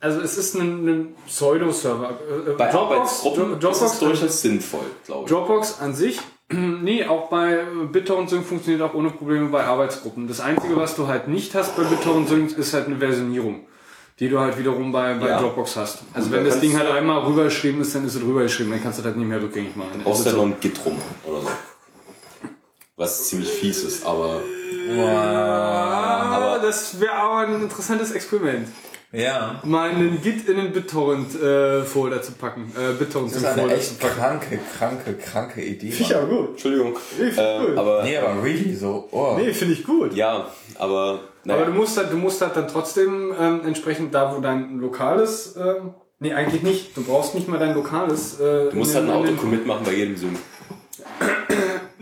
also es ist ein, ein Pseudo-Server. Äh, bei Dropbox, Arbeitsgruppen Dropbox, ist es durchaus sinnvoll, glaube ich. Dropbox an sich, nee, auch bei BitTorrent Sync funktioniert auch ohne Probleme bei Arbeitsgruppen. Das Einzige, was du halt nicht hast bei BitTorrent Sync, ist halt eine Versionierung, die du halt wiederum bei, bei Ja. Dropbox hast. Also Gut, wenn da das Ding halt einmal rübergeschrieben ist, dann ist es rübergeschrieben, dann kannst du das nicht mehr rückgängig machen. Außer noch ein Git rum oder so. Was ziemlich fies ist, aber aber das wäre aber ein interessantes Experiment. Ja. meinen Git in den BitTorrent-Folder zu packen. Äh, BitTorrent Das ist eine Folder echt zu packen. kranke, kranke, kranke Idee. Mann. Ja, gut. Entschuldigung. Nee, ich Äh, cool. aber Nee, aber really so. Oh. Nee, finde ich gut. ja, aber naja. Aber du musst halt, du musst halt dann trotzdem ähm, entsprechend da, wo dein lokales, ähm, nee, eigentlich nicht. Du brauchst nicht mal dein lokales. Äh, du musst halt ein Autocommit machen bei jedem Sync.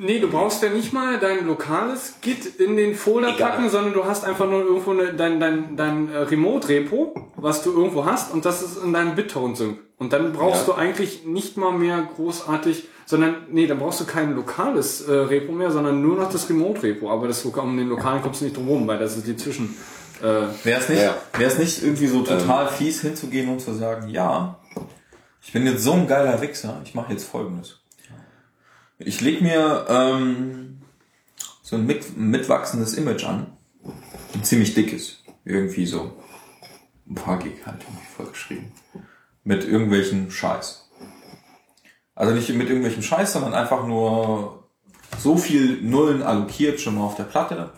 Nee, du brauchst ja nicht mal dein lokales Git in den Folder Egal. packen, sondern du hast einfach nur irgendwo eine, dein, dein, dein äh, Remote-Repo, was du irgendwo hast, und das ist in deinem BitTorrent-Sync. Und dann brauchst Ja. du eigentlich nicht mal mehr großartig, sondern, nee, dann brauchst du kein lokales äh, Repo mehr, sondern nur noch das Remote-Repo. Aber das, um den lokalen kommst du nicht drum rum, weil das ist die Zwischen... Äh, Wäre es nicht, Ja. wär's nicht irgendwie so total fies hinzugehen und zu sagen, ja, ich bin jetzt so ein geiler Wichser, ich mache jetzt folgendes. Ich leg mir ähm, so ein mit, mitwachsendes Image an, ein ziemlich dickes, irgendwie so ein paar Gig halt irgendwie vollgeschrieben, mit irgendwelchen Scheiß. Also nicht mit irgendwelchen Scheiß, sondern einfach nur so viel Nullen allokiert schon mal auf der Platte,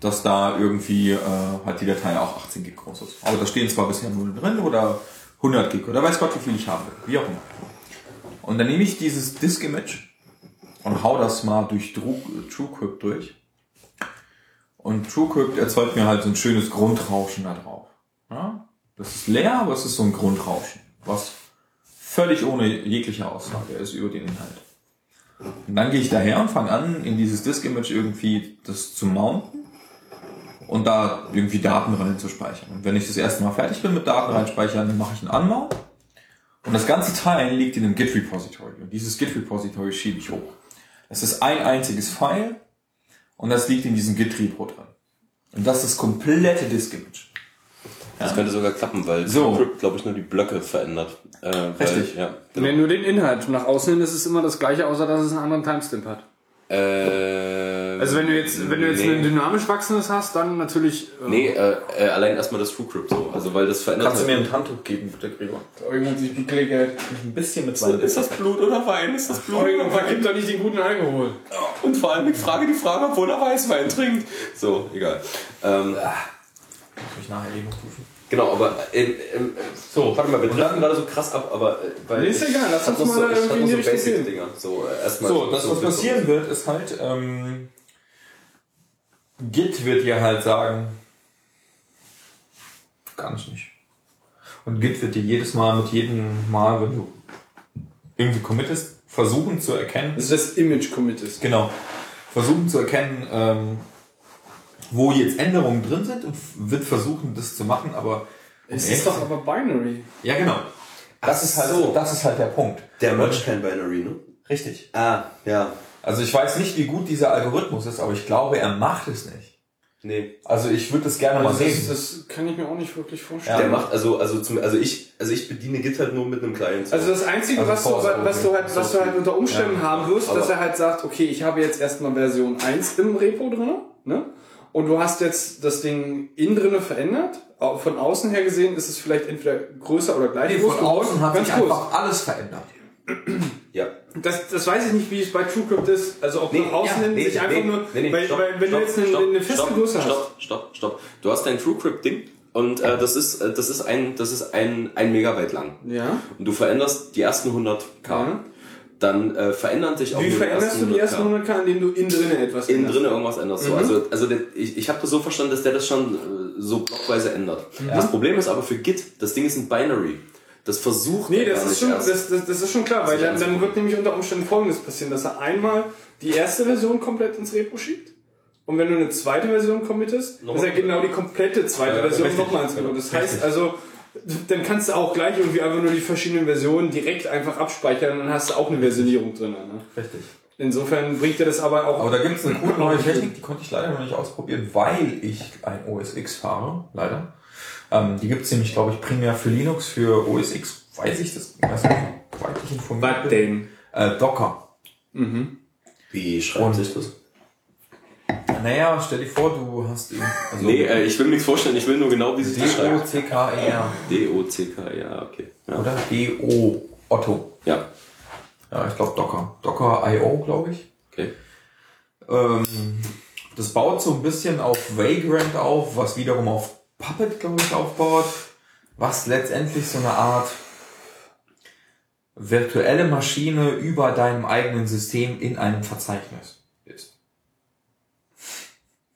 dass da irgendwie äh, halt die Datei auch 18 Gig groß ist. Aber da stehen zwar bisher Nullen drin oder 100 Gig oder weiß Gott, wie viel ich will, wie auch immer. Und dann nehme ich dieses Disk-Image und hau das mal durch TrueCrypt durch. Und TrueCrypt erzeugt mir halt so ein schönes Grundrauschen da drauf. Ja? Das ist leer, aber es ist so ein Grundrauschen, was völlig ohne jegliche Aussage ist über den Inhalt. Und dann gehe ich daher und fange an, in dieses Disk-Image irgendwie das zu mounten und da irgendwie Daten rein zu speichern. Und wenn ich das erste Mal fertig bin mit Daten reinspeichern, dann mache ich einen Unmount. Und das ganze Teil liegt in einem Git-Repository. Und dieses Git-Repository schiebe ich hoch. Es ist ein einziges File und das liegt in diesem Git-Repo drin. Und das ist das komplette Disk-Image. Das könnte sogar klappen, weil So. Glaube ich, nur die Blöcke verändert. Äh, weil, Richtig. Ja, genau. nee, nur den Inhalt. Nach außen hin ist es immer das gleiche, außer dass es einen anderen Timestamp hat. Äh, Also wenn du jetzt, wenn du jetzt nee. ein dynamisch wachsendes hast, dann natürlich. Äh, Nee, äh, äh, allein erstmal das TrueCrypt so. Also weil das verändert Kannst du mir halt- ein Handtuch geben, bitte, Gregor? Irgendwann sich geklickert. Ein bisschen mit Ist das Blut oder Wein? Ist das Blut oder Irgendwann Wein? vergibt doch nicht den guten Alkohol. Und vor allem, ich frage die Frage, obwohl er Weißwein trinkt. So, egal. Ähm, Muss ich nachher eben prüfen. genau, aber ähm, ähm, so, warte mal, wir driften gerade so krass ab, aber äh, weil Nee, ist ich- egal, lass uns so, mal hab irgendwie in noch die so Richtung Basic. Dinger. So, äh, erstmal So, das, was passieren wird, ist halt, ähm, Git wird dir halt sagen, gar nicht nicht. Und Git wird dir jedes Mal mit jedem Mal, wenn du irgendwie committest, versuchen zu erkennen, Das ist das Image Commit ist. genau, versuchen zu erkennen, ähm, wo jetzt Änderungen drin sind und wird versuchen, das zu machen, aber Es ist doch aber Binary. ja genau. Das Ach ist halt, so. das ist halt der Punkt. Der mergt kein Binary, ne? Richtig. Ah, ja. Also ich weiß nicht, wie gut dieser Algorithmus ist, aber ich glaube, er macht es nicht. Nee. Also ich würde es gerne mal Also sehen. das, das kann ich mir auch nicht wirklich vorstellen. Der macht, also, also, zum, also ich, also ich bediene Git halt nur mit einem Client. so. Also das Einzige, Also was, du, was, du halt, was du halt unter Umständen Ja. haben wirst, Aber- dass er halt sagt, okay, ich habe jetzt erstmal Version 1 im Repo drin, ne? Und du hast jetzt das Ding innen drinne verändert. Von außen her gesehen ist es vielleicht entweder größer oder gleich Nee, groß von außen hat Ganz sich kurz. einfach alles verändert. Ja. Das, das weiß ich nicht, wie es bei TrueCrypt ist. Also ob Nee, nach außen ja, nee, sich einfach nee, nur, nee, nee, weil, stopp, weil wenn stopp, du jetzt eine, stopp, eine feste stopp, Größe hast. Stopp, stopp, stopp. Du hast dein TrueCrypt-Ding und äh, das ist, äh, das ist ein, das ist ein, ein Megabyte lang. Ja. Und du veränderst die ersten 100 K. Ja. Dann äh, verändern sich auch Wie nur veränderst du die ersten 100K. 100 K, indem du innen drinne etwas Innen änderst? drin irgendwas änderst. So. Mhm. Also, also der, ich, ich habe das so verstanden, dass der das schon äh, so blockweise ändert. Das Problem ist aber für Git, das Ding ist ein Binary. Das versucht Nee, das gar ist, nicht schon, das, das, das ist schon klar, weil dann, dann wird nämlich unter Umständen Folgendes passieren, dass er einmal die erste Version komplett ins Repo schiebt und wenn du eine zweite Version committest, dass er genau die komplette zweite Ja, Version nochmal ins Repo. Das heißt also, dann kannst du auch gleich irgendwie einfach nur die verschiedenen Versionen direkt einfach abspeichern und dann hast du auch eine Versionierung drin. Ne? Richtig. Insofern bringt dir das aber auch... Aber da gibt es eine coole neue Technik, die konnte ich leider noch nicht ausprobieren, weil ich ein OS X fahre, leider. Ähm, die gibt es nämlich, glaube ich, primär für Linux, für OS X, weiß ich das, weiß nicht, weit ich informiert bin. denn? Äh, Docker. Wie schreibt Und- sich das? Naja, stell dir vor, du hast eben, also Nee, äh, ich will mir nichts vorstellen, ich will nur genau, wie sich das schreibt. D-O-C-K-E-R. D-O-C-K, ja, okay. Ja. Oder D-O Otto. ja, Ja, ich glaube Docker. Docker IO, glaube ich. okay. Ähm, das baut so ein bisschen auf Vagrant auf, was wiederum auf Puppet, glaube ich, aufbaut. was letztendlich so eine Art virtuelle Maschine über deinem eigenen System in einem Verzeichnis ist.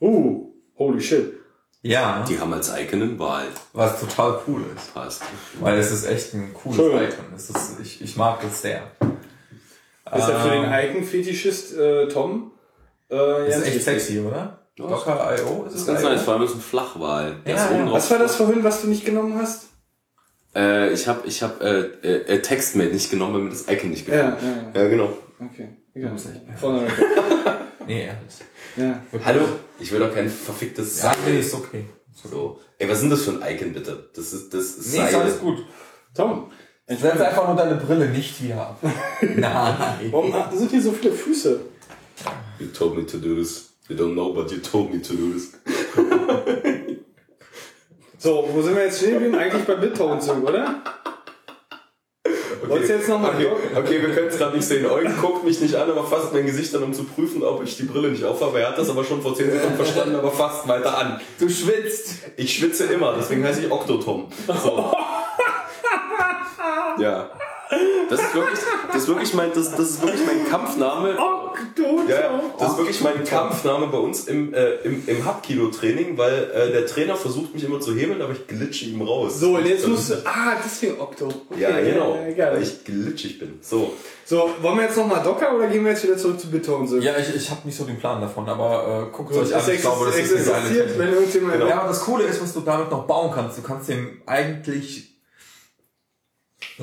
Uh, holy shit. Ja, Die haben als Icon einen Wal. was total cool ist. Passt. Weil es ist echt ein cooles Schön. Icon. Es ist, ich, ich mag das sehr. Ist ja für den Ähm, Icon-Fetischist äh, Tom äh, ist echt sexy, oder? Docker.io ist Das es ist ganz nice, vor allem ist ein Flachwal. Der Ja, ja. Was war das vorhin, was du nicht genommen hast? Äh, ich habe ich hab, äh, äh, äh, Textmate nicht genommen, weil mir das Icon nicht gefällt. Ja, ja, Ja, genau. Okay. Egal. Ich. Vorne weg. Nee, ehrlich. Ja. Hallo? Ich will doch kein verficktes Ja, nee, ist okay. So. Ey, was ist denn das für ein Icon, bitte? Das ist, das ist Nee, ist alles gut. Tom, Setz einfach nur deine Brille nicht wieder ab. Nein. warum sind hier so viele Füße? You told me to do this. You don't know, but you told me to do this. So, wo sind wir jetzt stehen geblieben? Eigentlich bei Bittones, oder? Wolltest du jetzt nochmal Okay, okay, wir können es gerade nicht sehen. Eugen guckt mich nicht an, aber fasst mein Gesicht an, um zu prüfen, ob ich die Brille nicht aufhabe. Er hat das aber schon vor 10 Sekunden verstanden, aber fasst weiter an. Du schwitzt. Ich schwitze immer, deswegen heiße ich Oktotom. So. Ja. Das ist wirklich, das ist wirklich mein, das, das ist wirklich mein Kampfname. Ja, ja, das ist wirklich mein Kampfname bei uns im, äh, im, im Hub-Kilo-Training, weil äh, der Trainer versucht mich immer zu hebeln, aber ich glitsche ihm raus. So, und jetzt musst du. Ah, deswegen Okto. Okay, Ja, genau. Ja, weil ich glitschig bin. So. So, wollen wir jetzt nochmal Docker oder gehen wir jetzt wieder zurück zu Bittones? Ja, ich, ich habe nicht so den Plan davon, aber äh, guckt Gut, euch an. es Ich glaube, das ist eine geile existiert, Technik. wenn irgendjemand. Genau. Ja, aber das Coole ist, was du damit noch bauen kannst. Du kannst dem eigentlich so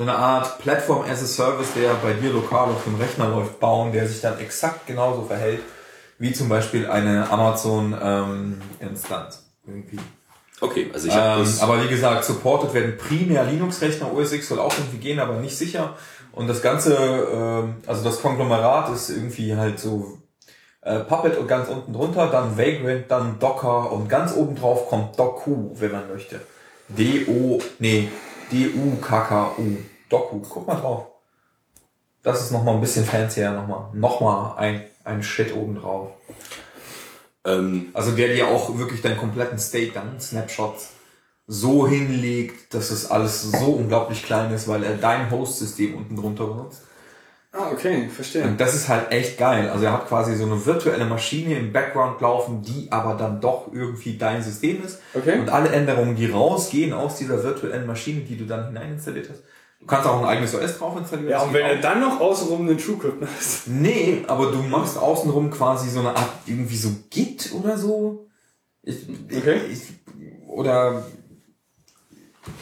eine Art Platform as a Service, der bei dir lokal auf dem Rechner läuft, bauen, der sich dann exakt genauso verhält, wie zum Beispiel eine Amazon ähm, Instanz. Irgendwie. Okay, also ich habe Ähm, aber wie gesagt, supported werden primär Linux-Rechner, OS X soll auch irgendwie gehen, aber nicht sicher. Und das ganze, ähm, also das Konglomerat ist irgendwie halt so äh, Puppet und ganz unten drunter, dann Vagrant, dann Docker und ganz oben drauf kommt Doku, wenn man möchte. D-O, nee, D-U-K-K-U. Doku, guck mal drauf. Das ist nochmal ein bisschen fancier, nochmal, nochmal ein, ein Shit oben drauf. ähm, Also der dir auch wirklich deinen kompletten State dann Snapshots so hinlegt, dass es alles so unglaublich klein ist, weil er dein Host-System unten drunter benutzt. Ah, okay, verstehe. Und das ist halt echt geil. Also er hat quasi so eine virtuelle Maschine im Background laufen, die aber dann doch irgendwie dein System ist. Okay. Und alle Änderungen, die rausgehen aus dieser virtuellen Maschine, die du dann hinein installiert hast. Du kannst auch ein eigenes OS drauf installieren. Ja, und wenn er dann noch außenrum einen TrueCrypt hast. Nee, aber du machst außenrum quasi so eine Art irgendwie so Git oder so. Ich, Okay. ich, oder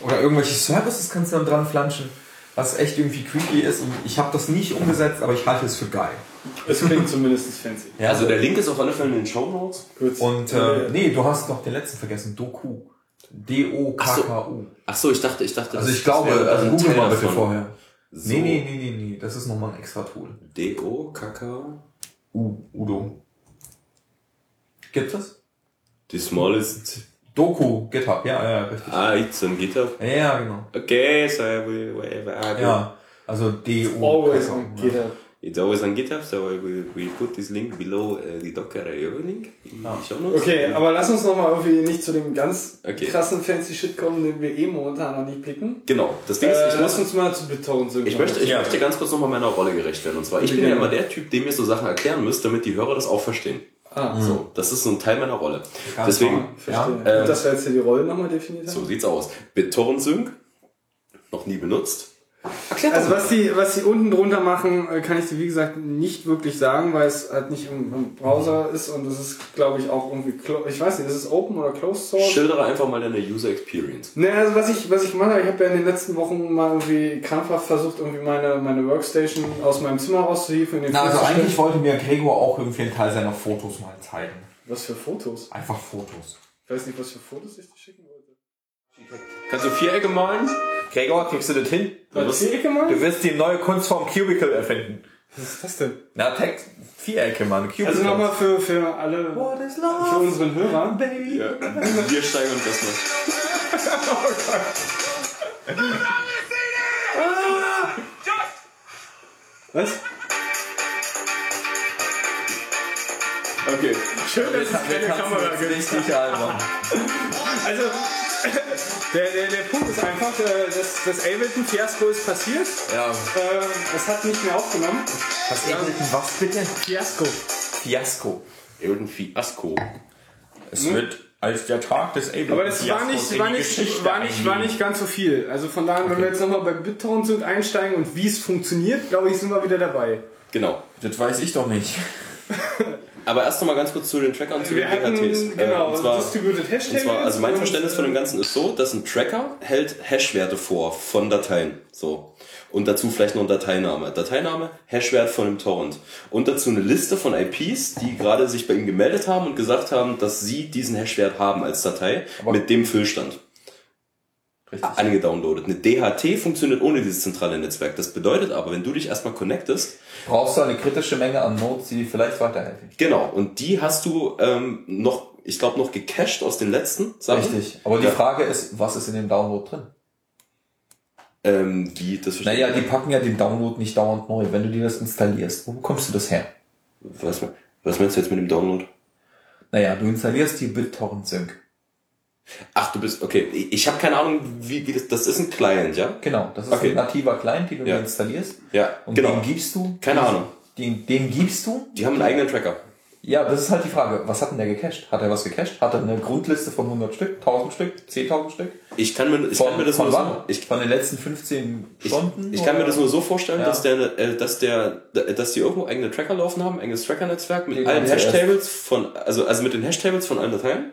oder irgendwelche Services kannst du dann dran flanschen, was echt irgendwie creepy ist. Und ich habe das nicht umgesetzt, aber ich halte es für geil. Es klingt zumindest fancy. Ja, also der Link ist auf alle Fälle in den Show Notes. Und äh, nee, du hast noch den letzten vergessen, Doku. D-O-K-K-U. Ach so, ich dachte, ich dachte. Also das- ich glaube, also google Teil mal bitte vorher. So. Nee, nee, nee, nee, nee, das ist nochmal ein extra Tool. D-O, Kaka. U, Udo. Gibt es? Die smallest. Doku, GitHub, ja, ja, richtig. Ah, it's on GitHub. Ja, genau. Okay, so I will, whatever I do. Ja, also D-O. Always ja. on GitHub. It's always on GitHub, so I will, we put this link below uh, the Docker.io link in die Show Notes. Okay, aber lass uns nochmal irgendwie nicht zu dem ganz Okay. krassen fancy Shit kommen, den wir eh momentan noch nicht blicken. Genau, das Ding ist, Äh, ich lass muss uns mal zu BitTorrent synchron. Ich möchte, ich Ja. möchte ganz kurz nochmal meiner Rolle gerecht werden. Und zwar, ich bin ja immer der Typ, dem ihr so Sachen erklären müsst, damit die Hörer das auch verstehen. Ah, So, das ist so ein Teil meiner Rolle. Ganz Deswegen, verstehe. Ja, Gut, dass wir jetzt hier die Rollen nochmal definiert so haben. sieht's aus. BitTorrent Sync, noch nie benutzt. Erklärt Also was die, was die unten drunter machen, äh, kann ich dir wie gesagt nicht wirklich sagen, weil es halt nicht im, im Browser ist und es ist, glaube ich, auch irgendwie, ich weiß nicht, ist es Open oder Closed Source? Schildere einfach mal deine User Experience. Ne, also was ich, was ich mache, ich habe ja in den letzten Wochen mal irgendwie krampfhaft versucht, irgendwie meine, meine Workstation aus meinem Zimmer rauszuhieven. Na, also eigentlich wollte mir Gregor auch irgendwie einen Teil seiner Fotos mal zeigen. Was für Fotos? Einfach Fotos. Ich weiß nicht, was für Fotos ich dir schicken wollte. Kannst du Vierecke malen? Gregor, kriegst du das hin? Vierecke mal? Du wirst die neue Kunstform Cubicle erfinden. Was ist das denn? Na, Text, Vierecke, Mann. Cubicle. Also nochmal für, für alle, What is für unseren Hörer. baby? Ja, wir steigern das noch. Was? Okay. Schön, dass es keine Kamera gibt. Richtig albern. Also, der, der, der Punkt ist einfach, äh, das, das Ableton-Fiasko ist passiert. Ja. Äh, es hat nicht mehr aufgenommen. Was Ableton was bitte? Fiasko. Fiasko. Irgendein Fiasko. Es wird als der Tag des Ableton Aber es war nicht, war, nicht, war, nicht, war nicht ganz so viel. Also von daher, wenn wir jetzt nochmal bei BitTorrent sind, einsteigen und wie es funktioniert, glaube ich, sind wir wieder dabei. Genau. Das weiß ich doch nicht. Aber erst noch mal ganz kurz zu den Trackern, zu den DHTs. genau, Äh, und zwar, Distributed Hash und zwar, also mein Verständnis von dem Ganzen ist so, dass ein Tracker hält Hashwerte vor von Dateien. So. Und dazu vielleicht noch ein Dateiname. Dateiname, Hashwert von einem Torrent. Und dazu eine Liste von IPs, die gerade sich bei ihm gemeldet haben und gesagt haben, dass sie diesen Hashwert haben als Datei mit dem Füllstand. Richtig. Angedownloadet. Eine DHT funktioniert ohne dieses zentrale Netzwerk. Das bedeutet aber, wenn du dich erstmal connectest, Brauchst du eine kritische Menge an Nodes, die dir vielleicht weiterhelfen. Genau, und die hast du ähm, noch, ich glaube, noch gecached aus den letzten Sachen. Richtig. Aber die Ja. Frage ist, was ist in dem Download drin? Ähm, wie, das verstehe Naja, die packen ja den Download nicht dauernd neu. Wenn du dir das installierst, wo bekommst du das her? Was, was meinst du jetzt mit dem Download? Naja, du installierst die BitTorrent Sync. Ach, du bist, okay, ich, ich habe keine Ahnung, wie, wie das, das ist ein Client, ja? Genau, das ist Okay. ein nativer Client, den du Ja. installierst. Ja, Und genau. den gibst du. Keine Ahnung. Den, den gibst du. Die haben einen eigenen Tracker. Ja, das ist halt die Frage. Was hat denn der gecached? Hat er was gecached? Hat er eine Grundliste von 100 Stück, 1000 Stück, 10.000 Stück? Ich kann mir, ich Von, kann mir das von nur wann? so, ich, von den letzten 15 ich, Stunden? ich kann mir das nur so vorstellen, Ja. dass der, äh, dass der, dass die irgendwo eigene Tracker laufen haben, eigenes Tracker-Netzwerk mit Den allen. Hashtables von, also, also mit den Hashtables von allen Dateien.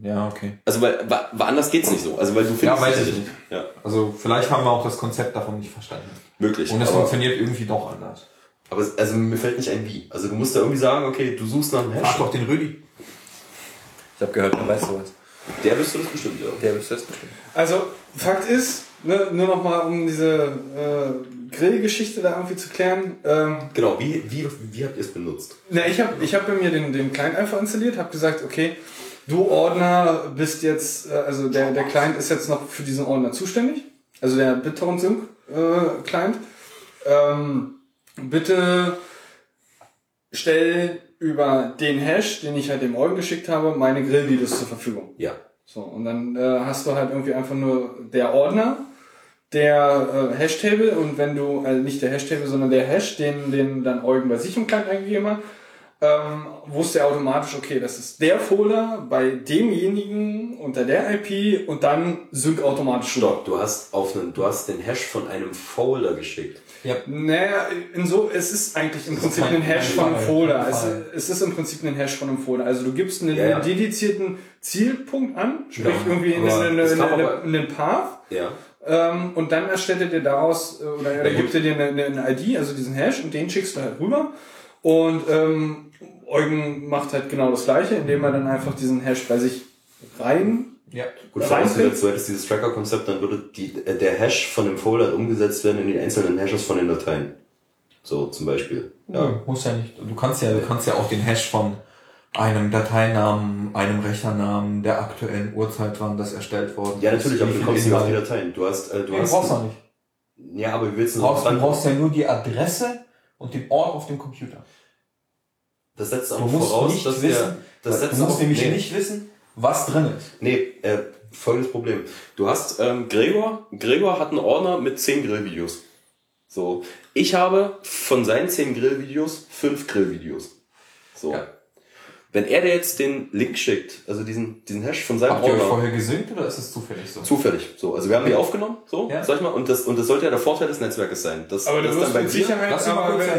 Ja, okay. Also, weil, wa- woanders geht's nicht so. Also, weil du findest weiß es ich ja nicht. Ja, Also vielleicht haben wir auch das Konzept davon nicht verstanden. möglich. Und es funktioniert irgendwie doch anders. Aber es- also mir fällt nicht ein wie. Also du musst da irgendwie sagen, okay, du suchst nach einem Hash. Frag doch den Rüdi. Ich habe gehört, er weiß sowas. Der bist du das bestimmt, ja. Der ist das bestimmt. Also, Fakt ist, ne, nur noch mal um diese äh, Grillgeschichte da irgendwie zu klären. Ähm, Genau, wie, wie, wie habt ihr es benutzt? Na, ich habe ich hab bei mir den, den Client einfach installiert, habe gesagt, okay, du Ordner bist jetzt, äh, also der, der Client ist jetzt noch für diesen Ordner zuständig, also der BitTorrent Sync äh, Client. Ähm, bitte stell über den Hash, den ich halt dem Eugen geschickt habe, meine Grillvideos zur Verfügung. Ja. So, und dann äh, hast du halt irgendwie einfach nur der Ordner, der äh, Hashtable und wenn du, also nicht der Hashtable, sondern der Hash, den, den dann Eugen bei sich im Client eingegeben hat, ähm, wusste er automatisch, okay, das ist der Folder bei demjenigen unter der IP und dann sync automatisch. Stopp, du hast auf einen, du hast den Hash von einem Folder geschickt. Naja, in so, es ist eigentlich im Prinzip kein- ein Hash von einem. Folder. Es, es ist im Prinzip ein Hash von einem Folder. Also du gibst einen, Ja, ja. einen dedizierten Zielpunkt an, sprich Ja, irgendwie einen, aber einen, es einen, Path. Ja. Ähm, und dann erstellt er dir daraus, äh, oder er gibt er dir eine, eine ID, also diesen Hash, und den schickst du halt rüber. Und ähm, Eugen macht halt genau das gleiche, indem er dann einfach diesen Hash bei sich rein. Ja. Gut, vorausgesetzt, du hättest dieses Tracker-Konzept, dann würde die, äh, der Hash von dem Folder umgesetzt werden in die einzelnen Hashes von den Dateien. So, zum Beispiel. Ja, muss ja nicht. Du kannst ja, du kannst ja auch den Hash von einem Dateinamen, einem Rechnernamen, der aktuellen Uhrzeit, wann das erstellt worden Ja, natürlich, aber du kommst nicht auf die. Dateien. Du hast, äh, du Nee, hast, brauchst du nicht. ja, aber wie willst Du brauchst, du brauchst ja nur die Adresse und den Ort auf dem Computer. Das setzt aber voraus, nicht dass wissen, der, das setzt du musst auch- nämlich nee, nicht wissen, was drin ist. Nee, äh, folgendes Problem. Du hast ähm, Gregor. Gregor hat einen Ordner mit 10 Grillvideos. So. Ich habe von seinen 10 Grillvideos 5 Grillvideos. So. Ja. Wenn er dir jetzt den Link schickt, also diesen, diesen Hash von seinem Habt ihr euch vorher gesynkt oder ist es zufällig so? zufällig. So, also wir haben die aufgenommen, so, Ja. sag ich mal, und das, und das sollte ja der Vorteil des Netzwerkes sein. Dass, Aber du dass wirst bei mit dir- Sicherheit, Lass ihn mal aber kurz wenn- sein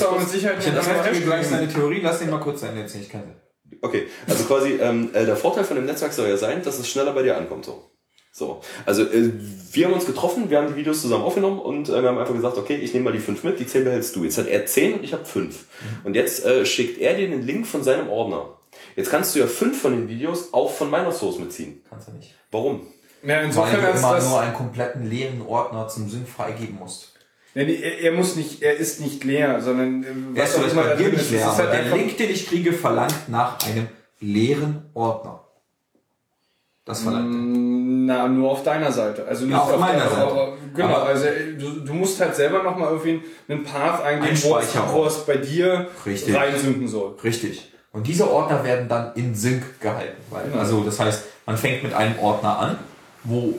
du aber mit Sicherheit Ich nicht das gleich seine Theorie, lass ihn mal kurz sein erzählen, ich kenne Okay, also quasi ähm, äh, der Vorteil von dem Netzwerk soll ja sein, dass es schneller bei dir ankommt. So, so. also äh, wir haben uns getroffen, wir haben die Videos zusammen aufgenommen und äh, wir haben einfach gesagt, okay, ich nehme mal die fünf mit, die zehn behältst du. Jetzt hat er zehn und ich habe fünf. Und jetzt äh, schickt er dir den Link von seinem Ordner. Jetzt kannst du ja fünf von den Videos auch von meiner Source mitziehen. Kannst du nicht. Warum? Ja, Weil insofern du ist immer das, nur einen kompletten leeren Ordner zum Sync freigeben musst. Nee, er, er muss nicht, er ist nicht leer, sondern ähm, Er ist vielleicht immer dir nicht leer, ist halt der Link, den ich kriege, verlangt nach einem leeren Ordner. Das verlangt er. Na, nur auf deiner Seite. Also nicht Ja, auf meiner der- Seite. aber- Genau, Aber- also äh, du, du musst halt selber nochmal irgendwie einen Path eingeben, Ein wo es, wo es bei dir Richtig. reinsynken soll. Richtig. Und diese Ordner werden dann in Sync gehalten. Weil, Also das heißt, man fängt mit einem Ordner an, wo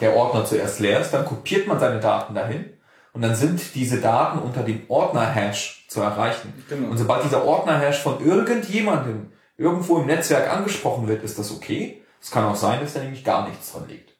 der Ordner zuerst leer ist, dann kopiert man seine Daten dahin und dann sind diese Daten unter dem Ordner-Hash zu erreichen. Genau. Und sobald dieser Ordner-Hash von irgendjemandem irgendwo im Netzwerk angesprochen wird, ist das okay. Es kann auch sein, dass da nämlich gar nichts dran liegt.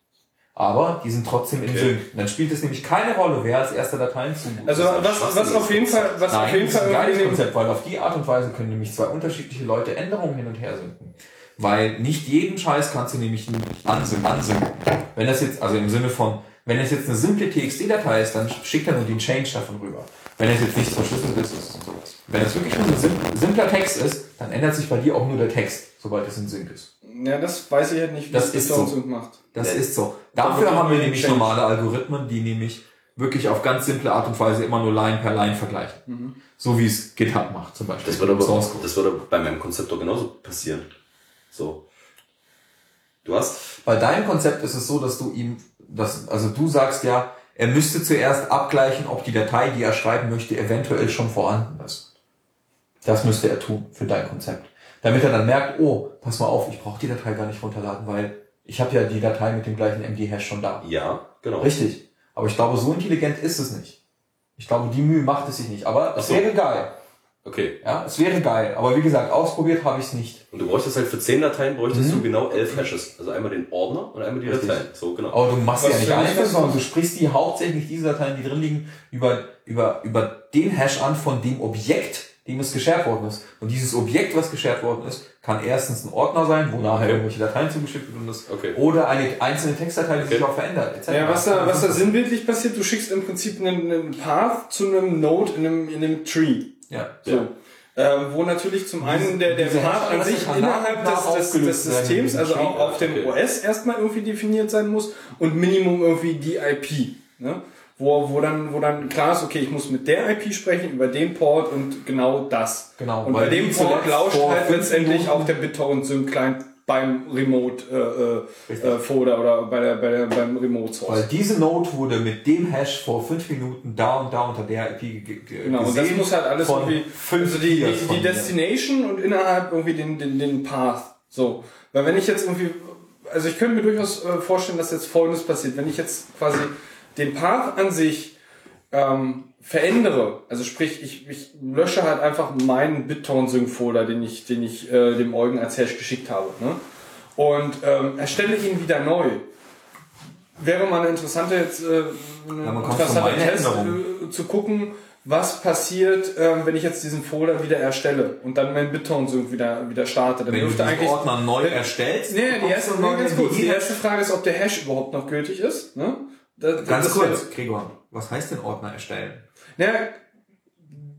Aber die sind trotzdem in Sync. Dann spielt es nämlich keine Rolle, wer als erster Dateien zu. Also was, was auf jeden Fall, was auf Nein, jeden das ist Fall ein geiles Konzept, weil auf die Art und Weise können nämlich zwei unterschiedliche Leute Änderungen hin und her synken. Weil nicht jeden Scheiß kannst du nämlich ansynken. ansynken. Wenn das jetzt, also im Sinne von, wenn es jetzt eine simple TXT-Datei ist, dann schickt er nur den Change davon rüber. Wenn es jetzt nicht verschlüsselt ist, ist es sowas. Wenn es wirklich nur ein sim simpler Text ist, dann ändert sich bei dir auch nur der Text, sobald es in Sync ist. Ja, das weiß ich halt nicht, wie Das es ist so. und macht. Das Ja. ist so. Dafür haben wir nämlich normale Algorithmen, die nämlich wirklich auf ganz simple Art und Weise immer nur Line per Line vergleichen. Mhm. So wie es GitHub macht zum Beispiel. Das würde aber, das würde bei meinem Konzept doch genauso passieren. So. Du hast, Bei deinem Konzept ist es so, dass du ihm, das, also du sagst ja, er müsste zuerst abgleichen, ob die Datei, die er schreiben möchte, eventuell schon vorhanden ist. Das müsste er tun für dein Konzept. Damit er dann merkt, oh, pass mal auf, ich brauche die Datei gar nicht runterladen, weil ich habe ja die Datei mit dem gleichen MD-Hash schon da. ja, genau. Richtig. Aber ich glaube, so intelligent ist es nicht. Ich glaube, die Mühe macht es sich nicht. Aber es so. wäre geil. Okay. Ja, es wäre geil. Aber wie gesagt, ausprobiert habe ich es nicht. Und du bräuchtest halt für 10 Dateien bräuchtest du genau 11 Hashes. Also einmal den Ordner und einmal die Mhm. Richtig. Dateien. So, genau. Aber du machst Was ja nicht für ein einzeln, Hash? sondern du sprichst die hauptsächlich diese Dateien, die drin liegen, über, über, über den Hash an von dem Objekt, dem es geshared worden ist. Und dieses Objekt, was geshared worden ist, kann erstens ein Ordner sein, wo nachher irgendwelche Dateien zugeschickt werden das, Okay. oder eine einzelne Textdatei, die sich auch verändert. etc. Ja, was da, was da sinnbildlich passiert, du schickst im Prinzip einen, einen Path zu einem Node in einem, in einem Tree. Ja. So. Ähm, wo natürlich zum einen der, der Path an sich innerhalb des, des, des Systems, also auch auf dem okay. OS erstmal irgendwie definiert sein muss und Minimum irgendwie die IP. Ne? Wo, wo, dann, wo dann klar ist, okay, ich muss mit der IP sprechen, über den Port und genau das. Genau, Und bei dem Port lauscht halt letztendlich Minuten- auch der BitTorrent Sync Client beim Remote äh, äh, äh, Folder oder bei der, bei der, beim Remote Source. Weil diese Node wurde mit dem Hash vor fünf Minuten da und da unter der IP ge ge Genau, und das gesehen muss halt alles irgendwie, also die, die, die. Destination und innerhalb irgendwie den, den, den Path. So. Weil wenn ich jetzt irgendwie, also ich könnte mir durchaus äh, vorstellen, dass jetzt Folgendes passiert. Wenn ich jetzt quasi den Path an sich ähm, verändere, also sprich, ich, ich lösche halt einfach meinen BitTorrent-Sync-Folder, den ich, den ich äh, dem Eugen als Hash geschickt habe, ne? und ähm, erstelle ihn wieder neu. Wäre mal eine interessante, jetzt, äh, Ja, meine Test äh, zu gucken, was passiert, ähm, wenn ich jetzt diesen Folder wieder erstelle und dann mein BitTorrent-Sync wieder, wieder starte. Dann Wenn du diesen eigentlich Ordner neu wenn- erstellst, Nee, die erste, nee, ganz kurz. Die erste Frage ist, ob der Hash überhaupt noch gültig ist. Ne? Da- Ganz das kurz, Gregor, was heißt denn Ordner erstellen? Wär, na,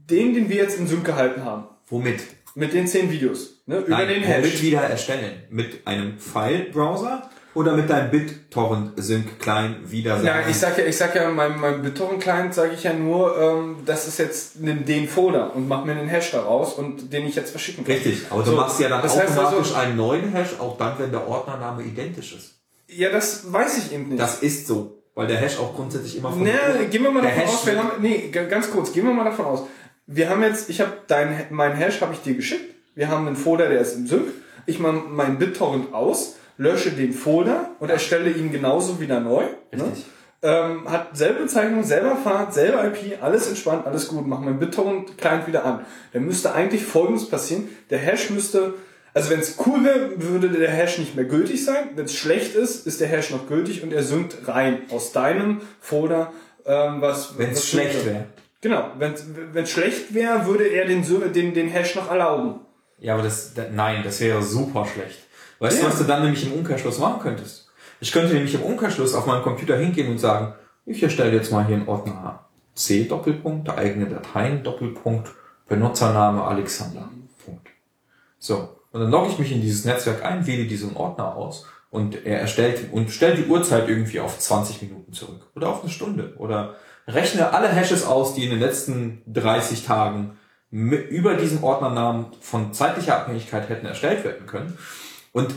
den, den wir jetzt in Sync gehalten haben. Womit? Mit den zehn Videos. Ne? Über Nein, den womit Hash. wieder erstellen? Mit einem File-Browser oder mit deinem BitTorrent-Sync-Client wieder Ja, sagen? ich sag ja, ich sag ja, meinem, meinem BitTorrent-Client sage ich ja nur, ähm, das ist jetzt nimm den Folder und mach mir einen Hash daraus und den ich jetzt verschicken kann. Richtig, aber du So, machst ja dann das heißt automatisch also- einen neuen Hash, auch dann, wenn der Ordnername identisch ist. Ja, das weiß ich eben nicht. Das ist so, weil der Hash auch grundsätzlich immer von Ne, gehen wir mal davon Hash aus, wir haben, nee, ganz kurz, gehen wir mal davon aus. Wir haben jetzt, ich habe dein, mein Hash habe ich dir geschickt. Wir haben einen Folder, der ist im Sync. Ich mache meinen BitTorrent aus, lösche den Folder und erstelle ihn genauso wieder neu. Ne? Richtig. Ähm, hat selbe Bezeichnung, selber Fahrt, selber IP, alles entspannt, alles gut. Mach meinen BitTorrent-Client wieder an. Dann müsste eigentlich Folgendes passieren. Der Hash müsste, also wenn es cool wäre, würde der Hash nicht mehr gültig sein. Wenn es schlecht ist, ist der Hash noch gültig und er synkt rein aus deinem Folder, ähm, was... Wenn es schlecht wäre. Genau, wenn es schlecht wäre, würde er den, den, den Hash noch erlauben. Ja, aber das, da, nein, das wäre super schlecht. Weißt Ja. du, was du dann nämlich im Umkehrschluss machen könntest? Ich könnte nämlich im Umkehrschluss auf meinem Computer hingehen und sagen, ich erstelle jetzt mal hier einen Ordner C Doppelpunkt, eigene Dateien Doppelpunkt, Benutzername Alexander. Punkt. So. Und dann logge ich mich in dieses Netzwerk ein, wähle diesen Ordner aus und er erstellt und stellt die Uhrzeit irgendwie auf 20 Minuten zurück oder auf eine Stunde oder rechne alle Hashes aus, die in den letzten 30 Tagen über diesen Ordnernamen von zeitlicher Abhängigkeit hätten erstellt werden können. Und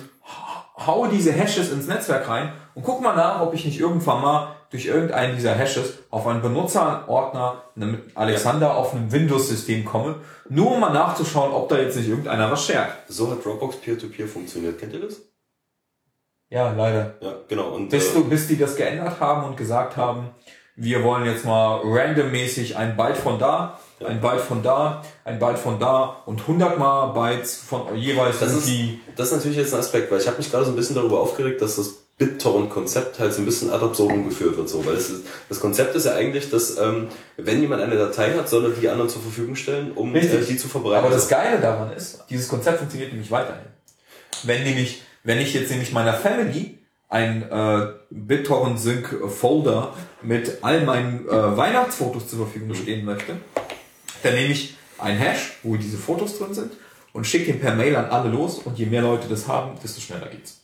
haue diese Hashes ins Netzwerk rein und guck mal nach, ob ich nicht irgendwann mal durch irgendeinen dieser Hashes auf einen Benutzerordner mit Alexander auf einem Windows-System komme, nur um mal nachzuschauen, ob da jetzt nicht irgendeiner was shared. So hat Dropbox Peer-to-Peer funktioniert. Kennt ihr das? Ja, leider. Ja, genau. Und, Bis, äh, du, bis die das geändert haben und gesagt haben, wir wollen jetzt mal randommäßig ein Byte von da, ein Byte von da, ein Byte von da und 100 mal Bytes von jeweils Das ist, irgendwie. das ist natürlich jetzt ein Aspekt, weil ich habe mich gerade so ein bisschen darüber aufgeregt, dass das BitTorrent-Konzept halt so ein bisschen ad absurdum geführt wird. So, weil es ist, das Konzept ist ja eigentlich, dass ähm, wenn jemand eine Datei hat, soll er die anderen zur Verfügung stellen, um äh, die zu verbreiten. Aber das Geile daran ist, dieses Konzept funktioniert nämlich weiterhin. Wenn nämlich, wenn ich jetzt nämlich meiner Family ein äh, BitTorrent Sync Folder mit all meinen äh, Weihnachtsfotos zur Verfügung stehen möchte, dann nehme ich ein Hash, wo diese Fotos drin sind und schicke den per Mail an alle los und je mehr Leute das haben, desto schneller geht's.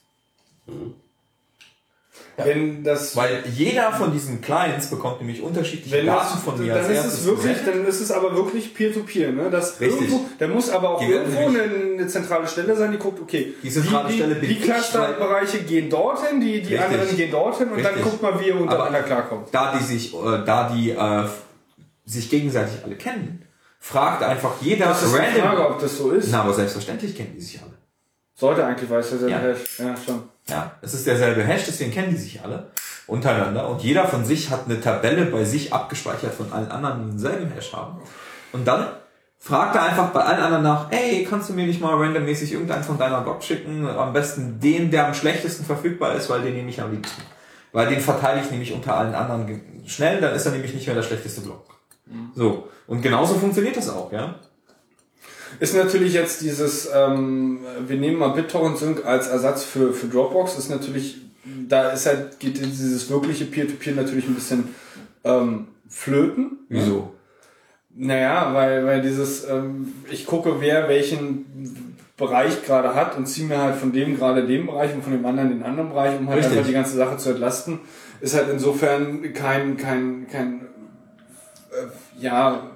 Wenn das, Weil jeder von diesen Clients bekommt nämlich unterschiedliche Daten von mir dann ist es wirklich, dann ist es aber wirklich Peer-to-Peer, ne? Das Richtig. irgendwo, da muss aber auch irgendwo eine, eine zentrale Stelle sein, die guckt, okay, Die zentrale die, Stelle die, die ich, Clusterbereiche gehen dorthin, die, die Richtig. anderen gehen dorthin und dann Richtig. guckt man, wie ihr untereinander klarkommt. Da die sich, äh, da die äh, sich gegenseitig alle kennen, fragt einfach jeder Das ist die random. Frage, ob das so ist. Na, aber selbstverständlich kennen die sich alle. Sollte eigentlich, weiß der Ja. Hash. Ja, schon. Ja, es ist derselbe Hash, deswegen kennen die sich alle untereinander und jeder von sich hat eine Tabelle bei sich abgespeichert von allen anderen, die denselben Hash haben. Und dann fragt er einfach bei allen anderen nach, ey, kannst du mir nicht mal randommäßig irgendeinen von deiner Blog schicken? Am besten den, der am schlechtesten verfügbar ist, weil den nehme ich am liebsten. Weil den verteile ich nämlich unter allen anderen schnell, dann ist er nämlich nicht mehr der schlechteste Blog. So. Und genauso funktioniert das auch, ja? Ist natürlich jetzt dieses, ähm, wir nehmen mal BitTorrent Sync als Ersatz für, für Dropbox, ist natürlich, da ist halt, geht dieses wirkliche Peer-to-Peer natürlich ein bisschen ähm, flöten. Wieso? Naja, weil, weil dieses, ähm, ich gucke, wer welchen Bereich gerade hat und ziehe mir halt von dem gerade den Bereich und von dem anderen den anderen Bereich, um halt Richtig. einfach die ganze Sache zu entlasten, ist halt insofern kein, kein, kein, äh, ja,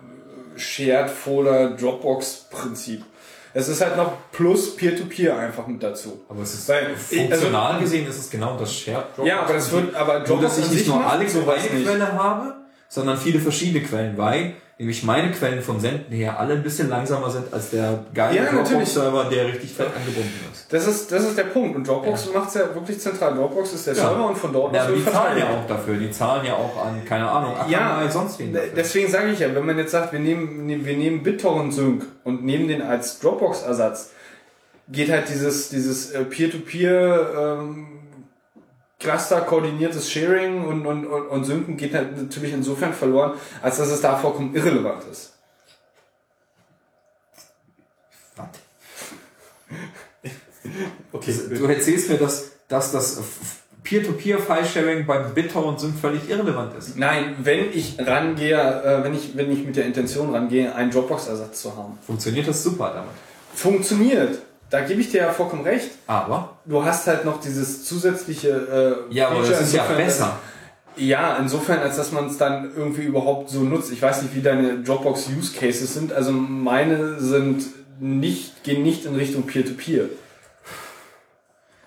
Shared Folder Dropbox Prinzip. Es ist halt noch plus Peer-to-Peer einfach mit dazu. Aber es ist Weil, funktional gesehen ist es genau das Shared Dropbox. Ja, aber das wird, aber Nur, dass ich nicht nur alle so eine. Quelle habe, sondern viele verschiedene Quellen, weil nämlich meine Quellen vom Senden her alle ein bisschen langsamer sind als der geile Ja. Dropbox-Server, der richtig fett angebunden ist. Das ist, das ist der Punkt. Und Dropbox macht's ja wirklich zentral. Dropbox ist der Ja. Server und von dort Ja, aus die zahlen ja auch dafür. Die zahlen ja auch an, keine Ahnung, Ja, Akamai, sonst wen. Dafür. Deswegen sage ich ja, wenn man jetzt sagt, wir nehmen, ne- wir nehmen BitTorrent Sync und nehmen den als Dropbox-Ersatz, geht halt dieses, dieses äh, Peer-to-Peer ähm, Cluster koordiniertes Sharing und, und, und, und Synken geht halt natürlich insofern verloren, als dass es da vollkommen irrelevant ist. Okay. Du erzählst mir, dass, dass das Peer-to-Peer-File-Sharing beim BitTorrent sind völlig irrelevant ist. Nein, wenn ich rangehe, äh, wenn ich, wenn ich mit der Intention rangehe, einen Dropbox-Ersatz zu haben. Funktioniert das super damit. Funktioniert. Da gebe ich dir ja vollkommen recht. Aber, Du hast halt noch dieses zusätzliche äh, ja, aber das ist ja insofern, besser. Ja, insofern, als dass man es dann irgendwie überhaupt so nutzt. Ich weiß nicht, wie deine Dropbox Use Cases sind. Also meine sind nicht, gehen nicht in Richtung Peer-to-Peer.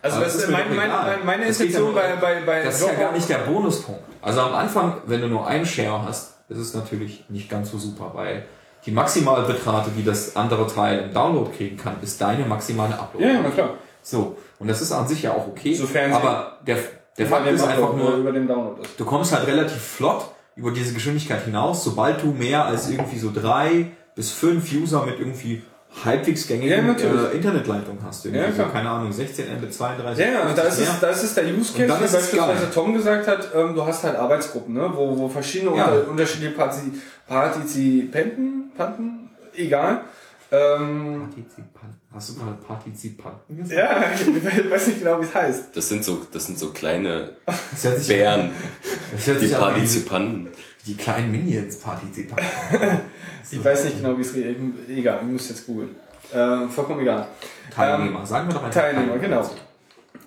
Also das das ist mein, meine geht ja Intention nur- bei, bei, bei Das ist ja gar nicht der Bonuspunkt. Also am Anfang, wenn du nur einen Share hast, ist es natürlich nicht ganz so super, weil die Maximalbetrate, die das andere Teil im Download kriegen kann, ist deine maximale Upload. Ja, na klar. So. Und das ist an sich ja auch okay. Sofern aber der, der Fakt dem ist einfach nur, über dem Download ist. du kommst halt relativ flott über diese Geschwindigkeit hinaus, sobald du mehr als irgendwie so drei bis fünf User mit irgendwie halbwegs Ja, gängigen natürlich. äh, Internetleitung hast. Irgendwie Ja, so, klar. keine Ahnung, 16 Mbit, 32 Ja, ja, und da ist, es, mehr. da ist es der Use Case, dann wie beispielsweise geil. Tom gesagt hat, ähm, du hast halt Arbeitsgruppen, ne, wo, wo verschiedene Ja. unter, unterschiedliche Parti Partizipanten, Panten, egal, ähm, Partizipanten. Hast du gerade Partizipanten gesagt? ja, ich weiß nicht genau, wie es heißt. Das sind so, das sind so kleine Das Bären, das die Partizipanten. Die kleinen Minions Partizipanten. Ich weiß nicht genau, wie es geht. Egal, ich muss jetzt googeln. Äh, vollkommen egal. Teilnehmer. Sagen wir doch einfach Teilnehmer, genau.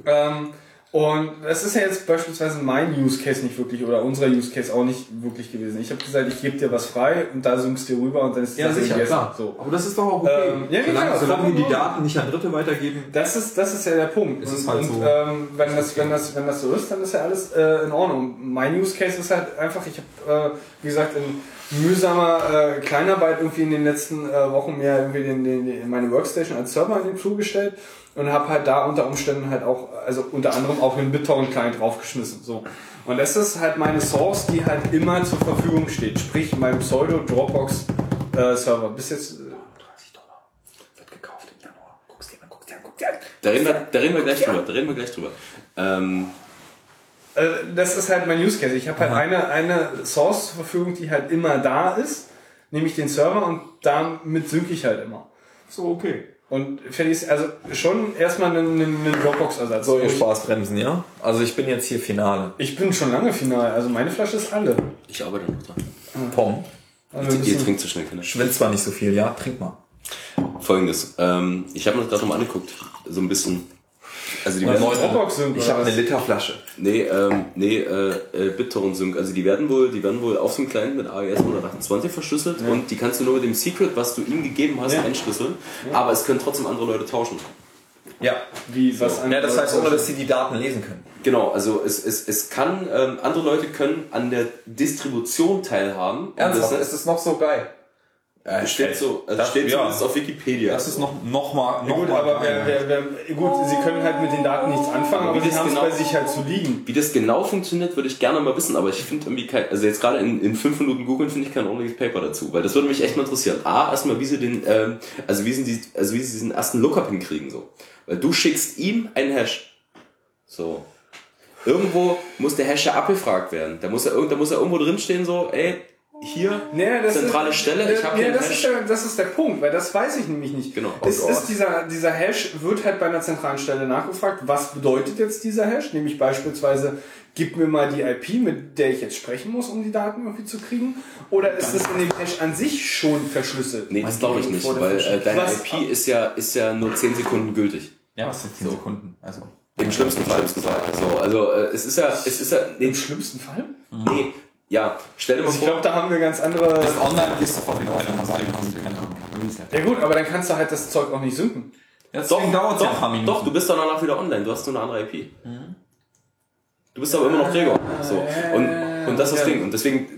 Ähm, Und das ist ja jetzt beispielsweise mein Use Case nicht wirklich oder unser Use Case auch nicht wirklich gewesen. Ich habe gesagt, ich gebe dir was frei und da synkst du rüber und dann ist Ja, das sicher, gegessen. klar. So. Aber das ist doch auch okay. Ähm, ja, solange klar, solange die. Daten nicht an Dritte weitergeben. Das ist, das ist ja der Punkt. Ist und, halt und so. ähm, wenn, das, wenn, das, wenn das so ist, dann ist ja alles äh, in Ordnung. Mein Use Case ist halt einfach, ich habe, äh, wie gesagt, in mühsamer äh, Kleinarbeit irgendwie in den letzten äh, Wochen mir irgendwie den, den, den, meine Workstation als Server in den Flur gestellt und habe halt da unter Umständen halt auch, also unter anderem auch einen BitTorrent-Client draufgeschmissen. So. Und das ist halt meine Source, die halt immer zur Verfügung steht. Sprich, mein Pseudo-Dropbox-Server. Bis jetzt... Äh, Wird gekauft im Januar. Guck's dir an, guck's dir an, guck's dir an. Da reden wir, da reden wir gleich drüber. Da reden wir gleich drüber. Ähm, Äh, das ist halt mein Use Case. Ich habe halt eine, eine Source zur Verfügung, die halt immer da ist, nämlich den Server und damit sync ich halt immer. So, okay. Und fertig ist also schon erstmal ein, ein, ein Dropbox-Ersatz. So, ihr ich, Spaßbremsen, ja? Also ich bin jetzt hier Finale. ich bin schon lange final, also meine Flasche ist alle. ich arbeite noch dran. Pom. Also Ihr trinkt zu schnell, Kinder. Ich will zwar nicht so viel, ja? Trink mal. Folgendes. Ähm, ich habe mir das gerade nochmal angeguckt. So ein bisschen. Also die werden, Dropbox sync Ich habe eine? Literflasche. nee, ähm, nee, äh, äh, BitTorrent Sync. Also die werden wohl, die werden wohl auf dem Client mit AES 128 verschlüsselt und die kannst du nur mit dem Secret, was du ihm gegeben hast, Ja. einschlüsseln. Aber es können trotzdem andere Leute tauschen. Ja. Wie, was Ja, das heißt ohne, dass sie die Daten lesen können. Genau, also es, es, es kann, ähm, andere Leute können an der Distribution teilhaben. Ernsthaft, das ist es noch so geil? Das steht so, also Das- steht ja. zumindest auf Wikipedia. Das ist noch, noch mal, Ja, noch gut, mal aber wer, wer, wer, gut, sie können halt mit den Daten nichts anfangen, aber Wie sie das haben es genau- bei sich halt zu liegen. Wie das genau funktioniert, würde ich gerne mal wissen, aber ich finde irgendwie kein, also jetzt gerade in, in fünf Minuten googeln finde ich kein ordentliches Paper dazu, weil das würde mich echt mal interessieren. A, erstmal, wie sie den, ähm, also wie sie, die, also wie sie diesen ersten Lookup hinkriegen, so. Weil du schickst ihm einen Hash. So. Irgendwo muss der Hash ja abgefragt werden. Da muss er, irgend- da muss er irgendwo drinstehen, so, ey, hier, Nee, das zentrale ist, Stelle, ich habe nee, das ist, der, das ist der Punkt, weil das weiß ich nämlich nicht. Genau. Es Oh Gott. ist dieser, dieser Hash wird halt bei einer zentralen Stelle nachgefragt, was bedeutet jetzt dieser Hash? Nämlich beispielsweise, gib mir mal die IP, mit der ich jetzt sprechen muss, um die Daten irgendwie zu kriegen. Oder ist das in dem Hash an sich schon verschlüsselt? Nee, das glaube ich nicht, weil äh, deine Was- IP ist ja, ist ja nur 10 Sekunden gültig. Ja, was sind 10 Sekunden? Also. Im schlimmsten Fall ist gesagt. So, also äh, es ist ja, es ist ja, nee, Im schlimmsten Fall? nee, ja, stell dir mal Also ich vor, glaube, da haben wir ganz andere... Das Online ist sofort wieder weiter. Ja gut, aber dann kannst du halt das Zeug auch nicht dauert es ja ein paar doch, Minuten. doch, du bist dann danach wieder online, du hast nur eine andere IP. Du bist aber immer noch Träger. So. Und, und das ist das Ja. Ding. Und deswegen,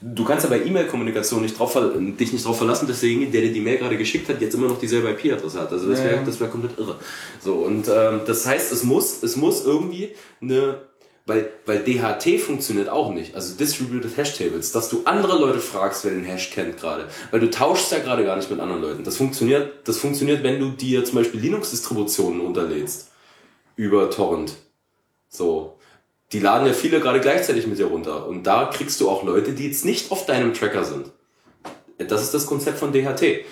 du kannst ja bei E-Mail-Kommunikation nicht drauf, dich nicht darauf verlassen, dass derjenige, der dir die Mail gerade geschickt hat, jetzt immer noch dieselbe IP-Adresse hat. Also das wäre Ja. das wäre komplett irre. So, und ähm, das heißt, es muss, es muss irgendwie eine, weil, weil DHT funktioniert auch nicht, also Distributed Hash Tables, dass du andere Leute fragst, wer den Hash kennt gerade. Weil du tauschst ja gerade gar nicht mit anderen Leuten. Das funktioniert, das funktioniert, wenn du dir zum Beispiel Linux-Distributionen runterlädst. Über Torrent. So. Die laden ja viele gerade gleichzeitig mit dir runter. Und da kriegst du auch Leute, die jetzt nicht auf deinem Tracker sind. Das ist das Konzept von DHT.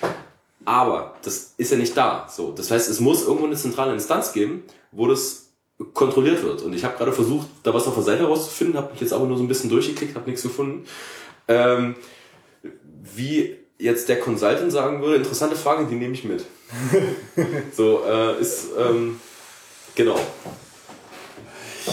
Aber das ist ja nicht da. So, das heißt, es muss irgendwo eine zentrale Instanz geben, wo das kontrolliert wird. Und ich habe gerade versucht, da was auf der Seite rauszufinden, habe mich jetzt aber nur so ein bisschen durchgeklickt, habe nichts gefunden. Ähm, wie jetzt der Consultant sagen würde, interessante Frage, die nehme ich mit. so, äh, ist, ähm, genau.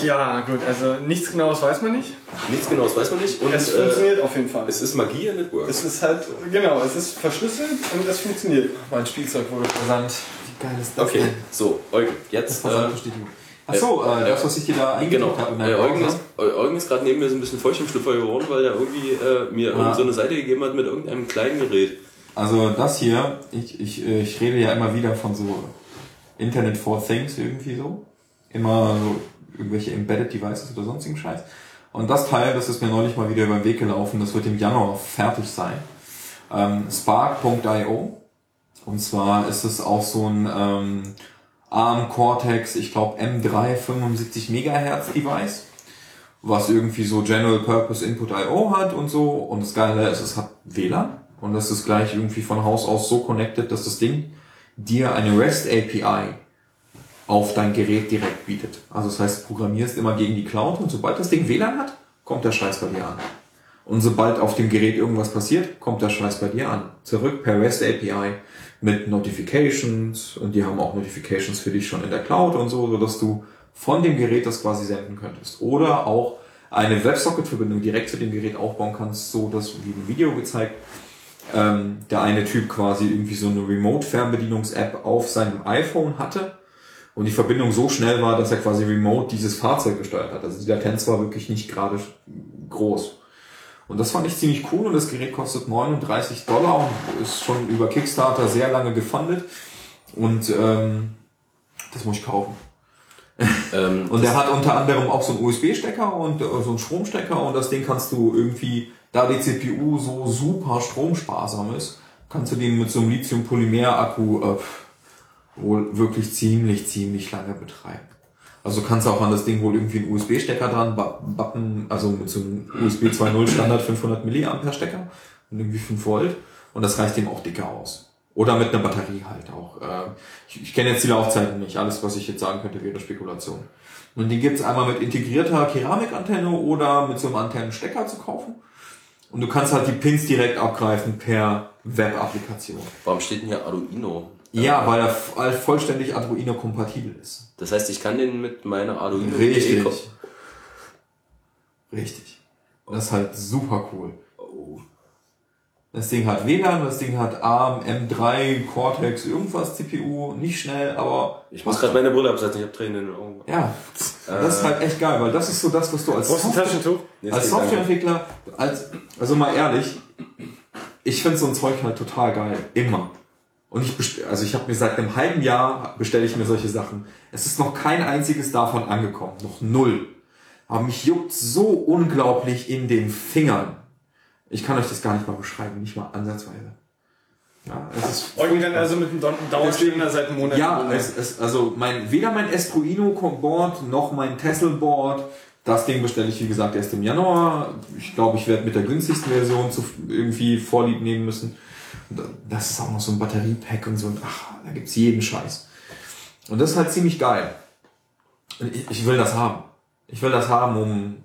Ja, gut, also nichts genaues weiß man nicht. Nichts genaues weiß man nicht. Und Es äh, funktioniert auf jeden Fall. es ist Magie in Network. Es ist halt, genau, es ist verschlüsselt und es funktioniert. Mein Spielzeug wurde versandt. Wie geil ist das Okay, so, Eugen, jetzt. Äh, Versandbestätigung. Achso, äh, das, was ich dir da eingedrückt genau. habe. Äh, deinem Eugen, ist, Eu- Eugen ist gerade neben mir so ein bisschen feucht im Schlüpfer geworden, weil er irgendwie äh, mir irgend so eine Seite gegeben hat mit irgendeinem kleinen Gerät. Also das hier, ich, ich, äh, ich rede ja immer wieder von so Internet for Things irgendwie so. Immer so irgendwelche Embedded Devices oder sonstigen Scheiß. Und das Teil, das ist mir neulich mal wieder über den Weg gelaufen, das wird im Januar fertig sein. Ähm, Spark.io. Und zwar ist es auch so ein ähm, ARM Cortex, ich glaube M3 75 Megahertz Device was irgendwie so General Purpose Input I.O. hat und so. Und das Geile ist, es hat WLAN. Und das ist gleich irgendwie von Haus aus so connected, dass das Ding dir eine REST API auf dein Gerät direkt bietet. Also das heißt, du programmierst immer gegen die Cloud und sobald das Ding WLAN hat, kommt der Scheiß bei dir an. Und sobald auf dem Gerät irgendwas passiert, kommt der Scheiß bei dir an. Zurück per REST API mit Notifications und die haben auch Notifications für dich schon in der Cloud und so, sodass du von dem Gerät das quasi senden könntest. Oder auch eine WebSocket-Verbindung direkt zu dem Gerät aufbauen kannst, so dass, wie im Video gezeigt, ähm, der eine Typ quasi irgendwie so eine Remote-Fernbedienungs-App auf seinem iPhone hatte und die Verbindung so schnell war, dass er quasi remote dieses Fahrzeug gesteuert hat. Also die Latenz war wirklich nicht gerade groß. Und das fand ich ziemlich cool und das Gerät kostet 39 Dollar und ist schon über Kickstarter sehr lange gefundet. Und ähm, das muss ich kaufen. Ähm, Und der hat unter anderem auch so einen USB-Stecker und äh, so einen Stromstecker und das Ding kannst du irgendwie, da die CPU so super stromsparsam ist, kannst du den mit so einem Lithium-Polymer-Akku äh, wohl wirklich ziemlich, ziemlich lange betreiben. Also kannst du auch an das Ding wohl irgendwie einen USB-Stecker dran ba- bappen, also mit so einem USB 2.0 Standard 500 Milliampere Stecker und irgendwie 5 Volt und das reicht dem auch dicker aus. Oder mit einer Batterie halt auch. Äh, Ich, ich kenne jetzt die Laufzeiten nicht. Alles, was ich jetzt sagen könnte, wäre Spekulation. Und den gibt's einmal mit integrierter Keramikantenne oder mit so einem Antennenstecker zu kaufen. Und du kannst halt die Pins direkt abgreifen per Web-Applikation. warum steht denn hier Arduino? Ja, weil er vollständig Arduino-kompatibel ist. Das heißt, ich kann den mit meiner Arduino Richtig. ko- Richtig. Und das ist halt super cool. Das Ding hat WLAN, das Ding hat ARM, M3, Cortex, irgendwas CPU, nicht schnell, aber Ich muss gerade meine Brille absetzen, ich habe Tränen in den Augen. ja, das ist halt echt geil, weil das ist so das, was du als du Software- Taschentuch? Jetzt als. Softwareentwickler, als, also mal ehrlich, ich finde so ein Zeug halt total geil. Immer. Und ich also ich habe mir seit einem halben Jahr bestelle ich mir solche Sachen. Es ist noch kein einziges davon angekommen. Noch null. Aber mich juckt so unglaublich in den Fingern. Ich kann euch das gar nicht mal beschreiben, nicht mal ansatzweise. Ja, es ist Eugen dann also mit einem Dau- Dauerständer seit einem Monat. ja, es, es, also mein, weder mein Estruino Board noch mein Tessel Board. Das Ding bestelle ich, wie gesagt, erst im Januar. Ich glaube, ich werde mit der günstigsten Version zu, irgendwie Vorlieb nehmen müssen. Das ist auch noch so ein Batteriepack und so. Und ach, da gibt's jeden Scheiß. Und das ist halt ziemlich geil. Und ich, ich will das haben. Ich will das haben, um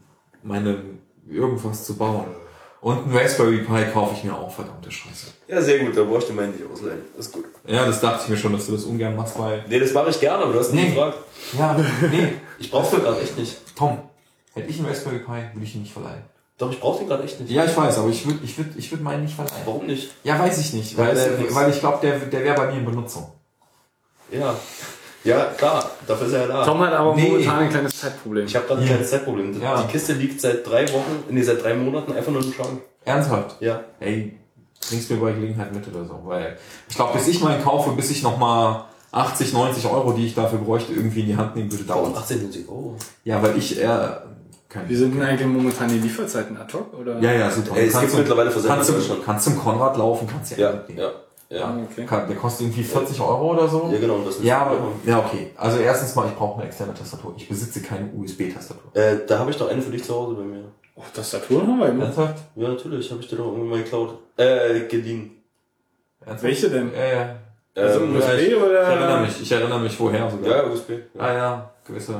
meine irgendwas zu bauen. Und ein Raspberry Pi kaufe ich mir auch, verdammte Scheiße. Ja, sehr gut, da brauchst du meinen nicht ausleihen. Das ist gut. Ja, das dachte ich mir schon, dass du das ungern machst, weil Nee, das mache ich gerne, aber du hast nie Nee. gefragt. Ja, nee. Ich brauche den gerade echt nicht. Tom, hätte ich einen Raspberry Pi, würde ich ihn nicht verleihen. Doch, ich brauche den gerade echt nicht. Ja, ich weiß, aber ich würde ich würd, ich würd meinen nicht verleihen. Warum nicht? Ja, weiß ich nicht, weil, ich äh, weil ich glaube, der, der wäre bei mir in Benutzung. Ja. Ja, klar, dafür ist er ja da. Tom hat aber Nee. momentan ein kleines Zeitproblem. Ich habe gerade ein kleines Zeitproblem. Ja. Die Kiste liegt seit drei Wochen, nee, seit drei Monaten einfach nur im Schrank. Ernsthaft? Ja. Ey, bringst mir bei Gelegenheit mit oder so, weil ich glaube, bis ich meinen kaufe, bis ich nochmal 80, 90 Euro, die ich dafür bräuchte, irgendwie in die Hand nehmen würde, Dauert dauert. 18 Minuten. Oh. Ja, weil ich eher kein Wie sind denn eigentlich momentan die Lieferzeiten ad hoc? Oder? Ja, ja, super. Ey, es Kannst gibt zum- mittlerweile Versender kannst zum, kannst zum Konrad laufen, kannst ja, Ja, ja, ja. Ah, okay. Kann- Der kostet irgendwie 40 Euro oder so. Ja, genau. Das ist Ja, aber, ja, okay. Also erstens mal, ich brauche eine externe Tastatur. Ich besitze keine USB-Tastatur. Äh, da habe ich doch eine für dich zu Hause bei mir. Oh, Tastaturen haben wir immer. Ernsthaft? Ja, natürlich, habe ich dir doch irgendwann mal geklaut. Äh, geliehen. Ernsthaft? Welche denn? Ja, ja. Also Ähm, USB Ich oder? erinnere mich, ich erinnere mich woher sogar. ja, USB. Ja, Ah ja, gewisse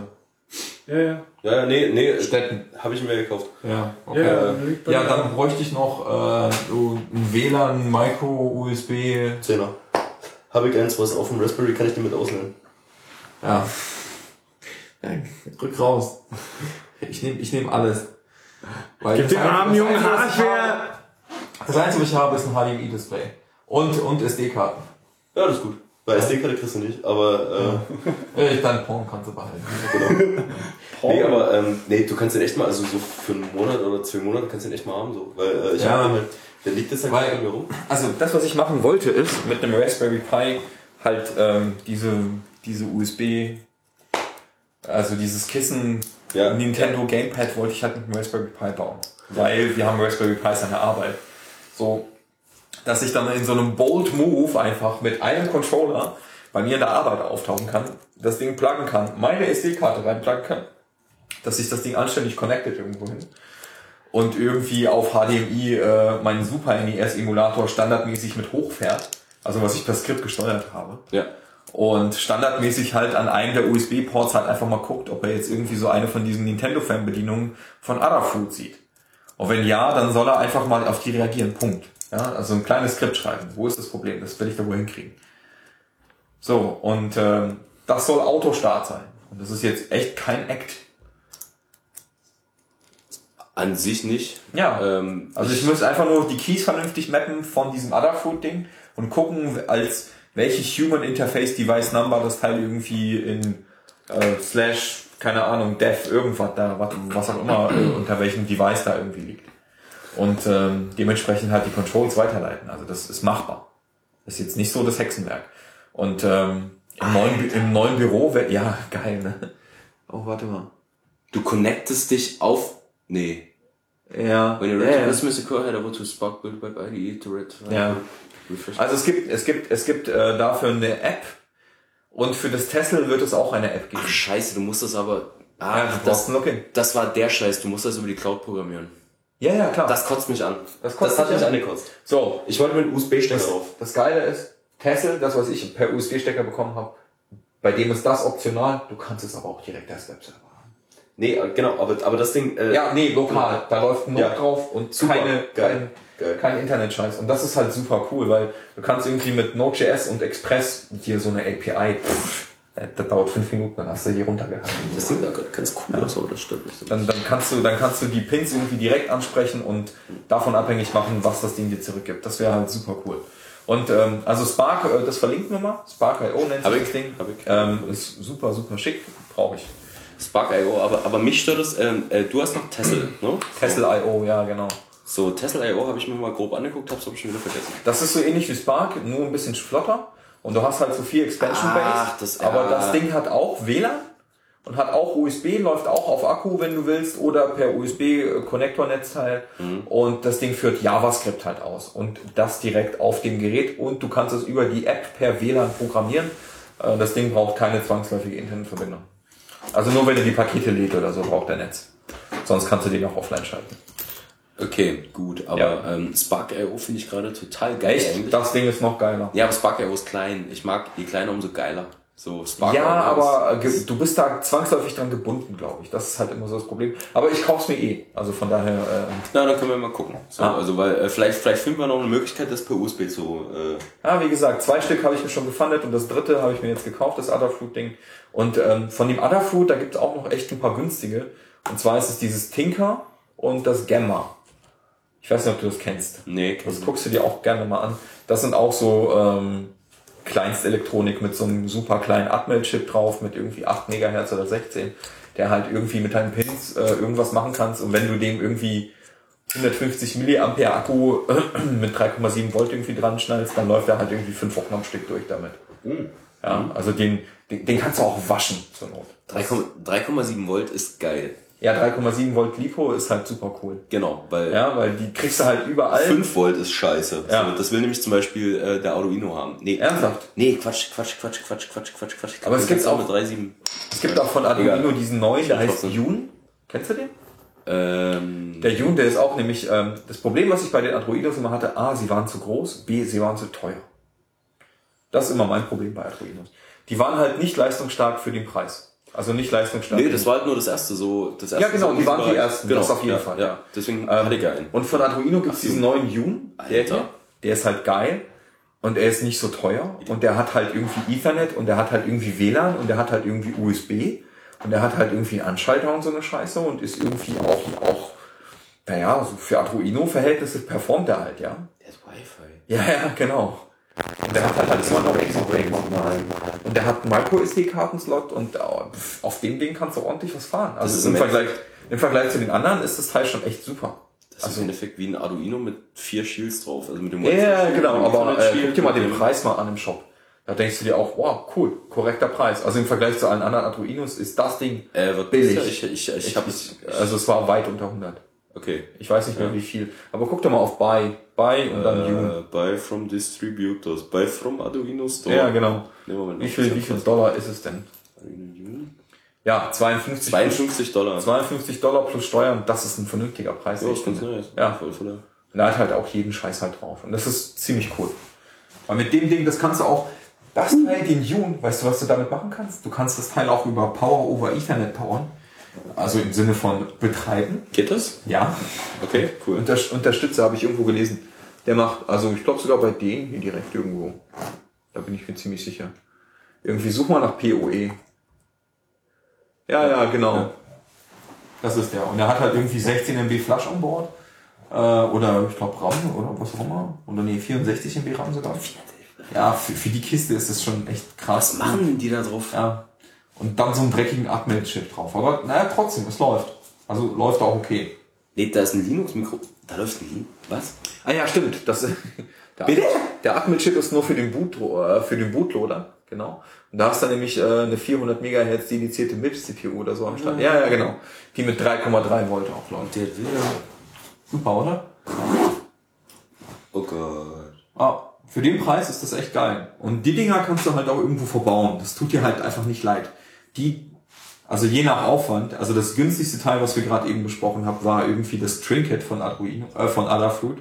Ja, ja. Ja, ja nee, nee, Städten. habe ich mir gekauft. Ja, okay. Ja, Ja, bei mir. dann bräuchte ich noch äh, ein WLAN, Micro, USB. Zehner. Habe ich eins, was auf dem Raspberry kann ich dir mit ausleihen. Ja. ja rück raus. Ich nehme ich nehm alles. Weil Gib Einzige- armen Jungen Einzige, was ich Hardware. habe- Das Einzige, was ich habe, ist ein HDMI-Display. Und, und SD-Karten. Ja, das ist gut. Bei SD-Karte kriegst du nicht, aber äh, Äh, Dein Porn kannst du behalten. nee, aber ähm, nee, du kannst den echt mal, also so für einen Monat oder zwei Monate kannst du den echt mal haben, so. Weil äh, ich Ja. hab den halt, der liegt jetzt halt Weil- bei mir rum. Also das, was ich machen wollte, ist mit einem Raspberry Pi halt ähm, diese, diese USB, also dieses Kissen Ja. Nintendo Gamepad wollte ich halt mit einem Raspberry Pi bauen. Weil wir haben Raspberry Pis an der Arbeit. So, dass ich dann in so einem Bold Move einfach mit einem Controller bei mir in der Arbeit auftauchen kann, das Ding pluggen kann, meine SD-Karte reinpluggen kann, dass sich das Ding anständig connected irgendwo hin und irgendwie auf HDMI äh, meinen Super NES Emulator standardmäßig mit hochfährt, also was ich per Skript gesteuert habe. Ja. Und standardmäßig halt an einem der USB-Ports halt einfach mal guckt, ob er jetzt irgendwie so eine von diesen Nintendo-Fernbedienungen von Adafruit sieht. Und wenn ja, dann soll er einfach mal auf die reagieren. Punkt. Ja, also ein kleines Skript schreiben. Wo ist das Problem? Das will ich da wohl hinkriegen. So, und ähm, das soll Autostart sein. Und das ist jetzt echt kein Act. An sich nicht. Ja. Ähm, Also ich muss einfach nur die Keys vernünftig mappen von diesem Adafruit-Ding und gucken, als welche Human Interface Device Number das Teil irgendwie in äh, slash, keine Ahnung, dev irgendwas da, was, was auch immer, äh, unter welchem Device da irgendwie liegt. Und ähm, dementsprechend halt die Controls weiterleiten. Also das ist machbar. Das ist jetzt nicht so das Hexenwerk. Und ähm, im, neuen, im neuen Büro, wär- ja, geil, ne? Oh, warte mal. du connectest dich auf. Nee. Ja, When you ja, ja. to dismiss a core header to Spark Build Web IDE to read. Ja. Refresh. Also es gibt, es gibt, es gibt äh, dafür eine App und für das Tesla wird es auch eine App geben. Ach, scheiße, du musst das aber. Ah, Ja, du brauchst das, ein Login. das war der Scheiß, du musst das über die Cloud programmieren. Ja, ja, klar. Das kotzt mich an. Das kotzt Das hat mich an. angekotzt. so, Ich wollte mit einem USB-Stecker das, drauf. das Geile ist, Tesla, das was ich per USB-Stecker bekommen habe, bei dem ist das optional, du kannst es aber auch direkt als Webserver haben. Nee, äh, genau, aber, aber das Ding. Äh, Ja, nee, lokal. Da läuft ein Node Ja. drauf und Super. keine, Geil. kein, Geil. kein Internet-Scheiß. Und das ist halt super cool, weil du kannst irgendwie mit Node.js und Express dir so eine API, pff, das dauert fünf Minuten, dann hast du die runtergehalten. Das sieht da ganz cool aus, aber das stimmt nicht. Dann, dann kannst du, dann kannst du die Pins irgendwie direkt ansprechen und davon abhängig machen, was das Ding dir zurückgibt. Das wäre halt super cool. Und ähm, also Spark, äh, das verlinken wir mal. Spark.io nennt sich ich, das Ding. hab ich. Ähm, ist super, super schick. Brauche ich. Spark.io, aber, aber mich stört es, ähm, äh, du hast noch Tesla, ne? Tesla.io, ja genau. So, Tesla.io habe ich mir mal grob angeguckt, hab's aber schon wieder vergessen. Das ist so ähnlich wie Spark, nur ein bisschen flotter. Und du hast halt so viel Expansion Base. Ach, das- aber ja. das Ding hat auch WLAN und hat auch USB, läuft auch auf Akku, wenn du willst, oder per USB-Konnektornetzteil. Und das Ding führt JavaScript halt aus. Und das direkt auf dem Gerät. Und du kannst es über die App per WLAN programmieren. Äh, Das Ding braucht keine zwangsläufige Internetverbindung. Also nur wenn du die Pakete lädt oder so, braucht der Netz. Sonst kannst du den auch offline schalten. Okay, gut, aber Ja. ähm, Spark.io finde ich gerade total geil eigentlich. Das Ding ist noch geiler. Ja, aber Spark.io ist klein. Ich mag, je kleiner, umso geiler. So, Spark Ja, aber du bist da zwangsläufig dran gebunden, glaube ich. Das ist halt immer so das Problem. Aber ich kauf's mir eh. Also von daher, äh, Na, dann können wir mal gucken. So, Ah. Also, weil äh, vielleicht, vielleicht finden wir noch eine Möglichkeit, das per USB zu. Äh, ja, wie gesagt, zwei Stück habe ich mir schon gefundet und das dritte habe ich mir jetzt gekauft, das Adafruit-Ding. Und ähm, von dem Adafruit, da gibt es auch noch echt ein paar günstige. Und zwar ist es dieses Tinker und das Gamma. Ich weiß nicht, ob du das kennst. nee, Das guckst du dir auch gerne mal an. Das sind auch so ähm, Kleinstelektronik mit so einem super kleinen Atmel-Chip drauf, mit irgendwie 8 Megahertz oder 16, der halt irgendwie mit deinen Pins äh, irgendwas machen kannst. Und wenn du dem irgendwie 150 Milliampere Akku mit 3,7 Volt irgendwie dran schnallst, dann läuft er halt irgendwie fünf Wochen am Stück durch damit. Ja, also den, den, den kannst du auch waschen zur Not. 3,- 3,7 Volt ist geil. Ja, 3,7 Volt Lipo ist halt super cool. Genau, weil Ja, weil die kriegst du halt überall. 5 Volt ist scheiße. Ja. Das will nämlich zum Beispiel äh, der Arduino haben. Nee, Ernsthaft? Nee, Quatsch, Quatsch, Quatsch, Quatsch, Quatsch, Quatsch, Quatsch. Aber es gibt's auch- mit 3,7. Es gibt auch von Arduino diesen neuen, der heißt. June. Kennst du den? Ähm, Der June, der ist auch nämlich, ähm, das Problem, was ich bei den Arduinos immer hatte, A, sie waren zu groß, B, sie waren zu teuer. Das ist immer mein Problem bei Arduinos. Die waren halt nicht leistungsstark für den Preis. Also nicht leistungsstark. nee, das war halt nur das erste so. Das erste Ja, genau, die waren die ersten, Genau, das auf jeden ja, Fall, Ja. Deswegen Ähm, hatte ich einen. Und von Arduino gibt es diesen neuen June, der hier, der ist halt geil und er ist nicht so teuer und der hat halt irgendwie Ethernet und der hat halt irgendwie WLAN und der hat halt irgendwie USB und der hat halt irgendwie einen Anschalter und so eine Scheiße und ist irgendwie auch, auch naja, so für Arduino-Verhältnisse performt er halt, ja. Der ist Wi-Fi. Ja, ja, genau. Und der hat halt immer noch Exit Und der hat einen Micro-SD-Kartenslot und äh, auf dem Ding kannst du ordentlich was fahren. Also ist im Vergleich, im Vergleich zu den anderen ist das Teil schon echt super. Das ist Also- im Endeffekt wie ein Arduino mit vier Shields drauf. Also mit dem Ja, Wi-Fi- genau, aber äh, guck dir mal den Preis mal an im Shop. Da denkst du dir auch, wow, cool, korrekter Preis. Also im Vergleich zu allen anderen Arduinos ist das Ding Äh, billig. Ich, ich, ich, ich, hab es. also es war weit unter 100. Okay. Ich weiß nicht mehr wie viel. Aber guck doch mal auf Buy. Buy und dann June. Äh, buy from distributors. Buy from Arduino Store. Ja, genau. Wie viel, wie viel Dollar ist es denn? Arduino June? Ja, 52, 52 Dollar. 52 Dollar plus Steuern, das ist ein vernünftiger Preis. Ja, ich finde. nice. Ja. Voll, voll. Und da hat halt auch jeden Scheiß halt drauf. Und das ist ziemlich cool. Weil mit dem Ding, das kannst du auch, das Teil, den June, weißt du, was du damit machen kannst? Du kannst das Teil auch über Power over Ethernet powern. Also im Sinne von betreiben. Geht das? Ja. Okay, cool. Unter, Unterstützer habe ich irgendwo gelesen. Der macht, also ich glaube sogar bei denen hier direkt irgendwo. Da bin ich mir ziemlich sicher. Irgendwie such mal nach PoE. Ja, ja, genau. Das ist der. Und er hat halt irgendwie 16 MB Flash an Bord. Äh, oder ich glaube RAM oder was auch immer. Oder nee, 64 MB RAM sogar. Ja, für, für die Kiste ist das schon echt krass. Was machen denn die da drauf? Ja. Und dann so einen dreckigen Atmel-Chip drauf. Aber naja, trotzdem, es läuft. Also läuft auch okay. Nee, da ist ein Linux-Mikro. Da läuft ein Linux. Was? Ah ja, stimmt. Das, der, Bitte? der Atmel-Chip ist nur für den, Boot, äh, für den Bootloader. Genau. Und da hast du nämlich äh, eine 400 MHz dedizierte MIPS-CPU oder so am Start. Ja, ja, genau. Die mit 3,3 Volt auch läuft. Der wieder. Super, oder? Oh Gott. Ah, für den Preis ist das echt geil. Und die Dinger kannst du halt auch irgendwo verbauen. Das tut dir halt einfach nicht leid. Die, also je nach Aufwand, also das günstigste Teil, was wir gerade eben besprochen haben, war irgendwie das Trinket von Arduino, äh, von Adafruit.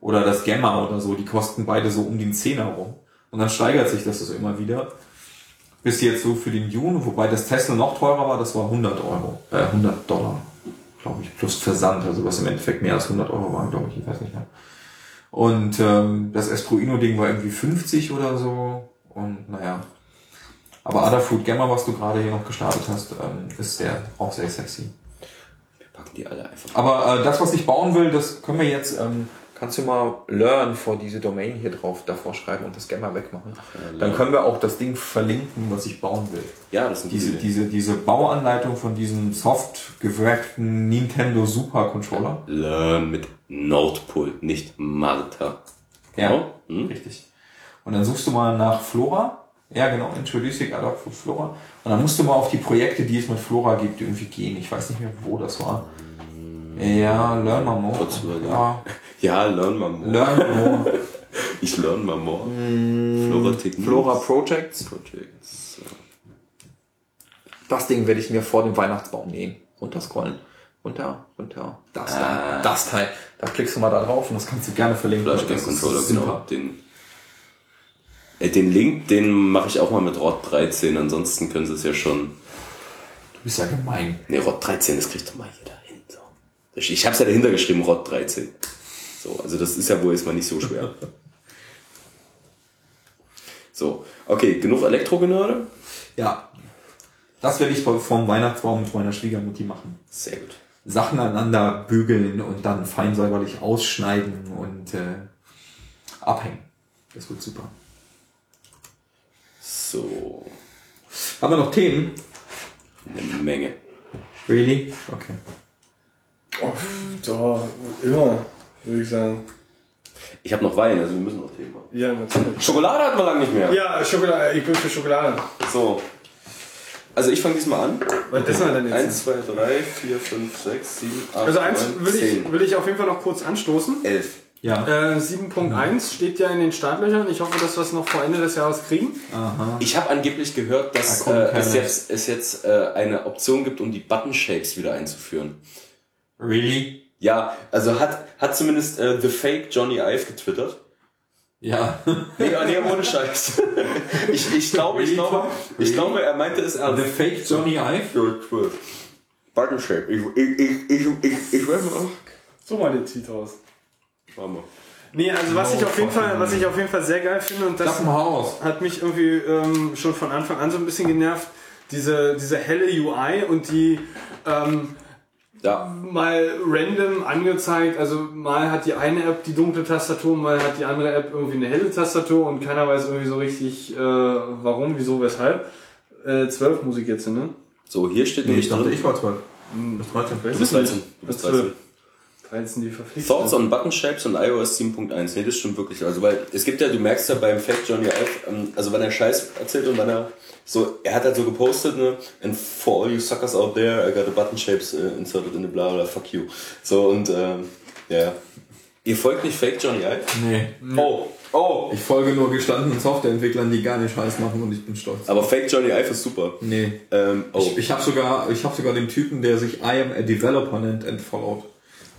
Oder das Gamma oder so. Die kosten beide so um den Zehner rum. Und dann steigert sich das so immer wieder. Bis jetzt so für den Juno, wobei das Tesla noch teurer war, das war 100 Euro, äh, 100 Dollar, glaube ich, plus Versand, also was im Endeffekt mehr als 100 Euro waren, glaube ich, ich weiß nicht mehr. Und ähm, das Esproino-Ding war irgendwie 50 oder so. Und naja. Aber Adafruit Gamma, was du gerade hier noch gestartet hast, ähm, ist der auch sehr sexy. Wir packen die alle einfach. Aber äh, das, was ich bauen will, das können wir jetzt. Ähm, Kannst du mal Learn vor diese Domain hier drauf davor schreiben und das Gamma wegmachen? Dann können wir auch das Ding verlinken, was ich bauen will. Ja, das sind diese, diese. diese, diese Bauanleitung von diesem soft gewrackten Nintendo Super Controller. Learn mit Nordpult, nicht Martha. Ja, Hm? richtig. Und dann suchst du mal nach Flora. Ja, genau, Introducing for Flora. Und dann musst du mal auf die Projekte, die es mit Flora gibt, irgendwie gehen. Ich weiß nicht mehr, wo das war. Ja, learn mal more. Überlegen. Ja, Ja, learn mal more. learn more. Ich learn mal more. Flora Techniques. Flora Projects. Projects. Das Ding werde ich mir vor dem Weihnachtsbaum nehmen. Runterscrollen. Runter, runter. Das da. Das Teil. Da klickst du mal da drauf und das kannst du gerne verlinken. Flash Game Controller, genau. Den, äh, den Link, den mache ich auch mal mit ROT 13, ansonsten können sie es ja schon. Du bist ja gemein. Ne, ROT 13, das kriegt doch mal jeder hin. So. Ich, ich hab's ja dahinter geschrieben, ROT 13. So, also das ist ja wohl jetzt mal nicht so schwer. So, okay, genug Elektrogenörde? Ja. Das werde ich vorm Weihnachtsbaum mit meiner Schwiegermutti machen. Sehr gut. Sachen aneinander bügeln und dann fein säuberlich ausschneiden und äh, abhängen. Das wird super. So, Haben wir noch Themen? eine Menge. Really? Okay. Doch, immer, würde ich sagen. Ich habe noch Wein, also wir müssen noch Themen machen. Ja, natürlich. Schokolade hatten wir lange nicht mehr. Ja, Schokolade, ich bin für Schokolade. So. Also ich fange diesmal an. Was ist denn denn jetzt? 1, 2, 3, 4, 5, 6, 7, 8, Also eins 9, will 10, ich, will ich auf jeden Fall noch kurz anstoßen. 11. Ja. Äh, 7.1 steht ja in den Startlöchern. Ich hoffe, dass wir es noch vor Ende des Jahres kriegen. Ich habe angeblich gehört, dass Da äh, es jetzt, es jetzt äh, eine Option gibt, um die Button-Shapes wieder einzuführen. Really? Ja, also hat, hat zumindest äh, The Fake Johnny Ive getwittert. Ja. Nee, nee, ohne Scheiß. ich, ich glaube, ich glaube, ich glaube, er meinte es The ernst. Fake Johnny Ive? Button Shape. Ich, ich, ich, ich, ich, ich weiß noch. So mal den Tweet raus. Warte mal. Nee, also was ich auf jeden Fall, was ich auf jeden Fall sehr geil finde und das hat mich irgendwie ähm, schon von Anfang an so ein bisschen genervt, diese, diese helle UI und die ähm, Ja, mal random angezeigt. Also mal hat die eine App die dunkle Tastatur, mal hat die andere App irgendwie eine helle Tastatur und keiner weiß irgendwie so richtig, äh, warum, wieso, weshalb. Äh, 12 Musik jetzt, ne? so, hier steht Nee, nämlich ich dachte, drin. ich war 12. Das 13. Du bist 13. Du bist 13. 13 die verpflichtet. Thoughts on Button Shapes und iOS 7.1. Nee, das stimmt wirklich. Also, weil es gibt ja, du merkst ja beim Fake Johnny Ive, ähm, also wenn er Scheiß erzählt und wenn er so, er hat halt so gepostet, ne, and for all you suckers out there, I got the button shapes uh, inserted in the bla bla, fuck you. So, und, ähm, ja. Ihr folgt nicht Fake Johnny Ive? Nee. Oh, oh! Ich folge nur gestandenen Softwareentwicklern, die gar nicht Scheiß machen und ich bin stolz. Aber Fake Johnny Ive ist super. Nee. Ähm, oh. Ich, ich habe sogar, ich habe sogar den Typen, der sich I am a Developer nennt, entfollowed.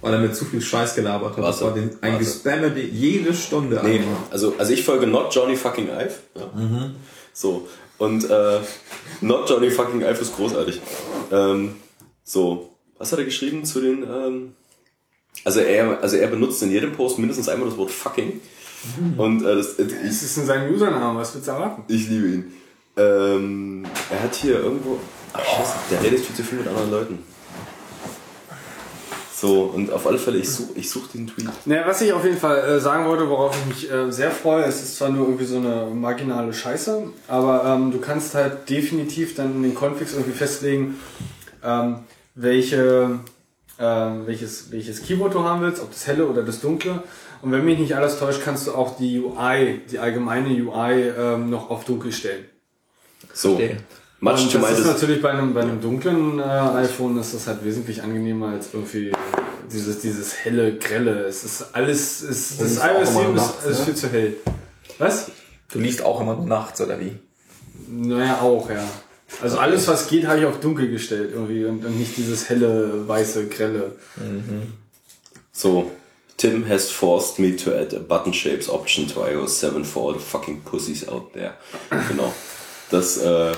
Weil er mir zu viel Scheiß gelabert hat. Das Warte, war den, ein. Gespammer die jede Stunde. Nee, einmal. also, also ich folge Not Johnny fucking Ive. Ja. So. Und äh, Not Johnny fucking Ive ist großartig. Ähm, so. Was hat er geschrieben zu den. Ähm, also er, also er benutzt in jedem Post mindestens einmal das Wort fucking. Und äh, das, Es ist in seinem Username, was willst du erwarten? ich liebe ihn. Ähm, er hat hier irgendwo. Ach, Scheiße, der redet viel zu viel mit anderen Leuten. So, und auf alle Fälle, ich suche ich such den Tweet. Naja, was ich auf jeden Fall äh, sagen wollte, worauf ich mich äh, sehr freue, es ist zwar nur irgendwie so eine marginale Scheiße, aber ähm, du kannst halt definitiv dann in den Configs irgendwie festlegen, ähm, welche, ähm, welches, welches Keyword du haben willst, ob das helle oder das dunkle. Und wenn mich nicht alles täuscht, kannst du auch die UI, die allgemeine UI ähm, noch auf dunkel stellen. So, Verstehe. Much Und das ist natürlich bei einem, bei einem dunklen äh, iPhone ist das halt wesentlich angenehmer als irgendwie dieses, dieses helle, grelle. Es ist alles, es, das iOS immer 7 ist, nachts, ist ne? viel zu hell. Was? Du liest auch immer nur nachts, oder wie? Naja, auch, ja. Also alles, was geht, habe ich auf dunkel gestellt irgendwie und, und nicht dieses helle, weiße, grelle. So, Tim has forced me to add a button shapes option to iOS 7 for all the fucking pussies out there. Genau. Das, äh,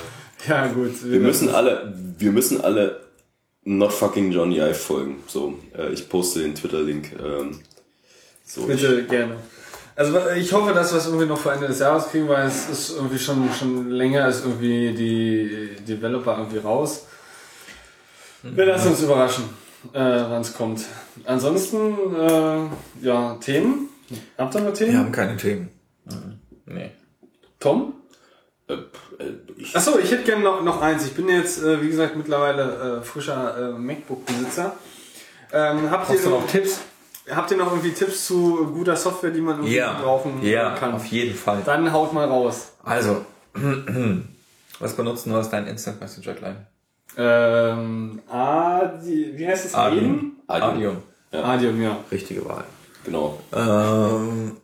Ja, gut. wir müssen alle, wir müssen alle not fucking Johnny Ive folgen. So, äh, ich poste den Twitter-Link. Ähm, so, ich, Bitte, gerne. Also ich hoffe, dass wir es irgendwie noch vor Ende des Jahres kriegen, weil es ist irgendwie schon, schon länger ist irgendwie die Developer irgendwie raus. Wir lassen uns überraschen, äh, wann es kommt. Ansonsten, äh, ja, Themen? Habt ihr noch Themen? Wir haben keine Themen. Nee. Tom? äh, ich, Achso, ich hätte gerne noch, noch eins. Ich bin jetzt, äh, wie gesagt, mittlerweile äh, frischer äh, MacBook-Besitzer. Ähm, habt, Hast du ihr, noch Tipps? habt ihr noch irgendwie Tipps zu guter Software, die man irgendwie Ja, brauchen ja, kann? auf jeden Fall. Dann haut mal raus. Also, was benutzt du als dein Instant Messenger Client? Ähm, Adi, wie heißt es? Aden? Adium. Adium, ja. Richtige Wahl. genau. Ähm,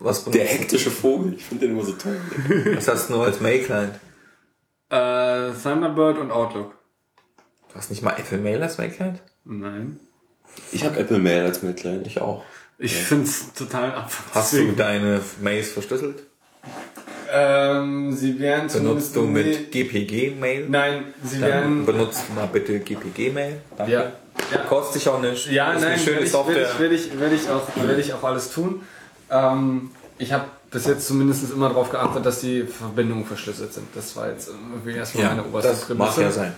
was Der hektische Vogel, ich finde den immer so toll. Was hast du nur als Mail Client? Äh, Thunderbird und Outlook. Du hast nicht mal Apple Mail als Mail Client? Nein. Ich habe Apple Mail als Mitleid. Ich auch. Ich find's total ab. Hast du deine Mails verschlüsselt? Ähm, sie werden Benutzt du mit GPG Mail? Nein, sie Dann werden. benutzt mal bitte GPG Mail. Danke. Ja. ja. Kostet sich auch nicht. Ja, ist nein, eine schöne werde ich, Software. werde ich, werde ich, werde ich, auch, werde ich auch alles tun. Ähm, ich habe bis jetzt zumindest immer darauf geachtet, dass die Verbindungen verschlüsselt sind. Das war jetzt irgendwie erstmal ja, meine oberste das mag ja sein.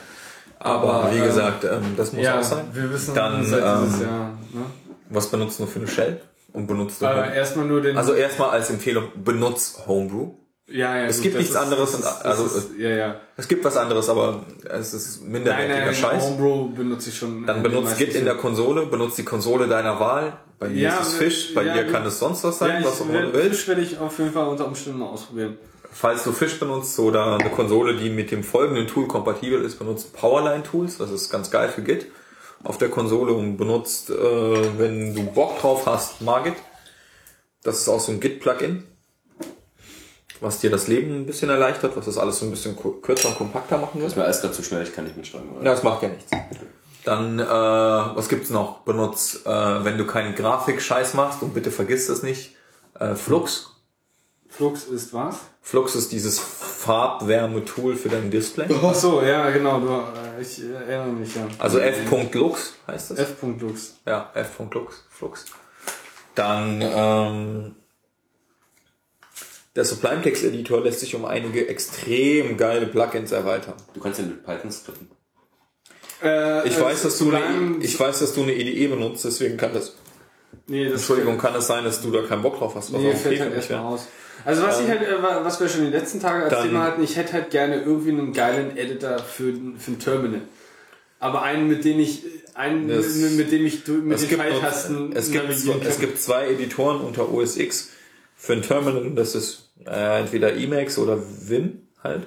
Aber, wie ähm, gesagt, ähm, das muss Ja, auch sein. wir wissen Dann, seit dieses ähm, Jahr. Ne? Was benutzt du für eine Shell? Und benutzt du Äh, erstmal nur den. Also erstmal als Empfehlung, benutz Homebrew. Ja, ja, es gut, gibt nichts ist- anderes ist, also, ist, ja, ja. Es gibt was anderes, aber es ist Nein, minderwertiger nein, Scheiß. Homebrew benutze ich schon. Dann benutzt Git in der so. Konsole, benutzt die Konsole deiner Wahl. Bei mir Ja, ist es Fish, bei ja, dir kann es sonst was sein, Ja, was auch immer du will, willst. Fisch werde ich auf jeden Fall unter Umständen mal ausprobieren. Falls du Fish benutzt oder eine Konsole, die mit dem folgenden Tool kompatibel ist, benutzt Powerline Tools. Das ist ganz geil für Git auf der Konsole und benutzt, äh, wenn du Bock drauf hast, Margit. Das ist auch so ein Git-Plugin, was dir das Leben ein bisschen erleichtert, was das alles so ein bisschen kürzer und kompakter machen wird. Ist mir alles gerade zu schnell, ich kann nicht mitschreiben. oder? Ja, das macht ja nichts. Dann, äh, was gibt's noch? Benutz, äh, wenn du keinen Grafik-Scheiß machst, und bitte vergiss das nicht, äh, Flux. Flux ist was? Flux ist dieses Farbwärme-Tool für dein Display. Ach so, ja, genau. Du, äh, ich äh, erinnere mich ja. Also f.lux heißt das. F.lux. Ja, f.lux, Flux. Dann, ähm, der Sublime Text Editor lässt sich um einige extrem geile Plugins erweitern. Du kannst den mit Python skripten. Äh, Ich äh, weiß, dass du eine, ich weiß, dass du eine IDE benutzt, deswegen kann das, Nee, das Entschuldigung, kann es sein, dass du da keinen Bock drauf hast, was Nee, auch fällt okay halt erstmal aus. Also was ich halt, äh, wa- was wir schon die letzten Tage als Dann- Thema hatten, ich hätte halt gerne irgendwie einen geilen Editor für, für ein Terminal. Aber einen, mit dem ich, einen, Das- mit, mit dem ich mit Es den gibt, Pfeiltasten es, gibt, es gibt zwei Editoren unter OS X für ein Terminal. Das ist äh, entweder Emacs oder Vim halt.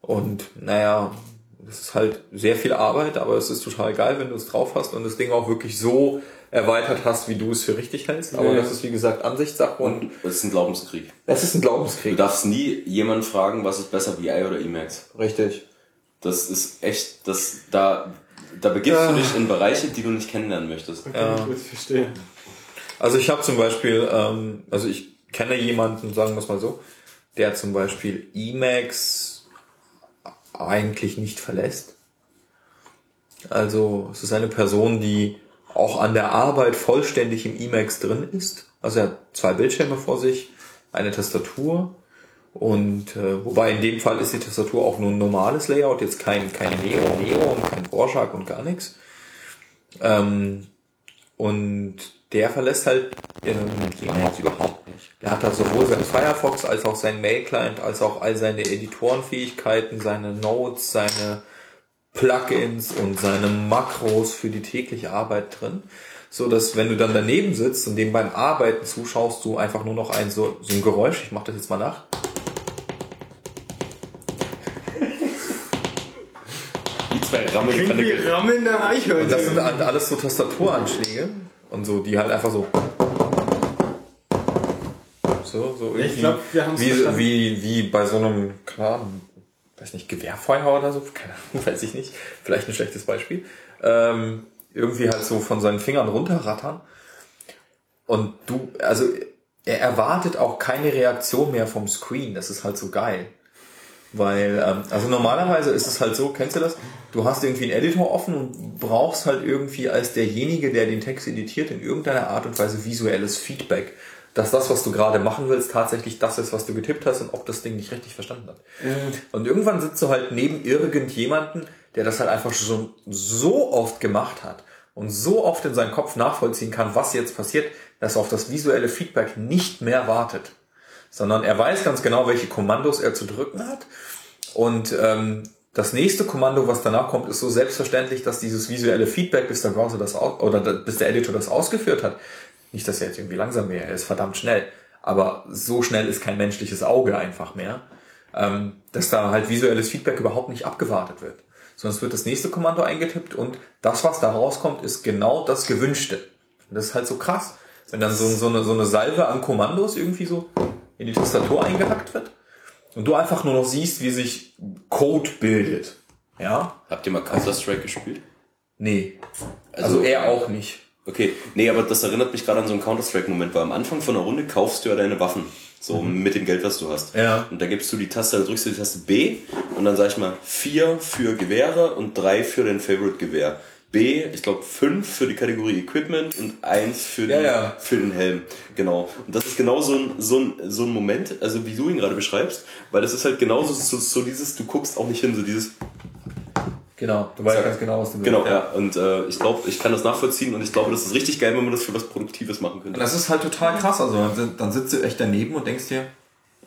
Und naja, das ist halt sehr viel Arbeit, aber es ist total geil, wenn du es drauf hast und das Ding auch wirklich so erweitert hast, wie du es für richtig hältst. Aber Ja, ja. das ist wie gesagt Ansichtssache und es ist ein Glaubenskrieg. es ist ein Du Glaubenskrieg. darfst nie jemanden fragen, was ist besser, VI oder Emacs. Richtig. Das ist echt, das, da, da begibst du dich in Bereiche, die du nicht kennenlernen möchtest. Ja. Gut, verstehe. Also ich habe zum Beispiel, ähm, also ich kenne jemanden, sagen wir es mal so, der zum Beispiel Emacs eigentlich nicht verlässt. Also es ist eine Person, die auch an der Arbeit vollständig im Emacs drin ist. Also er hat zwei Bildschirme vor sich, eine Tastatur Und äh, wobei in dem Fall ist die Tastatur auch nur ein normales Layout, jetzt kein, kein Neo, Neo und kein Rorschach und gar nichts. Ähm, und der verlässt halt ähm, die Layouts überhaupt. Der hat da sowohl seinen Firefox als auch seinen Mail-Client, als auch all seine Editorenfähigkeiten, seine Notes, seine Plugins und seine Makros für die tägliche Arbeit drin. So dass wenn du dann daneben sitzt und dem beim Arbeiten zuschaust, du einfach nur noch ein so, so ein Geräusch, ich mach das jetzt mal nach. Die zwei Rammel rammelnder Und Eichhörnchen. das sind alles so Tastaturanschläge und so, die halt einfach so. So, so irgendwie. Ich glaub, wir haben's wie, verstanden. wie, wie bei so einem, klar, weiß nicht, Gewehrfeuer oder so, keine Ahnung, weiß ich nicht. Vielleicht ein schlechtes Beispiel. Ähm, irgendwie halt so von seinen Fingern runterrattern. Und du, also er erwartet auch keine Reaktion mehr vom Screen. Das ist halt so geil. Weil, ähm, also normalerweise ist es halt so, kennst du das? Du hast irgendwie einen Editor offen und brauchst halt irgendwie als derjenige, der den Text editiert, in irgendeiner Art und Weise visuelles Feedback, dass das, was du gerade machen willst, tatsächlich das ist, was du getippt hast und ob das Ding nicht richtig verstanden hat. Und irgendwann sitzt du halt neben irgendjemanden, der das halt einfach schon so oft gemacht hat und so oft in seinem Kopf nachvollziehen kann, was jetzt passiert, dass er auf das visuelle Feedback nicht mehr wartet sondern er weiß ganz genau, welche Kommandos er zu drücken hat. Und ähm, das nächste Kommando, was danach kommt, ist so selbstverständlich, dass dieses visuelle Feedback, bis der Browser das oder bis der Editor das ausgeführt hat, nicht, dass er jetzt irgendwie langsam wäre, er ist verdammt schnell, aber so schnell ist kein menschliches Auge einfach mehr, ähm, dass da halt visuelles Feedback überhaupt nicht abgewartet wird. Es wird das nächste Kommando eingetippt und das, was da rauskommt, ist genau das Gewünschte. Und das ist halt so krass, wenn dann so, so, eine, so eine Salve an Kommandos irgendwie so in die Tastatur eingehackt wird und du einfach nur noch siehst, wie sich Code bildet. Ja? Habt ihr mal Counter-Strike gespielt? Nee. Also, er auch nicht. Okay, nee, aber das erinnert mich gerade an so einen Counter-Strike-Moment, weil am Anfang von einer Runde kaufst du ja deine Waffen. So mit dem Geld, was du hast. Ja. Und da gibst du die Taste, da drückst du die Taste B und dann sag ich mal vier für Gewehre und drei für dein Favorite-Gewehr. B, ich glaube fünf für die Kategorie Equipment und eins für, Ja, die, ja. für den Helm. Genau. Und das ist genau so ein, so ein, so ein Moment, also wie du ihn gerade beschreibst, weil das ist halt genauso so, so dieses, du guckst auch nicht hin, so dieses, Genau. Du weißt ganz genau, was du willst. genau, ja. Und äh, ich glaube, ich kann das nachvollziehen und ich glaube, das ist richtig geil, wenn man das für was Produktives machen könnte. Das ist halt total krass. Also dann- sitzt du echt daneben und denkst dir,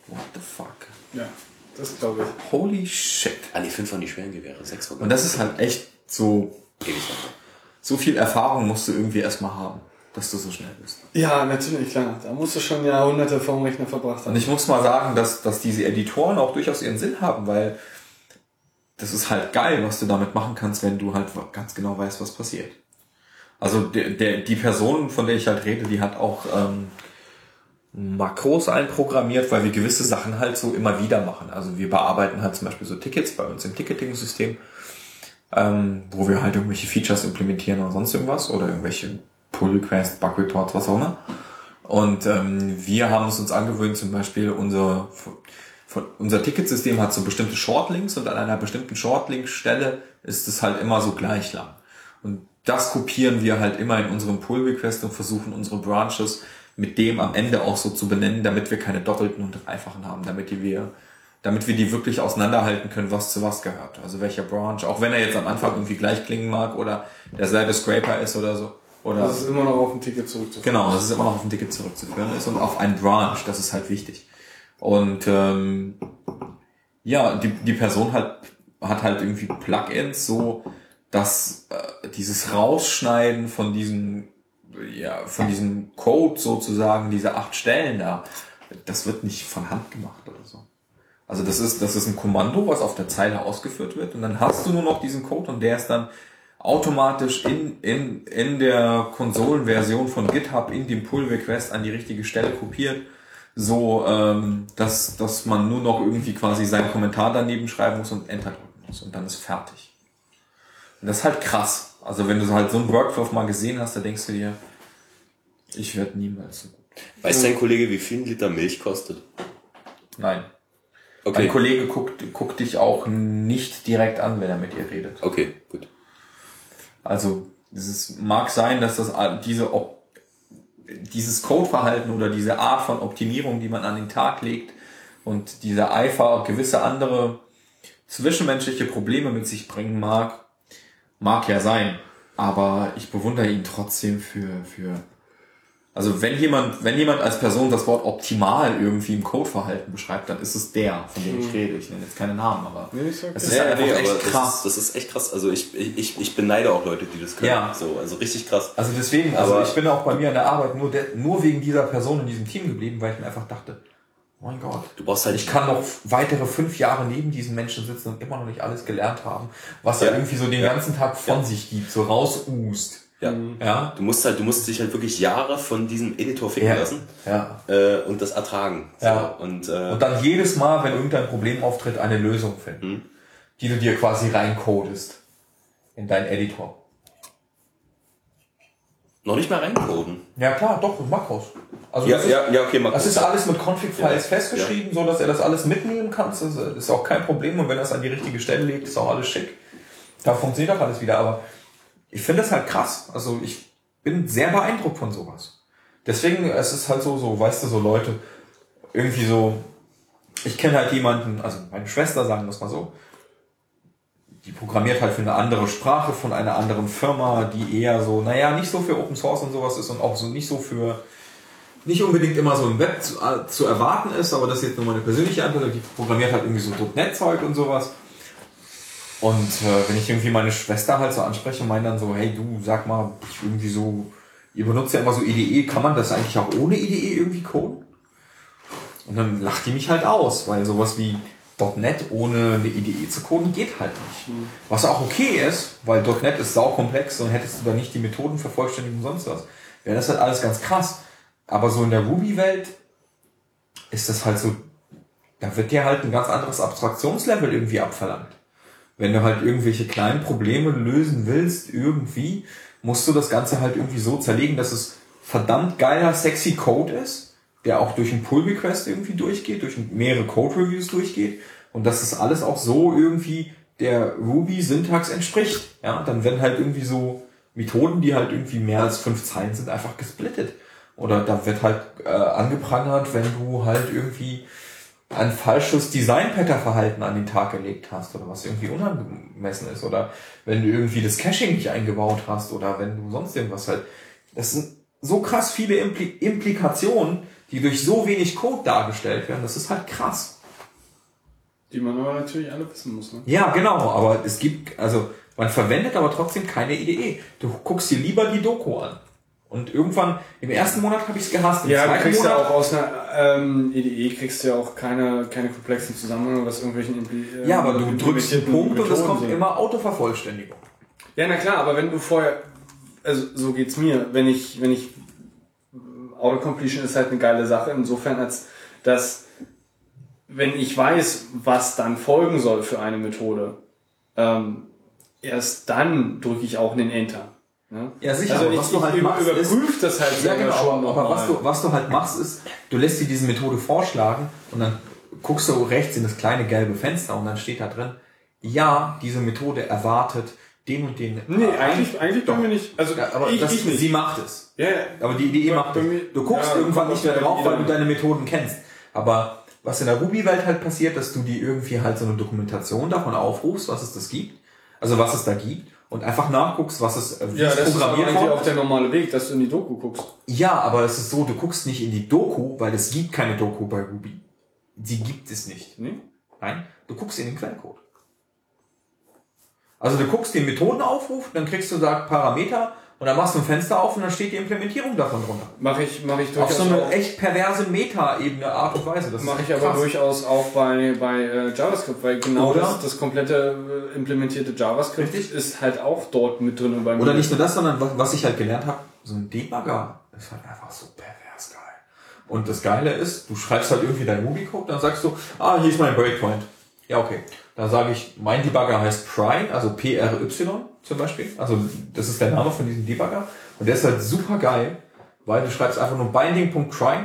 what the fuck? Ja, das glaube ich. Holy shit. Ah, nee, fünf waren die schweren Gewehre, sechs waren Und das ist halt echt so, ewig so viel Erfahrung musst du irgendwie erstmal haben, dass du so schnell bist. Ja, natürlich, klar. Da musst du schon Jahrhunderte vorm Rechner verbracht Und haben. ich muss mal sagen, dass, dass diese Editoren auch durchaus ihren Sinn haben, weil das ist halt geil, was du damit machen kannst, wenn du halt ganz genau weißt, was passiert. Also der, der, die Person, von der ich halt rede, die hat auch ähm, Makros einprogrammiert, weil wir gewisse Sachen halt so immer wieder machen. Also wir bearbeiten halt zum Beispiel so Tickets bei uns im Ticketing-System, ähm, wo wir halt irgendwelche Features implementieren oder sonst irgendwas oder irgendwelche Pull-Requests, Bug-Reports, was auch immer. Und ähm, wir haben es uns angewöhnt, zum Beispiel unser, von, unser Ticketsystem hat so bestimmte Shortlinks und an einer bestimmten Shortlink-Stelle ist es halt immer so gleich lang. Und das kopieren wir halt immer in unserem Pull-Request und versuchen unsere Branches mit dem am Ende auch so zu benennen, damit wir keine doppelten und dreifachen haben, damit die wir, damit wir die wirklich auseinanderhalten können, was zu was gehört. Also welcher Branch, auch wenn er jetzt am Anfang irgendwie gleich klingen mag oder derselbe Scraper ist oder so. Oder Das ist immer noch auf ein Ticket zurückzuführen. Genau, das ist immer noch auf ein Ticket zurückzuführen ist und auf ein Branch, das ist halt wichtig. Und ähm, ja, die, die Person hat, hat halt irgendwie Plugins, so dass äh, dieses Rausschneiden von diesem, ja, von diesem Code sozusagen, diese acht Stellen da, das wird nicht von Hand gemacht oder so. Also das ist, das ist ein Kommando, was auf der Zeile ausgeführt wird und dann hast du nur noch diesen Code und der ist dann automatisch in, in, in der Konsolenversion von GitHub in dem Pull-Request an die richtige Stelle kopiert, so ähm, dass, dass man nur noch irgendwie quasi seinen Kommentar daneben schreiben muss und Enter drücken muss und dann ist fertig. Und das ist halt krass. Also wenn du so halt so einen Workflow mal gesehen hast, da denkst du dir, ich werde niemals so gut. Weiß dein Kollege, wie viel ein Liter Milch kostet? Nein. Okay. Ein Kollege guckt, guckt dich auch nicht direkt an, wenn er mit dir redet. Okay, gut. Also es ist, mag sein, dass das diese Op dieses Codeverhalten oder diese Art von Optimierung, die man an den Tag legt, und dieser Eifer gewisse andere zwischenmenschliche Probleme mit sich bringen mag, mag ja sein. Aber ich bewundere ihn trotzdem für, für, also wenn jemand, wenn jemand als Person das Wort optimal irgendwie im Codeverhalten beschreibt, dann ist es der, von dem ich rede. Ich nenne jetzt keine Namen, aber es ist Ja, einfach nee, echt krass. Das ist, das ist echt krass. Also ich, ich, ich beneide auch Leute, die das können. Ja. So, also richtig krass. Also deswegen, also Aber- ich bin auch bei mir in der Arbeit nur, der, nur wegen dieser Person in diesem Team geblieben, weil ich mir einfach dachte, mein Gott, Du brauchst halt ich kann noch weitere fünf Jahre neben diesen Menschen sitzen und immer noch nicht alles gelernt haben, was Ja. er irgendwie so den Ja. ganzen Tag von Ja. sich gibt, so rausust. Ja. Ja. Du musst halt, du musst dich halt wirklich Jahre von diesem Editor ficken Ja. lassen Ja. äh, und das ertragen. So. Ja. Und, äh, Und dann jedes Mal, wenn irgendein Problem auftritt, eine Lösung finden, Mhm. die du dir quasi reincodest in deinen Editor. noch nicht mal reincoden. Ja klar, doch, mit Makros. Also Ja, das ist, ja, ja, okay, mal Das ist alles mit Config-Files Ja, festgeschrieben, so dass er das alles mitnehmen kann. Das ist, ist auch kein Problem. Und wenn er es an die richtige Stelle legt, ist auch alles schick. Da funktioniert auch alles wieder. Aber ich finde das halt krass. Also ich bin sehr beeindruckt von sowas. Deswegen, es ist halt so, so, weißt du, so Leute, irgendwie so, ich kenne halt jemanden, also meine Schwester, sagen wir es mal so, die programmiert halt für eine andere Sprache von einer anderen Firma, die eher so, naja, nicht so für Open Source und sowas ist und auch so nicht so für, nicht unbedingt immer so im Web zu, äh, zu erwarten ist, aber das ist jetzt nur meine persönliche Antwort, die programmiert halt irgendwie so .NET-Zeug und sowas. Und äh, wenn ich irgendwie meine Schwester halt so anspreche und meine dann so, hey du, sag mal, ich irgendwie so, ihr benutzt ja immer so IDE, kann man das eigentlich auch ohne IDE irgendwie coden? Und dann lacht die mich halt aus, weil sowas wie .NET ohne eine IDE zu coden geht halt nicht. Was auch okay ist, weil .NET ist saukomplex und hättest du da nicht die Methoden vervollständigt und sonst was, wäre das halt alles ganz krass. Aber so in der Ruby-Welt ist das halt so, da wird dir halt ein ganz anderes Abstraktionslevel irgendwie abverlangt. Wenn du halt irgendwelche kleinen Probleme lösen willst, irgendwie, musst du das Ganze halt irgendwie so zerlegen, dass es verdammt geiler, sexy Code ist, der auch durch einen Pull-Request irgendwie durchgeht, durch mehrere Code-Reviews durchgeht und dass das alles auch so irgendwie der Ruby-Syntax entspricht. Ja, dann werden halt irgendwie so Methoden, die halt irgendwie mehr als fünf Zeilen sind, einfach gesplittet. Oder da wird halt äh, angeprangert, wenn du halt irgendwie ein falsches Design-Pattern-Verhalten an den Tag gelegt hast oder was irgendwie unangemessen ist oder wenn du irgendwie das Caching nicht eingebaut hast oder wenn du sonst irgendwas halt. Das sind so krass viele Impli Implikationen, die durch so wenig Code dargestellt werden. Das ist halt krass. Die man aber natürlich alle wissen muss. Ne? Ja, genau, aber es gibt, also man verwendet aber trotzdem keine IDE. Du guckst dir lieber die Doku an. Und irgendwann, im ersten Monat habe ich es gehasst, im Ja, du kriegst ja Monat auch aus einer ähm, IDE kriegst du ja auch keine, keine komplexen Zusammenhänge aus irgendwelchen Impli ähm, Ja, aber du drückst implementierten Punkt und es kommt sind. immer Autovervollständigung. Ja, na klar, aber wenn du vorher, also so geht's mir, wenn ich, wenn ich, Autocompletion ist halt eine geile Sache, insofern als, dass, wenn ich weiß, was dann folgen soll für eine Methode, ähm, erst dann drücke ich auch einen Enter. Ja, sicher, Also aber ich, was du ich halt über- machst, ist- überprüf das halt Ja, genau, schon aber, was, du, was du halt machst, ist, du lässt dir diese Methode vorschlagen und dann guckst du rechts in das kleine gelbe Fenster und dann steht da drin, ja, diese Methode erwartet den und den. Nee, äh, eigentlich, eigentlich Doch. bei mir nicht. Also Ja, aber ich, das, ich nicht. sie macht es. ja, ja. Aber die Idee Bei- macht es. Du guckst ja, irgendwann nicht mehr drauf, weil du deine Methoden kennst. Aber was in der Ruby-Welt halt passiert, dass du die irgendwie halt so eine Dokumentation davon aufrufst, was es das gibt. Also was es da gibt. Und einfach nachguckst, was es, äh, Ja, das ist programmiert worden auch der normale Weg, dass du in die Doku guckst. Ja, aber es ist so, du guckst nicht in die Doku, weil es gibt keine Doku bei Ruby. Die gibt es nicht. Nee? Nein, du guckst in den Quellcode. Also du guckst den Methodenaufruf, dann kriegst du da Parameter und dann machst du ein Fenster auf und dann steht die Implementierung davon drunter. Mache ich, mache ich Auf durchaus so eine echt perverse Meta-Ebene Art und Weise. Das Mache ich aber krass. durchaus auch bei, bei äh, JavaScript, weil genau Oder? das, das komplette äh, implementierte JavaScript Richtig. ist halt auch dort mit drin bei mir. Oder nicht nur das, sondern was, was ich halt gelernt habe, so ein Debugger ist halt einfach so pervers geil. Und das Geile ist, du schreibst halt irgendwie deinen Ruby-Code, dann sagst du, ah, hier ist mein Breakpoint. Ja, okay. Dann sage ich, mein Debugger heißt Pry, also P-R-Y zum Beispiel. Also das ist der Name von diesem Debugger. Und der ist halt super geil, weil du schreibst einfach nur binding.pry,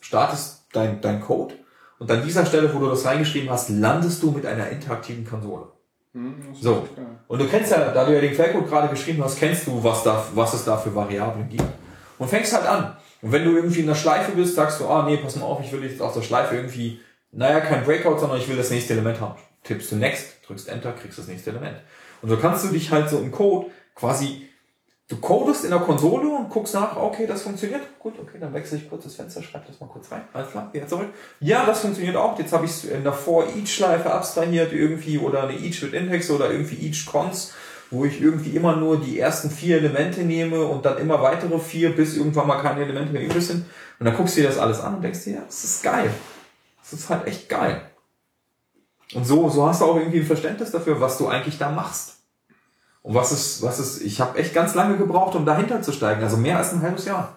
startest dein, dein Code und an dieser Stelle, wo du das reingeschrieben hast, landest du mit einer interaktiven Konsole. Hm, So. Und du kennst ja, da du ja den Quellcode gerade geschrieben hast, kennst du, was, da, was es da für Variablen gibt. Und fängst halt an. Und wenn du irgendwie in der Schleife bist, sagst du, ah nee, pass mal auf, ich will jetzt aus der Schleife irgendwie, naja, kein Breakout, sondern ich will das nächste Element haben. Tippst du Next, drückst Enter, kriegst das nächste Element. Und so kannst du dich halt so im Code quasi, du codest in der Konsole und guckst nach, okay, das funktioniert. Gut, okay, dann wechsle ich kurz das Fenster, schreib das mal kurz rein. Alles klar, wieder zurück. Ja, das funktioniert auch. Jetzt habe ich in der For-Each-Schleife abstrahiert irgendwie oder eine Each with Index oder irgendwie Each Cons, wo ich irgendwie immer nur die ersten vier Elemente nehme und dann immer weitere vier, bis irgendwann mal keine Elemente mehr übrig sind. Und dann guckst du dir das alles an und denkst dir, ja, das ist geil. Das ist halt echt geil. Und so, so hast du auch irgendwie ein Verständnis dafür, was du eigentlich da machst. Und was ist, was ist, ich habe echt ganz lange gebraucht, um dahinter zu steigen, also mehr als ein halbes Jahr.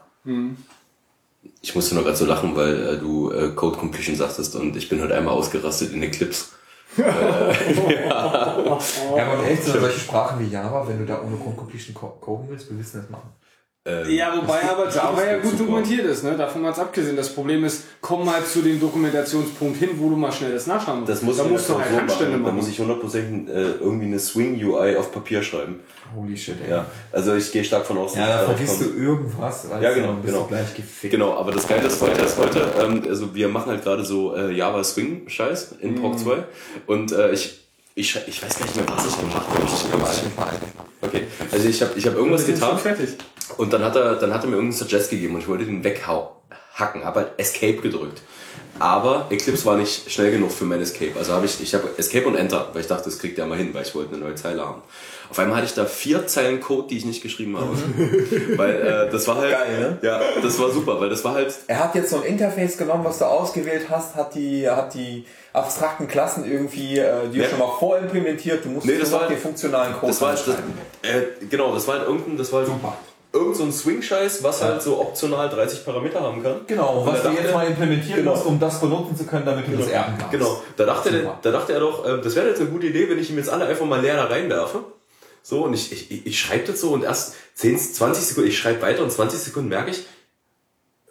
Ich musste nur gerade so lachen, weil äh, du äh, Code Completion sagtest und ich bin heute einmal ausgerastet in Eclipse. Ja, aber echt so solche Sprachen wie Java, wenn du da ohne Code Completion co- coden willst, willst du das machen? Ähm, Ja, wobei aber Java ja gut dokumentiert ist, ne? Davon mal abgesehen. Das Problem ist, komm mal zu dem Dokumentationspunkt hin, wo du mal schnell das nachschauen musst. Das muss da ich musst du halt so Handstände machen. Da muss ich hundertprozentig äh, irgendwie eine Swing UI auf Papier schreiben. Holy shit, ey. Ja, also ich gehe stark von aus, Ja, da vergisst du irgendwas, weißt Ja, genau, genau. du gleich gefickt. Genau, aber das Geile ist heute, ist heute ähm, also wir machen halt gerade so äh, Java Swing Scheiß in Mhm. POC 2 und äh, ich ich, ich weiß gar nicht mehr, was ich gemacht habe. Ich, okay, also ich habe ich hab irgendwas sind schon getan fertig. Und dann hat er dann hat er mir irgendeinen Suggest gegeben und ich wollte den weghacken, habe halt Escape gedrückt. Aber Eclipse war nicht schnell genug für mein Escape. Also habe ich, ich habe Escape und Enter, weil ich dachte, das kriegt er mal hin, weil ich wollte eine neue Zeile haben. Auf einmal hatte ich da vier Zeilen Code, die ich nicht geschrieben habe. weil äh, das war halt, Geil, ne? ja, das war super, weil das war halt, Er hat jetzt so ein Interface genommen, was du ausgewählt hast, hat die, hat die abstrakten Klassen irgendwie äh, die Ja. schon mal vorimplementiert. Du musst Nee, das war halt- den funktionalen Code das war halt, das, äh, genau, das war halt irgendein, das war halt Super. Irgend so ein Swing-Scheiß, was halt so optional 30 Parameter haben kann. Genau, Und was du jetzt mal implementieren Genau. musst, um das benutzen zu können, damit du das erben kannst. Genau, da dachte, er, Super. da dachte er doch, äh, das wäre jetzt eine gute Idee, wenn ich ihm jetzt alle einfach mal leer da reinwerfe. So, und ich, ich, ich, ich schreibe das so und erst 10, 20 Sekunden, ich schreibe weiter und 20 Sekunden merke ich,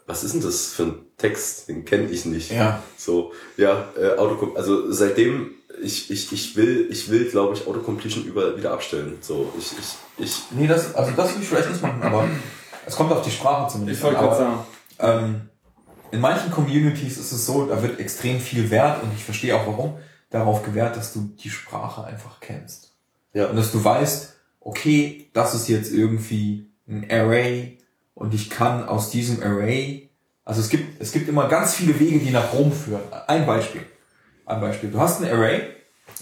was ist denn das für ein Text? Den kenne ich nicht. Ja. So, ja, äh, Autocom also seitdem, ich, ich, ich will, ich will, glaube ich, Autocompletion über, wieder abstellen. So, ich, ich, ich, Nee, das, also das will ich vielleicht nicht machen, aber es kommt auf die Sprache zumindest Ich wollte gerade Aber, sagen. ähm, in manchen Communities ist es so, da wird extrem viel Wert, und ich verstehe auch warum, darauf gewährt, dass du die Sprache einfach kennst. ja. Und dass du weißt, okay, das ist jetzt irgendwie ein Array und ich kann aus diesem Array, also es gibt, es gibt immer ganz viele Wege, die nach Rom führen. Ein Beispiel. Ein Beispiel. Du hast ein Array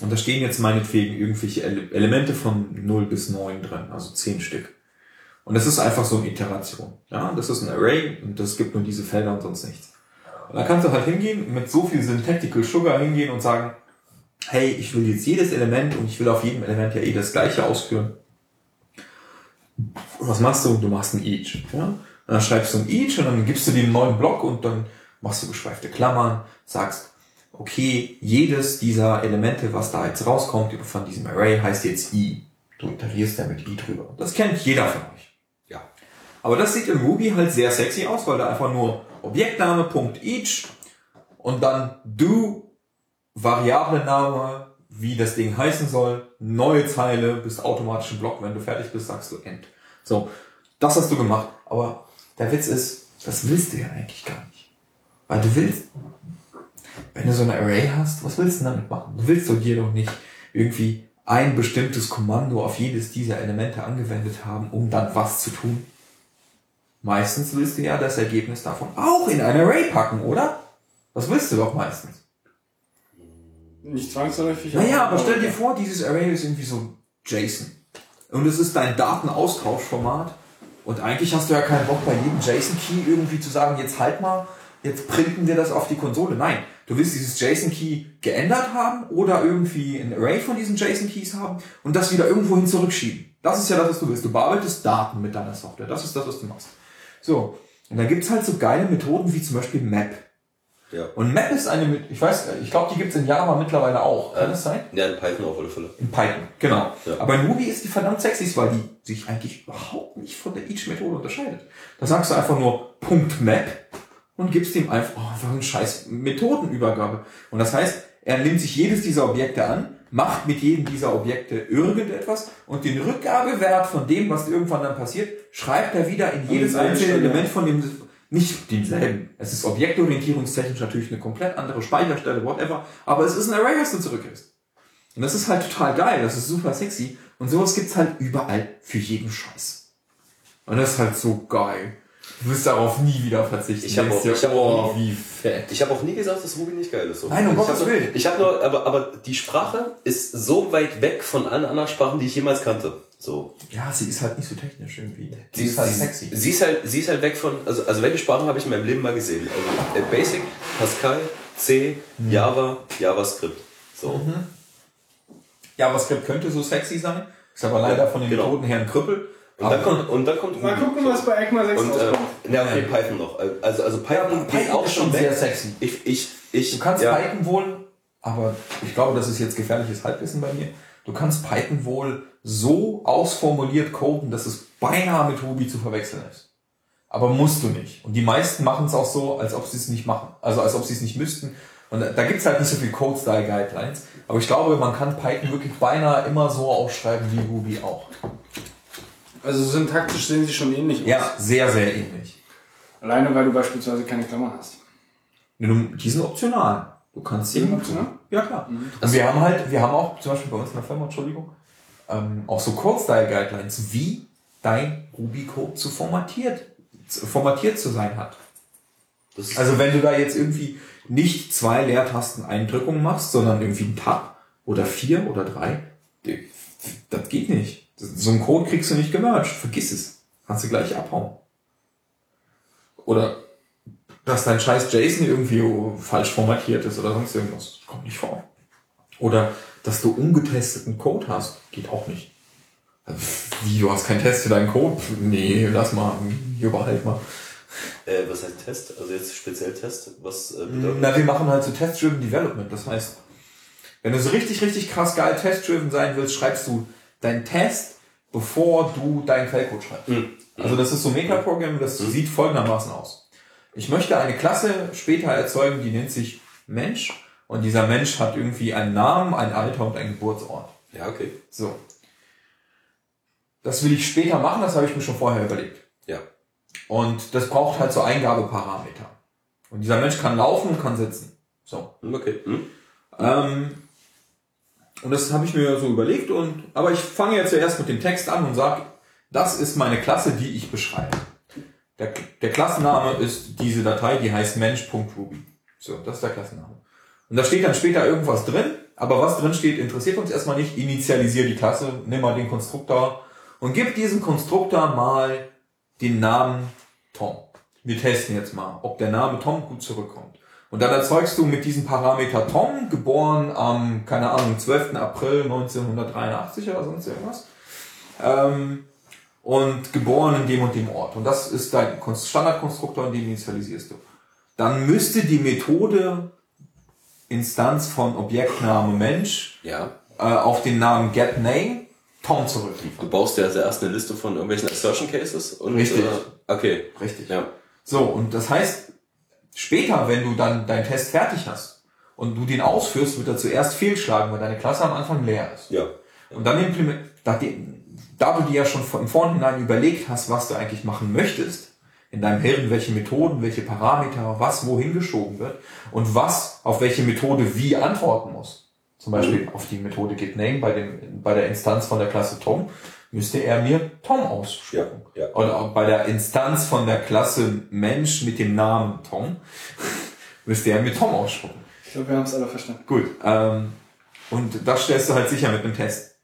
und da stehen jetzt meinetwegen irgendwelche Ele Elemente von 0 bis 9 drin, also 10 Stück. Und das ist einfach so eine Iteration. Ja, das ist ein Array und das gibt nur diese Felder und sonst nichts. Und da kannst du halt hingehen, mit so viel Syntactical Sugar hingehen und sagen, hey, ich will jetzt jedes Element und ich will auf jedem Element ja eh das gleiche ausführen. Und was machst du? Du machst ein each. Ja? Und dann schreibst du ein each und dann gibst du dem einen neuen Block und dann machst du geschweifte Klammern, sagst, okay, jedes dieser Elemente, was da jetzt rauskommt von diesem Array, heißt jetzt i. Du iterierst da mit i drüber. Das kennt jeder von euch. Ja. Aber das sieht in Ruby halt sehr sexy aus, weil da einfach nur Objektname.each und dann do Variablename, wie das Ding heißen soll, neue Zeile, bist automatisch im Block. Wenn du fertig bist, sagst du end. So, das hast du gemacht. Aber der Witz ist, das willst du ja eigentlich gar nicht. Weil du willst, wenn du so ein Array hast, was willst du denn damit machen? Du willst doch dir doch nicht irgendwie ein bestimmtes Kommando auf jedes dieser Elemente angewendet haben, um dann was zu tun. Meistens willst du ja das Ergebnis davon auch in ein Array packen, oder? Das willst du doch meistens. Nicht zwangsläufig. Naja, aber stell dir vor, dieses Array ist irgendwie so JSON. Und es ist dein Datenaustauschformat. Und eigentlich hast du ja keinen Bock bei jedem JSON-Key irgendwie zu sagen, jetzt halt mal, jetzt printen wir das auf die Konsole. Nein, du willst dieses JSON-Key geändert haben oder irgendwie ein Array von diesen JSON-Keys haben und das wieder irgendwohin zurückschieben. Das ist ja das, was du willst. Du bearbeitest Daten mit deiner Software. Das ist das, was du machst. So. Und dann gibt's halt so geile Methoden wie zum Beispiel Map. Ja. Und Map ist eine, ich weiß, ich glaube, die gibt's in Java mittlerweile auch. Kann das sein? Ja, in Python auf alle Fälle. In Python, genau. Ja. Aber in Ruby ist die verdammt sexy, weil die sich eigentlich überhaupt nicht von der Each-Methode unterscheidet. Da sagst du einfach nur Punkt .map und gibst ihm einfach, oh, einfach einen scheiß Methodenübergabe. Und das heißt, er nimmt sich jedes dieser Objekte an, macht mit jedem dieser Objekte irgendetwas und den Rückgabewert von dem, was irgendwann dann passiert, schreibt er wieder in jedes einzelne. Element von dem, nicht denselben. Es ist objektorientierungstechnisch natürlich eine komplett andere Speicherstelle, whatever, aber es ist ein Array, was du zurückgibst. Und das ist halt total geil, das ist super sexy. Und sowas gibt's halt überall für jeden Scheiß. Und das ist halt so geil. Du wirst darauf nie wieder verzichten. Ich hab Denkst auch- ich hab oh, auch- wie fett. Ich habe auch nie gesagt, dass Ruby nicht geil ist. So. Nein, um Gottes hab Willen. Ich habe nur, aber, aber die Sprache ist so weit weg von allen anderen Sprachen, die ich jemals kannte. So. Ja, sie ist halt nicht so technisch irgendwie. Sie Sie ist halt sexy. Sie ist halt, sie ist halt weg von, also, also welche Sprachen habe ich in meinem Leben mal gesehen? Also Basic, Pascal, C, Mhm. Java, JavaScript. So. JavaScript könnte so sexy sein, ist aber leider von den Genau. Methoden her ein Krüppel. Und dann kommt, und dann kommt Mal Ruby. gucken, was bei ECMA 6 Und, äh, rauskommt. ja, okay, Python noch. Also, also Python, geht auch schon weg. sehr sexy. Ich, ich, ich, Du kannst ja, Python wohl, aber ich glaube, das ist jetzt gefährliches Halbwissen bei mir. Du kannst Python wohl so ausformuliert coden, dass es beinahe mit Ruby zu verwechseln ist. Aber musst du nicht. Und die meisten machen es auch so, als ob sie es nicht machen. Also als ob sie es nicht müssten. Und da, da gibt es halt nicht so viel Code-Style-Guidelines. Aber ich glaube, man kann Python wirklich beinahe immer so aufschreiben wie Ruby auch. Also syntaktisch sehen sie schon ähnlich aus. Ja, sehr, sehr ähnlich. Alleine, weil du beispielsweise keine Klammern hast. Die sind optional. Du kannst sie. Sind optional? Ja, klar. Und wir haben halt, wir haben auch zum Beispiel bei uns in der Firma, Entschuldigung, ähm, auch so Code-Style-Guidelines, wie dein Ruby-Code zu formatiert, zu, formatiert zu sein hat. Also wenn du da jetzt irgendwie nicht zwei Leertasten-Eindrückungen machst, sondern irgendwie einen Tab oder vier oder drei, das geht nicht. So einen Code kriegst du nicht gemerged. Vergiss es. Kannst du gleich abhauen. Oder dass dein scheiß JSON irgendwie falsch formatiert ist oder sonst irgendwas. Kommt nicht vor. Oder dass du ungetesteten Code hast. Geht auch nicht. Wie, du hast keinen Test für deinen Code? Nee, lass mal. Hier behalt mal. äh, was heißt Test? Also jetzt speziell Test? Was äh, bedeutet Na, wir machen halt so Test-Driven Development. Das heißt, wenn du so richtig, richtig krass geil Test-Driven sein willst, schreibst du deinen Test, bevor du deinen Quellcode schreibst. Also das ist so Metaprogramm, das sieht folgendermaßen aus. Ich möchte eine Klasse später erzeugen, die nennt sich Mensch. Und dieser Mensch hat irgendwie einen Namen, ein Alter und einen Geburtsort. Ja, okay. So. Das will ich später machen, das habe ich mir schon vorher überlegt. Ja. Und das braucht halt so Eingabeparameter. Und dieser Mensch kann laufen und kann sitzen. So. Hm, Okay. Hm? Ähm, und das habe ich mir so überlegt und, aber ich fange jetzt zuerst mit dem Text an und sage, das ist meine Klasse, die ich beschreibe. Der, der Klassenname ist diese Datei, die heißt mensch.ruby. So, das ist der Klassenname. Und da steht dann später irgendwas drin, aber was drin steht, interessiert uns erstmal nicht. Initialisiere die Klasse, nimm mal den Konstruktor und gib diesem Konstruktor mal den Namen Tom. Wir testen jetzt mal, ob der Name Tom gut zurückkommt. Und dann erzeugst du mit diesem Parameter Tom, geboren am, keine Ahnung, 12. April 1983 oder sonst irgendwas, ähm, und geboren in dem und dem Ort. Und das ist dein Kon- Standardkonstruktor, und den initialisierst du. Dann müsste die Methode Instanz von Objektname Mensch Ja. äh, auf den Namen getName Tom zurückliefern. Du baust dir also erst eine Liste von irgendwelchen Assertion Cases und Richtig. Äh, okay. Richtig. Ja. So, und das heißt, später, wenn du dann deinen Test fertig hast und du den ausführst, wird er zuerst fehlschlagen, weil deine Klasse am Anfang leer ist. Ja. Und dann implement, da, du dir ja schon von- im Vorhinein überlegt hast, was du eigentlich machen möchtest, in deinem Hirn, welche Methoden, welche Parameter, was wohin geschoben wird und was auf welche Methode wie antworten muss. Zum Beispiel auf die Methode getName bei dem, bei der Instanz von der Klasse Tom, müsste er mir Tom ausspucken. Ja, ja. Oder auch bei der Instanz von der Klasse Mensch mit dem Namen Tom, müsste er mir Tom ausspucken. Ich glaube, wir haben es alle verstanden. Gut. Ähm, und das stellst du halt sicher mit einem Test.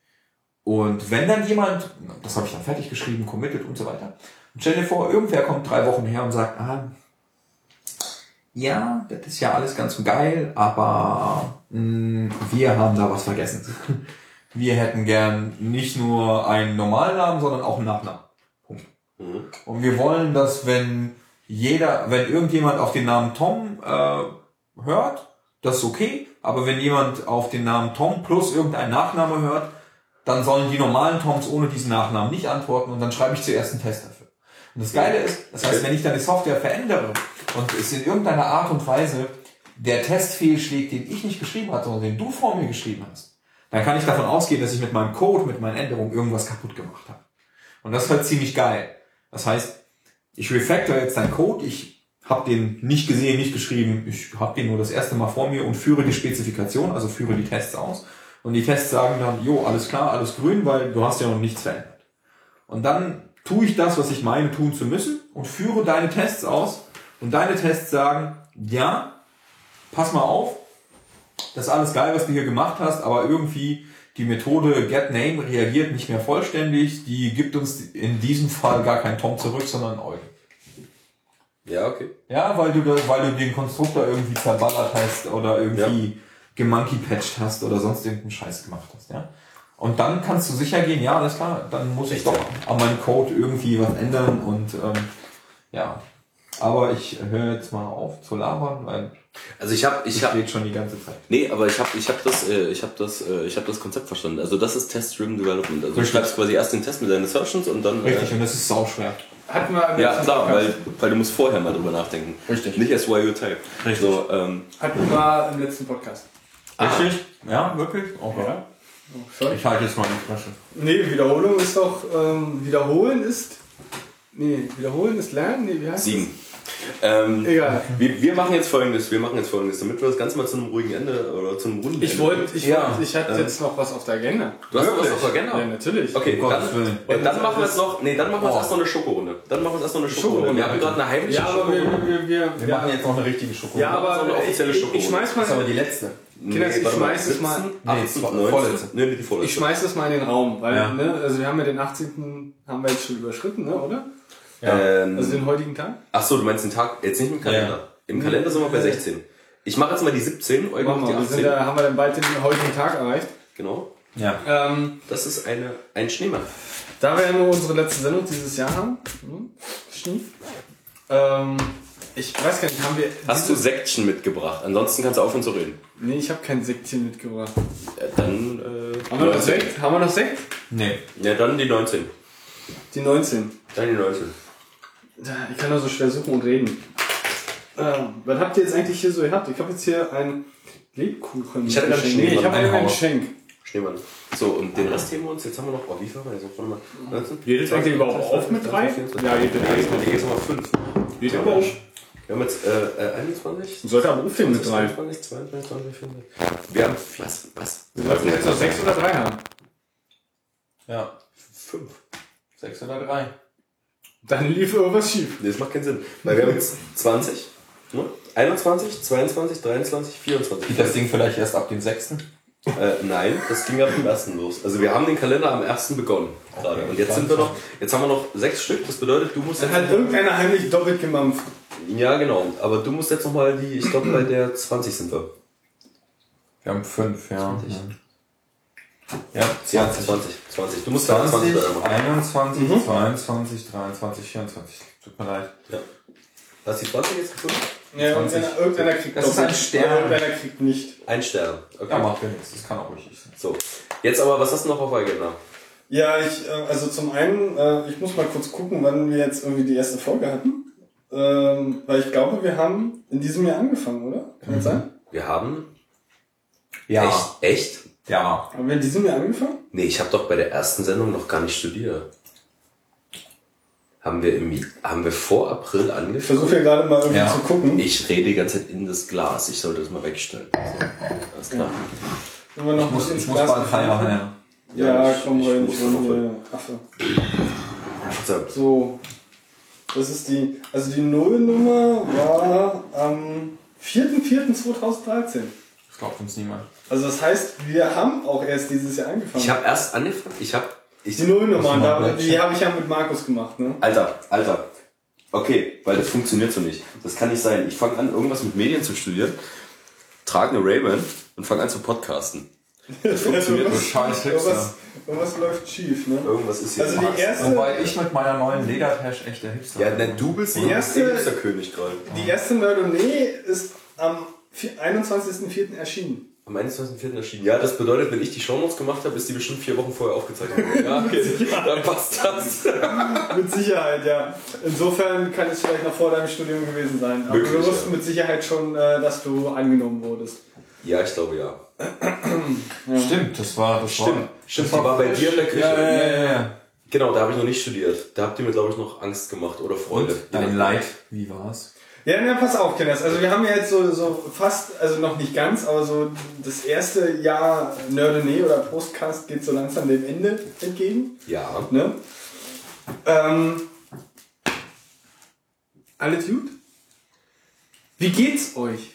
Und wenn dann jemand, das habe ich dann fertig geschrieben, committed und so weiter, und stell dir vor, irgendwer kommt drei Wochen her und sagt, ah, ja, das ist ja alles ganz geil, aber mh, wir haben da was vergessen. Wir hätten gern nicht nur einen normalen Namen, sondern auch einen Nachnamen. Punkt. Und wir wollen, dass wenn jeder, wenn irgendjemand auf den Namen Tom äh, hört, das ist okay, aber wenn jemand auf den Namen Tom plus irgendein Nachname hört, dann sollen die normalen Toms ohne diesen Nachnamen nicht antworten und dann schreibe ich zuerst einen Test dafür. Und das Geile ist, das heißt, wenn ich deine Software verändere und es in irgendeiner Art und Weise der Test fehlschlägt, den ich nicht geschrieben hatte, sondern den du vor mir geschrieben hast, dann kann ich davon ausgehen, dass ich mit meinem Code, mit meinen Änderungen irgendwas kaputt gemacht habe. Und das ist halt ziemlich geil. Das heißt, ich refactor jetzt deinen Code, ich habe den nicht gesehen, nicht geschrieben, ich habe den nur das erste Mal vor mir und führe die Spezifikation, also führe die Tests aus. Und die Tests sagen dann, jo, alles klar, alles grün, weil du hast ja noch nichts verändert. Und dann tue ich das, was ich meine tun zu müssen und führe deine Tests aus und deine Tests sagen, ja, pass mal auf, das ist alles geil, was du hier gemacht hast, aber irgendwie die Methode getName reagiert nicht mehr vollständig, die gibt uns in diesem Fall gar kein Tom zurück, sondern Eugen. Ja, okay. Ja, weil du, da, weil du den Konstruktor irgendwie zerballert hast oder irgendwie gemonkey-patched hast oder sonst irgendeinen Scheiß gemacht hast, ja. Und dann kannst du sicher gehen, ja, alles klar, dann muss ich doch an meinem Code irgendwie was ändern und ähm, ja. Aber ich höre jetzt mal auf zu labern, weil Also ich habe, ich ich habe, schon die ganze Zeit. nee, aber ich habe, ich habe das, äh, ich habe das, äh, ich habe das Konzept verstanden. Also das ist Test-Driven Development. Also du schreibst quasi erst den Test mit deinen Assertions und dann. Richtig, und das ist sauschwer. Hatten wir im Ja, klar, Podcast- weil, weil du musst vorher mal drüber nachdenken. Richtig. Nicht erst while you type. Richtig. So, ähm, Hatten wir im letzten Podcast. Richtig? Ja, wirklich? Okay. Ja. Sorry. Ich halte jetzt mal die Flasche. Nee, Wiederholung ist doch, ähm, Wiederholen ist, nee, Wiederholen ist Lernen, nee, wie heißt sieben. Ähm, Egal. wir, wir machen jetzt folgendes, wir machen jetzt folgendes, damit wir das Ganze mal zu einem ruhigen Ende oder zu einem runden? Ich wollte, ich Ja, wollte, ich hatte äh, jetzt noch was auf der Agenda. Du hast noch was auf der Agenda? Ja, natürlich. Okay, Gottes dann, Willen. ja, dann machen wir jetzt noch, nee, dann machen wir jetzt Oh. erst noch eine Schokorunde. Dann machen wir jetzt erst noch eine Schokorunde. Schokorunde, Wir haben gerade eine heimliche Ja, aber wir, wir, wir, Wir machen jetzt noch eine richtige Schokolade. ja, aber so eine offizielle ich, ich, Schokorunde. ich schmeiß mal, Das ist aber die letzte. Kinders, ich warte mal, schmeiß es mal, 17, Nee, 18, es war 19. vorletzte. Nee, nee, die vorletzte. ich schmeiß das mal in den Raum, weil, Ja. ne, also wir haben ja den 18. haben wir jetzt schon überschritten, ne, oder? Ähm, Also den heutigen Tag? ach so, du meinst den Tag, jetzt nicht im Kalender. Im Kalender sind wir bei 16. Ich mache jetzt mal die 17, Eugen macht die wir, wir 18. sind da, haben wir dann bald den heutigen Tag erreicht. Genau. Ja. Ähm, Das ist eine, ein Schneemann. Da wir ja nur unsere letzte Sendung dieses Jahr haben, hm, Stief, ähm, ich weiß gar nicht, haben wir. Hast du Sektchen mitgebracht? Ansonsten kannst du aufhören zu reden. Nee, ich habe kein Sektchen mitgebracht. Ja, dann, äh, Haben wir noch Sekt? Haben wir noch Sekt? Nee. ja, dann die 19. Die 19. Dann die 19. Ich kann nur so schwer suchen und reden. Ähm, was habt ihr jetzt eigentlich hier so gehabt? Ich habe jetzt hier ein Lebkuchen. Ich hatte gerade Geschenk. Nee, ich habe ein ein Haus. Geschenk. Schneemann. So, und den Rest heben wir uns. Jetzt haben wir noch, oh, wie viel haben wir jetzt? Warte mal. 19? Geht das eigentlich überhaupt auf mit drei? Ja, geht jetzt mal, jetzt mal 5. Geht aber auf. Wir haben jetzt äh, äh, 21. Sollte aber aufstehen mit drei. 22, 22, 22, 24. Wir haben, was, was? Wir sollten jetzt noch sechs oder drei haben. Ja. 5. Sechs oder drei. Dann lief irgendwas schief. Nee, das macht keinen Sinn. Weil wir haben jetzt 20, ne? 21, 22, 23, 24. Geht das Ding vielleicht erst ab dem sechsten? Äh, nein, das ging ab dem ersten los. Also wir haben den Kalender am ersten begonnen. Gerade. Und jetzt sind wir noch, jetzt haben wir noch sechs Stück. Das bedeutet, du musst Dann jetzt. hat irgendeiner heimlich doppelt gemampft. Ja, genau. Aber du musst jetzt nochmal die, ich glaube bei der 20 sind wir. Wir haben fünf, ja. 20. Ja, Ja, 20. 20. 20. Du musst 20, 20, 20 machen. 21, 22, 23, 24. Tut mir leid. Ja. Hast du die 20 jetzt gefunden? Ja, 20. irgendeiner, irgendeiner kriegt Das ist ein Stern. Irgendeiner kriegt nicht. Ein Stern. Okay. Ja, macht ja nichts. Das kann auch ruhig sein. So. Jetzt aber, was hast du noch auf der Agenda? Ja, ich, äh, also zum einen, äh, ich muss mal kurz gucken, wann wir jetzt irgendwie die erste Folge hatten. Ähm, weil ich glaube, wir haben in diesem Jahr angefangen, oder? Kann das sein? Wir haben. Ja. Echt? Echt? Ja. Haben wir in diesem Jahr angefangen? Nee, ich habe doch bei der ersten Sendung noch gar nicht studiert. Haben wir, im, haben wir vor April Ich angefangen? versuche hier gerade mal irgendwie Ja. zu gucken. Ich rede die ganze Zeit in das Glas. Ich sollte das mal wegstellen. So. Alles klar. Wenn wir noch Ich muss, ins ich muss Glas bald feiern, haben. ja. Ja, ich- komm ich rein, ich noch will Affe. So. So. Das ist die, also die Nullnummer war am 4.4.2013. Das glaubt uns niemand. Also das heißt, wir haben auch erst dieses Jahr angefangen. Ich habe erst angefangen. Ich habe. Ich, die Nullnummer, Hast du da, die habe ich ja mit Markus gemacht, ne? Alter, Alter. Okay, weil das funktioniert so nicht. Das kann nicht sein. Ich fange an, irgendwas mit Medien zu studieren, trage eine Ray-Ban und fange an zu podcasten. Das funktioniert nicht. scheiß Hipster. irgendwas, irgendwas läuft schief, ne? Irgendwas ist hier. Also die erste, Wobei ich mit meiner neuen Ledertasche echt der Hipster ja, bin. denn du bist erste- Hipster-König gerade. die erste Nerdonee ist am 21.04. erschienen. Am 21.04. erschienen. Ja, das bedeutet, wenn ich die Shownotes gemacht habe, ist die bestimmt vier Wochen vorher aufgezeichnet worden. Ja, okay. Dann passt das. Mit Sicherheit, ja. Insofern kann es vielleicht noch vor deinem Studium gewesen sein. Aber Möglich, du wusstest ja. mit Sicherheit schon, äh, dass du angenommen wurdest. Ja, ich glaube ja. Stimmt, das war das Stimmt. War, Stimmt, die war bei dir in der Küche. Ja, ja, ja, ja. Genau, da habe ich noch nicht studiert. Da habt ihr mir, glaube ich, noch Angst gemacht oder Freude. Dein Leid, wie war's? Ja, na, pass auf, Kenneth. Also wir haben ja jetzt so, so fast, also noch nicht ganz, aber so das erste Jahr Nerdene oder Postcast geht so langsam dem Ende entgegen. Ja. Ne? Ähm, alles gut? Wie geht's euch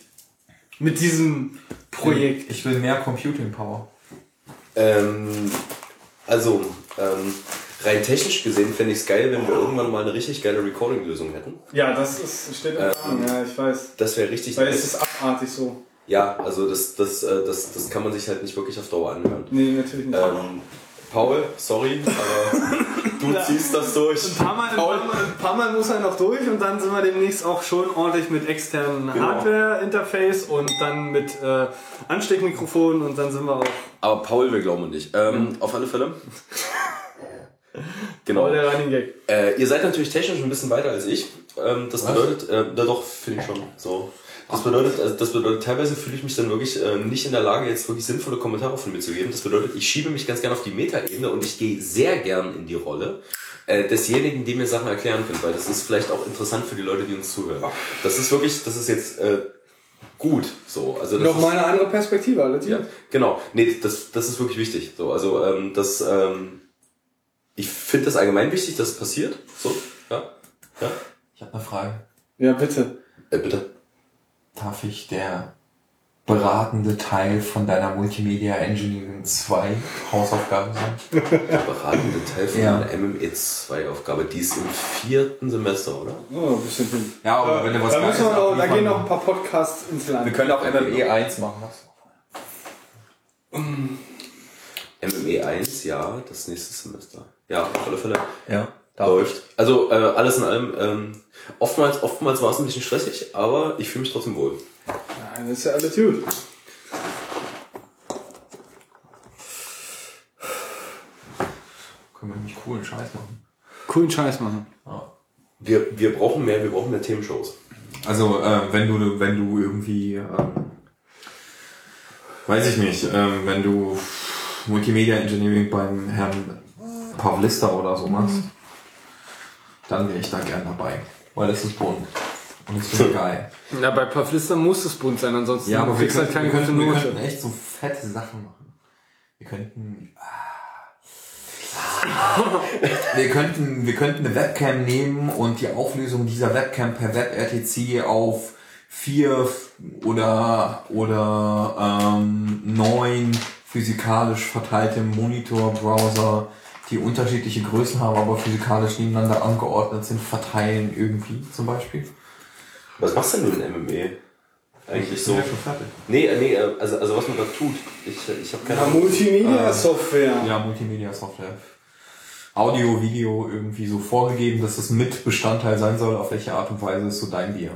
mit diesem Projekt? Ich will mehr Computing Power. Ähm, also, ähm, rein technisch gesehen fände ich es geil, wenn wir irgendwann mal eine richtig geile Recording-Lösung hätten. Ja, das ist, steht im Rahmen, ja, ich weiß. Das wäre richtig Weil es ist abartig so. Ja, also das, das, äh, das, das kann man sich halt nicht wirklich auf Dauer anhören. Nee, natürlich nicht. Ähm, Paul, sorry, aber du ziehst das durch. Ein paar, Mal, ein, paar Mal, ein paar Mal muss er noch durch und dann sind wir demnächst auch schon ordentlich mit externen Genau. Hardware-Interface und dann mit äh, Ansteckmikrofonen und dann sind wir auch Aber Paul, wir glauben nicht. Ähm, Auf alle Fälle. genau. der Running Gag. Äh, ihr seid natürlich technisch ein bisschen weiter als ich. Ähm, das bedeutet, äh, na doch, finde ich schon. So. Das bedeutet, also das bedeutet, teilweise fühle ich mich dann wirklich äh, nicht in der Lage, jetzt wirklich sinnvolle Kommentare von mir zu geben. Das bedeutet, ich schiebe mich ganz gerne auf die Metaebene und ich gehe sehr gern in die Rolle äh, desjenigen, die mir Sachen erklären können, weil das ist vielleicht auch interessant für die Leute, die uns zuhören. Das ist wirklich, das ist jetzt äh, gut. So, also das ist, Nochmal eine andere Perspektive, alles ja, genau. Nee, das, das ist wirklich wichtig. So, also ähm, das, ähm, ich finde das allgemein wichtig, dass es passiert. So, ja, ja. Ich habe eine Frage. Ja, bitte. Äh, bitte. Darf ich der beratende Teil von deiner Multimedia Engineering 2 Hausaufgabe sein? Der beratende Teil von Ja. einer MME2-Aufgabe, die ist im vierten Semester, oder? Oh, ein bisschen hin. Ja, aber wenn du was da, müssen wir noch, da gehen noch ein paar Podcasts ins Land. Wir können auch MME 1 machen. MME1, ja, das nächste Semester. Ja, auf alle Fälle. Ja. Läuft. Also äh, alles in allem, ähm, oftmals, oftmals war es ein bisschen stressig, aber ich fühle mich trotzdem wohl. Ja, das ist ja alles gut. Können wir nämlich coolen Scheiß machen. Coolen Scheiß machen. Wir, wir brauchen mehr, wir brauchen mehr Themenshows. Also, äh, wenn du, wenn du irgendwie, ähm, weiß ich nicht, ähm, wenn du Multimedia Engineering beim Herrn Pavlista oder so machst, dann wäre ich da gern dabei. Weil das ist bunt. Und finde ich geil. Ja, bei Pavlista muss es bunt sein, ansonsten Ja, aber wir kriegst du könnten, halt wir, keine gute wir könnten echt so fette Sachen machen. Wir könnten. ah. Wir könnten, wir könnten eine Webcam nehmen und die Auflösung dieser Webcam per WebRTC auf vier oder oder ähm, neun physikalisch verteilte Monitorbrowser, die unterschiedliche Größen haben, aber physikalisch nebeneinander angeordnet sind, verteilen irgendwie zum Beispiel. Was machst denn du in MME? Eigentlich so. Ja, schon fertig. Nee, äh, nee, äh, also, also was man da tut. Ich, äh, ich habe keine Ja, Ahnung. Multimedia-Software. Ja, Multimedia-Software. Audio, Video irgendwie so vorgegeben, dass das mit Bestandteil sein soll, auf welche Art und Weise ist so dein Bier.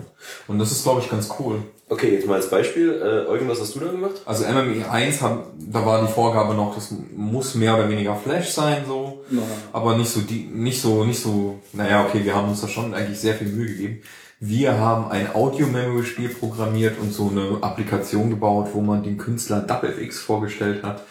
Und das ist, glaube ich, ganz cool. Okay, jetzt mal als Beispiel. Äh, Eugen, was hast du da gemacht? Also MME 1, haben, da war die Vorgabe noch, das muss mehr oder weniger Flash sein, so. Aber nicht so, die, nicht so, nicht so, naja, okay, wir haben uns da schon eigentlich sehr viel Mühe gegeben. Wir haben ein Audio-Memory-Spiel programmiert und so eine Applikation gebaut, wo man den Künstler DubFX vorgestellt hat.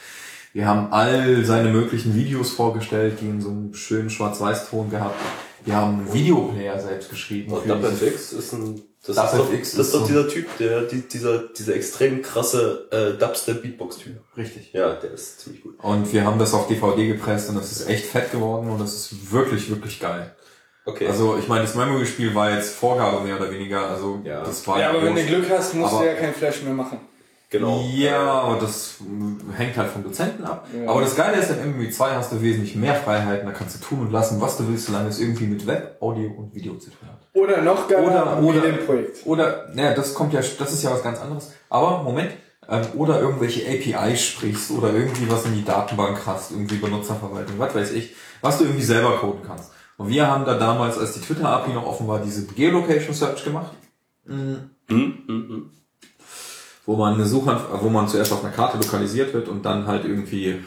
Wir haben all seine möglichen Videos vorgestellt, die in so einem schönen Schwarz-Weiß-Ton gehabt. Wir haben einen Videoplayer selbst geschrieben. Oh, DubFX ist ein. Das DubFX ist doch, ist das ist doch dieser Typ, der, die, dieser, dieser extrem krasse äh, Dubstep-Beatbox-Typ. Richtig. Ja, der ist ziemlich gut. Und wir haben das auf DVD gepresst und das ist echt fett geworden und das ist wirklich, wirklich geil. Okay. Also ich meine, das Memory-Spiel war jetzt Vorgabe mehr oder weniger, also Ja. das war Ja, aber wenn du. Glück hast, musst Aber- du ja kein Flash mehr machen. genau. Ja, aber das hängt halt vom Dozenten ab. Aber das Geile ist, im MMI2 hast du wesentlich mehr Freiheiten, da kannst du tun und lassen, was du willst, solange es irgendwie mit Web, Audio und Video zu tun hat. Oder noch geiler, Oder- oder- Medienprojekt. Oder, naja, das kommt ja, das ist ja was ganz anderes. Aber, Moment, ähm, oder irgendwelche APIs sprichst oder irgendwie was in die Datenbank hast, irgendwie Benutzerverwaltung, was weiß ich, was du irgendwie selber coden kannst. Und wir haben da damals, als die Twitter-API noch offen war, diese Geolocation Search gemacht. Wo man eine Suchanf wo man zuerst auf einer Karte lokalisiert wird und dann halt irgendwie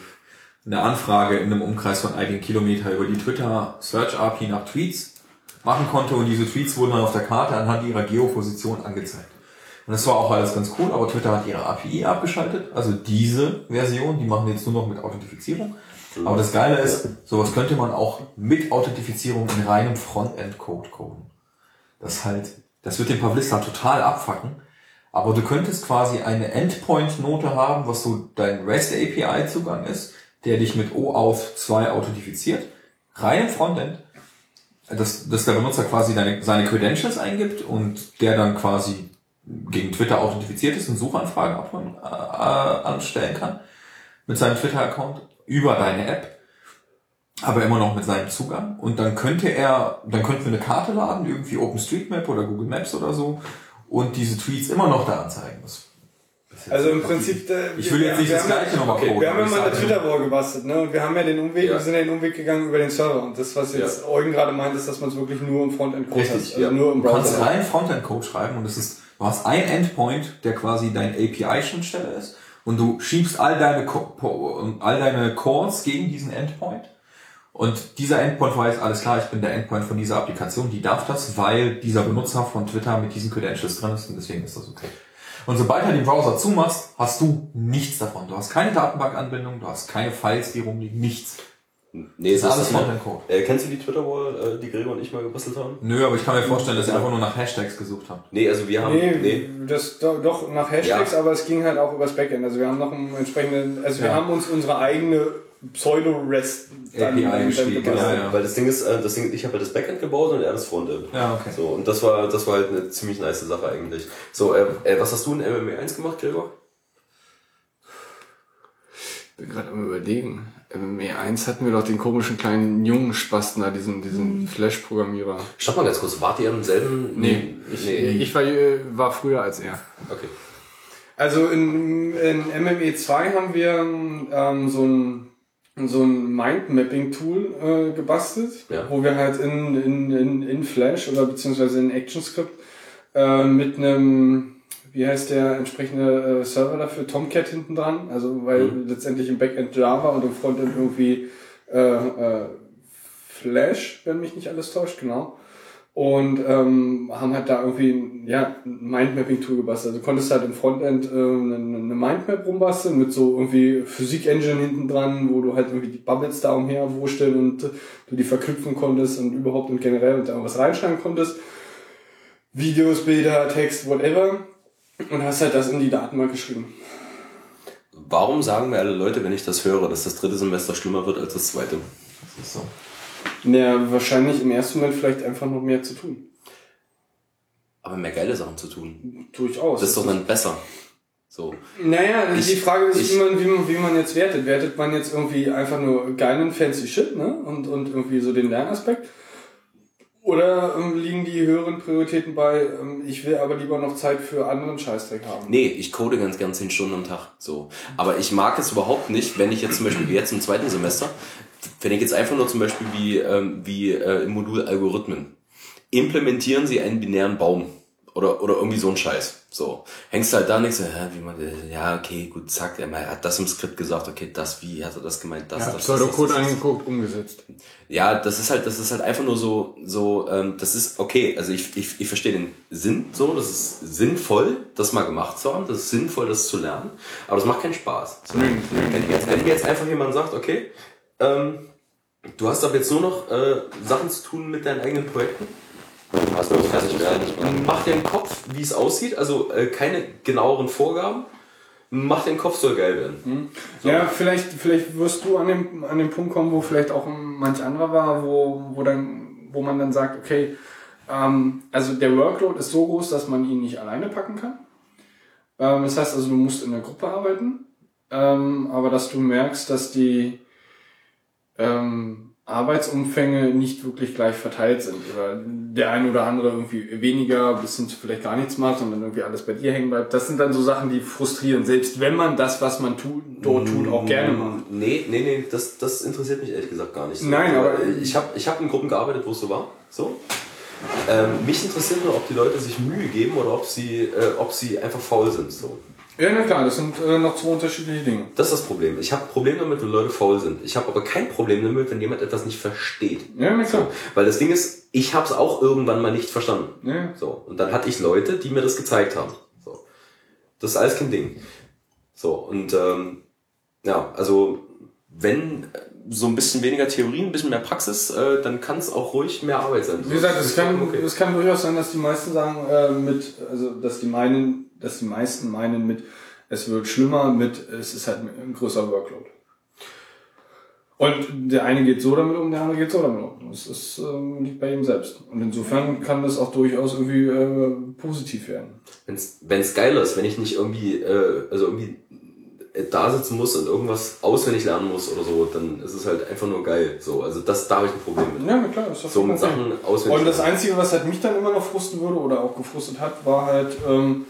eine Anfrage in einem Umkreis von einigen Kilometer über die Twitter Search API nach Tweets machen konnte und diese Tweets wurden dann auf der Karte anhand ihrer Geoposition angezeigt. Und das war auch alles ganz cool, aber Twitter hat ihre API abgeschaltet, also diese Version, die machen jetzt nur noch mit Authentifizierung. Aber das Geile ist, sowas könnte man auch mit Authentifizierung in reinem Frontend-Code coden. Das halt, das wird den Pavlista total abfacken. Aber du könntest quasi eine Endpoint-Note haben, was so dein REST API-Zugang ist, der dich mit OAuth 2 authentifiziert. Rein im Frontend. Dass, dass der Benutzer quasi deine, seine Credentials eingibt und der dann quasi gegen Twitter authentifiziert ist und Suchanfragen ab, äh, anstellen kann mit seinem Twitter-Account über deine App, aber immer noch mit seinem Zugang. Und dann könnte er, dann könnten wir eine Karte laden, irgendwie OpenStreetMap oder Google Maps oder so, und diese Tweets immer noch da anzeigen. Das Also im Prinzip, äh, ich will jetzt nicht wir das haben- gleiche nochmal okay. Wir haben ja mal eine Twitter-Wall gebastelt, ne? Und wir haben ja den Umweg, Ja. wir sind ja den Umweg gegangen über den Server. Und das, was jetzt Eugen gerade meint, ist, dass man es wirklich nur im Frontend-Code hat. Also ja. nur im Du kannst Browser. rein Frontend-Code schreiben und es ist, du hast ein Endpoint, der quasi dein API-Schnittstelle ist und du schiebst all deine, all deine Calls gegen diesen Endpoint und dieser Endpoint weiß, alles klar, ich bin der Endpoint von dieser Applikation, die darf das, weil dieser Benutzer von Twitter mit diesen Credentials drin ist und deswegen ist das okay. Und sobald du den Browser zumachst, hast du nichts davon. Du hast keine Datenbankanbindung, du hast keine Files, die rumliegen, nichts. Nee, Das ist alles Frontend-Code. Äh, kennst du die Twitter-Wall, äh, die Gregor und ich mal gebastelt haben? Nö, aber ich kann mir vorstellen, dass ihr einfach nur nach Hashtags gesucht habt. Nee, also wir haben. Nee, Nee. das do, doch nach Hashtags, Ja. aber es ging halt auch übers Backend. Also wir haben noch einen entsprechenden, also wir Ja. haben uns unsere eigene Pseudo-REST dann- API dann geschrieben, gebastelt. ja, ja. Weil das Ding ist, äh, das Ding, ich habe halt das Backend gebaut und er das Frontend. Ja, okay. So, und das war, das war halt eine ziemlich nice Sache eigentlich. So, äh, äh, was hast du in MMA1 gemacht, Gregor? bin gerade am überlegen. MMA1 hatten wir doch den komischen kleinen jungen Spasten da, diesen, diesen Flash-Programmierer. Stopp mal ganz kurz, wart ihr im selben? Nee, ich, nee. ich war, äh, war früher als er. Okay. Also in, in MME 2 haben wir ähm, so ein so ein Mindmapping-Tool äh, gebastelt, Ja. wo wir halt in, in, in, in Flash oder beziehungsweise in ActionScript äh, mit einem, wie heißt der entsprechende äh, Server dafür, Tomcat hinten dran, also weil letztendlich im Backend Java und im Frontend irgendwie äh, äh, Flash, wenn mich nicht alles täuscht, genau. Und ähm, haben halt da irgendwie ja, ein Mindmapping-Tool gebastelt. Also du konntest halt im Frontend äh, eine, eine Mindmap rumbasteln mit so irgendwie Physik-Engine hinten dran, wo du halt irgendwie die Bubbles da umher wursteln und äh, du die verknüpfen konntest und überhaupt und generell und da was reinschreiben konntest. Videos, Bilder, Text, whatever. Und hast halt das in die Datenbank geschrieben. Warum sagen mir alle Leute, wenn ich das höre, dass das dritte Semester schlimmer wird als das zweite? Das ist so. Ja, wahrscheinlich im ersten Moment vielleicht einfach noch mehr zu tun. Aber mehr geile Sachen zu tun. Durchaus. Das ist doch dann besser. So. Naja, Ich- die Frage ist, ich- wie, man, wie, man, wie man jetzt wertet. Wertet man jetzt irgendwie einfach nur geilen fancy Shit, ne? Und, und irgendwie so den Lernaspekt? Oder ähm, liegen die höheren Prioritäten bei, ähm, ich will aber lieber noch Zeit für anderen Scheißdreck haben? Nee, ich code ganz, ganz zehn Stunden am Tag. So. Aber ich mag es überhaupt nicht, wenn ich jetzt zum Beispiel wie jetzt im zweiten Semester, wenn ich jetzt einfach nur zum Beispiel wie, ähm, wie äh, im Modul Algorithmen, implementieren Sie einen binären Baum. Oder, oder irgendwie so ein Scheiß. So. Hängst du halt da nicht so, ja, wie man, ja, okay, gut, zack, er hat das im Skript gesagt, okay, das, wie hat er das gemeint, das, das, das, das, das, das. angeguckt, umgesetzt. Ja, das ist halt, das ist halt einfach nur so, so, ähm, das ist okay. Also ich, ich, ich verstehe den Sinn so, das ist sinnvoll, das mal gemacht zu haben, das ist sinnvoll, das zu lernen, aber das macht keinen Spaß. So. Wenn, jetzt, wenn jetzt einfach jemand sagt, okay, ähm, du hast aber jetzt nur noch äh, Sachen zu tun mit deinen eigenen Projekten, hast du fertig werden. Mach dir im Kopf, wie es aussieht, also äh, keine genaueren Vorgaben. Mach den Kopf soll geil werden. Ja, vielleicht, vielleicht wirst du an dem, an dem Punkt kommen, wo vielleicht auch manch anderer war, wo, wo dann, wo man dann sagt, okay, ähm, also der Workload ist so groß, dass man ihn nicht alleine packen kann. Ähm, das heißt also, du musst in der Gruppe arbeiten, ähm, aber dass du merkst, dass die ähm, Arbeitsumfänge nicht wirklich gleich verteilt sind oder der eine oder andere irgendwie weniger bis hin zu vielleicht gar nichts macht und dann irgendwie alles bei dir hängen bleibt. Das sind dann so Sachen, die frustrieren, selbst wenn man das, was man tut, dort tut, auch gerne macht. Nee, nee, nee, das, das interessiert mich ehrlich gesagt gar nicht. So. Nein, aber- ich habe ich hab in Gruppen gearbeitet, wo es so war. So. Ähm, mich interessiert nur, ob die Leute sich Mühe geben oder ob sie, äh, ob sie einfach faul sind. So. Ja, na klar, das sind äh, noch zwei unterschiedliche Dinge. Das ist das Problem. Ich habe ein Problem damit, wenn Leute faul sind. Ich habe aber kein Problem damit, wenn jemand etwas nicht versteht. Ja, na klar. Weil das Ding ist, ich habe es auch irgendwann mal nicht verstanden. Ja. So. Und dann hatte ich Leute, die mir das gezeigt haben. So. Das ist alles kein Ding. So, und ähm, ja, also wenn, so ein bisschen weniger Theorie, ein bisschen mehr Praxis, äh, dann kann es auch ruhig mehr Arbeit sein. Wie gesagt, es kann, Okay. es kann durchaus sein, dass die meisten sagen, äh, mit, also dass die meinen, dass die meisten meinen mit, es wird schlimmer, mit, es ist halt ein größerer Workload. Und der eine geht so damit um, der andere geht so damit um. Das ist, ähm, liegt bei ihm selbst. Und insofern kann das auch durchaus irgendwie äh, positiv werden. Wenn's, wenn's geil ist, wenn ich nicht irgendwie, äh, also irgendwie äh, da sitzen muss und irgendwas auswendig lernen muss oder so, dann ist es halt einfach nur geil. So, also das, da habe ich ein Problem mit. Ja, klar, ist doch So mit. Sachen auswendig. Und das. Einzige, was halt mich dann immer noch frusten würde oder auch gefrustet hat, war halt, ähm,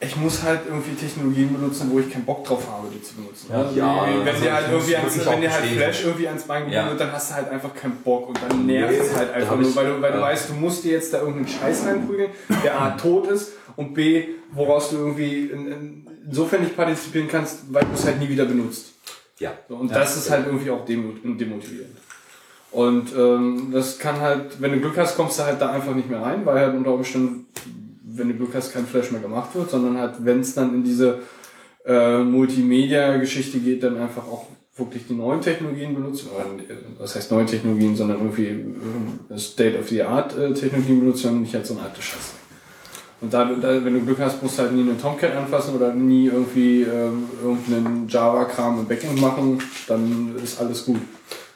ich muss halt irgendwie Technologien benutzen, wo ich keinen Bock drauf habe, die zu benutzen. Ja, Also ja, wenn also dir halt irgendwie ans, wenn dir halt. Flash irgendwie ans Bein gegeben Ja. wird, dann hast du halt einfach keinen Bock und dann nervt Nee, es halt einfach nur, ich- weil du, weil du ja. weißt, du musst dir jetzt da irgendeinen Scheiß reinprügeln, der A tot ist und B, woraus du irgendwie in, in, insofern nicht partizipieren kannst, weil du es halt nie wieder benutzt. Ja. So, und das ist halt irgendwie auch demot demotivierend. Und ähm, das kann halt, wenn du Glück hast, kommst du halt da einfach nicht mehr rein, weil halt unter Umständen, wenn du Glück hast, kein Flash mehr gemacht wird, sondern halt, wenn es dann in diese äh, Multimedia-Geschichte geht, dann einfach auch wirklich die neuen Technologien benutzen. Äh, was heißt neue Technologien, sondern irgendwie äh, State-of-the-Art-Technologien benutzen und nicht halt so eine alte Scheiße. Und da, da, wenn du Glück hast, musst du halt nie einen Tomcat anfassen oder nie irgendwie ähm, irgendeinen Java-Kram im Backend machen, dann ist alles gut.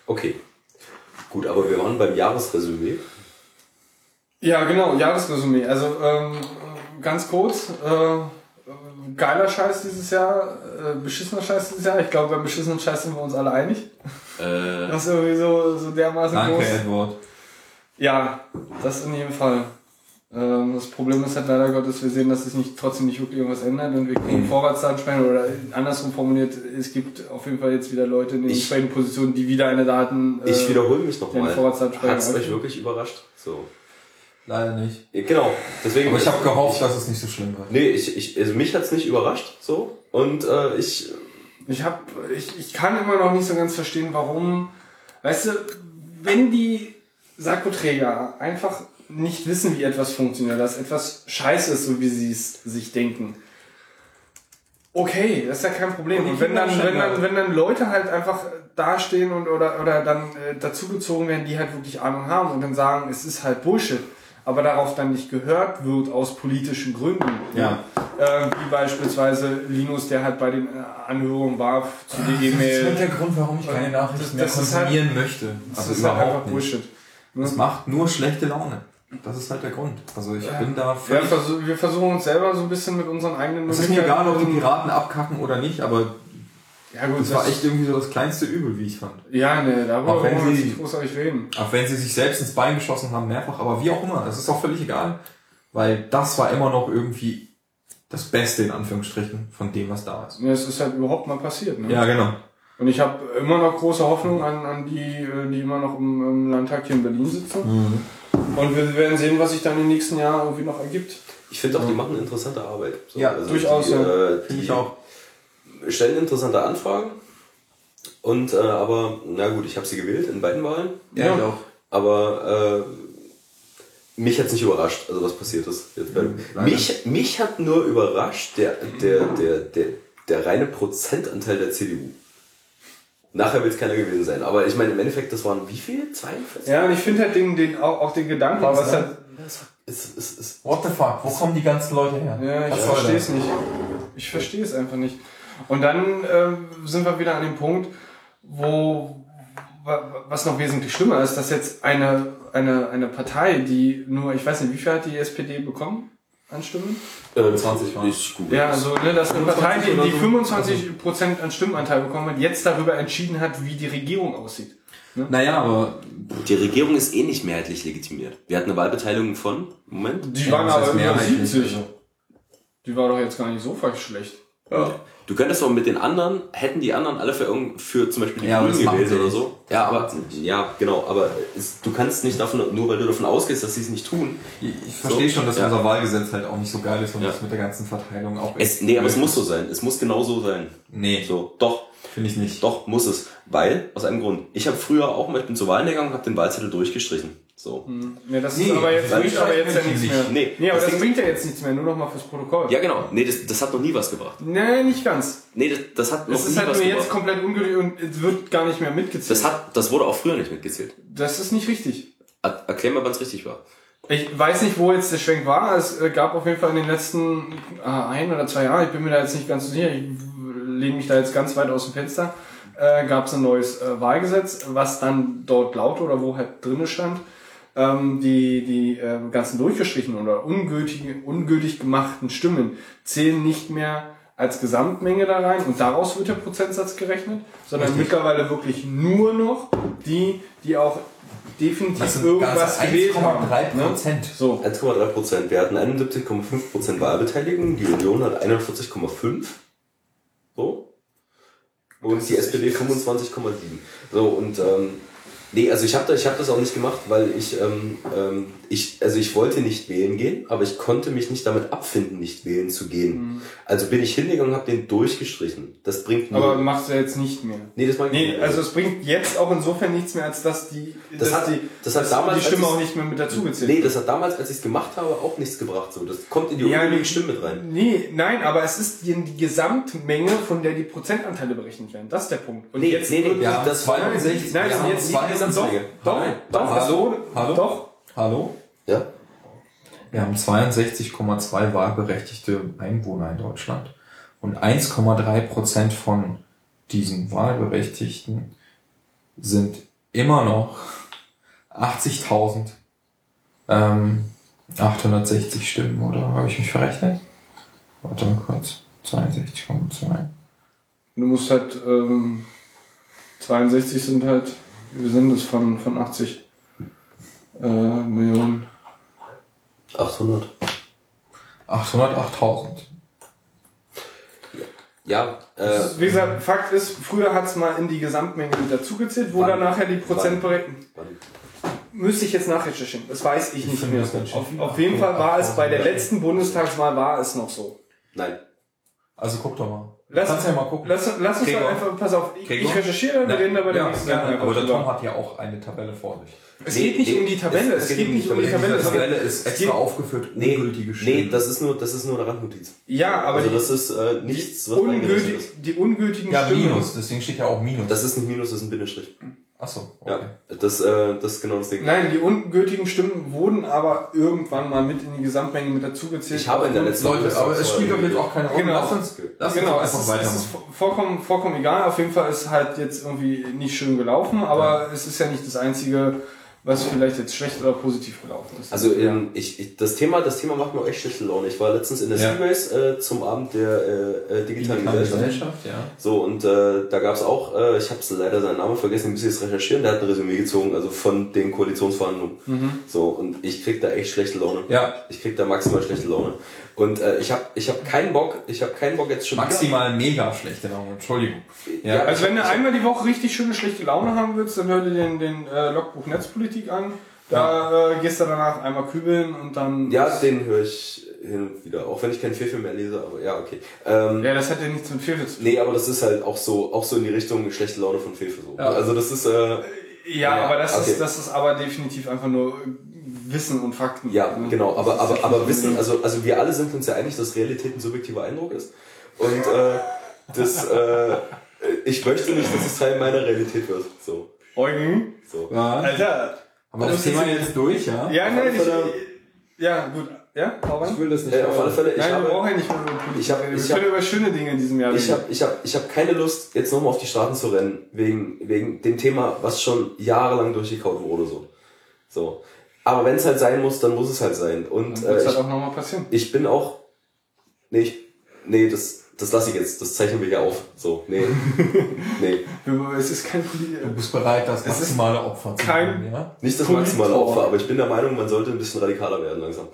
Okay. Gut, aber wir waren beim Jahresresümee. Ja, genau, Jahresresümee. Also ähm, ganz kurz, äh, geiler Scheiß dieses Jahr, äh, beschissener Scheiß dieses Jahr. Ich glaube, beim beschissenen Scheiß sind wir uns alle einig. Äh, Das ist irgendwie so, so dermaßen Danke, groß. Edward. Ja, das in jedem Fall. Ähm, das Problem ist halt leider Gottes, wir sehen, dass sich nicht, trotzdem nicht wirklich irgendwas ändert und wir Mhm. kriegen Vorratsdatenspeicher oder andersrum formuliert, es gibt auf jeden Fall jetzt wieder Leute in den entsprechenden Positionen, die wieder eine Daten... äh, ich wiederhole mich nochmal. Hat es euch wirklich überrascht? So. Leider nicht. Genau, deswegen. Aber ich habe gehofft, dass es nicht so schlimm wird. Nee, ich, ich, also mich hat's nicht überrascht, so. Und äh, ich, Ich hab, ich, ich kann immer noch nicht so ganz verstehen, warum, weißt du, wenn die Sakkoträger einfach nicht wissen, wie etwas funktioniert, dass etwas scheiße ist, so wie sie es sich denken. Okay, das ist ja kein Problem. Und wenn dann, wenn dann, wenn dann Leute halt einfach dastehen und oder, oder dann äh, dazugezogen werden, die halt wirklich Ahnung haben und dann sagen, es ist halt Bullshit, aber darauf dann nicht gehört wird aus politischen Gründen. Ja. Äh, wie beispielsweise Linus, der halt bei den äh, Anhörungen war zu der Das ist E-Mail. der Grund, warum ich keine Nachrichten mehr halt- konsumieren möchte. Das Also ist halt einfach überhaupt nicht. Bullshit. Das macht nur schlechte Laune. Das ist halt der Grund. Also ich bin da Ja, völlig... versuch, wir versuchen uns selber so ein bisschen mit unseren eigenen es ist mir egal, ob die Piraten abkacken oder nicht, aber Ja gut, das war echt irgendwie so das kleinste Übel, wie ich fand. Ja, ne, Auch wenn wollen wir sie- nicht großartig reden. Auch wenn sie sich selbst ins Bein geschossen haben, mehrfach, aber wie auch immer, das ist auch völlig egal. Weil das war immer noch irgendwie das Beste in Anführungsstrichen von dem, was da ist. Ja, Es ist halt überhaupt mal passiert. Ne? Ja, genau. Und ich habe immer noch große Hoffnung an, an die, äh, die immer noch im, im Landtag hier in Berlin sitzen. Mhm. Und wir werden sehen, was sich dann im nächsten Jahr irgendwie noch ergibt. ich finde auch, die machen interessante Arbeit. So, Ja, durchaus, Die, ja. äh, Finde die ich auch. Stellen interessante Anfragen. Und, äh, aber, na gut, ich habe sie gewählt in beiden Wahlen. Ja, ich auch. Aber äh, mich hat's nicht überrascht, also was passiert ist. Jetzt bei, leider. mich, mich hat nur überrascht der, der, der, der, der reine Prozentanteil der CDU. Nachher wird es keiner gewesen sein. Aber ich meine, im Endeffekt, das waren wie viel? 42? Ja, und ich finde halt den, den, auch, auch den Gedanken, Was, was halt, Es, es, es, What the fuck? Wo kommen die ganzen Leute her? Ja, ich verstehe es nicht. Ich verstehe es einfach nicht. Und dann äh, sind wir wieder an dem Punkt, wo wa- was noch wesentlich schlimmer ist, dass jetzt eine, eine, eine Partei, die nur, ich weiß nicht, wie viel hat die SPD bekommen an Stimmen? äh, 20 waren. Ich google Ja, also ne, dass eine Partei, die, die so. 25 Prozent an Stimmenanteil bekommen hat, jetzt darüber entschieden hat, wie die Regierung aussieht. Naja, aber Die Regierung ist eh nicht mehrheitlich legitimiert. Wir hatten eine Wahlbeteiligung von, Moment. Die Ja, waren heißt aber über mehrheitlich, 70. also. Die war doch jetzt gar nicht so schlecht. Ja. Du könntest aber mit den anderen, hätten die anderen alle für, irgend, für zum Beispiel die Ja, Grünen gewählt oder so. Ja, aber, ja, genau, aber es, du kannst nicht davon, nur weil du davon ausgehst, dass sie es nicht tun. ich, ich verstehe So, schon, dass ja. unser Wahlgesetz halt auch nicht so geil ist und Ja. das mit der ganzen Verteilung auch Es, nee, aber es muss so sein. Es muss genau so sein. Nee, So, doch, finde ich nicht. doch, muss es. Weil, aus einem Grund. Ich habe früher auch mal, ich bin zur Wahl gegangen und habe den Wahlzettel durchgestrichen. So. Ja, das Nee, ist aber jetzt, bringt aber jetzt ja nicht, nichts mehr. nee. nee aber Das das bringt ja jetzt nichts mehr, nur noch mal fürs Protokoll. Ja, genau. Nee, das, das hat noch nie was gebracht. Nee, nicht ganz. Nee, das, das hat noch ist nie halt was nur gebracht. jetzt komplett ungültig und es wird gar nicht mehr mitgezählt. Das, hat, das wurde auch früher nicht mitgezählt. das ist nicht richtig. Er, erklär mal, wann es richtig war. Ich weiß nicht, wo jetzt der Schwenk war. Es äh, gab auf jeden Fall in den letzten äh, ein oder zwei Jahren, ich bin mir da jetzt nicht ganz so sicher, ich lehne mich da jetzt ganz weit aus dem Fenster, äh, gab es ein neues äh, Wahlgesetz, was dann dort laut oder wo halt drinne stand, ähm, die, die äh, ganzen durchgestrichenen oder ungültig, ungültig gemachten Stimmen zählen nicht mehr als Gesamtmenge da rein und daraus wird der Prozentsatz gerechnet, sondern mittlerweile wirklich nur noch die, die auch definitiv irgendwas ganze gewählt haben. 1,3 ne? Prozent. So. 1,3 Prozent. Wir hatten 71,5 Prozent Wahlbeteiligung. Die Union hat 41,5. So. Und die SPD 25,7. So, und, ähm, nee, also ich habe da, hab das auch nicht gemacht, weil ich, ähm, ähm, ich, also ich wollte nicht wählen gehen, aber ich konnte mich nicht damit abfinden, nicht wählen zu gehen. Also bin ich hingegangen und habe den durchgestrichen. Das bringt nur. Aber machst du jetzt nicht mehr. nee, das mag ich Nee, nicht. also es bringt jetzt auch insofern nichts mehr, als dass die, Das dass hat- die, das hat dass damals, die Stimme auch nicht mehr mit dazugezählt Nee, wird. das hat damals, als ich es gemacht habe, auch nichts gebracht. So, das kommt in die Ja, nee. Stimme mit rein. Nee, nein, aber es ist die, die Gesamtmenge, von der die Prozentanteile berechnet werden. Das ist der Punkt. Und Nee, jetzt nee, nee, Ja, das- 62. Nein, und haben jetzt Gesamtmenge. Doch, Nein, doch, doch, es hallo? Doch. Hallo? Wir haben 62,2 wahlberechtigte Einwohner in Deutschland. Und 1,3 Prozent von diesen Wahlberechtigten sind immer noch 80.000 ähm, 860 Stimmen, oder? Habe ich mich verrechnet? Warte mal kurz. 62,2. Du musst halt, ähm, 62 sind halt, wir sind es von, von 80 äh, Millionen. 800. 808.000. Ja, äh, Wie gesagt, Fakt ist, früher hat es mal in die Gesamtmenge mit dazugezählt, wo Wann? dann nachher die Prozent berechnen. Müsste ich jetzt nachrecherchieren. Das weiß ich nicht mehr. Auf, auf jeden Fall war es bei der letzten Bundestagswahl war es noch so. Nein. Also guck doch mal. Lass, Kannst ja mal gucken. Lass, lass uns Gregor. mal einfach, pass auf, ich, Gregor? ich recherchiere, wir Ja, reden da bei der ja, nächsten. Sendung Aber der Tom hat ja auch eine Tabelle vor sich. Es Nee, geht nicht nee, um die Tabelle, es, geht nicht um die Tabelle. Die es Tabelle geht- ist es extra geht- aufgeführt, Nee, ungültige Stimmen. nee, das ist nur, das ist nur eine Randnotiz. Ja, aber Also die, das ist äh, nichts, was ungültig, ist. die ungültigen ja, Stimmen. Minus, deswegen steht ja auch Minus. Das ist nicht Minus, das ist ein Bindestrich. Achso, okay. Ja, das, äh, das ist genau das Ding. Nein, die ungültigen Stimmen wurden aber irgendwann mal mit in die Gesamtmenge mit dazugezählt. Ich habe in der letzten Leute, aber es spielt doch jetzt auch keine Rolle. Genau. Lass uns, lass genau, uns es einfach ist, es weitermachen. ist vollkommen, vollkommen egal. Auf jeden Fall ist halt jetzt irgendwie nicht schön gelaufen, aber es ist ja nicht das einzige, was vielleicht jetzt schlecht oder positiv gelaufen ist. Also ähm, ich, ich, das Thema, das Thema macht mir auch echt schlechte Laune. Ich war letztens in der Ja. Seaways äh, zum Abend der äh, äh, digitalen Gesellschaft. ja. So, und äh, da gab's auch, äh, ich habe leider seinen Namen vergessen, ich muss jetzt recherchieren, der hat ein Resümee gezogen, also von den Koalitionsverhandlungen. So, und ich krieg da echt schlechte Laune. Ja. Ich krieg da maximal schlechte Laune. Und äh, ich habe ich hab keinen Bock, ich habe keinen Bock jetzt schon Maximal mega schlechte Laune, Entschuldigung. Ja, Ja, Also wenn du einmal die Woche richtig schöne schlechte Laune haben willst, dann hör dir den, den äh, Logbuch Netzpolitik an. Da äh, gehst du danach einmal kübeln und dann. Ja, den höre ich hin und wieder, auch wenn ich kein Fefe mehr lese, aber ja, okay. Ähm, Ja, das hat ja nichts mit Fefe zu tun. Nee, aber das ist halt auch so, auch so in die Richtung schlechte Laune von Fefe so. Ja. Also das ist, äh, Ja, Ja, aber das, okay. ist, das ist aber definitiv einfach nur Wissen und Fakten. ja, genau, aber, aber, aber Wissen, also, also wir alle sind uns ja einig, dass Realität ein subjektiver Eindruck ist. Und äh, das, äh, ich möchte nicht, dass es Teil meiner Realität wird. So. Eugen? so. Alter. Aber das Thema jetzt durch, ja? Ja, Auf nein, ich, ja, gut. Ja, hau rein. will das nicht. Äh, auf alle Fälle, ich Nein, wir habe, brauchen ja nicht mehr über Politik ich hab- ich Wir können über schöne Dinge in diesem Jahr ich reden. habe ich hab, ich hab keine Lust, jetzt nochmal auf die Straßen zu rennen, wegen, wegen dem Thema, was schon jahrelang durchgekaut wurde. So. so. Aber wenn es halt sein muss, dann muss es halt sein. Und äh, es halt ich, auch nochmal passieren. ich bin auch. Nee, ich, nee, das, das lasse ich jetzt. Das zeichnen wir hier auf. So, nee. nee. Es ist kein. Du bist bereit, das maximale Opfer zu kein- bringen, ja? Nicht das maximale Opfer, aber ich bin der Meinung, man sollte ein bisschen radikaler werden langsam.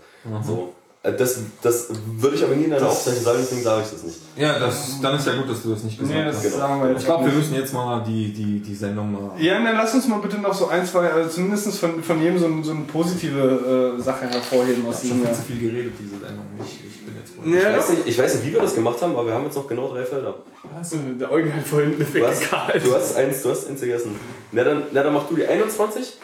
So. Äh, Das, das würde ich aber nie in einer Aufzeichnung sagen, deswegen sage ich das nicht. Ja, das, dann ist ja gut, dass du das nicht gesagt Nee, das hast. Genau. sagen wir Ich glaube, wir müssen jetzt mal die, die, die Sendung mal... Ja, dann lass uns mal bitte noch so ein, zwei, also zumindest von, von jedem so, ein- so eine positive äh, Sache hervorheben aus Ich habe diesem schon Jahr. viel zu viel geredet, diese Sendung. Ich, ich bin jetzt wohl... Ja, Ich weiß, nicht, ich weiß nicht, wie wir das gemacht haben, aber wir haben jetzt noch genau drei Felder. Der Eugen hat vorhin eine Du hast, du hast eins, du hast eins vergessen. Na dann, na dann mach du die 21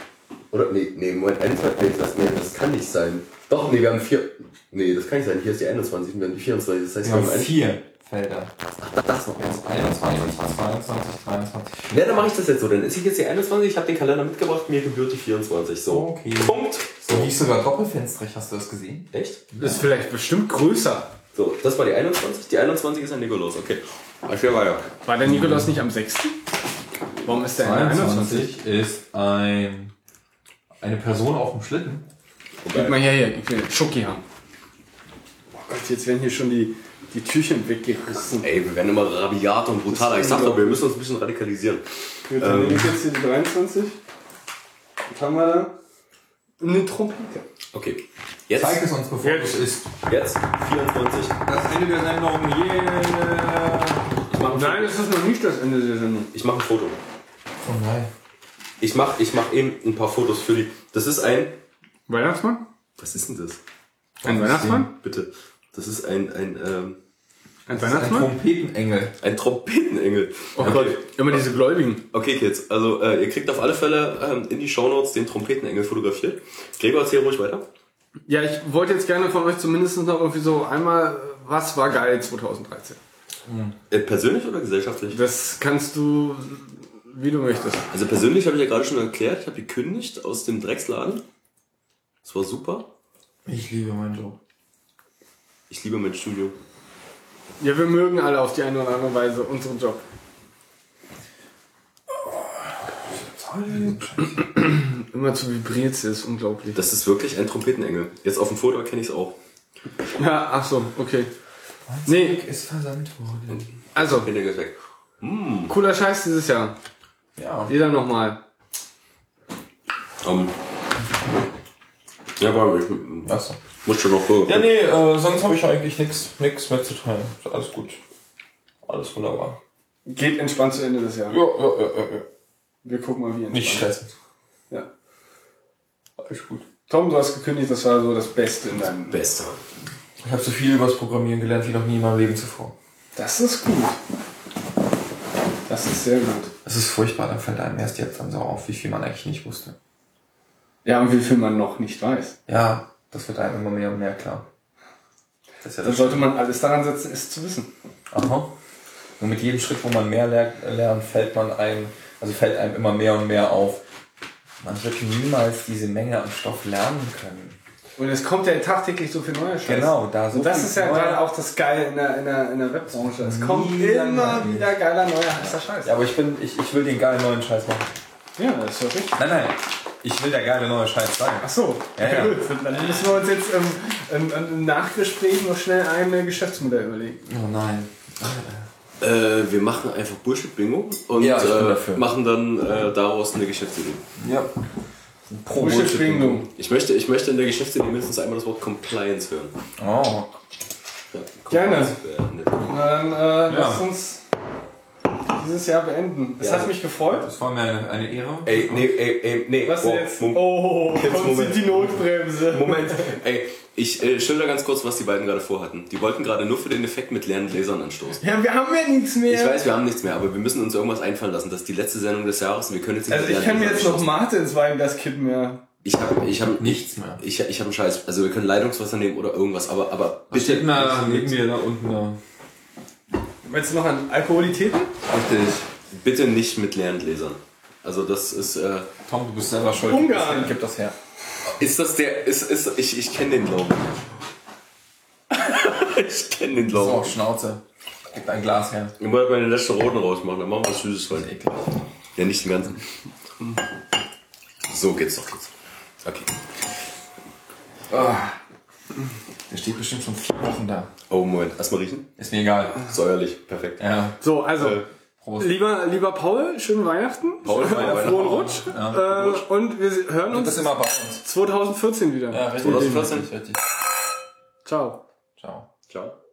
Oder, nee, nee, Moment, 21, nee, das, nee, das kann nicht sein. Doch, nee, wir haben vier, nee, das kann nicht sein. Hier ist die 21, wir haben die 24, das heißt, Wir haben vier Felder. Ach, das noch eins. 21, 22, 23. Ja, dann mache ich das jetzt so. Dann ist ich jetzt die 21, ich habe den Kalender mitgebracht, mir gebührt die 24. So. Okay. Punkt. So, die ist sogar doppelfenstrig, hast du das gesehen? Echt? Ist vielleicht bestimmt größer. So, das war die 21. Die 21 ist ein Nikolaus, okay. Ich will weiter. War der Nikolaus nicht am 6.? Warum ist der in der 21? 22 ist ein, eine Person auf dem Schlitten. Gib mal her, hier. Ich will Schoki haben. Oh Gott, jetzt werden hier schon die, die Türchen weggerissen. Ey, wir werden immer rabiater und brutaler. Ich sag doch, wir müssen uns ein bisschen radikalisieren. Gut, dann nehme ich jetzt hier die 23. Was haben wir da? Eine Trompete. Okay. Jetzt, Zeig es uns, bevor es isst. jetzt 24. Das Ende der Sendung, yeah! Mache Nein, das ist noch nicht das Ende der Sendung. ich mach ein Foto. Oh nein. Ich mach, ich mach eben ein paar Fotos für die. Das ist ein. Weihnachtsmann? Was ist denn das? Ein Weihnachtsmann? Bitte. Das ist ein, ein, ähm, Ein Ein Weihnachtsmann? Trompetenengel. ein Trompetenengel. Oh Gott, immer diese Gläubigen. Okay, Kids, also äh, ihr kriegt auf alle Fälle ähm, in die Shownotes den Trompetenengel fotografiert. Gregor, erzähl ruhig weiter. Ja, ich wollte jetzt gerne von euch zumindest noch irgendwie so einmal, was war geil 2013? Äh, persönlich oder gesellschaftlich? Das kannst du, wie du möchtest. Also persönlich habe ich ja gerade schon erklärt, ich habe gekündigt aus dem Drecksladen. Das war super. Ich liebe meinen Job. Ich liebe mein Studio. Ja, wir mögen alle auf die eine oder andere Weise unseren Job. Immer zu vibriert sie ist unglaublich. Das ist wirklich ein Trompetenengel. Jetzt auf dem Foto erkenne ich es auch. Ja, ach so, okay. Nee, Ist versandt worden. also, Der ist weg. cooler Scheiß dieses Jahr. Ja. Jeder nochmal. Um, ja, aber ich Achso. muss schon noch gucken. Ja, nee, äh, sonst habe ich eigentlich nichts nix mitzuteilen. Ist alles gut. Alles wunderbar. Geht entspannt zu Ende des Jahres. Ja, ja, ja, ja. ja. Wir gucken mal, wie entspannt. Nicht stressen. Ja. Alles gut. Tom, du hast gekündigt, das war so das Beste in deinem... Beste. Ich habe so viel über das Programmieren gelernt wie noch nie in meinem Leben zuvor. Das ist gut. Das ist sehr gut. Es ist furchtbar, dann fällt einem erst jetzt dann so auf, wie viel man eigentlich nicht wusste. Ja, und wie viel man noch nicht weiß. Ja, das wird einem immer mehr und mehr klar. Das ja das sollte man alles daran setzen, es zu wissen. Aha. Und mit jedem Schritt, wo man mehr ler- lernt, fällt man einem, also fällt einem immer mehr und mehr auf. Man wird niemals diese Menge an Stoff lernen können. Und es kommt ja tagtäglich so viel neuer Scheiß. Genau, da so Und das ist ja gerade auch das Geile in der, in der, in der Webbranche. Es kommt immer wieder geiler neuer heißer Scheiß. Ja, aber ich bin, ich, ich will den geilen neuen Scheiß machen. Ja, das ist doch richtig. Nein, nein. Ich will der geile neue Scheiß sein. Ach so, Ja, ja. gut. Dann müssen wir uns jetzt im, im, im Nachgespräch noch schnell ein äh, Geschäftsmodell überlegen. Oh nein. Äh, wir machen einfach Bullshit-Bingo und Ja, äh, machen dann äh, daraus eine Geschäftsidee. Ja. Pro Bullshit Bingo. Ich möchte, ich möchte in der Geschäftsidee mindestens einmal das Wort Compliance hören. Oh. Ja, Gerne. Compliance wäre nett. Na Dann äh, lasst uns dieses Jahr beenden. Es Ja. hat mich gefreut. Das war mir eine, eine Ehre. Ey, nee, ey, ey, nee. Was boah, jetzt? Mom- Oh, Jetzt kommt Moment. die Notbremse. Moment, ey, ich äh, schilder ganz kurz, was die beiden gerade vorhatten. Die wollten gerade nur für den Effekt mit leeren Gläsern anstoßen. Ja, wir haben ja nichts mehr. Ich weiß, wir haben nichts mehr, aber wir müssen uns irgendwas einfallen lassen. Das ist die letzte Sendung des Jahres und wir können jetzt nicht Also ich kann mir jetzt noch anstoßen. Mate ins Weinglas kippen, ja. Ich habe ich hab, Nichts mehr. Ich, ich habe einen Scheiß. Also wir können Leitungswasser nehmen oder irgendwas, aber, aber Was steht denn da neben mir da unten da? Meinst du noch an Alkoholitäten? Richtig. bitte nicht mit leeren Gläsern. Also das ist, äh, Tom, du bist selber schuld. Ungarn. Gib das her. ist das der, ist, ist, ich, ich kenne den Glauben. ich kenne den So, Glauben. Schnauze. Gib ein Glas her. Ich wollte meine letzte Roten rausmachen, dann machen wir was Süßes rein. Ekelhaft. Ja, nicht den ganzen. So geht's doch jetzt. Okay. Der steht bestimmt schon vier Wochen da. Oh, Moment. Erstmal riechen. Ist mir egal. Säuerlich. Perfekt. Ja. So, also, Äh, Prost. lieber, lieber Paul, schönen Weihnachten. Paul, Äh, Weihnachten. frohen Rutsch. Äh, und wir hören uns immer bei uns. 2014 wieder. Ja, richtig. 2014. Richtig, richtig. Ciao. Ciao. Ciao.